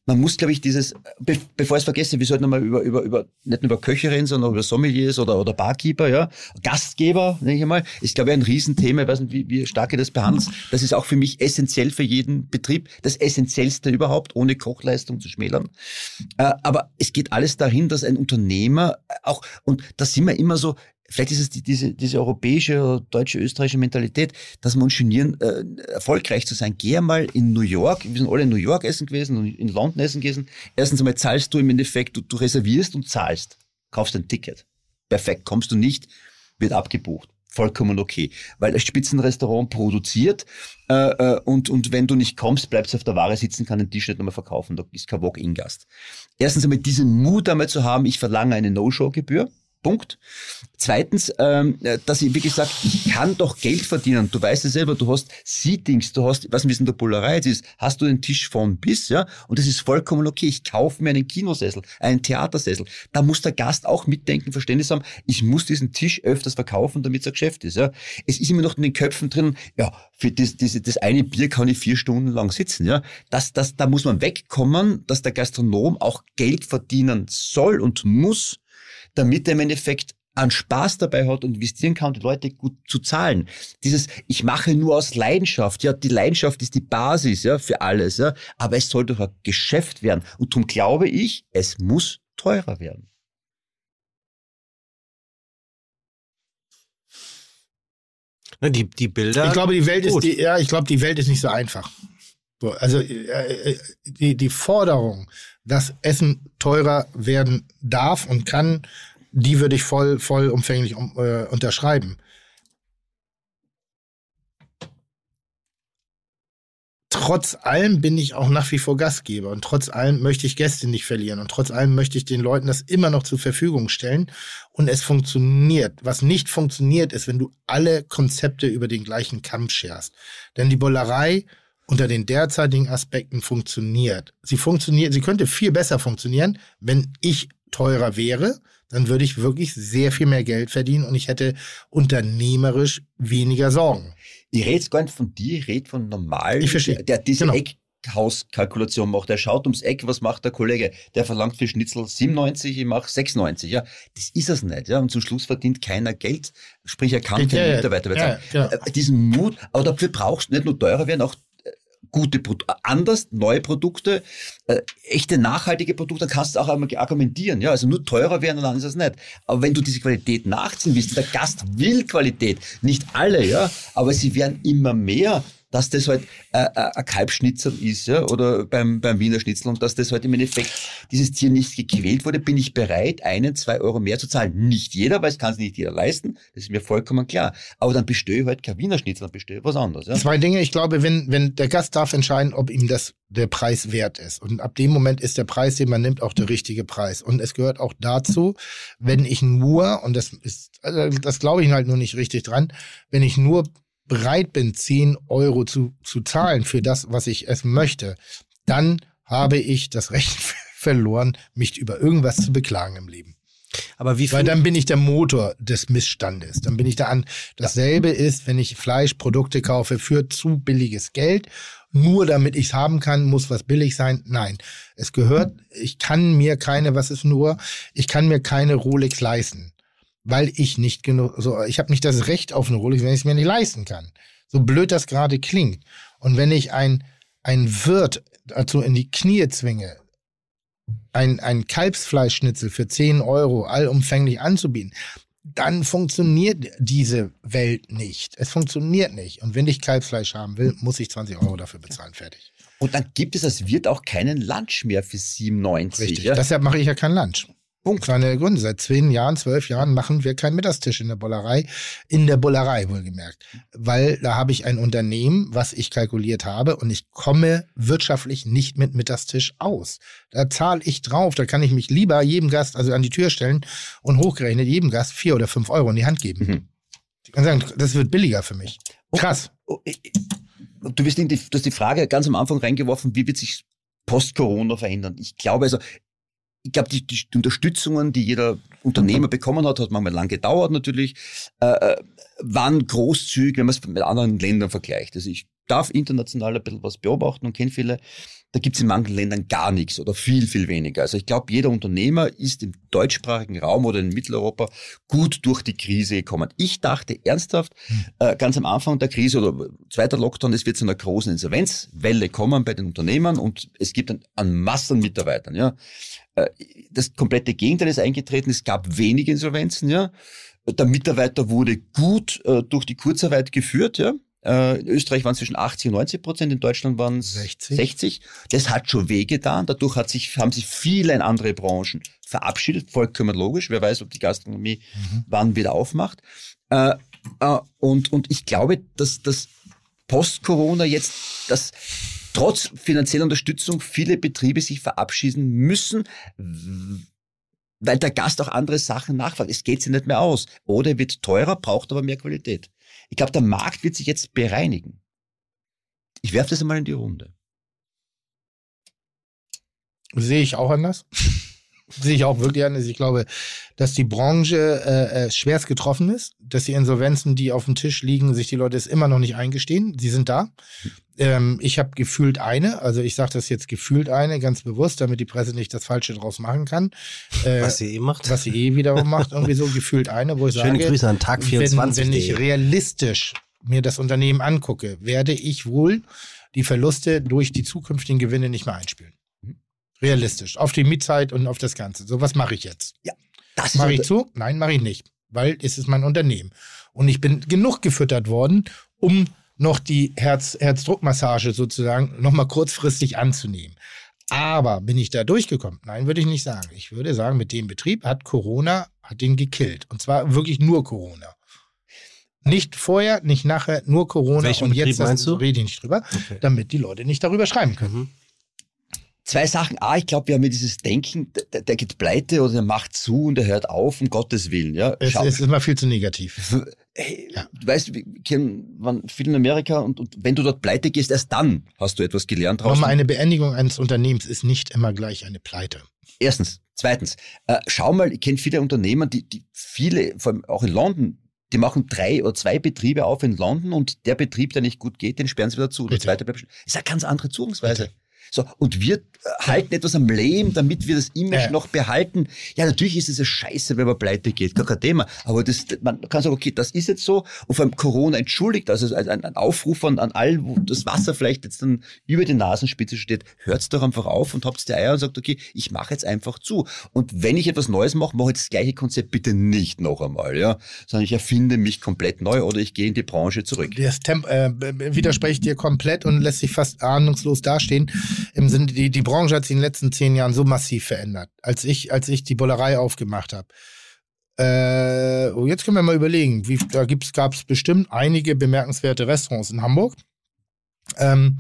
Man muss, glaube ich, dieses, be bevor ich es vergesse, wir sollten nochmal über, über, über, nicht nur über Köche reden, sondern über Sommeliers oder, oder Barkeeper, ja. Gastgeber, denke ich mal, ist, glaube ich, ein Riesenthema. Ich weiß nicht, wie, wie stark ihr das behandelt. Das ist auch für mich essentiell für jeden Betrieb. Das Essentiellste überhaupt, ohne Kochleistung zu schmälern. Äh, aber es geht alles dahin, dass ein Unternehmer auch, und da sind wir immer so, vielleicht ist es die, diese, diese europäische oder deutsche, österreichische Mentalität, dass uns genieren, äh, erfolgreich zu sein. Geh mal in New York, wir sind alle in New York essen gewesen und in London essen gewesen. Erstens einmal zahlst du im Endeffekt, du, du reservierst und zahlst, kaufst ein Ticket. Perfekt, kommst du nicht, wird abgebucht vollkommen okay, weil das Spitzenrestaurant produziert äh, äh, und, und wenn du nicht kommst, bleibst du auf der Ware sitzen, kann den Tisch nicht nochmal verkaufen, da ist kein Walk-in-Gast. Erstens einmal diesen Mut einmal zu haben, ich verlange eine No-Show-Gebühr, Punkt. Zweitens, ähm, dass ich wirklich sage, ich kann doch Geld verdienen. Du weißt es selber, du hast Seatings, du hast, was in der Bullerei ist, hast du den Tisch von bis, ja, und das ist vollkommen okay. Ich kaufe mir einen Kinosessel, einen Theatersessel. Da muss der Gast auch mitdenken, Verständnis haben. Ich muss diesen Tisch öfters verkaufen, damit es ein Geschäft ist, ja. Es ist immer noch in den Köpfen drin, ja, für das, das, das eine Bier kann ich vier Stunden lang sitzen, ja. Das, das, da muss man wegkommen, dass der Gastronom auch Geld verdienen soll und muss, damit er im Endeffekt einen Spaß dabei hat und investieren kann, die Leute gut zu zahlen. Dieses, ich mache nur aus Leidenschaft. Ja, die Leidenschaft ist die Basis, ja, für alles, ja. Aber es soll doch ein Geschäft werden. Und darum glaube ich, es muss teurer werden. Die, die Bilder. Ich glaube, die Welt ist, die, ja, ich glaube, die Welt ist nicht so einfach. So, also äh, äh, die, die Forderung, dass Essen teurer werden darf und kann, die würde ich voll, vollumfänglich um, äh, unterschreiben. Trotz allem bin ich auch nach wie vor Gastgeber und trotz allem möchte ich Gäste nicht verlieren und trotz allem möchte ich den Leuten das immer noch zur Verfügung stellen und es funktioniert. Was nicht funktioniert, ist, wenn du alle Konzepte über den gleichen Kamm scherst. Denn die Bollerei unter den derzeitigen Aspekten funktioniert. Sie funktioniert, sie könnte viel besser funktionieren, wenn ich teurer wäre, dann würde ich wirklich sehr viel mehr Geld verdienen und ich hätte unternehmerisch weniger Sorgen. Ich rede jetzt gar nicht von dir, ich rede von normalen, Ich verstehe. der diese Genau. Eckhauskalkulation macht. Der schaut ums Eck, was macht der Kollege? Der verlangt für Schnitzel 97, ich mache 96. Ja, das ist es nicht. Ja, und zum Schluss verdient keiner Geld, sprich er kann Ja, keine ja, Mitarbeiter ja, bezahlen. genau. Äh, Diesen Mut, aber dafür brauchst du nicht nur teurer werden, auch gute Produkte, anders, neue Produkte, äh, echte nachhaltige Produkte, dann kannst du auch einmal argumentieren. Ja, also nur teurer werden, dann ist es nicht. Aber wenn du diese Qualität nachziehen willst, der Gast will Qualität, nicht alle, ja, aber sie werden immer mehr, dass das halt äh, äh, ein Kalbschnitzel ist, ja, oder beim, beim Wiener Schnitzel und dass das halt im Endeffekt dieses Tier nicht gequält wurde, bin ich bereit, einen, zwei Euro mehr zu zahlen. Nicht jeder, weil es kann sich nicht jeder leisten, das ist mir vollkommen klar. Aber dann bestelle ich halt kein Wiener Schnitzel, dann bestelle ich was anderes. Ja. Zwei Dinge. Ich glaube, wenn, wenn der Gast darf entscheiden, ob ihm das der Preis wert ist. Und ab dem Moment ist der Preis, den man nimmt, auch der richtige Preis. Und es gehört auch dazu, wenn ich nur, und das ist, also das glaube ich halt nur nicht richtig dran, wenn ich nur bereit bin, 10 Euro zu, zu zahlen für das, was ich essen möchte, dann habe ich das Recht verloren, mich über irgendwas zu beklagen im Leben. Aber wie Weil dann bin ich der Motor des Missstandes. Dann bin ich da an. Dasselbe ist, wenn ich Fleischprodukte kaufe für zu billiges Geld, nur damit ich es haben kann, muss was billig sein. Nein, es gehört, ich kann mir keine, was ist nur, ich kann mir keine Rolex leisten, weil ich nicht genug, so, ich habe nicht das Recht auf eine Rolex, wenn ich es mir nicht leisten kann. So blöd das gerade klingt. Und wenn ich ein, ein Wirt dazu in die Knie zwinge, ein, ein Kalbsfleischschnitzel für 10 Euro allumfänglich anzubieten, dann funktioniert diese Welt nicht. Es funktioniert nicht. Und wenn ich Kalbsfleisch haben will, muss ich 20 Euro dafür bezahlen. Fertig. Und dann gibt es als Wirt auch keinen Lunch mehr für 97. Richtig. Ja? Deshalb mache ich ja kein Lunch. War eine Gründe. Seit zehn Jahren, zwölf Jahren machen wir keinen Mittagstisch in der Bollerei. In der Bollerei wohlgemerkt. Weil da habe ich ein Unternehmen, was ich kalkuliert habe und ich komme wirtschaftlich nicht mit Mittagstisch aus. Da zahle ich drauf. Da kann ich mich lieber jedem Gast also an die Tür stellen und hochgerechnet jedem Gast vier oder fünf Euro in die Hand geben. Mhm. Ich kann sagen, das wird billiger für mich. Krass. Oh, ich- Du, bist in die, du hast die Frage ganz am Anfang reingeworfen, wie wird sich Post-Corona verändern? Ich glaube also, ich glaube, die, die Unterstützungen, die jeder Unternehmer bekommen hat, hat manchmal lang gedauert natürlich, äh, äh, waren großzügig, wenn man es mit anderen Ländern vergleicht. Also ich darf international ein bisschen was beobachten und kenne viele, da gibt es in manchen Ländern gar nichts oder viel, viel weniger. Also ich glaube, jeder Unternehmer ist im deutschsprachigen Raum oder in Mitteleuropa gut durch die Krise gekommen. Ich dachte ernsthaft, äh, ganz am Anfang der Krise oder zweiter Lockdown, es wird zu einer großen Insolvenzwelle kommen bei den Unternehmern und es gibt an, an Massen Mitarbeitern. Ja. Äh, Das komplette Gegenteil ist eingetreten. Es gab wenige Insolvenzen. Ja. Der Mitarbeiter wurde gut äh, durch die Kurzarbeit geführt, ja. Äh, in Österreich waren es zwischen 80 und 90 Prozent, in Deutschland waren es 60. 60. Das hat schon wehgetan. Dadurch hat sich, haben sich viele in andere Branchen verabschiedet. Vollkommen logisch. Wer weiß, ob die Gastronomie wann wieder aufmacht. Äh, äh, und, und ich glaube, dass das Post-Corona jetzt, dass trotz finanzieller Unterstützung viele Betriebe sich verabschieden müssen, weil der Gast auch andere Sachen nachfragt. Es geht sich nicht mehr aus. Oder er wird teurer, braucht aber mehr Qualität. Ich glaube, der Markt wird sich jetzt bereinigen. Ich werfe das einmal in die Runde. Sehe ich auch anders. Sehe ich auch wirklich anders. Ich glaube, dass die Branche äh, äh, schwerst getroffen ist, dass die Insolvenzen, die auf dem Tisch liegen, sich die Leute es immer noch nicht eingestehen. Sie sind da. Ähm, ich habe gefühlt eine, also ich sage das jetzt gefühlt eine, ganz bewusst, damit die Presse nicht das Falsche draus machen kann. Äh, Was sie eh macht. was sie eh wiederum macht, irgendwie so gefühlt eine, wo ich Schöne sage, Grüße an Tag 24. wenn, wenn ich realistisch mir das Unternehmen angucke, werde ich wohl die Verluste durch die zukünftigen Gewinne nicht mehr einspielen. Realistisch. Auf die Mietzeit und auf das Ganze. So, was mache ich jetzt? Das ist Mache ich zu? Nein, mache ich nicht. Weil es ist mein Unternehmen. Und ich bin genug gefüttert worden, um noch die Herz, Herzdruckmassage sozusagen nochmal kurzfristig anzunehmen. Aber bin ich da durchgekommen? Nein, würde ich nicht sagen. Ich würde sagen, mit dem Betrieb hat Corona, hat den gekillt. Und zwar wirklich nur Corona. Nicht vorher, nicht nachher, nur Corona. Welchen und Betrieb jetzt das meinst du? rede ich nicht drüber, Okay. damit die Leute nicht darüber schreiben können. Mhm. Zwei Sachen. A, ich glaube, wir haben ja dieses Denken, der, der geht pleite oder der macht zu und der hört auf, um Gottes Willen. Ja, Es, es ist immer viel zu negativ. hey, Ja. du weißt, wir kennen viel in Amerika und, und wenn du dort pleite gehst, erst dann hast du etwas gelernt draußen. Nochmal, eine Beendigung eines Unternehmens ist nicht immer gleich eine Pleite. Erstens. Zweitens, äh, schau mal, ich kenne viele Unternehmer, die, die viele, vor allem auch in London, die machen drei oder zwei Betriebe auf in London und der Betrieb, der nicht gut geht, den sperren sie wieder zu. Der zweite bleibt. Ist eine ganz andere Zugangsweise. So, und wir äh, halten etwas am Leben, damit wir das Image Ja. noch behalten. Ja, natürlich ist es eine Scheiße, wenn man pleite geht, gar kein Thema. Aber das, man kann sagen, okay, das ist jetzt so. Und vor allem Corona entschuldigt, also ein, ein Aufruf an, an all, wo das Wasser vielleicht jetzt dann über die Nasenspitze steht, hört's doch einfach auf und habt die Eier und sagt, okay, ich mache jetzt einfach zu. Und wenn ich etwas Neues mache, mache ich das gleiche Konzept bitte nicht noch einmal, ja. Sondern ich erfinde mich komplett neu oder ich gehe in die Branche zurück. Das Temp äh, widerspricht dir komplett und lässt sich fast ahnungslos dastehen. Im Sinne, die, die Branche hat sich in den letzten zehn Jahren so massiv verändert. Als ich, als ich die Bullerei aufgemacht habe. Äh, oh, jetzt können wir mal überlegen. Wie, da gab es bestimmt einige bemerkenswerte Restaurants in Hamburg. Ähm,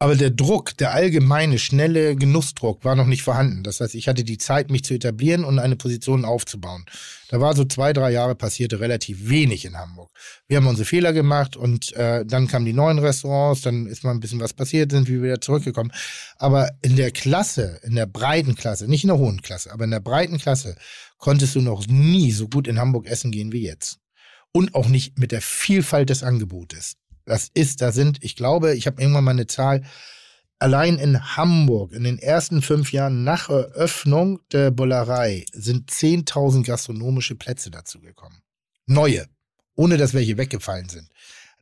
aber der Druck, der allgemeine, schnelle Genussdruck war noch nicht vorhanden. Das heißt, ich hatte die Zeit, mich zu etablieren und eine Position aufzubauen. Da war so zwei, drei Jahre passierte relativ wenig in Hamburg. Wir haben unsere Fehler gemacht und äh, dann kamen die neuen Restaurants, dann ist mal ein bisschen was passiert, sind wir wieder zurückgekommen. Aber in der Klasse, in der breiten Klasse, nicht in der hohen Klasse, aber in der breiten Klasse konntest du noch nie so gut in Hamburg essen gehen wie jetzt. Und auch nicht mit der Vielfalt des Angebotes. Das ist, da sind, ich glaube, ich habe irgendwann mal eine Zahl, allein in Hamburg in den ersten fünf Jahren nach Eröffnung der Bullerei sind 10.000 gastronomische Plätze dazugekommen. Neue, ohne dass welche weggefallen sind.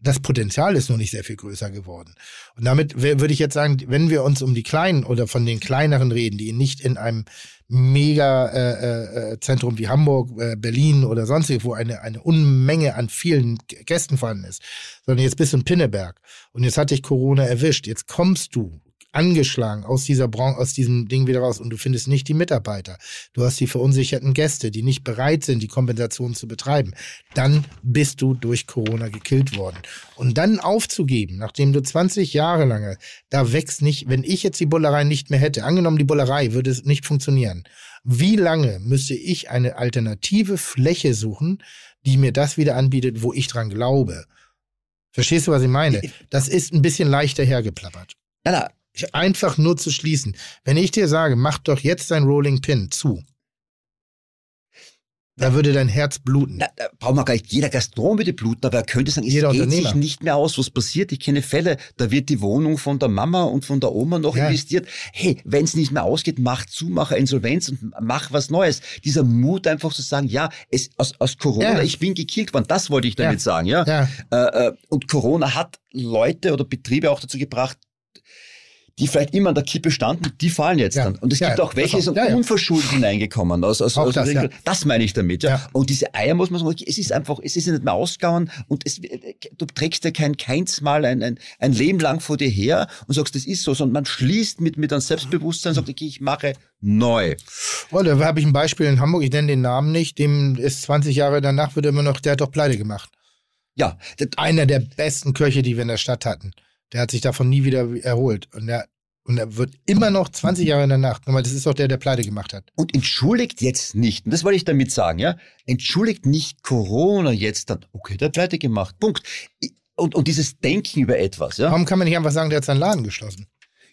Das Potenzial ist nur nicht sehr viel größer geworden. Und damit würde ich jetzt sagen, wenn wir uns um die kleinen oder von den kleineren reden, die nicht in einem Mega-Zentrum wie Hamburg, äh, Berlin oder sonst wo eine, eine Unmenge an vielen Gästen vorhanden ist, sondern jetzt bist du in Pinneberg und jetzt hat dich Corona erwischt. Jetzt kommst du angeschlagen aus dieser Branche, aus diesem Ding wieder raus und du findest nicht die Mitarbeiter. Du hast die verunsicherten Gäste, die nicht bereit sind, die Kompensation zu betreiben. Dann bist du durch Corona gekillt worden. Und dann aufzugeben, nachdem du 20 Jahre lange, da wächst nicht, wenn ich jetzt die Bullerei nicht mehr hätte, angenommen die Bullerei würde es nicht funktionieren. Wie lange müsste ich eine alternative Fläche suchen, die mir das wieder anbietet, wo ich dran glaube? Verstehst du, was ich meine? Das ist ein bisschen leichter hergeplappert. Na, Einfach nur zu schließen. Wenn ich dir sage, mach doch jetzt dein Rolling Pin zu, da würde dein Herz bluten. Na, da braucht man gar nicht jeder Gastronom würde bluten, aber er könnte sagen, es Jeder geht sich nicht mehr aus, was passiert. Ich kenne Fälle, da wird die Wohnung von der Mama und von der Oma noch Ja. investiert. Hey, wenn es nicht mehr ausgeht, mach zu, mach Insolvenz und mach was Neues. Dieser Mut einfach zu sagen, ja, es, aus, aus Corona, Ja. ich bin gekillt worden, das wollte ich damit Ja. sagen, ja. Ja, Äh, äh, und Corona hat Leute oder Betriebe auch dazu gebracht, die vielleicht immer an der Kippe standen, die fallen jetzt Ja. dann. Und es Ja, gibt auch welche, die sind unverschuldet hineingekommen. Aus, aus, aus das, das meine ich damit. Ja. Und diese Eier muss man sagen, es ist einfach, es ist nicht mehr ausgegangen und es, du trägst ja kein keinsmal ein, ein, ein Leben lang vor dir her und sagst, das ist so, sondern man schließt mit, mit einem Selbstbewusstsein und sagt, okay, ich mache neu. Oh, da habe ich ein Beispiel in Hamburg, ich nenne den Namen nicht, dem ist 20 Jahre danach, wird immer noch, der hat doch pleite gemacht. Ja, Einer der besten Köche, die wir in der Stadt hatten. Der hat sich davon nie wieder erholt. Und der, und er wird immer noch 20 Jahre danach, guck mal, das ist doch der, der pleite gemacht hat. und entschuldigt jetzt nicht, und das wollte ich damit sagen, ja, entschuldigt nicht Corona jetzt dann, okay, der hat pleite gemacht, Punkt. Und, und dieses Denken über etwas, ja. Warum kann man nicht einfach sagen, der hat seinen Laden geschlossen?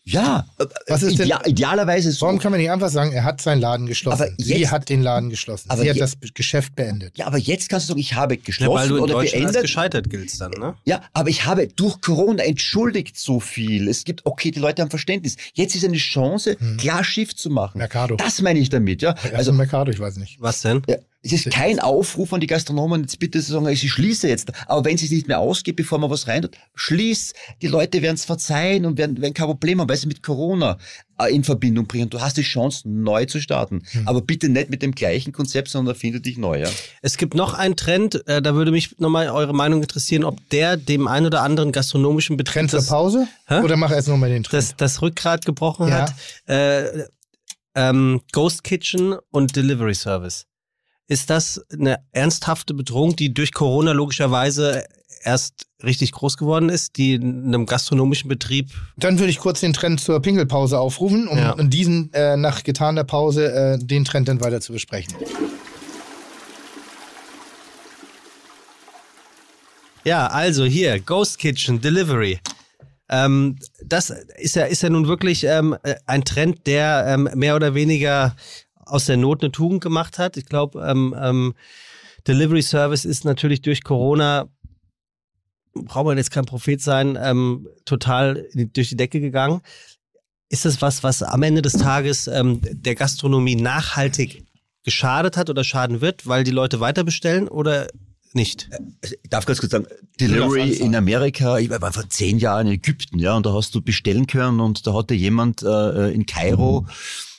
Ja, Was ist denn- idea- idealerweise so. Warum kann man nicht einfach sagen, er hat seinen Laden geschlossen? Aber Sie jetzt- hat den Laden geschlossen. Aber Sie hat je- das Geschäft beendet. Ja, aber jetzt kannst du sagen, ich habe Ja, geschlossen weil du in oder Deutschland als beendet. gescheitert giltst dann, ne? Ja, aber ich habe durch Corona entschuldigt so viel. Es gibt, okay, die Leute haben Verständnis. Jetzt ist eine Chance, klar Schiff zu machen. Mercado. Das meine ich damit, ja. Also Also, Mercado, ich weiß nicht. Was denn? ja, es ist kein Aufruf an die Gastronomen, jetzt bitte zu sagen, ich schließe jetzt. Aber wenn es sich nicht mehr ausgeht, bevor man was rein tut, schließ. Die Leute werden es verzeihen und werden, werden kein Problem haben, weil sie mit Corona äh, in Verbindung bringen. Du hast die Chance, neu zu starten. Aber bitte nicht mit dem gleichen Konzept, sondern erfinde dich neu, ja. Es gibt noch einen Trend, äh, da würde mich nochmal eure Meinung interessieren, ob der dem ein oder anderen gastronomischen Betrieb Trend zur das, Pause? Hä? Oder mach erst nochmal den Trend? das, das Rückgrat gebrochen Ja. hat. Äh, ähm, Ghost Kitchen und Delivery Service. Ist das eine ernsthafte Bedrohung, die durch Corona logischerweise erst richtig groß geworden ist, die in einem gastronomischen Betrieb Dann würde ich kurz den Trend zur Pinkelpause aufrufen, um Ja. in diesen äh, nach getaner Pause äh, den Trend dann weiter zu besprechen. Ja, also hier, Ghost Kitchen Delivery. Ähm, das ist ja, ist ja nun wirklich ähm, äh, ein Trend, der ähm, mehr oder weniger aus der Not eine Tugend gemacht hat. Ich glaube, ähm, ähm, Delivery Service ist natürlich durch Corona, braucht man jetzt kein Prophet sein, ähm, total durch die Decke gegangen. Ist das was, was am Ende des Tages ähm, der Gastronomie nachhaltig geschadet hat oder schaden wird, weil die Leute weiter bestellen oder nicht? Also, ich darf ganz kurz sagen, Delivery in Amerika, ich war vor zehn Jahren in Ägypten, ja, und da hast du bestellen können und da hatte jemand äh, in Kairo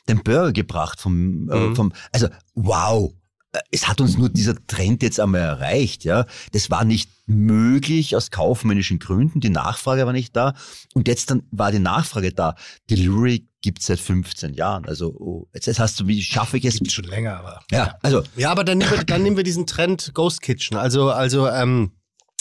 den Burger gebracht vom, äh, Mhm. vom, also wow. Äh, Es hat uns nur dieser Trend jetzt einmal erreicht, ja. Das war nicht möglich aus kaufmännischen Gründen. Die Nachfrage war nicht da. Und jetzt dann war die Nachfrage da. Delivery gibt's seit 15 Jahren. Also, oh, jetzt, jetzt hast du, wie schaffe ich es? Gibt's schon länger, aber. Ja, also, Ja, aber dann nehmen wir, dann nehmen wir diesen Trend Ghost Kitchen, also, also ähm,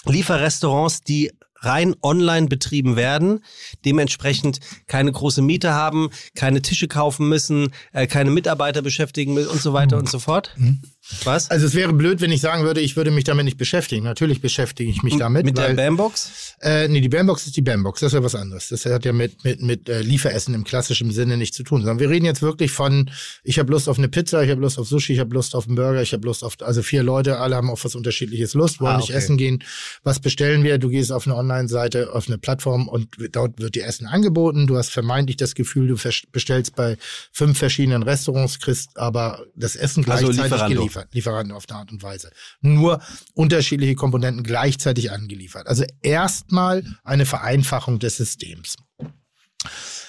Lieferrestaurants, die rein online betrieben werden, dementsprechend keine große Miete haben, keine Tische kaufen müssen, äh, keine Mitarbeiter beschäftigen müssen und so weiter und so fort. Was? Also es wäre blöd, wenn ich sagen würde, ich würde mich damit nicht beschäftigen. Natürlich beschäftige ich mich damit. Mit der weil, Bambox? Äh, nee, die Bambox ist die Bambox, das ist ja was anderes. Das hat ja mit, mit, mit äh, Lieferessen im klassischen Sinne nichts zu tun. Sondern wir reden jetzt wirklich von, ich habe Lust auf eine Pizza, ich habe Lust auf Sushi, ich habe Lust auf einen Burger, ich habe Lust auf, also vier Leute, alle haben auf was unterschiedliches Lust, wollen Ah, nicht okay. essen gehen. Was bestellen wir? Du gehst auf eine Online-Seite, auf eine Plattform und dort wird dir Essen angeboten. Du hast vermeintlich das Gefühl, du bestellst bei fünf verschiedenen Restaurants, kriegst aber das Essen Also gleichzeitig Lieferando. geliefert. Lieferanten auf eine Art und Weise. Nur unterschiedliche Komponenten gleichzeitig angeliefert. Also erstmal eine Vereinfachung des Systems. Ich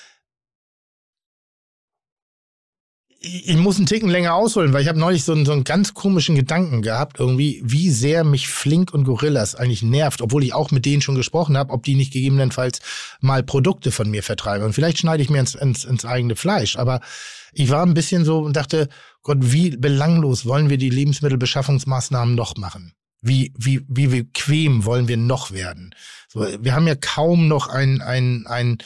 ich muss einen Ticken länger ausholen, weil ich habe neulich so einen, so einen ganz komischen Gedanken gehabt, irgendwie, wie sehr mich Flink und Gorillas eigentlich nervt, obwohl ich auch mit denen schon gesprochen habe, ob die nicht gegebenenfalls mal Produkte von mir vertreiben. Und vielleicht schneide ich mir ins, ins, ins eigene Fleisch. Aber ich war ein bisschen so und dachte, Gott, wie belanglos wollen wir die Lebensmittelbeschaffungsmaßnahmen noch machen? Wie, wie, wie bequem wollen wir noch werden? So, wir haben ja kaum noch ein, ein, ein,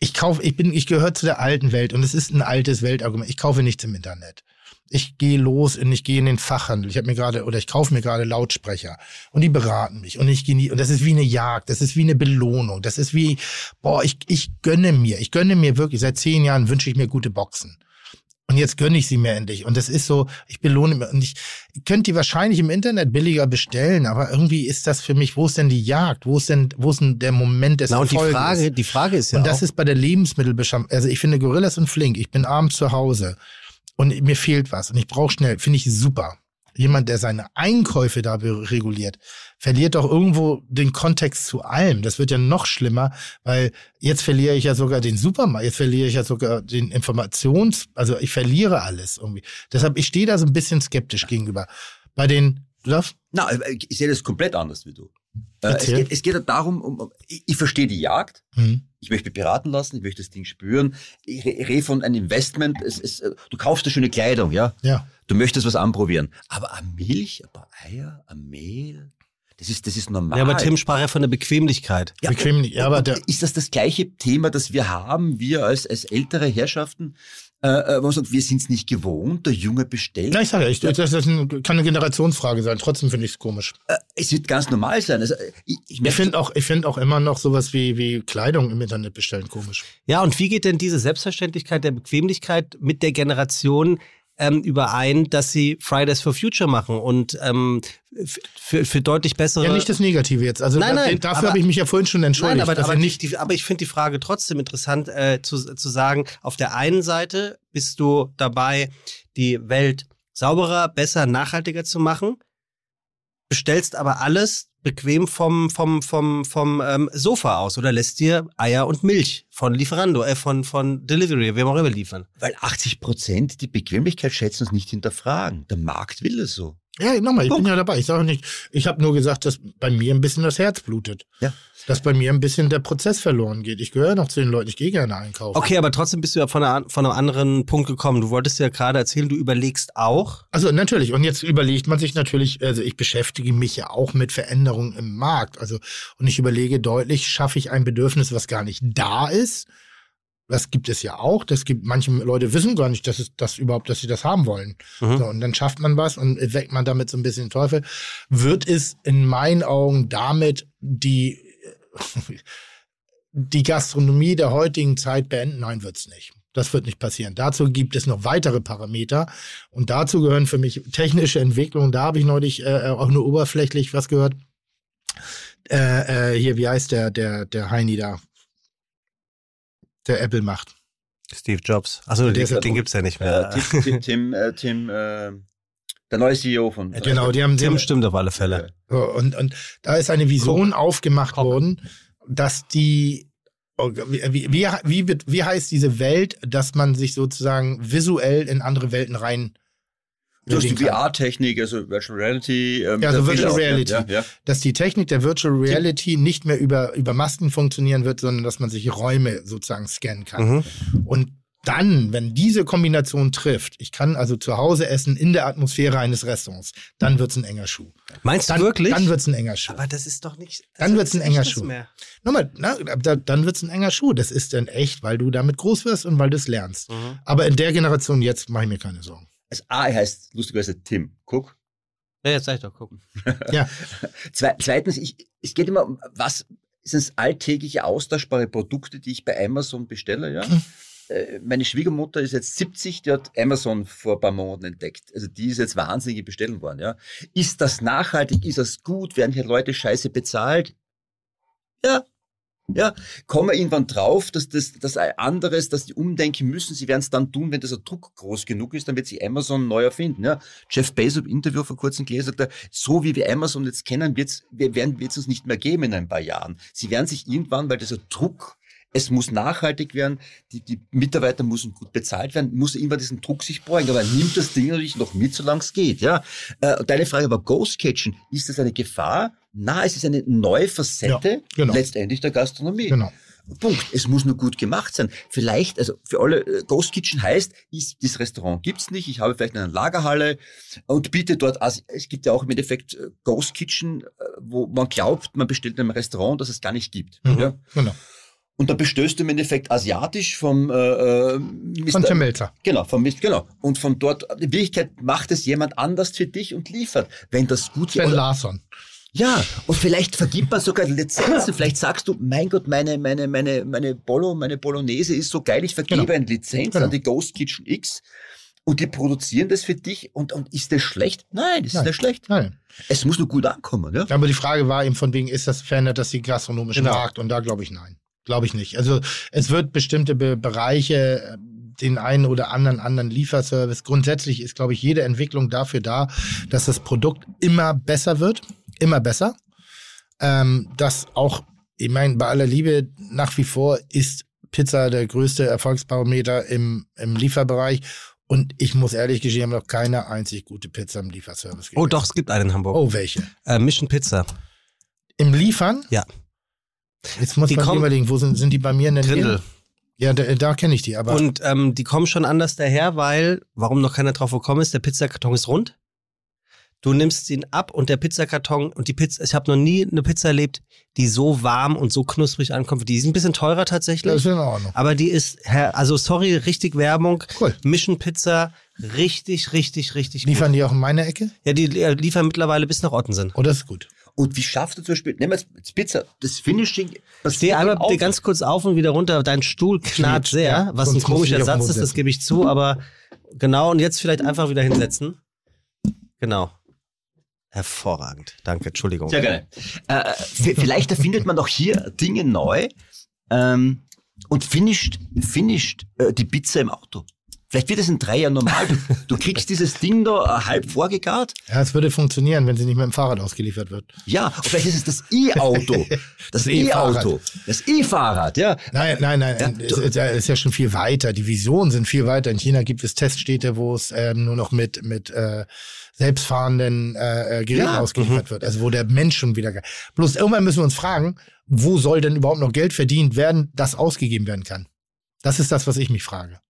ich kaufe, ich bin, ich gehöre zu der alten Welt und es ist ein altes Weltargument. Ich kaufe nichts im Internet. Ich gehe los und ich gehe in den Fachhandel. Ich habe mir gerade oder ich kaufe mir gerade Lautsprecher und die beraten mich und ich nie, und das ist wie eine Jagd, das ist wie eine Belohnung, das ist wie boah, ich ich gönne mir, ich gönne mir wirklich seit zehn Jahren wünsche ich mir gute Boxen. Und jetzt gönne ich sie mir endlich. Und das ist so, ich belohne mir. Und ich, ich könnte die wahrscheinlich im Internet billiger bestellen, aber irgendwie ist das für mich, wo ist denn die Jagd? Wo ist denn, wo ist denn der Moment des Na, und die Erfolges? Frage, die Frage ist ja und das auch, ist bei der Lebensmittelbeschaffung. Also ich finde Gorillas und Flink. Ich bin abends zu Hause und mir fehlt was und ich brauche schnell. Finde ich super. jemand, der seine Einkäufe da reguliert, verliert doch irgendwo den Kontext zu allem. Das wird ja noch schlimmer, weil jetzt verliere ich ja sogar den Supermarkt, jetzt verliere ich ja sogar den Informations, also ich verliere alles irgendwie. Deshalb, ich stehe da so ein bisschen skeptisch gegenüber. Bei den, du darfst? Na, äh, ich sehe das komplett anders wie du. Äh, es, Erzähl. geht, es geht ja darum, um, ich, verstehe die Jagd, Hm. ich möchte mich beraten lassen, ich möchte das Ding spüren. Ich re- ich rede von einem Investment, es, es, äh, du kaufst eine schöne Kleidung, ja? Ja. Du möchtest was anprobieren. Aber eine Milch, ein paar Eier, ein Mehl, das ist, das ist normal. Ja, aber Tim sprach ja von der Bequemlichkeit. Ja, Bequem nicht. Ja, aber ist das das gleiche Thema, das wir haben, wir als, als ältere Herrschaften, äh, äh, wo man sagt, wir sind es nicht gewohnt, der Junge bestellt. na, ich sage ja, ich, das, das kann eine Generationsfrage sein. Trotzdem finde ich es komisch. Äh, es wird ganz normal sein. Also, äh, ich, ich, Ich finde auch, ich finde auch immer noch sowas wie, wie Kleidung im Internet bestellen komisch. Ja, und wie geht denn diese Selbstverständlichkeit der Bequemlichkeit mit der Generation ähm, überein, dass sie Fridays for Future machen und ähm, für, für deutlich bessere. Ja, nicht das Negative jetzt. Also Nein, nein, dafür habe ich mich ja vorhin schon entschuldigt. Nein, aber, aber, nicht die, aber ich finde die Frage trotzdem interessant äh, zu, zu sagen, auf der einen Seite bist du dabei, die Welt sauberer, besser, nachhaltiger zu machen, bestellst aber alles bequem vom, vom, vom, vom ähm, Sofa aus oder lässt dir Eier und Milch von Lieferando, äh, von, von Delivery, wem auch immer liefern. Weil 80 Prozent die Bequemlichkeit schätzen und nicht hinterfragen. Der Markt will es so. Ja, nochmal, ich bin Punkt. ja dabei. Ich sage nicht, ich habe nur gesagt, dass bei mir ein bisschen das Herz blutet. Ja. Dass bei mir ein bisschen der Prozess verloren geht. Ich gehöre noch zu den Leuten, ich gehe gerne einkaufen. Okay, aber trotzdem bist du ja von, einer, von einem anderen Punkt gekommen. Du wolltest ja gerade erzählen, du überlegst auch. Also natürlich, und jetzt überlegt man sich natürlich, also ich beschäftige mich ja auch mit Veränderungen im Markt. Also, und ich überlege deutlich, schaffe ich ein Bedürfnis, was gar nicht da ist? Das gibt es ja auch. Das gibt, manche Leute wissen gar nicht, dass es das überhaupt, dass sie das haben wollen. Mhm. So, und dann schafft man was und weckt man damit so ein bisschen den Teufel. Wird es in meinen Augen damit die, die Gastronomie der heutigen Zeit beenden? Nein, wird's nicht. Das wird nicht passieren. Dazu gibt es noch weitere Parameter. Und dazu gehören für mich technische Entwicklungen. Da habe ich neulich äh, auch nur oberflächlich was gehört. Äh, äh, hier, wie heißt der, der, der Heini da? Der Apple macht. Steve Jobs. Achso, den, den tot. gibt's ja nicht Äh, mehr. Tim, Tim, Tim, äh, Tim äh, der neue CEO von. Genau, die haben, die Tim haben stimmt auf alle Fälle. Und, und da ist eine Vision aufgemacht Cock. worden, dass die, oh, wie, wie, wie, wird- wie heißt diese Welt, dass man sich sozusagen visuell in andere Welten rein. Du hast die. VR-Technik, also Virtual Reality. Ähm, Ja, also Virtual Reality. Ja, ja. Dass die Technik der Virtual Reality nicht mehr über, über Masken funktionieren wird, sondern dass man sich Räume sozusagen scannen kann. Mhm. Und dann, wenn diese Kombination trifft, ich kann also zu Hause essen in der Atmosphäre eines Restaurants, dann wird's ein enger Schuh. Meinst Dann, du wirklich? Dann wird's ein enger Schuh. aber das ist doch nicht. Dann das wird's ein ist enger Schuh. mehr. Nochmal, na, da, dann wird's ein enger Schuh. Das ist dann echt, weil du damit groß wirst und weil du es lernst. Mhm. Aber in der Generation jetzt mache ich mir keine Sorgen. Also A heißt lustigerweise Tim Cook. Ja, jetzt sag ich doch, gucken. Ja, Zwe zweitens, ich, es geht immer um, was sind es alltägliche austauschbare Produkte, die ich bei Amazon bestelle, ja? Mhm. Äh, Meine Schwiegermutter ist jetzt 70, die hat Amazon vor ein paar Monaten entdeckt. Also die ist jetzt wahnsinnig bestellen worden, ja. Ist das nachhaltig? Ist das gut? Werden hier Leute scheiße bezahlt? Ja. Ja, kommen wir irgendwann drauf, dass das, ein anderes, dass die umdenken müssen. Sie werden es dann tun, wenn dieser Druck groß genug ist, dann wird sich Amazon neu erfinden. Ja. Jeff Bezos im Interview vor kurzem gelesen, er, so wie wir Amazon jetzt kennen, wird's, wir werden es uns nicht mehr geben in ein paar Jahren. Sie werden sich irgendwann, weil dieser Druck, es muss nachhaltig werden, die, die Mitarbeiter müssen gut bezahlt werden, muss irgendwann diesen Druck sich beugen. Aber er nimmt das Ding natürlich noch mit, solange es geht. Ja. Äh, Deine Frage war Ghost Kitchen, ist das eine Gefahr? Na, es ist eine neue Facette Ja, genau. letztendlich der Gastronomie. genau. Punkt. Es muss nur gut gemacht sein. Vielleicht, also für alle, äh, Ghost Kitchen heißt, ist, das Restaurant gibt's nicht, ich habe vielleicht eine Lagerhalle und biete dort, es gibt ja auch im Endeffekt äh, Ghost Kitchen, äh, wo man glaubt, man bestellt in einem Restaurant, das es gar nicht gibt. Mhm. Ja? Genau. Und da bestößt du im Endeffekt asiatisch vom äh, Mr. Von Tim Melzer. Genau, vom Mist, genau. Und von dort, in Wirklichkeit macht es jemand anders für dich und liefert. Wenn das gut Sven Larsson. Ja, und vielleicht vergibt man sogar Lizenzen. Vielleicht sagst du, mein Gott, meine, meine, meine, meine Bolo, meine Bolognese ist so geil, ich vergebe Genau. eine Lizenz Genau. an die Ghost Kitchen X und die produzieren das für dich und, und ist das schlecht? Nein, das ist Nein. nicht schlecht. Nein. Es muss nur gut ankommen, ja? Aber die Frage war eben von wegen, ist das, verändert das die gastronomische Genau. Markt? Und da glaube ich nein. Glaube ich nicht. Also es wird bestimmte Be Bereiche den einen oder anderen anderen Lieferservice. Grundsätzlich ist, glaube ich, jede Entwicklung dafür da, dass das Produkt immer besser wird, immer besser. Ähm, dass auch, ich meine, bei aller Liebe nach wie vor ist Pizza der größte Erfolgsbarometer im, im Lieferbereich. Und ich muss ehrlich gestehen, wir haben noch keine einzig gute Pizza im Lieferservice. Oh, gegessen. doch, es gibt einen in Hamburg. Oh, welche? Äh, Mission Pizza. Im Liefern? Ja. Jetzt muss Die man überlegen, wo sind, sind die bei mir in der. Nähe? Ja, da, da kenne ich die, aber Und ähm, die kommen schon anders daher, weil, warum noch keiner drauf gekommen ist, der Pizzakarton ist rund. Du nimmst ihn ab und der Pizzakarton und die Pizza, ich habe noch nie eine Pizza erlebt, die so warm und so knusprig ankommt. Die ist ein bisschen teurer tatsächlich. das ist in Ordnung. Aber die ist, also sorry, richtig Werbung. Cool. Mission Pizza, richtig, richtig, richtig Liefern gut. die auch in meine Ecke? Ja, die äh, liefern mittlerweile bis nach Ottensen. Oh, das ist gut. Und wie schaffst du zum Beispiel, nehmen wir jetzt Pizza, das Finishing. Das Steh einmal bitte ganz kurz auf und wieder runter. Dein Stuhl knarrt sehr, ja. was ein komischer auf Satz ist, das gebe ich zu, aber genau. Und jetzt vielleicht einfach wieder hinsetzen. Genau. Hervorragend. Danke, Entschuldigung. Sehr gerne. Äh, vielleicht erfindet man auch hier Dinge neu ähm, und finisht, finisht äh, die Pizza im Auto. Vielleicht wird es in drei Jahren normal. Du, du kriegst dieses Ding da äh, halb vorgegart. Ja, es würde funktionieren, wenn sie nicht mit dem Fahrrad ausgeliefert wird. Ja, und vielleicht ist es das E-Auto. Das. E-Auto. Das E-Fahrrad, ja. Nein, nein, nein, Ja, es ist, ja- ist ja schon viel weiter. Die Visionen sind viel weiter. In China gibt es Teststädte, wo es ähm, nur noch mit mit äh, selbstfahrenden äh, äh, Geräten Ja, ausgeliefert wird. Also wo der Mensch schon wieder. Bloß irgendwann müssen wir uns fragen, wo soll denn überhaupt noch Geld verdient werden, das ausgegeben werden kann? Das ist das, was ich mich frage.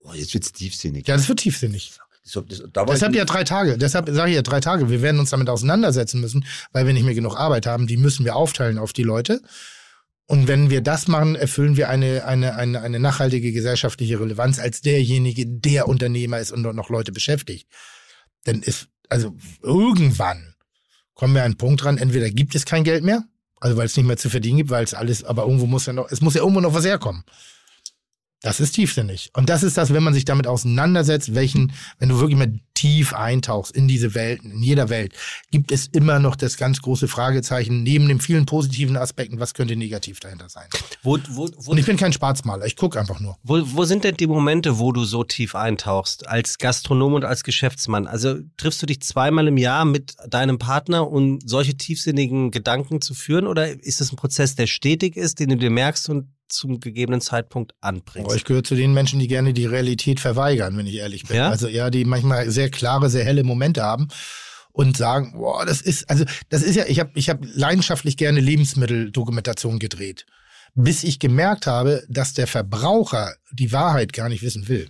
Oh, jetzt wird's tiefsinnig. Ja, das wird tiefsinnig. Das, das, Deshalb ja drei Tage. Deshalb sage ich ja drei Tage. Wir werden uns damit auseinandersetzen müssen, weil wir nicht mehr genug Arbeit haben. Die müssen wir aufteilen auf die Leute. Und wenn wir das machen, erfüllen wir eine, eine, eine, eine nachhaltige gesellschaftliche Relevanz als derjenige, der Unternehmer ist und dort noch Leute beschäftigt. Denn ist, also irgendwann kommen wir an einen Punkt dran, entweder gibt es kein Geld mehr, also weil es nicht mehr zu verdienen gibt, weil es alles, aber irgendwo muss ja noch, es muss ja irgendwo noch was herkommen. Das ist tiefsinnig. Und das ist das, wenn man sich damit auseinandersetzt, welchen, wenn du wirklich mal tief eintauchst in diese Welten, in jeder Welt, gibt es immer noch das ganz große Fragezeichen, neben den vielen positiven Aspekten, was könnte negativ dahinter sein? Wo, wo, wo, Und ich bin kein Schwarzmaler, ich gucke einfach nur. wo, wo sind denn die Momente, wo du so tief eintauchst, als Gastronom und als Geschäftsmann? Also triffst du dich zweimal im Jahr mit deinem Partner, um solche tiefsinnigen Gedanken zu führen? Oder ist es ein Prozess, der stetig ist, den du dir merkst und zum gegebenen Zeitpunkt anbringst? Ich gehöre zu den Menschen, die gerne die Realität verweigern, wenn ich ehrlich bin. Ja? Also ja, die manchmal sehr klare, sehr helle Momente haben und sagen, boah, das ist, also das ist ja, ich habe ich hab leidenschaftlich gerne Lebensmitteldokumentation gedreht, bis ich gemerkt habe, dass der Verbraucher die Wahrheit gar nicht wissen will.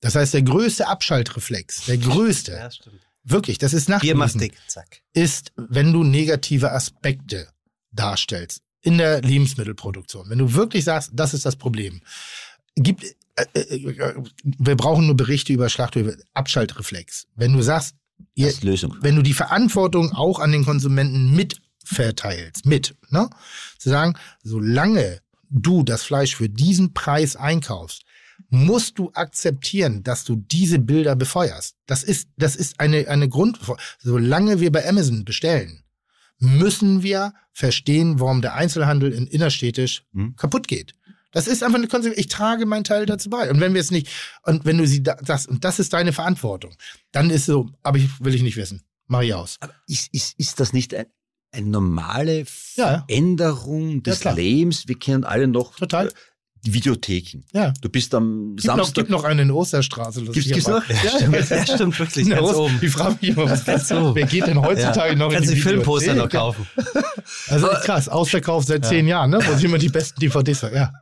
Das heißt, der größte Abschaltreflex, der größte, Ja, stimmt. wirklich, das ist zack. ist, wenn du negative Aspekte darstellst in der Lebensmittelproduktion. Wenn du wirklich sagst, das ist das Problem. Gibt, äh, äh, wir brauchen nur Berichte über Schlachthöfe, Abschaltreflex. Wenn du sagst, ihr, das ist Lösung. wenn du die Verantwortung auch an den Konsumenten mitverteilst, mit, ne? Zu sagen, solange du das Fleisch für diesen Preis einkaufst, musst du akzeptieren, dass du diese Bilder befeuerst. Das ist, das ist eine, eine Grund, solange wir bei Amazon bestellen, müssen wir verstehen, warum der Einzelhandel in innerstädtisch Hm. kaputt geht. Das ist einfach eine Konsequenz. Ich trage meinen Teil dazu bei. Und wenn wir es nicht, und wenn du sie da, das, und das ist deine Verantwortung, dann ist so, aber ich will ich nicht wissen. Mach ich aus. Aber ist, ist, ist das nicht ein, eine normale Ja. Veränderung des klar. Lebens? Wir kennen alle noch Total. Äh, die Videotheken. Ja. Du bist am Gibt noch, Samstag. gibt noch eine in Osterstraße. Gibt's- gibt's noch? Ja, Stimmt, ja, stimmt wirklich. Ganz Ost- oben. Ich frage mich immer, was Ganz das oben. Wer geht denn heutzutage noch Kannst in du die Filmposter noch kaufen? Also krass, ausverkauft seit zehn Jahren, ne? Wo sich immer die besten DVDs Ja.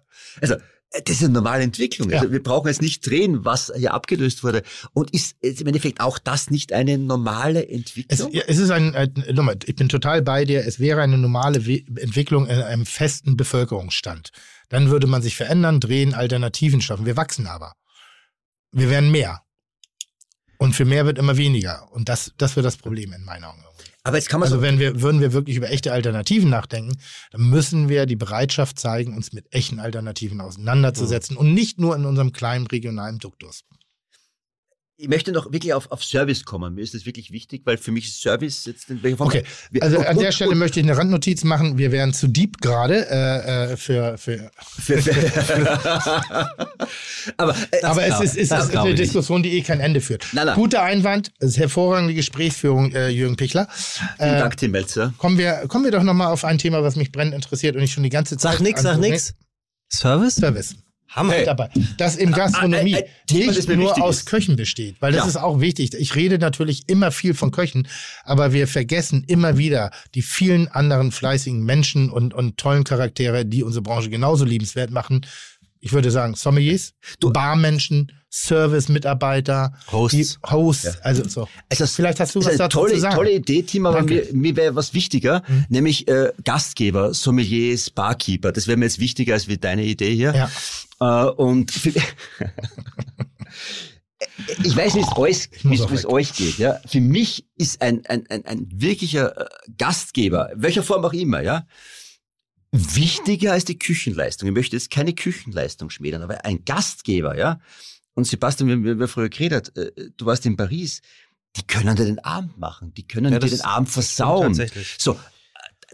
Also, äh, das ist eine normale Entwicklung. Ja. Also, wir brauchen jetzt nicht drehen, was hier abgelöst wurde. Und ist im Endeffekt auch das nicht eine normale Es, Entwicklung? ja, es ist ein, ein, nochmal, ich bin total bei dir, es wäre eine normale We Entwicklung in einem festen Bevölkerungsstand. Dann würde man sich verändern, drehen, Alternativen schaffen. Wir wachsen aber. Wir werden mehr. Und für mehr wird immer weniger. Und das, das wird das Problem in meinen Augen. Aber jetzt kann man Also so, wenn wir, würden wir wirklich über echte Alternativen nachdenken, dann müssen wir die Bereitschaft zeigen, uns mit echten Alternativen auseinanderzusetzen und nicht nur in unserem kleinen regionalen Duktus. Ich möchte noch wirklich auf, auf Service kommen. Mir ist das wirklich wichtig, weil für mich ist Service jetzt in welcher Form. Okay, also und- an der Stelle und- möchte ich eine Randnotiz machen. Wir wären zu deep gerade äh, äh, für, für für, für Aber, äh, Aber es glaub- ist, das ist eine. Diskussion, die eh kein Ende führt. Nein, nein. Guter Einwand, es ist hervorragende Gesprächsführung, äh, Jürgen Pichler. vielen Äh, Dank, Tim Melzer. kommen, wir, kommen wir doch nochmal auf ein Thema, was mich brennend interessiert und ich schon die ganze Zeit. Sag nix, sag nix. Service? Service. Hammer. Hey. Dabei. Das in Gastronomie ein- ein Thema, das nicht nur aus ist. Köchen besteht, weil das Ja. ist auch wichtig. Ich rede natürlich immer viel von Köchen, aber wir vergessen immer wieder die vielen anderen fleißigen Menschen und, und tollen Charaktere, die unsere Branche genauso liebenswert machen. Ich würde sagen, Sommeliers, Barmenschen, Service-Mitarbeiter, Hosts. Hosts, also so. Also Vielleicht hast du was dazu tolle, zu sagen. tolle Idee, Tim, aber Danke. mir, mir wäre was wichtiger, nämlich äh, Gastgeber, Sommeliers, Barkeeper. Das wäre mir jetzt wichtiger als wie deine Idee hier. Ja. Äh, und ich weiß, muss wie es- euch geht. Ja, für mich ist ein ein ein, ein wirklicher äh, Gastgeber, welcher Form auch immer, ja, wichtiger als die Küchenleistung. Ich möchte jetzt keine Küchenleistung schmälern, aber ein Gastgeber, ja. Und Sebastian, wir, wir, wir früher geredet, äh, du warst in Paris. Die können dir den Abend machen, die können Ja, dir den Abend versauen. tatsächlich. So,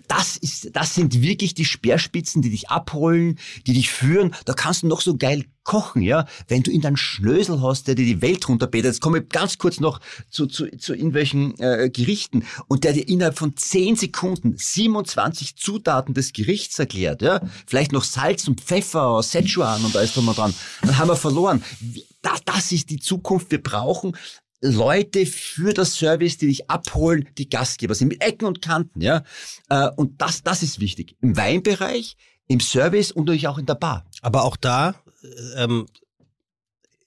das ist, das sind wirklich die Speerspitzen, die dich abholen, die dich führen. Da kannst du noch so geil kochen, ja. Wenn du in deinen Schnösel hast, der dir die Welt runterbetet. Jetzt komme ich ganz kurz noch zu, zu, zu irgendwelchen äh, Gerichten und der dir innerhalb von 10 Sekunden 27 Zutaten des Gerichts erklärt, ja. Vielleicht noch Salz und Pfeffer, Szechuan und alles drum und dran. Dann haben wir verloren. Das, das ist die Zukunft. Wir brauchen Leute für das Service, die dich abholen, die Gastgeber sind, mit Ecken und Kanten, ja. Äh, Und das, das ist wichtig. Im Weinbereich, im Service und natürlich auch in der Bar. Aber auch da, äh, ähm,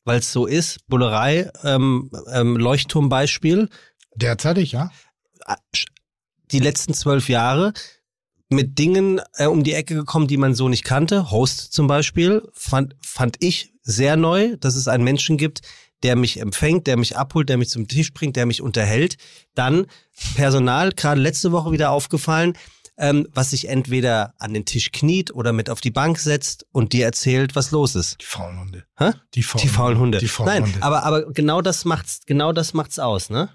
weil es so ist, Bullerei, ähm, ähm, Leuchtturmbeispiel, Derzeitig, ja. die letzten zwölf Jahre mit Dingen äh, um die Ecke gekommen, die man so nicht kannte. Host zum Beispiel fand, fand ich sehr neu, dass es einen Menschen gibt, der mich empfängt, der mich abholt, der mich zum Tisch bringt, der mich unterhält. Dann Personal, gerade letzte Woche wieder aufgefallen, ähm, was sich entweder an den Tisch kniet oder mit auf die Bank setzt und dir erzählt, was los ist. Die faulen Hunde. Hä? Die faulen, Die faulen Hunde. Die faulen Nein, Hunde. aber, aber genau das macht's, genau das macht's aus, ne?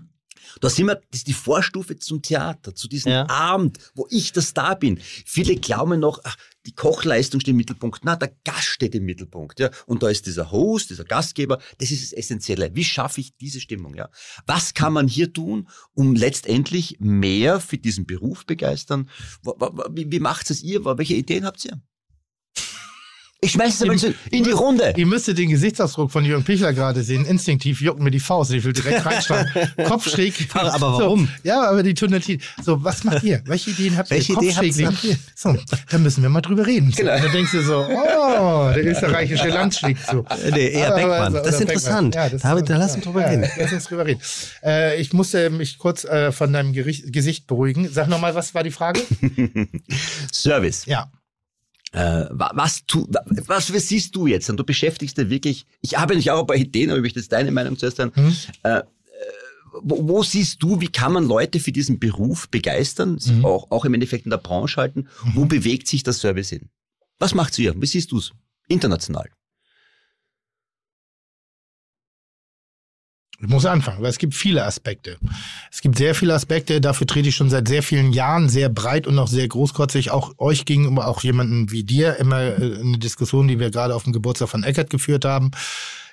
Da sind wir, das ist die Vorstufe zum Theater, zu diesem Ja. Abend, wo ich der Star bin. Viele glauben noch, ach, die Kochleistung steht im Mittelpunkt. Na, der Gast steht im Mittelpunkt, ja. Und da ist dieser Host, dieser Gastgeber. Das ist das Essentielle. Wie schaffe ich diese Stimmung, ja? Was kann man hier tun, um letztendlich mehr für diesen Beruf begeistern? Wie macht es ihr? Welche Ideen habt ihr? Ich schmeiß es aber so in die Runde. Ihr müsstet den Gesichtsausdruck von Jürgen Pichler gerade sehen. Instinktiv juckt mir die Faust. Ich will direkt reinschlagen. Kopf schräg. Aber- warum? So, ja, aber die tun natürlich. So, was macht ihr? Welche Ideen habt ihr? Welche Idee habt ihr? So, da müssen wir mal drüber reden. So, Genau. und dann denkst du so, oh, der österreichische Land schlägt zu. Äh, Nee, eher Aber- Beckmann. aber- Das ist interessant. Ja, das da, ist- da lass uns drüber ja, reden. Lass uns drüber reden. Äh, ich musste mich kurz äh, von deinem Gericht, Gesicht beruhigen. Sag nochmal, was war die Frage? Service. Ja. Äh, wa- was, tu, wa- was, was siehst du jetzt? Und du beschäftigst dich wirklich, ich habe nicht auch ein paar Ideen, aber ich möchte jetzt deine Meinung zuerst hören. Hm? Äh, äh, wo, wo siehst du, wie kann man Leute für diesen Beruf begeistern, sich Mhm. auch, auch im Endeffekt in der Branche halten? Wo bewegt sich das Service hin? Was macht's ihr? Wie siehst du's? International. Ich muss anfangen, weil es gibt viele Aspekte. Es gibt sehr viele Aspekte, dafür trete ich schon seit sehr vielen Jahren sehr breit und auch sehr großkotzig, auch euch gegenüber, auch jemanden wie dir, immer äh, eine Diskussion, die wir gerade auf dem Geburtstag von Eckert geführt haben.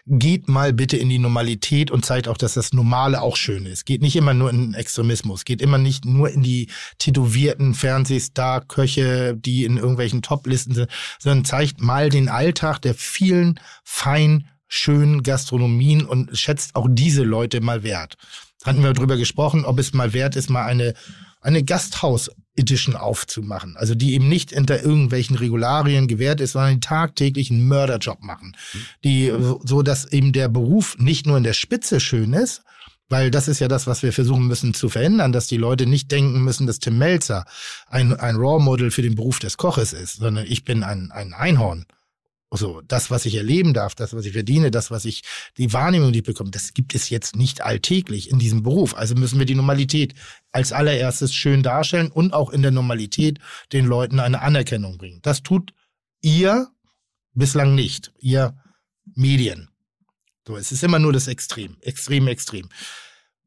Geht mal bitte in die Normalität und zeigt auch, dass das Normale auch schön ist. Geht nicht immer nur in den Extremismus, geht immer nicht nur in die tätowierten Fernsehstar-Köche, die in irgendwelchen Top-Listen sind, sondern zeigt mal den Alltag der vielen fein schönen Gastronomien und schätzt auch diese Leute mal wert. Hatten wir drüber gesprochen, ob es mal wert ist, mal eine, eine Gasthaus-Edition aufzumachen. Also die eben nicht hinter irgendwelchen Regularien gewährt ist, sondern einen Mörderjob machen. Die, so- dass eben der Beruf nicht nur in der Spitze schön ist, weil das ist ja das, was wir versuchen müssen zu verändern, dass die Leute nicht denken müssen, dass Tim Melzer ein, ein Raw-Model für den Beruf des Koches ist, sondern ich bin ein, ein Einhorn. So, das, was ich erleben darf, das, was ich verdiene, das, was ich, die Wahrnehmung, die ich bekomme, das gibt es jetzt nicht alltäglich in diesem Beruf. Also müssen wir die Normalität als allererstes schön darstellen und auch in der Normalität den Leuten eine Anerkennung bringen. Das tut ihr bislang nicht, ihr Medien. So, es ist immer nur das Extrem, extrem, extrem.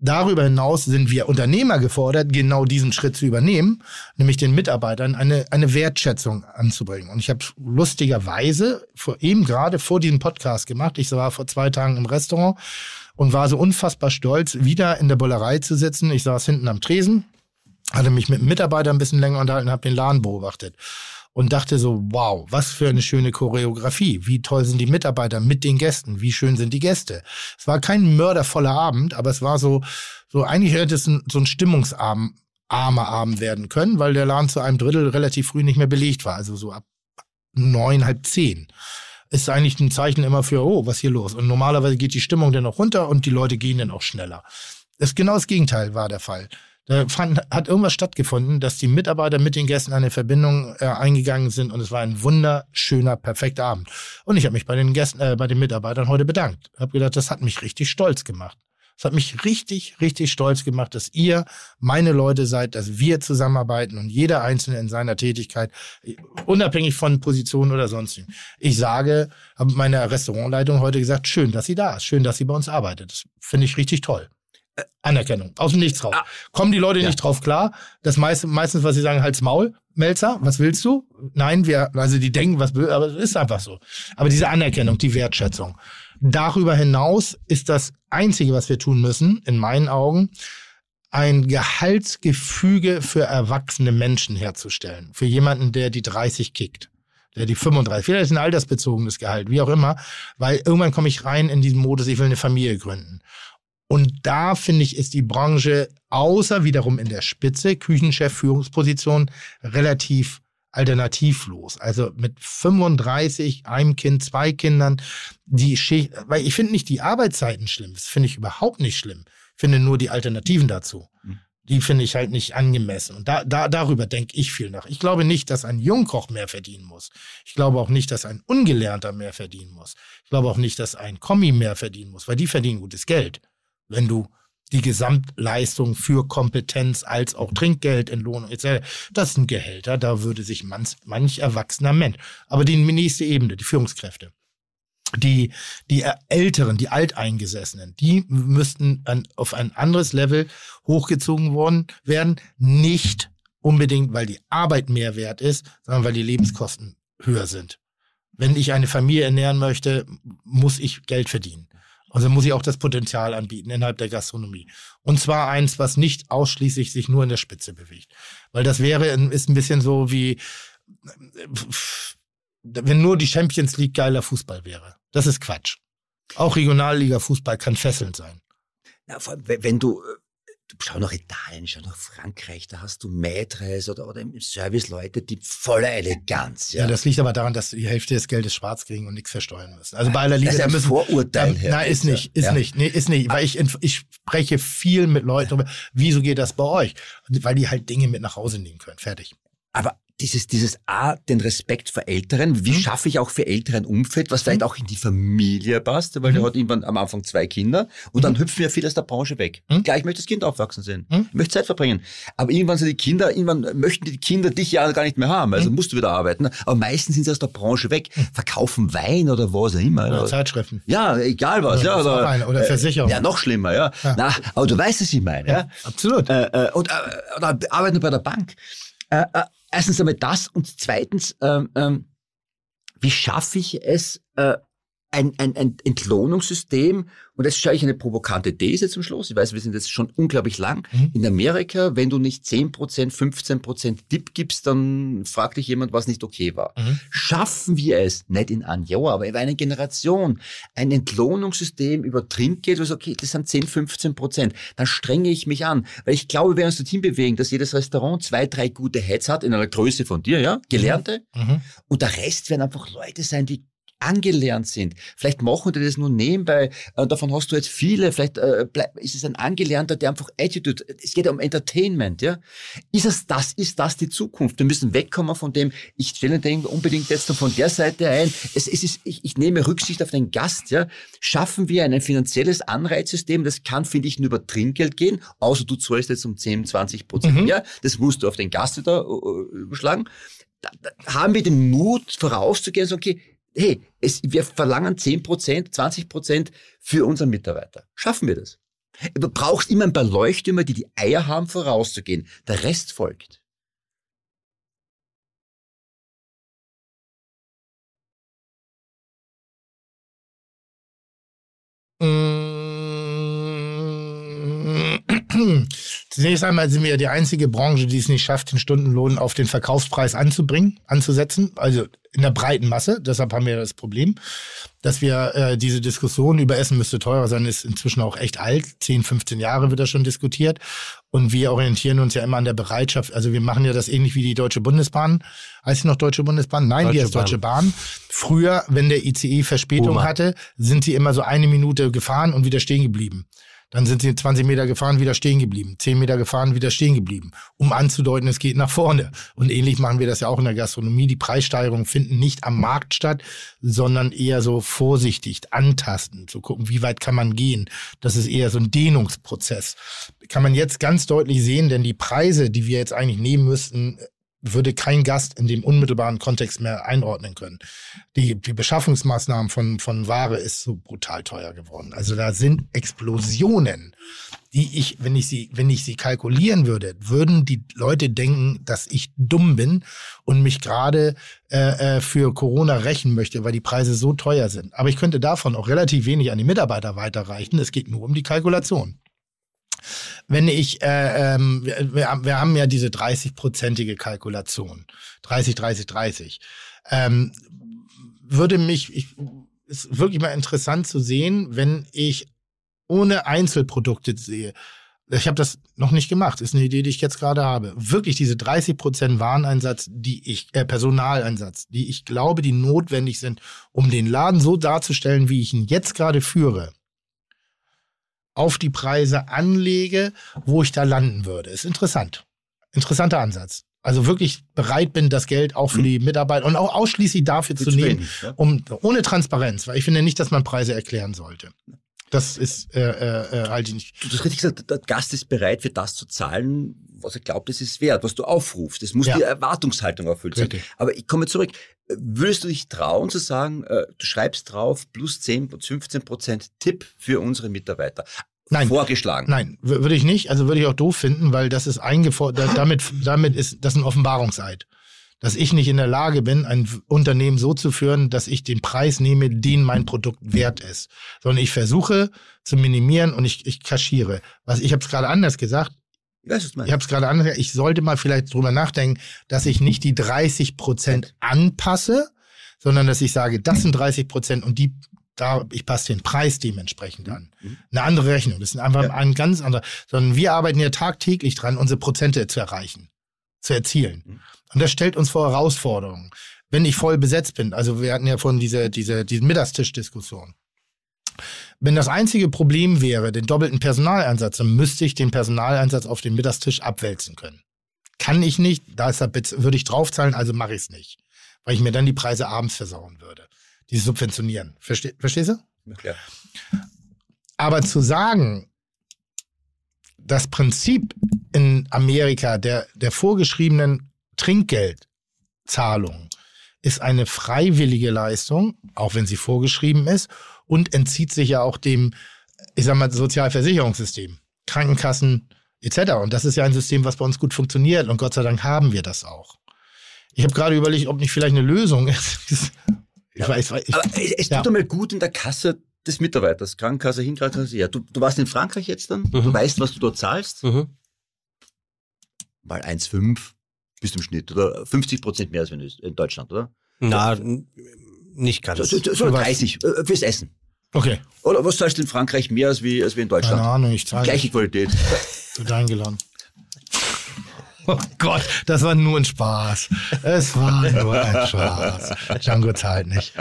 Darüber hinaus sind wir Unternehmer gefordert, genau diesen Schritt zu übernehmen, nämlich den Mitarbeitern eine, eine Wertschätzung anzubringen. Und ich habe lustigerweise vor, eben gerade vor diesem Podcast gemacht. Ich war vor zwei Tagen im Restaurant und war so unfassbar stolz, wieder in der Bullerei zu sitzen. Ich saß hinten am Tresen, hatte mich mit einem Mitarbeiter ein bisschen länger unterhalten, habe den Laden beobachtet und dachte so, wow, was für eine schöne Choreografie. Wie toll sind die Mitarbeiter mit den Gästen? Wie schön sind die Gäste? Es war kein mördervoller Abend, aber es war so, so eigentlich hätte es ein, so ein Stimmungsabend, armer Abend werden können, weil der Laden zu einem Drittel relativ früh nicht mehr belegt war, also so ab neun, halb zehn. Ist eigentlich ein Zeichen immer für, oh, was hier los? Und normalerweise geht die Stimmung dann auch runter und die Leute gehen dann auch schneller. Das genau das Gegenteil war der Fall. Da fand, hat irgendwas stattgefunden, dass die Mitarbeiter mit den Gästen eine Verbindung äh, eingegangen sind und es war ein wunderschöner, perfekter Abend. Und ich habe mich bei den Gästen, äh, bei den Mitarbeitern heute bedankt. Habe gedacht, das hat mich richtig stolz gemacht. Es hat mich richtig, richtig stolz gemacht, dass ihr meine Leute seid, dass wir zusammenarbeiten und jeder Einzelne in seiner Tätigkeit, unabhängig von Position oder sonstigen. Ich sage, habe meiner Restaurantleitung heute gesagt, schön, dass sie da ist, schön, dass sie bei uns arbeitet. Das finde ich richtig toll. Anerkennung. Aus dem Nichts raus. Ah. Kommen die Leute ja. nicht drauf klar? Das meiste, meistens, was sie sagen, halt's Maul, Melzer, was willst du? Nein, wir, also die denken, was will, aber es ist einfach so. Aber diese Anerkennung, die Wertschätzung. Darüber hinaus ist das Einzige, was wir tun müssen, in meinen Augen, ein Gehaltsgefüge für erwachsene Menschen herzustellen. Für jemanden, der die 30 kickt der die 35, vielleicht ist ein altersbezogenes Gehalt, wie auch immer, weil irgendwann komme ich rein in diesen Modus, ich will eine Familie gründen. Und da finde ich, ist die Branche außer wiederum in der Spitze, Küchenchef, Führungsposition, relativ alternativlos. Also mit 35, einem Kind, zwei Kindern, die Schicht, weil ich finde nicht die Arbeitszeiten schlimm, das finde ich überhaupt nicht schlimm. Ich finde nur die Alternativen dazu. Mhm. Die finde ich halt nicht angemessen. Und da, da, darüber denke ich viel nach. Ich glaube nicht, dass ein Jungkoch mehr verdienen muss. Ich glaube auch nicht, dass ein Ungelernter mehr verdienen muss. Ich glaube auch nicht, dass ein Kommi mehr verdienen muss, weil die verdienen gutes Geld wenn du die Gesamtleistung für Kompetenz als auch Trinkgeld, Entlohnung etc. Das sind Gehälter, da würde sich manch, manch erwachsener Mensch. Aber die nächste Ebene, die Führungskräfte, die, die Älteren, die Alteingesessenen, die müssten an, auf ein anderes Level hochgezogen worden werden. Nicht unbedingt, weil die Arbeit mehr wert ist, sondern weil die Lebenskosten höher sind. Wenn ich eine Familie ernähren möchte, muss ich Geld verdienen. Also muss ich auch das Potenzial anbieten innerhalb der Gastronomie. Und zwar eins, was nicht ausschließlich sich nur in der Spitze bewegt. Weil das wäre, ist ein bisschen so wie, wenn nur die Champions League geiler Fußball wäre. Das ist Quatsch. Auch Regionalliga Fußball kann fesselnd sein. Na, wenn du äh, schau nach Italien, schau nach Frankreich, da hast du Maitres oder, oder im Service Leute, die voller Eleganz. Ja. ja, das liegt aber daran, dass die Hälfte des Geldes schwarz kriegen und nichts versteuern müssen. Also bei aller Liebe, das ist ein müssen, Vorurteil. Da, nein, ist nicht, ist ja. nicht, nee, ist nicht, weil ich, ich spreche viel mit Leuten darüber, wieso geht das bei euch? Weil die halt Dinge mit nach Hause nehmen können. Fertig. Aber dieses, dieses A, den Respekt vor Älteren, wie mhm. schaffe ich auch für Ältere ein Umfeld, was vielleicht mhm. auch in die Familie passt, weil mhm. der hat irgendwann am Anfang zwei Kinder und dann mhm. hüpfen ja viele aus der Branche weg. Mhm. Klar, ich möchte das Kind aufwachsen sehen, mhm. ich möchte Zeit verbringen, aber irgendwann sind die Kinder, irgendwann möchten die Kinder dich ja gar nicht mehr haben, also musst du wieder arbeiten, aber meistens sind sie aus der Branche weg, verkaufen Wein oder was auch immer. Oder, oder Zeitschriften. Ja, egal was, ja, oder, eine, oder Versicherung. Ja, noch schlimmer, ja. ja. Na, aber du weißt, was ich meine, ja. ja. Absolut. Äh, äh, und, äh, oder arbeiten bei der Bank. Äh, äh, erstens einmal das und zweitens, ähm, ähm, wie schaffe ich es, äh, ein, ein, ein Entlohnungssystem, und jetzt schaue ich eine provokante These zum Schluss, ich weiß, wir sind jetzt schon unglaublich lang, mhm. in Amerika, wenn du nicht 10%, 15% Tipp gibst, dann fragt dich jemand, was nicht okay war. Mhm. Schaffen wir es, nicht in einem Jahr, aber über eine Generation, ein Entlohnungssystem über Trinkgeld, wo okay, das sind 10, 15%, dann strenge ich mich an, weil ich glaube, wir werden uns dorthin bewegen, dass jedes Restaurant zwei, drei gute Heads hat, in einer Größe von dir, ja, Gelernte, mhm. mhm. und der Rest werden einfach Leute sein, die angelernt sind. Vielleicht machen die das nur nebenbei, äh, davon hast du jetzt viele, vielleicht äh, ist es ein Angelernter, der einfach Attitude, es geht ja um Entertainment, ja. Ist es das, ist das die Zukunft? Wir müssen wegkommen von dem, ich stelle den unbedingt jetzt von der Seite ein, es, es ist, ich, ich nehme Rücksicht auf den Gast, ja. Schaffen wir ein finanzielles Anreizsystem, das kann, finde ich, nur über Trinkgeld gehen, außer du zahlst jetzt um 10, 20 Prozent mhm. mehr, das musst du auf den Gast wieder uh, überschlagen. Da, da haben wir den Mut vorauszugehen, so, okay, hey, es, wir verlangen 10%, 20% für unseren Mitarbeiter. Schaffen wir das? Du brauchst immer ein paar Leuchttürmer, die die Eier haben, vorauszugehen. Der Rest folgt. Mm. Zunächst einmal sind wir ja die einzige Branche, die es nicht schafft, den Stundenlohn auf den Verkaufspreis anzubringen, anzusetzen. Also in der breiten Masse. Deshalb haben wir das Problem, dass wir äh, diese Diskussion über Essen müsste teurer sein, ist inzwischen auch echt alt. 10, 15 Jahre wird das schon diskutiert. Und wir orientieren uns ja immer an der Bereitschaft. Also wir machen ja das ähnlich wie die Deutsche Bundesbahn. Heißt sie noch Deutsche Bundesbahn? Nein, Deutsche die Bahn. Deutsche Bahn. Früher, wenn der ICE Verspätung Boomer. hatte, sind sie immer so eine Minute gefahren und wieder stehen geblieben. Dann sind sie 20 Meter gefahren, wieder stehen geblieben. 10 Meter gefahren, wieder stehen geblieben. Um anzudeuten, es geht nach vorne. Und ähnlich machen wir das ja auch in der Gastronomie. Die Preissteigerungen finden nicht am Markt statt, sondern eher so vorsichtig, antastend, zu gucken, wie weit kann man gehen. Das ist eher so ein Dehnungsprozess. Kann man jetzt ganz deutlich sehen, denn die Preise, die wir jetzt eigentlich nehmen müssten, würde kein Gast in dem unmittelbaren Kontext mehr einordnen können. Die, die Beschaffungsmaßnahmen von, von Ware ist so brutal teuer geworden. Also da sind Explosionen, die ich, wenn ich sie, wenn ich sie kalkulieren würde, würden die Leute denken, dass ich dumm bin und mich gerade äh, äh, für Corona rächen möchte, weil die Preise so teuer sind. Aber ich könnte davon auch relativ wenig an die Mitarbeiter weiterreichen. Es geht nur um die Kalkulation wenn ich, äh, ähm, wir, wir haben ja diese 30-prozentige Kalkulation, 30, 30, 30, ähm, würde mich, ich, ist wirklich mal interessant zu sehen, wenn ich ohne Einzelprodukte sehe. Ich habe das noch nicht gemacht, ist eine Idee, die ich jetzt gerade habe. Wirklich diese 30 Prozent Wareneinsatz, die ich, äh, Personaleinsatz, die ich glaube, die notwendig sind, um den Laden so darzustellen, wie ich ihn jetzt gerade führe auf die Preise anlege, wo ich da landen würde. Ist interessant. Interessanter Ansatz. Also wirklich bereit bin, das Geld auch für die Mitarbeiter und auch ausschließlich dafür zu zu nehmen, wenig, ja. um ohne Transparenz, weil ich finde nicht, dass man Preise erklären sollte. Das ist äh, äh, äh, nicht. Du hast richtig gesagt, der Gast ist bereit, für das zu zahlen, was er glaubt, es ist wert, was du aufrufst. Es muss Ja. die Erwartungshaltung erfüllt sein. Richtig. Aber ich komme zurück. Würdest du dich trauen zu sagen, äh, du schreibst drauf plus 10, plus 15 Prozent Tipp für unsere Mitarbeiter? Nein. Vorgeschlagen. Nein, würde ich nicht. Also würde ich auch doof finden, weil das ist eingefordert, damit, damit ist das ein Offenbarungseid. Dass ich nicht in der Lage bin, ein Unternehmen so zu führen, dass ich den Preis nehme, den mein Produkt wert ist. Sondern ich versuche zu minimieren und ich, ich kaschiere. Was, ich habe es gerade anders gesagt. Du meinst. Ich habe es gerade anders gesagt. Ich sollte mal vielleicht drüber nachdenken, dass ich nicht die 30 Prozent anpasse, sondern dass ich sage, das sind 30 Prozent und die da, ich passe den Preis dementsprechend an. Eine andere Rechnung. Das ist einfach Ja. ein ganz anderer, sondern wir arbeiten ja tagtäglich dran, unsere Prozente zu erreichen, zu erzielen. Mhm. Und das stellt uns vor Herausforderungen. Wenn ich voll besetzt bin, also wir hatten ja von diese, diese, diese Mittagstischdiskussion. Wenn das einzige Problem wäre, den doppelten Personaleinsatz, dann müsste ich den Personaleinsatz auf den Mittagstisch abwälzen können. Kann ich nicht, da ist, würde ich draufzahlen, also mache ich es nicht. Weil ich mir dann die Preise abends versauen würde. Die subventionieren. Verste verstehst du? Ja. Aber zu sagen, das Prinzip in Amerika der, der vorgeschriebenen Trinkgeldzahlung ist eine freiwillige Leistung, auch wenn sie vorgeschrieben ist, und entzieht sich ja auch dem, ich sag mal, Sozialversicherungssystem, Krankenkassen etc. Und das ist ja ein System, was bei uns gut funktioniert und Gott sei Dank haben wir das auch. Ich habe gerade überlegt, ob nicht vielleicht eine Lösung ist. Ich weiß, ich, Aber es, es Ja. tut einmal gut in der Kasse des Mitarbeiters, Krankenkasse, Hinkrankenkasse. Ja, du, du warst in Frankreich jetzt dann, du Mhm. weißt, was du dort zahlst. Mhm. Mal 1,5 bist du im Schnitt, oder 50 Prozent mehr als in Deutschland, oder? Na, nicht ganz. So, so, so was? 30% äh, fürs Essen. okay, Oder was zahlst du in Frankreich mehr als wie, als wie in keine Deutschland? Ahnung, ich zahle. Gleiche Qualität. Wird eingeladen. Oh Gott, das war nur ein Spaß. Es war nur ein Spaß. Django zahlt nicht.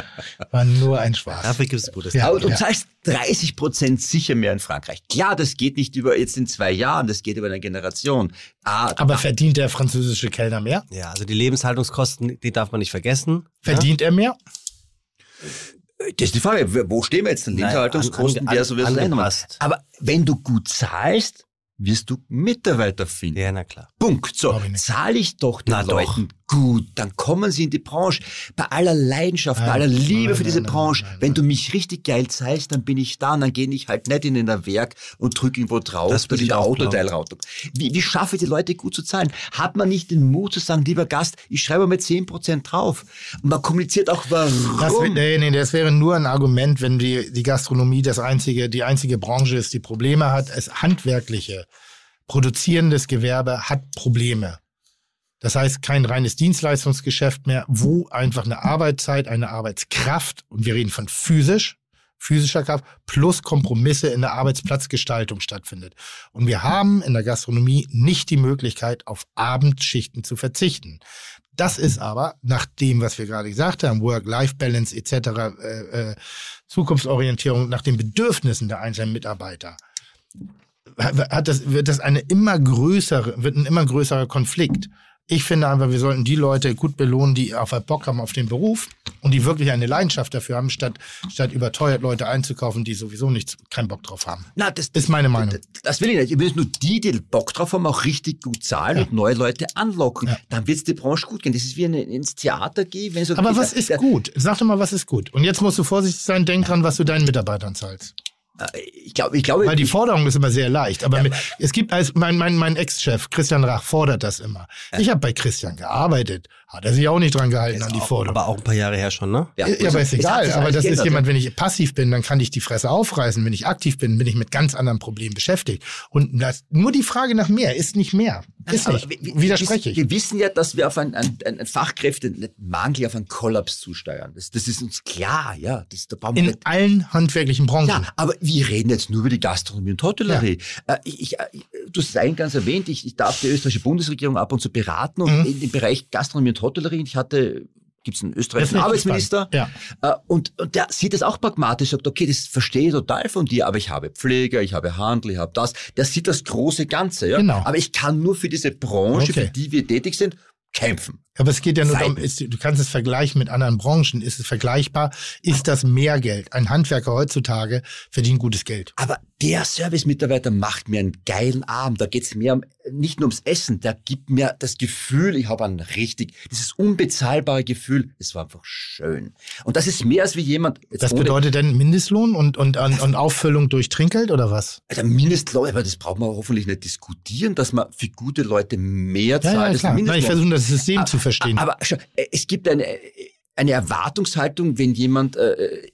War nur ein Spaß. Dafür gibt es gutes. Ja. Aber du zahlst 30 Prozent sicher mehr in Frankreich. Klar, das geht nicht über jetzt in zwei Jahren, das geht über eine Generation. Ah, Aber verdient der französische Kellner mehr? Ja, also die Lebenshaltungskosten, die darf man nicht vergessen. Verdient er mehr? das ist die Frage, wo stehen wir jetzt denn? Nein, Lebenshaltungskosten, der sowieso. Aber wenn du gut zahlst, wirst du Mitarbeiter finden. Ja, na klar. Punkt. So, zahle ich doch den Na doch. Leuten gut, dann kommen sie in die Branche. Bei aller Leidenschaft, bei Nein, aller Liebe nein, für diese nein, Branche. nein, nein, Wenn nein. du mich richtig geil zahlst, dann bin ich da und dann gehe ich halt nicht in ein Werk und drücke irgendwo drauf, Das dass würde ich der auch Autoteilrautung. Wie, wie schaffe ich die Leute gut zu zahlen? Hat man nicht den Mut zu sagen, lieber Gast, ich schreibe mal 10% drauf. Und man kommuniziert auch, warum. Das, nee, nee, das wäre nur ein Argument, wenn die, die Gastronomie das einzige, die einzige Branche ist, die Probleme hat. Es handwerkliche, produzierendes Gewerbe hat Probleme. Das heißt, kein reines Dienstleistungsgeschäft mehr, wo einfach eine Arbeitszeit, eine Arbeitskraft, und wir reden von physisch, physischer Kraft, plus Kompromisse in der Arbeitsplatzgestaltung stattfindet. Und wir haben in der Gastronomie nicht die Möglichkeit, auf Abendschichten zu verzichten. Das ist aber, nach dem, was wir gerade gesagt haben, Work-Life-Balance etc., äh, äh, Zukunftsorientierung nach den Bedürfnissen der einzelnen Mitarbeiter, hat das, wird das eine immer größere, wird ein immer größerer Konflikt. Ich finde einfach, wir sollten die Leute gut belohnen, die auf Bock haben auf den Beruf und die wirklich eine Leidenschaft dafür haben, statt, statt überteuert Leute einzukaufen, die sowieso nichts, keinen Bock drauf haben. Na, das, Ist meine Meinung. Das, das will ich nicht. Ich will nur die, die Bock drauf haben, auch richtig gut zahlen Ja. und neue Leute anlocken. Ja. Dann wird's die Branche gut gehen. Das ist wie ich ins Theater gehe. Wenn so Aber was ist gut? Sag doch mal, was ist gut? Und jetzt musst du vorsichtig sein, denk dran, was du deinen Mitarbeitern zahlst. Äh, Ich glaube, ich glaube, Weil die Forderung ist immer sehr leicht. Aber mit, es gibt, als mein, mein, mein Ex-Chef, Christian Rach, fordert das immer. Ich habe bei Christian gearbeitet. Hat er sich auch nicht dran gehalten an die Forderung. Aber auch ein paar Jahre her schon, ne? Ja, also, aber ist egal. Aber das ist jemand, ja. wenn ich passiv bin, dann kann ich die Fresse aufreißen. Wenn ich aktiv bin, bin ich mit ganz anderen Problemen beschäftigt. Und das, nur die Frage nach mehr ist nicht mehr. Ist Aber nicht. wir- wir- Widerspreche ich. Wir wissen ja, dass wir auf einen, einen, einen Fachkräftemangel, auf einen Kollaps zusteuern. Das, das ist uns klar, ja. Das, da wir In nicht allen handwerklichen Branchen. Ja, aber wir reden jetzt nur über die Gastronomie und Hotellerie. Äh, ich, ich, äh, du hast es eingangs erwähnt, ich, ich darf die österreichische Bundesregierung ab und zu beraten und Mhm. in dem Bereich Gastronomie und Hotellerie, ich hatte, gibt es einen österreichischen Arbeitsminister, gespannt. äh, und, und der sieht das auch pragmatisch, sagt, okay, das verstehe ich total von dir, aber ich habe Pfleger, ich habe Handel, ich habe das. Der sieht das große Ganze, ja. Genau. Aber ich kann nur für diese Branche, Okay. für die wir tätig sind, kämpfen. Aber es geht ja nur darum, ist, du kannst es vergleichen mit anderen Branchen. Ist es vergleichbar? Ist das mehr Geld? Ein Handwerker heutzutage verdient gutes Geld. Aber der Service-Mitarbeiter macht mir einen geilen Abend. Da geht's mehr um, nicht nur ums Essen, der gibt mir das Gefühl, ich habe ein richtig, dieses unbezahlbare Gefühl, es war einfach schön. Und das ist mehr als wie jemand, Das bedeutet denn Mindestlohn und, und, und, und Auffüllung durch Trinkgeld oder was? also Mindestlohn, aber das braucht man hoffentlich nicht diskutieren, dass man für gute Leute mehr Ja, zahlt ja, als klar. der Nein, ich versuche das System zu verstehen. Aber äh, es gibt eine, eine Erwartungshaltung, wenn jemand äh,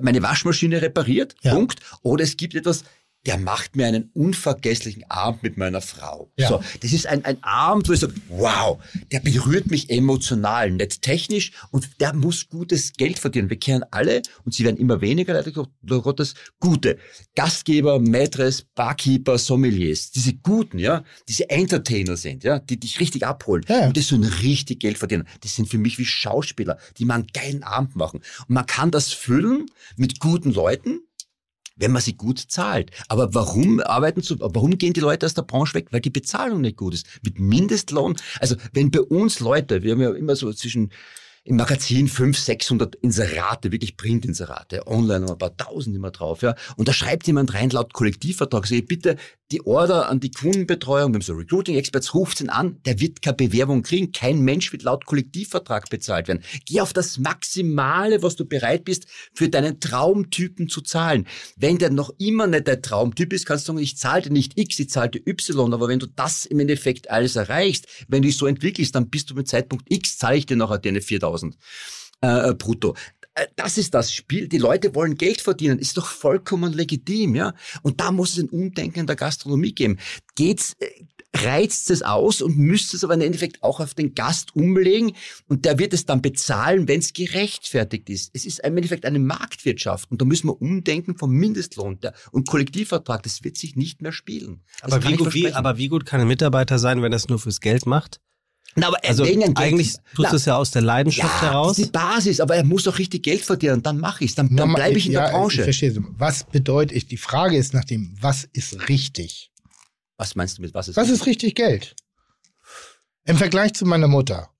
meine Waschmaschine repariert, Ja. Punkt. Oder es gibt etwas, der macht mir einen unvergesslichen Abend mit meiner Frau. Ja. So, das ist ein, ein Abend, wo ich sage, wow, der berührt mich emotional, nicht technisch und der muss gutes Geld verdienen. Wir kennen alle und sie werden immer weniger, leider Gottes, gute Gastgeber, Maitres, Barkeeper, Sommeliers, diese guten, ja, diese Entertainer sind, ja, die dich richtig abholen Ja, und die so ein richtig Geld verdienen. Das sind für mich wie Schauspieler, die mal einen geilen Abend machen. Und man kann das füllen mit guten Leuten, wenn man sie gut zahlt. Aber warum arbeiten so, warum gehen die Leute aus der Branche weg? Weil die Bezahlung nicht gut ist. Mit Mindestlohn, also wenn bei uns Leute, wir haben ja immer so zwischen im Magazin 500, 600 Inserate, wirklich Printinserate, online haben wir ein paar tausend immer drauf, ja. Und da schreibt jemand rein laut Kollektivvertrag, sage ich, bitte die Order an die Kundenbetreuung, wir haben so Recruiting-Experts, ruft ihn an, der wird keine Bewerbung kriegen, kein Mensch wird laut Kollektivvertrag bezahlt werden. Geh auf das Maximale, was du bereit bist, für deinen Traumtypen zu zahlen. Wenn der noch immer nicht dein Traumtyp ist, kannst du sagen, ich zahle dir nicht X, ich zahle dir Y, aber wenn du das im Endeffekt alles erreichst, wenn du dich so entwickelst, dann bist du mit Zeitpunkt X, zahle ich dir nachher deine 4000 äh, brutto. Äh, Das ist das Spiel. Die Leute wollen Geld verdienen. Ist doch vollkommen legitim, ja. Und da muss es ein Umdenken in der Gastronomie geben. Geht's, äh, reizt es aus und müsste es aber im Endeffekt auch auf den Gast umlegen und der wird es dann bezahlen, wenn es gerechtfertigt ist. Es ist im Endeffekt eine Marktwirtschaft und da müssen wir umdenken vom Mindestlohn der, und Kollektivvertrag. Das wird sich nicht mehr spielen. Das Aber wie, gut, wie, aber wie gut kann ein Mitarbeiter sein, wenn er es nur fürs Geld macht? Na, aber Also wegen ein Geld- eigentlich tut Na, es ja aus der Leidenschaft ja, heraus. Das ist die Basis, aber er muss auch richtig Geld verdienen, dann mache ich's, dann, dann Nochmal, bleibe ich in ja, der Branche. Ich verstehe es. Was bedeutet, ich, die Frage ist nach dem, was ist richtig? Was meinst du mit was ist Was ist richtig Geld? Im Vergleich zu meiner Mutter,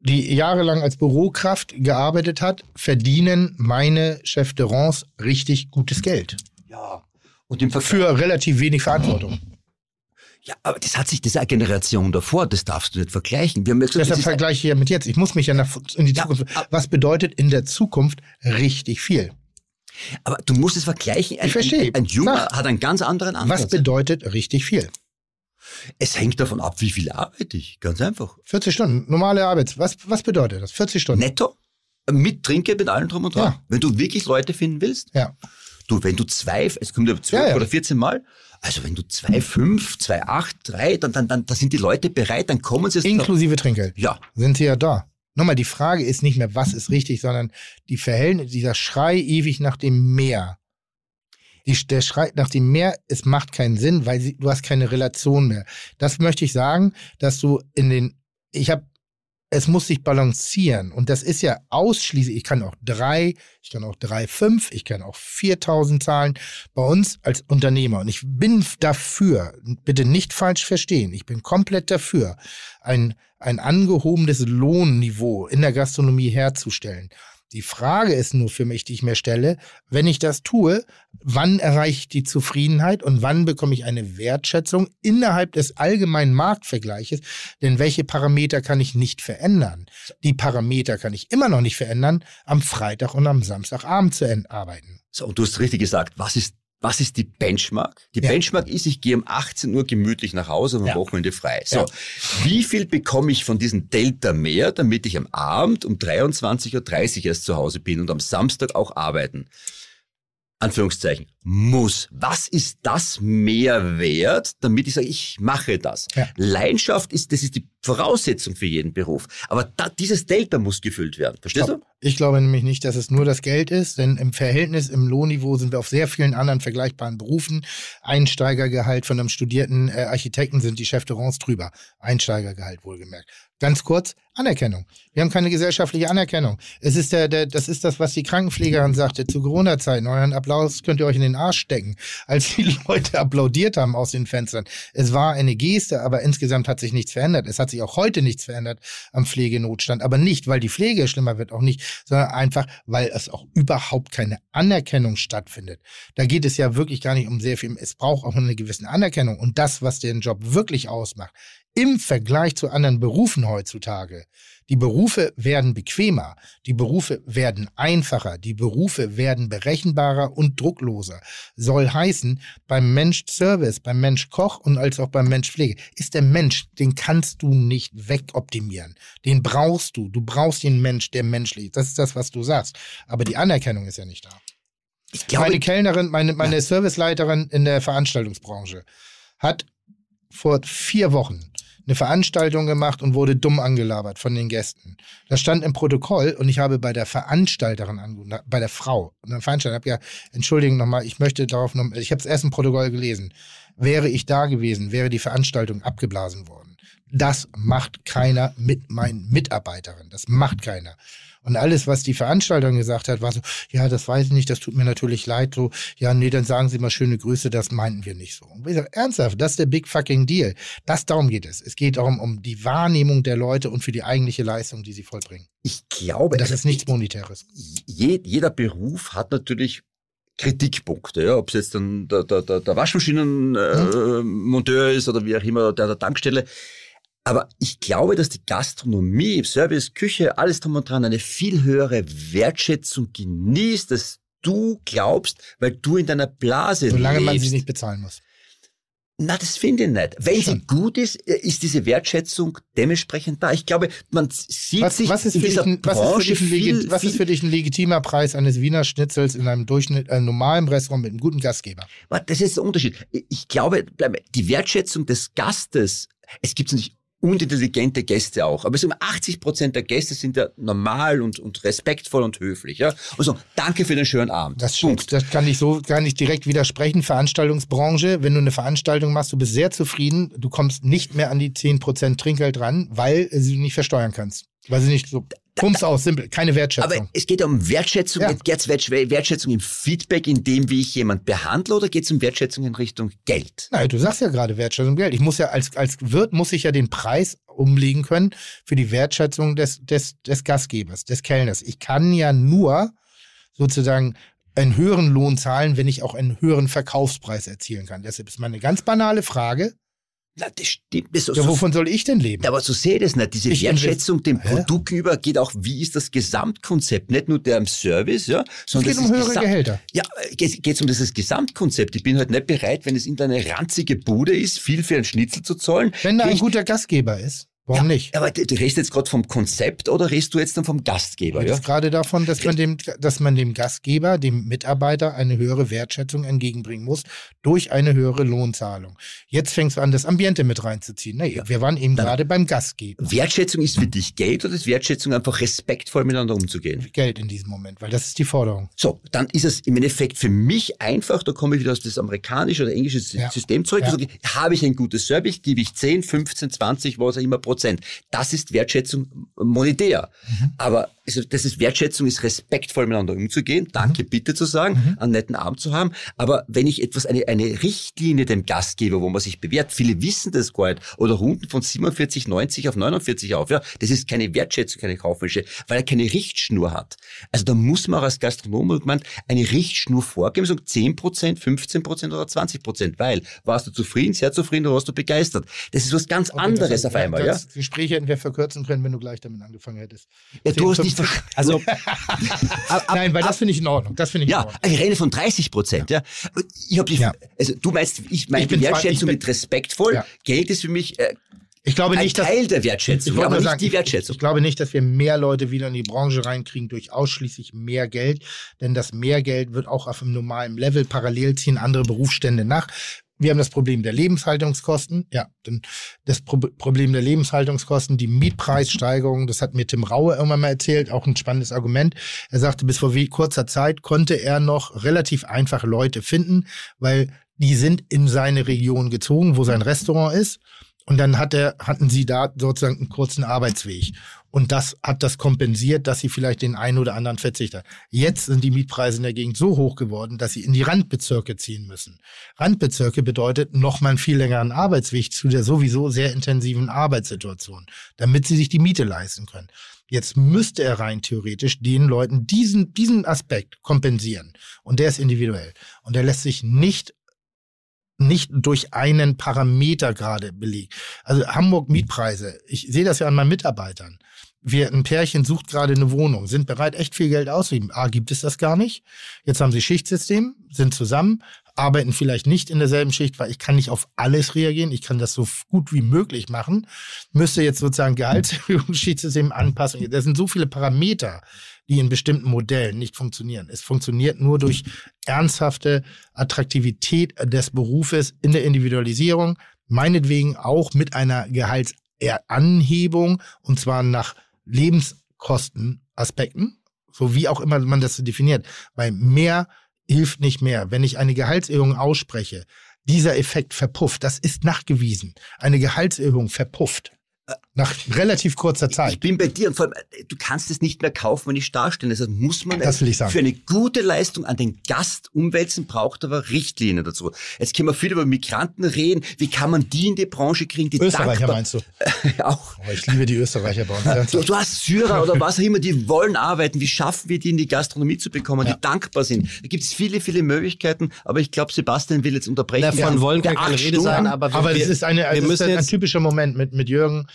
die jahrelang als Bürokraft gearbeitet hat, verdienen meine Chefterons richtig gutes Geld. Ja. Und im Vergleich Für relativ wenig Verantwortung. Ja, aber das hat sich, eine Generation davor, das darfst du nicht vergleichen. Wir haben ja gesagt, Deshalb vergleiche ich ja mit jetzt. Ich muss mich ja nach, in die Ja, Zukunft. Was bedeutet in der Zukunft richtig viel? Aber du musst es vergleichen. Ein, Ich verstehe. Ein, ein Junger Sag. hat einen ganz anderen Ansatz. Was bedeutet richtig viel? es hängt davon ab, wie viel arbeite ich. Ganz einfach. 40 Stunden, normale Arbeits. Was, was bedeutet das? 40 Stunden. Netto, mit Trinke, mit allem drum und dran. Ja. Wenn du wirklich Leute finden willst, Ja. du, wenn du zwei, es kommt ja zwölf Ja, ja. oder 14 Mal, also wenn du zwei, fünf, zwei, acht, drei, dann, dann, dann, da sind die Leute bereit, dann kommen sie. Inklusive Trinkgeld. Ja, Sind sie ja da. Nochmal, die Frage ist nicht mehr, was ist richtig, sondern die Verhältnisse, dieser Schrei ewig nach dem Mehr. Die, der Schrei nach dem Mehr, es macht keinen Sinn, weil sie, du hast keine Relation mehr. Das möchte ich sagen, dass du in den, ich habe, es muss sich balancieren und das ist ja ausschließlich, ich kann auch drei, ich kann auch drei, fünf, ich kann auch 4000 zahlen bei uns als Unternehmer und ich bin dafür, bitte nicht falsch verstehen, ich bin komplett dafür, ein, ein angehobenes Lohnniveau in der Gastronomie herzustellen. Die Frage ist nur für mich, die ich mir stelle, wenn ich das tue, wann erreiche ich die Zufriedenheit und wann bekomme ich eine Wertschätzung innerhalb des allgemeinen Marktvergleiches? Denn welche Parameter kann ich nicht verändern? Die Parameter kann ich immer noch nicht verändern, am Freitag und am Samstagabend zu arbeiten. so, und du hast richtig gesagt, was ist, was ist die Benchmark? Die Ja. Benchmark ist, ich gehe um 18 Uhr gemütlich nach Hause und am Ja. Wochenende frei. So, Ja. wie viel bekomme ich von diesem Delta mehr, damit ich am Abend um 23.30 Uhr erst zu Hause bin und am Samstag auch arbeiten? Anführungszeichen, muss. Was ist das mehr wert, damit ich sage, ich mache das? Ja. Leidenschaft ist, das ist die Voraussetzung für jeden Beruf. Aber da, dieses Delta muss gefüllt werden. Verstehst du? Ich glaube nämlich nicht, dass es nur das Geld ist, denn im Verhältnis, im Lohnniveau sind wir auf sehr vielen anderen vergleichbaren Berufen. Einsteigergehalt von einem studierten äh, Architekten sind die Chefterons drüber. Einsteigergehalt wohlgemerkt. Ganz kurz, Anerkennung. Wir haben keine gesellschaftliche Anerkennung. Es ist der, der, das ist das, was die Krankenpflegerin sagte zu Corona-Zeiten. Euren Applaus könnt ihr euch in den Arsch stecken, als die Leute applaudiert haben aus den Fenstern. Es war eine Geste, aber insgesamt hat sich nichts verändert. Es hat sich auch heute nichts verändert am Pflegenotstand. Aber nicht, weil die Pflege schlimmer wird, auch nicht, sondern einfach, weil es auch überhaupt keine Anerkennung stattfindet. Da geht es ja wirklich gar nicht um sehr viel. Es braucht auch eine gewisse Anerkennung. Und das, was den Job wirklich ausmacht, im Vergleich zu anderen Berufen heutzutage. Die Berufe werden bequemer, die Berufe werden einfacher, die Berufe werden berechenbarer und druckloser. Soll heißen, beim Mensch Service, beim Mensch Koch und als auch beim Mensch Pflege ist der Mensch, den kannst du nicht wegoptimieren. Den brauchst du. Du brauchst den Mensch, der menschlich ist. Das ist das, was du sagst. Aber die Anerkennung ist ja nicht da. Ich glaube, meine Kellnerin, meine, meine Serviceleiterin in der Veranstaltungsbranche hat vor vier Wochen eine Veranstaltung gemacht und wurde dumm angelabert von den Gästen. Das stand im Protokoll und ich habe bei der Veranstalterin angerufen, bei der Frau und der Veranstalterin habe ja, entschuldigen nochmal, ich möchte darauf noch, ich habe es erst im Protokoll gelesen. Wäre ich da gewesen, wäre die Veranstaltung abgeblasen worden. Das macht keiner mit meinen Mitarbeiterinnen. Das macht keiner. Und alles, was die Veranstalterin gesagt hat, war so, ja, das weiß ich nicht, das tut mir natürlich leid, so, ja, nee, dann sagen Sie mal schöne Grüße, das meinten wir nicht so. Und ich sag, ernsthaft, das ist der big fucking deal. Das, darum geht es. Es geht darum, um die Wahrnehmung der Leute und für die eigentliche Leistung, die sie vollbringen. ich glaube, Und das ist nichts Monetäres. je, jeder Beruf hat natürlich Kritikpunkte, ja, ob es jetzt dann der, der, der, Waschmaschinenmonteur äh, Monteur ist oder wie auch immer, der der Tankstelle. Aber ich glaube, dass die Gastronomie, Service, Küche, alles drum und dran eine viel höhere Wertschätzung genießt, dass du glaubst, weil du in deiner Blase Solange man lebst. sie nicht bezahlen muss. Na, das finde ich nicht. Wenn sie Schon. gut ist, äh, ist diese Wertschätzung dementsprechend da. Ich glaube, man sieht Was, sich was, ist in für dich dieser ein, was, ist für Branche dich ein viel, legi- was viel ist für dich ein legitimer Preis eines Wiener Schnitzels in einem Durchschnitt, äh, normalen Restaurant mit einem guten Gastgeber? Das ist der Unterschied. Ich glaube, die Wertschätzung des Gastes, es gibt nicht unintelligente Gäste auch, aber so um 80 Prozent der Gäste sind ja normal und, und respektvoll und höflich. Ja? Und so, danke für den schönen Abend. Das stimmt. Das kann ich so gar nicht direkt widersprechen. Veranstaltungsbranche, wenn du eine Veranstaltung machst, du bist sehr zufrieden, du kommst nicht mehr an die 10% Trinkgeld ran, weil sie nicht versteuern kannst. Weil sie nicht so, pumps aus, simpel, keine Wertschätzung. Aber es geht um Wertschätzung. Ja. Geht es Wertschätzung im Feedback, in dem, wie ich jemand behandle, oder geht es um Wertschätzung in Richtung Geld? Nein, du sagst ja gerade Wertschätzung Geld. Ich muss ja als, als Wirt muss ich ja den Preis umlegen können für die Wertschätzung des, des, des Gastgebers, des Kellners. Ich kann ja nur sozusagen einen höheren Lohn zahlen, wenn ich auch einen höheren Verkaufspreis erzielen kann. Deshalb ist meine ganz banale Frage, Na, das stimmt. Das so, Ja, wovon soll ich denn leben? Ja, aber so sehe ich das nicht. Diese Ich Wertschätzung dem Hä? Produkt gegenüber geht auch, wie ist das Gesamtkonzept? Nicht nur der im Service, ja, Es sondern geht das um höhere Gesamt- Gehälter. Ja, geht geht's um dieses Gesamtkonzept. Ich bin halt nicht bereit, wenn es in eine ranzige Bude ist, viel für einen Schnitzel zu zahlen. Wenn da ein guter Gastgeber ist, warum nicht? Aber du, du redest jetzt gerade vom Konzept oder redest du jetzt dann vom Gastgeber? Ich Ja? gerade davon, dass man, dem, dass man dem Gastgeber, dem Mitarbeiter eine höhere Wertschätzung entgegenbringen muss durch eine höhere Lohnzahlung. Jetzt fängst du an, das Ambiente mit reinzuziehen. Nee, wir waren eben gerade beim Gastgeber. Wertschätzung ist für dich Geld oder ist Wertschätzung einfach respektvoll miteinander umzugehen? Geld in diesem Moment, weil das ist die Forderung. So, dann ist es im Endeffekt für mich einfach, da komme ich wieder aus das amerikanische oder englische Sy- Ja. System zurück, Ja. ich, habe ich ein gutes Service, gebe ich 10, 15, 20, was auch immer Prozent. Das ist Wertschätzung monetär. Mhm. Aber also das ist Wertschätzung, ist respektvoll miteinander umzugehen, danke Mhm. bitte zu sagen, einen netten Abend zu haben. Aber wenn ich etwas, eine, eine Richtlinie dem Gastgeber, wo man sich bewährt, viele wissen das gar nicht, oder runden von 47, 90 auf 49 auf, ja, das ist keine Wertschätzung, keine kaufmännische, weil er keine Richtschnur hat. Also da muss man auch als Gastronom irgendwann eine Richtschnur vorgeben, so 10 Prozent, 15 Prozent oder 20 Prozent, weil warst du zufrieden, sehr zufrieden oder warst du begeistert. Das ist was ganz Okay, anderes auf einmal, ja. Das Gespräch hätten wir verkürzen können, wenn du gleich damit angefangen hättest. Ja, du hast 10, nicht, 15 Also, ab, ab, Nein, weil das finde ich in Ordnung. Das finde ich in Ja, Ordnung. ich rede von 30 Prozent. Ja. Ich hab die, Ja. also du meinst, ich meine Ich die Wertschätzung ich bin- mit respektvoll. Ja. Geld ist für mich äh, Ich glaube ein nicht, dass Teil der Wertschätzung, Ich aber nicht sagen, die Wertschätzung. Ich glaube nicht, dass wir mehr Leute wieder in die Branche reinkriegen durch ausschließlich mehr Geld, denn das mehr Geld wird auch auf einem normalen Level parallel ziehen andere Berufsstände nach. Wir haben das Problem der Lebenshaltungskosten. Ja, das Pro Problem der Lebenshaltungskosten, die Mietpreissteigerung, das hat mir Tim Raue irgendwann mal erzählt, auch ein spannendes Argument. Er sagte, bis vor wie kurzer Zeit konnte er noch relativ einfach Leute finden, weil die sind in seine Region gezogen, wo sein Restaurant ist. Und dann hat er, hatten sie da sozusagen einen kurzen Arbeitsweg. Und das hat das kompensiert, dass sie vielleicht den einen oder anderen Verzichter. Jetzt sind die Mietpreise in der Gegend so hoch geworden, dass sie in die Randbezirke ziehen müssen. Randbezirke bedeutet nochmal einen viel längeren Arbeitsweg zu der sowieso sehr intensiven Arbeitssituation, damit sie sich die Miete leisten können. Jetzt müsste er rein theoretisch den Leuten diesen, diesen Aspekt kompensieren. Und der ist individuell. Und der lässt sich nicht nicht durch einen Parameter gerade belegt. Also Hamburg Mietpreise, ich sehe das ja an meinen Mitarbeitern. Wir, ein Pärchen sucht gerade eine Wohnung, sind bereit, echt viel Geld auszugeben. A, gibt es das gar nicht. Jetzt haben sie Schichtsystem, sind zusammen, arbeiten vielleicht nicht in derselben Schicht, weil ich kann nicht auf alles reagieren. Ich kann das so gut wie möglich machen. Müsste jetzt sozusagen Gehaltserhöhung, Schichtsystem anpassen. Das sind so viele Parameter, die in bestimmten Modellen nicht funktionieren. Es funktioniert nur durch ernsthafte Attraktivität des Berufes in der Individualisierung, meinetwegen auch mit einer Gehaltsanhebung und zwar nach Lebenskostenaspekten, so wie auch immer man das definiert. Weil mehr hilft nicht mehr. Wenn ich eine Gehaltserhöhung ausspreche, dieser Effekt verpufft. Das ist nachgewiesen. Eine Gehaltserhöhung verpufft. Nach relativ kurzer Ich Zeit. bin bei dir und vor allem, äh, du kannst es nicht mehr kaufen, wenn ich darstelle. Deshalb muss man Das will ich sagen. für eine gute Leistung an den Gast umwälzen, braucht aber Richtlinien dazu. Jetzt können wir viel über Migranten reden. Wie kann man die in die Branche kriegen, die Österreicher dankbar, meinst du? auch. Oh, ich liebe die Österreicher bei uns. Du, du hast Syrer oder was auch immer, die wollen arbeiten. Wie schaffen wir die in die Gastronomie zu bekommen, Ja. die dankbar sind? Da gibt es viele, viele Möglichkeiten. Aber ich glaube, Sebastian will jetzt unterbrechen. davon Wir wollen kann keine Rede sein, aber wir, Aber wir, es ist, eine, wir es ist müssen ein, ein typischer Moment mit, mit Jürgen.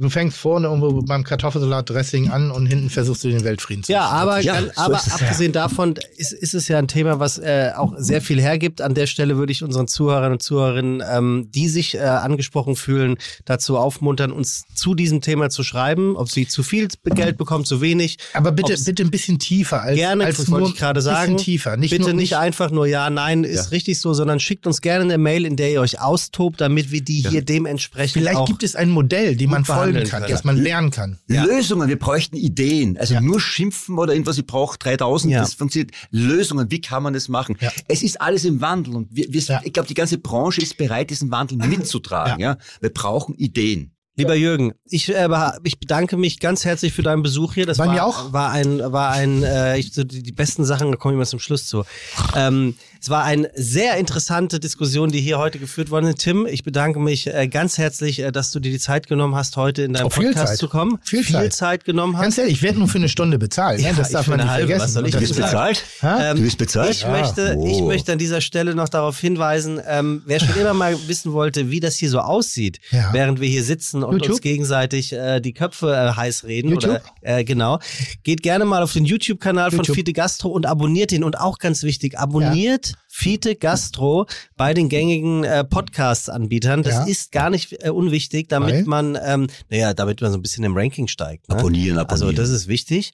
Du fängst vorne irgendwo beim Kartoffelsalat-Dressing an und hinten versuchst du den Weltfrieden zu Ja, aber, Ja, ganz- so aber abgesehen davon ist, ist es ja ein Thema, was äh, auch sehr viel hergibt. An der Stelle würde ich unseren Zuhörern und Zuhörerinnen, ähm, die sich äh, angesprochen fühlen, dazu aufmuntern, uns zu diesem Thema zu schreiben, ob sie zu viel Geld bekommen, zu wenig. Aber bitte, bitte ein bisschen tiefer als, Gerne, als das wollte nur ich gerade ein bisschen sagen. tiefer. Nicht Bitte nur, nicht einfach nur ja, nein, ist Ja. richtig so, sondern schickt uns gerne eine Mail, in der ihr euch austobt, damit wir die hier dementsprechend Vielleicht auch gibt es ein Modell, dem man folgen behandeln kann, können. das man lernen kann. Lösungen, wir bräuchten Ideen. Also Ja. nur schimpfen oder irgendwas, ich brauche 3000, Ja. das funktioniert. Lösungen, wie kann man das machen? Ja. Es ist alles im Wandel und wir, wir, Ja. ich glaube, die ganze Branche ist bereit, diesen Wandel mitzutragen. Ja. Wir brauchen Ideen. Lieber Jürgen, ich, äh, ich bedanke mich ganz herzlich für deinen Besuch hier. Das Bei war, mir auch. war ein, war ein, äh, ich, so die, die besten Sachen, da komme ich mal zum Schluss zu. Ähm, es war eine sehr interessante Diskussion, die hier heute geführt worden ist. Tim, ich bedanke mich äh, ganz herzlich, äh, dass du dir die Zeit genommen hast, heute in deinem Oh, viel Podcast Zeit. zu kommen. Viel Zeit. genommen hast. Ganz ehrlich, ich werde nur für eine Stunde bezahlt. Ja, ne? Das ich darf man nicht halbe. vergessen. Was soll ich Du das bist ist- bezahlt? Ähm, Du bist bezahlt? Ich möchte, ich Oh. möchte an dieser Stelle noch darauf hinweisen, ähm, wer schon immer mal wissen wollte, wie das hier so aussieht, Ja. während wir hier sitzen und YouTube? uns gegenseitig äh, die Köpfe äh, heiß reden. YouTube? Oder, äh, genau. Geht gerne mal auf den YouTube-Kanal von YouTube. Fiete Gastro und abonniert ihn. Und auch ganz wichtig, abonniert Fiete Gastro bei den gängigen äh, Podcast-Anbietern. Das Ja. ist gar nicht äh, unwichtig, damit Weil? man, ähm, naja, damit man so ein bisschen im Ranking steigt. Ne? Abonnieren, abonnieren. Also das ist wichtig.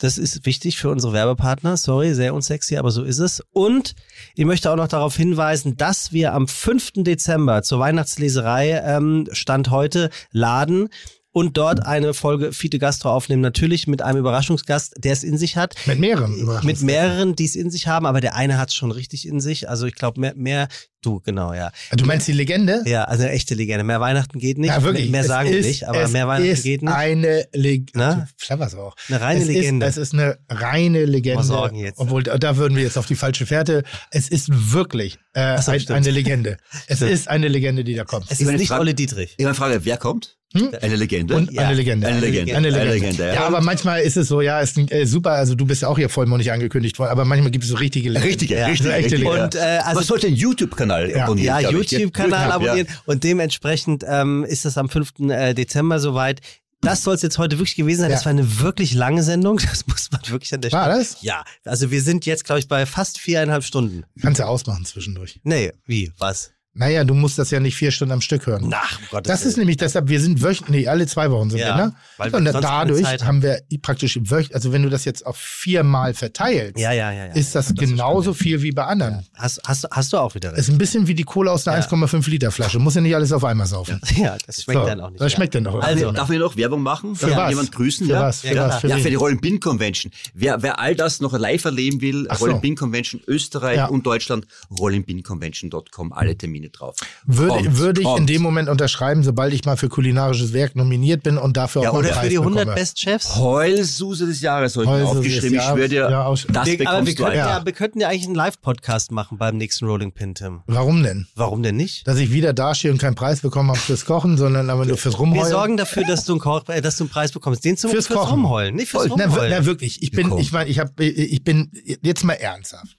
Das ist wichtig für unsere Werbepartner. Sorry, sehr unsexy, aber so ist es. Und ich möchte auch noch darauf hinweisen, dass wir am 5. Dezember zur Weihnachtsleserei ähm, Stand heute laden und dort eine Folge Fiete Gastro aufnehmen. Natürlich mit einem Überraschungsgast, der es in sich hat. Mit mehreren Mit Überraschungsgästen. mehreren, die es in sich haben, aber der eine hat es schon richtig in sich. Also ich glaube, mehr, mehr, du, genau, ja. Du meinst die Legende? Ja, also eine echte Legende. Mehr Weihnachten geht nicht. Ja, wirklich. Mehr sagen wir ist- nicht, aber mehr Weihnachten ist geht nicht. Eine Legende. Flabber's auch. Eine reine es Legende. Ist, es ist eine reine Legende. Sorgen jetzt. Obwohl, da würden wir jetzt auf die falsche Fährte. Es ist wirklich äh, so, ein, eine Legende. Es ist eine Legende, die da kommt. Es ist meine, nicht Frage- Olli Dietrich. Ich habe eine Frage, wer kommt? Hm? Eine Legende? Und Ja, eine Legende. eine Legende. Eine Legende. Eine Legende, ja. ja. aber manchmal ist es so, ja, ist äh, super, also du bist ja auch hier vollmundig angekündigt worden, aber manchmal gibt es so richtige Legenden. Richtige, Ja. richtige, So echte richtige. Legende. Und, äh, also- Was sollte ein YouTube-Kanal Ja. abonnieren? Ja. YouTube-Kanal Ja. abonnieren. Und dementsprechend ähm, ist das am 5. äh, Dezember soweit. Das soll es jetzt heute wirklich gewesen sein. Ja. Das war eine wirklich lange Sendung. Das muss man wirklich an der War Stelle. das? Ja, also wir sind jetzt, glaube ich, bei fast viereinhalb Stunden. Kannst du ausmachen zwischendurch. Nee, wie? Was? Naja, du musst das ja nicht vier Stunden am Stück hören. Nach, um Gottes Das ist Willen. nämlich deshalb, wir sind wöchentlich, nee, alle zwei Wochen sind Ja, wir, ne? weil wir Und keine dadurch Zeit haben wir praktisch wöchentlich, also wenn du das jetzt auf viermal verteilst, Ja, ja, ja. ja. ist das, genauso viel wie bei anderen. Hast, hast, hast du auch wieder Ist recht. ein bisschen wie die Cola aus einer Ja. 1,5 Liter Flasche. Muss ja nicht alles auf einmal saufen. Ja, das schmeckt So, dann auch nicht. Das ja. schmeckt dann doch. Also, Darf ich noch Werbung machen? Für Darf was? jemand grüßen? Für ja? was? Für Ja, was? Für ja, für die Rollin Bin Convention. Wer, wer all das noch live erleben will. Rollin Bin Convention Österreich und Deutschland, rollinbinconvention.com, alle Termine drauf. Würde, Kommt, würde ich in dem Moment unterschreiben, sobald ich mal für kulinarisches Werk nominiert bin und dafür ja, auch oder für die 100 bekomme. Best Chefs? Heulsuse des Jahres habe ich mir Heulsuse des aufgeschrieben. Ich schwöre dir, Jahres, ja, aus- das Wir, aber wir könnten, einfach. ja. wir könnten ja eigentlich einen Live-Podcast machen beim nächsten Rolling Pin, Tim. Warum denn? Warum denn nicht? Dass ich wieder dastehe und keinen Preis bekommen habe fürs Kochen, sondern aber nur fürs Wir Rumheulen. sorgen dafür, dass du einen, Koch, äh, dass du einen Preis bekommst. Den zum Fürs fürs, Kochen. Rumheulen, nicht fürs na, wir- Rumheulen. na wirklich, ich bin, ich meine, ich habe, ich bin jetzt mal ernsthaft.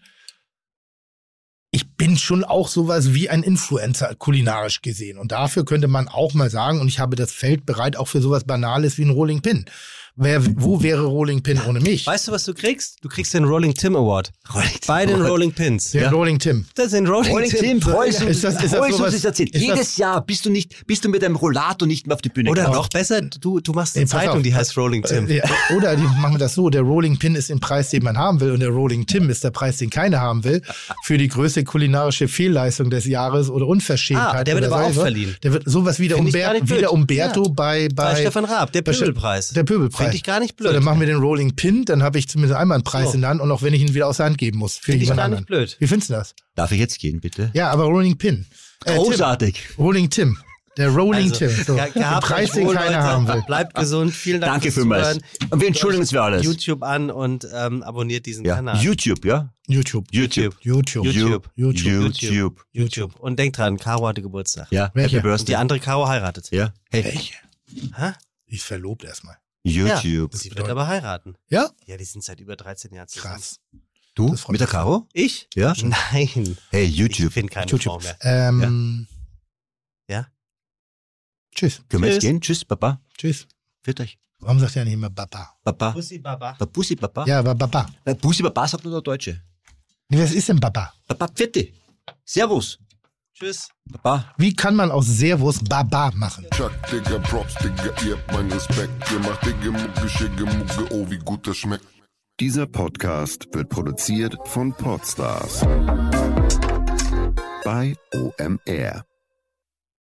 Bin schon auch sowas wie ein Influencer kulinarisch gesehen und dafür könnte man auch mal sagen und ich habe das Feld bereit auch für sowas Banales wie ein Rolling Pin. Wer, wo wäre Rolling Pin ohne mich? Weißt du, was du kriegst? Du kriegst den Rolling Tim Award. Rolling Bei den Award. Rolling Pins. Der Rolling Tim. Das ist ein Rolling, Rolling Tim. Tim, Heulsuse Ist das- ist das Heulsuse sowas- ist erzählt. ist Jedes das- Jahr bist du nicht, bist du mit einem Rollator nicht mehr auf die Bühne Oder gekommen. noch besser, du, du machst eine Ey, pass Zeitung, auf. die heißt Rolling Tim. Äh, ja, oder die machen wir das so, der Rolling Pin ist den Preis, den man haben will und der Rolling Tim ist der Preis, den keiner haben will, für die größte kulinarische Fehlleistung des Jahres oder Unverschämtheit. Ah, der wird oder aber so. auch verliehen. Der wird sowas wie der, Umber nicht blöd. wie der Umberto Ja. bei, bei, Bei Stefan Raab, der Pöbelpreis. Der Pöbelpreis. Finde ich gar nicht blöd. So, dann machen wir den Rolling Pin, dann habe ich zumindest einmal einen Preis So. in der Hand und auch wenn ich ihn wieder aus der Hand geben muss. Finde ich gar nicht anderen. blöd. Wie findest du das? Darf ich jetzt gehen, bitte? Ja, aber Rolling Pin. Äh, Großartig. Tim. Rolling Tim. Der Rolling Also, Tim. So. ge- Den gehabt Preis, den keiner Leute. haben will. Bleibt gesund. Vielen Dank Danke fürs. Und wir entschuldigen uns für alles. YouTube an und ähm, abonniert diesen Ja. Kanal. YouTube, ja? YouTube. YouTube. YouTube. YouTube. YouTube. YouTube. YouTube. Und denkt dran, Caro hatte Geburtstag. Ja, Welche? Happy Und die andere Caro heiratet. Ja. Hey, Welche? Hä? Die ist verlobt erstmal. YouTube. Sie wird aber heiraten. Ja? Ja, die sind seit über 13 Jahren zusammen. Krass. Du? Mit der. Caro? Ich? Ja. Nein. Hey, Ich YouTube. finde keine YouTube. Frau mehr. Ähm, Ja? Tschüss. Können wir jetzt Tschüss. gehen? Tschüss, Papa. Tschüss. Für euch. Warum sagt er nicht immer Baba? Papa. Bussi Baba. Bussi, Papa. Ja, aber Baba. Bussi, Papa sagt nur der Deutsche. Nee, was ist denn Baba? Papa, Pfitti. Servus. Tschüss. Papa. Wie kann man aus Servus Baba machen? Chuck, Digga, Props, Digga, ihr habt meinen Respekt. Ihr macht Digga, Mucke, Schicke, Mucke, oh, wie gut das schmeckt. Dieser Podcast wird produziert von Podstars bei OMR.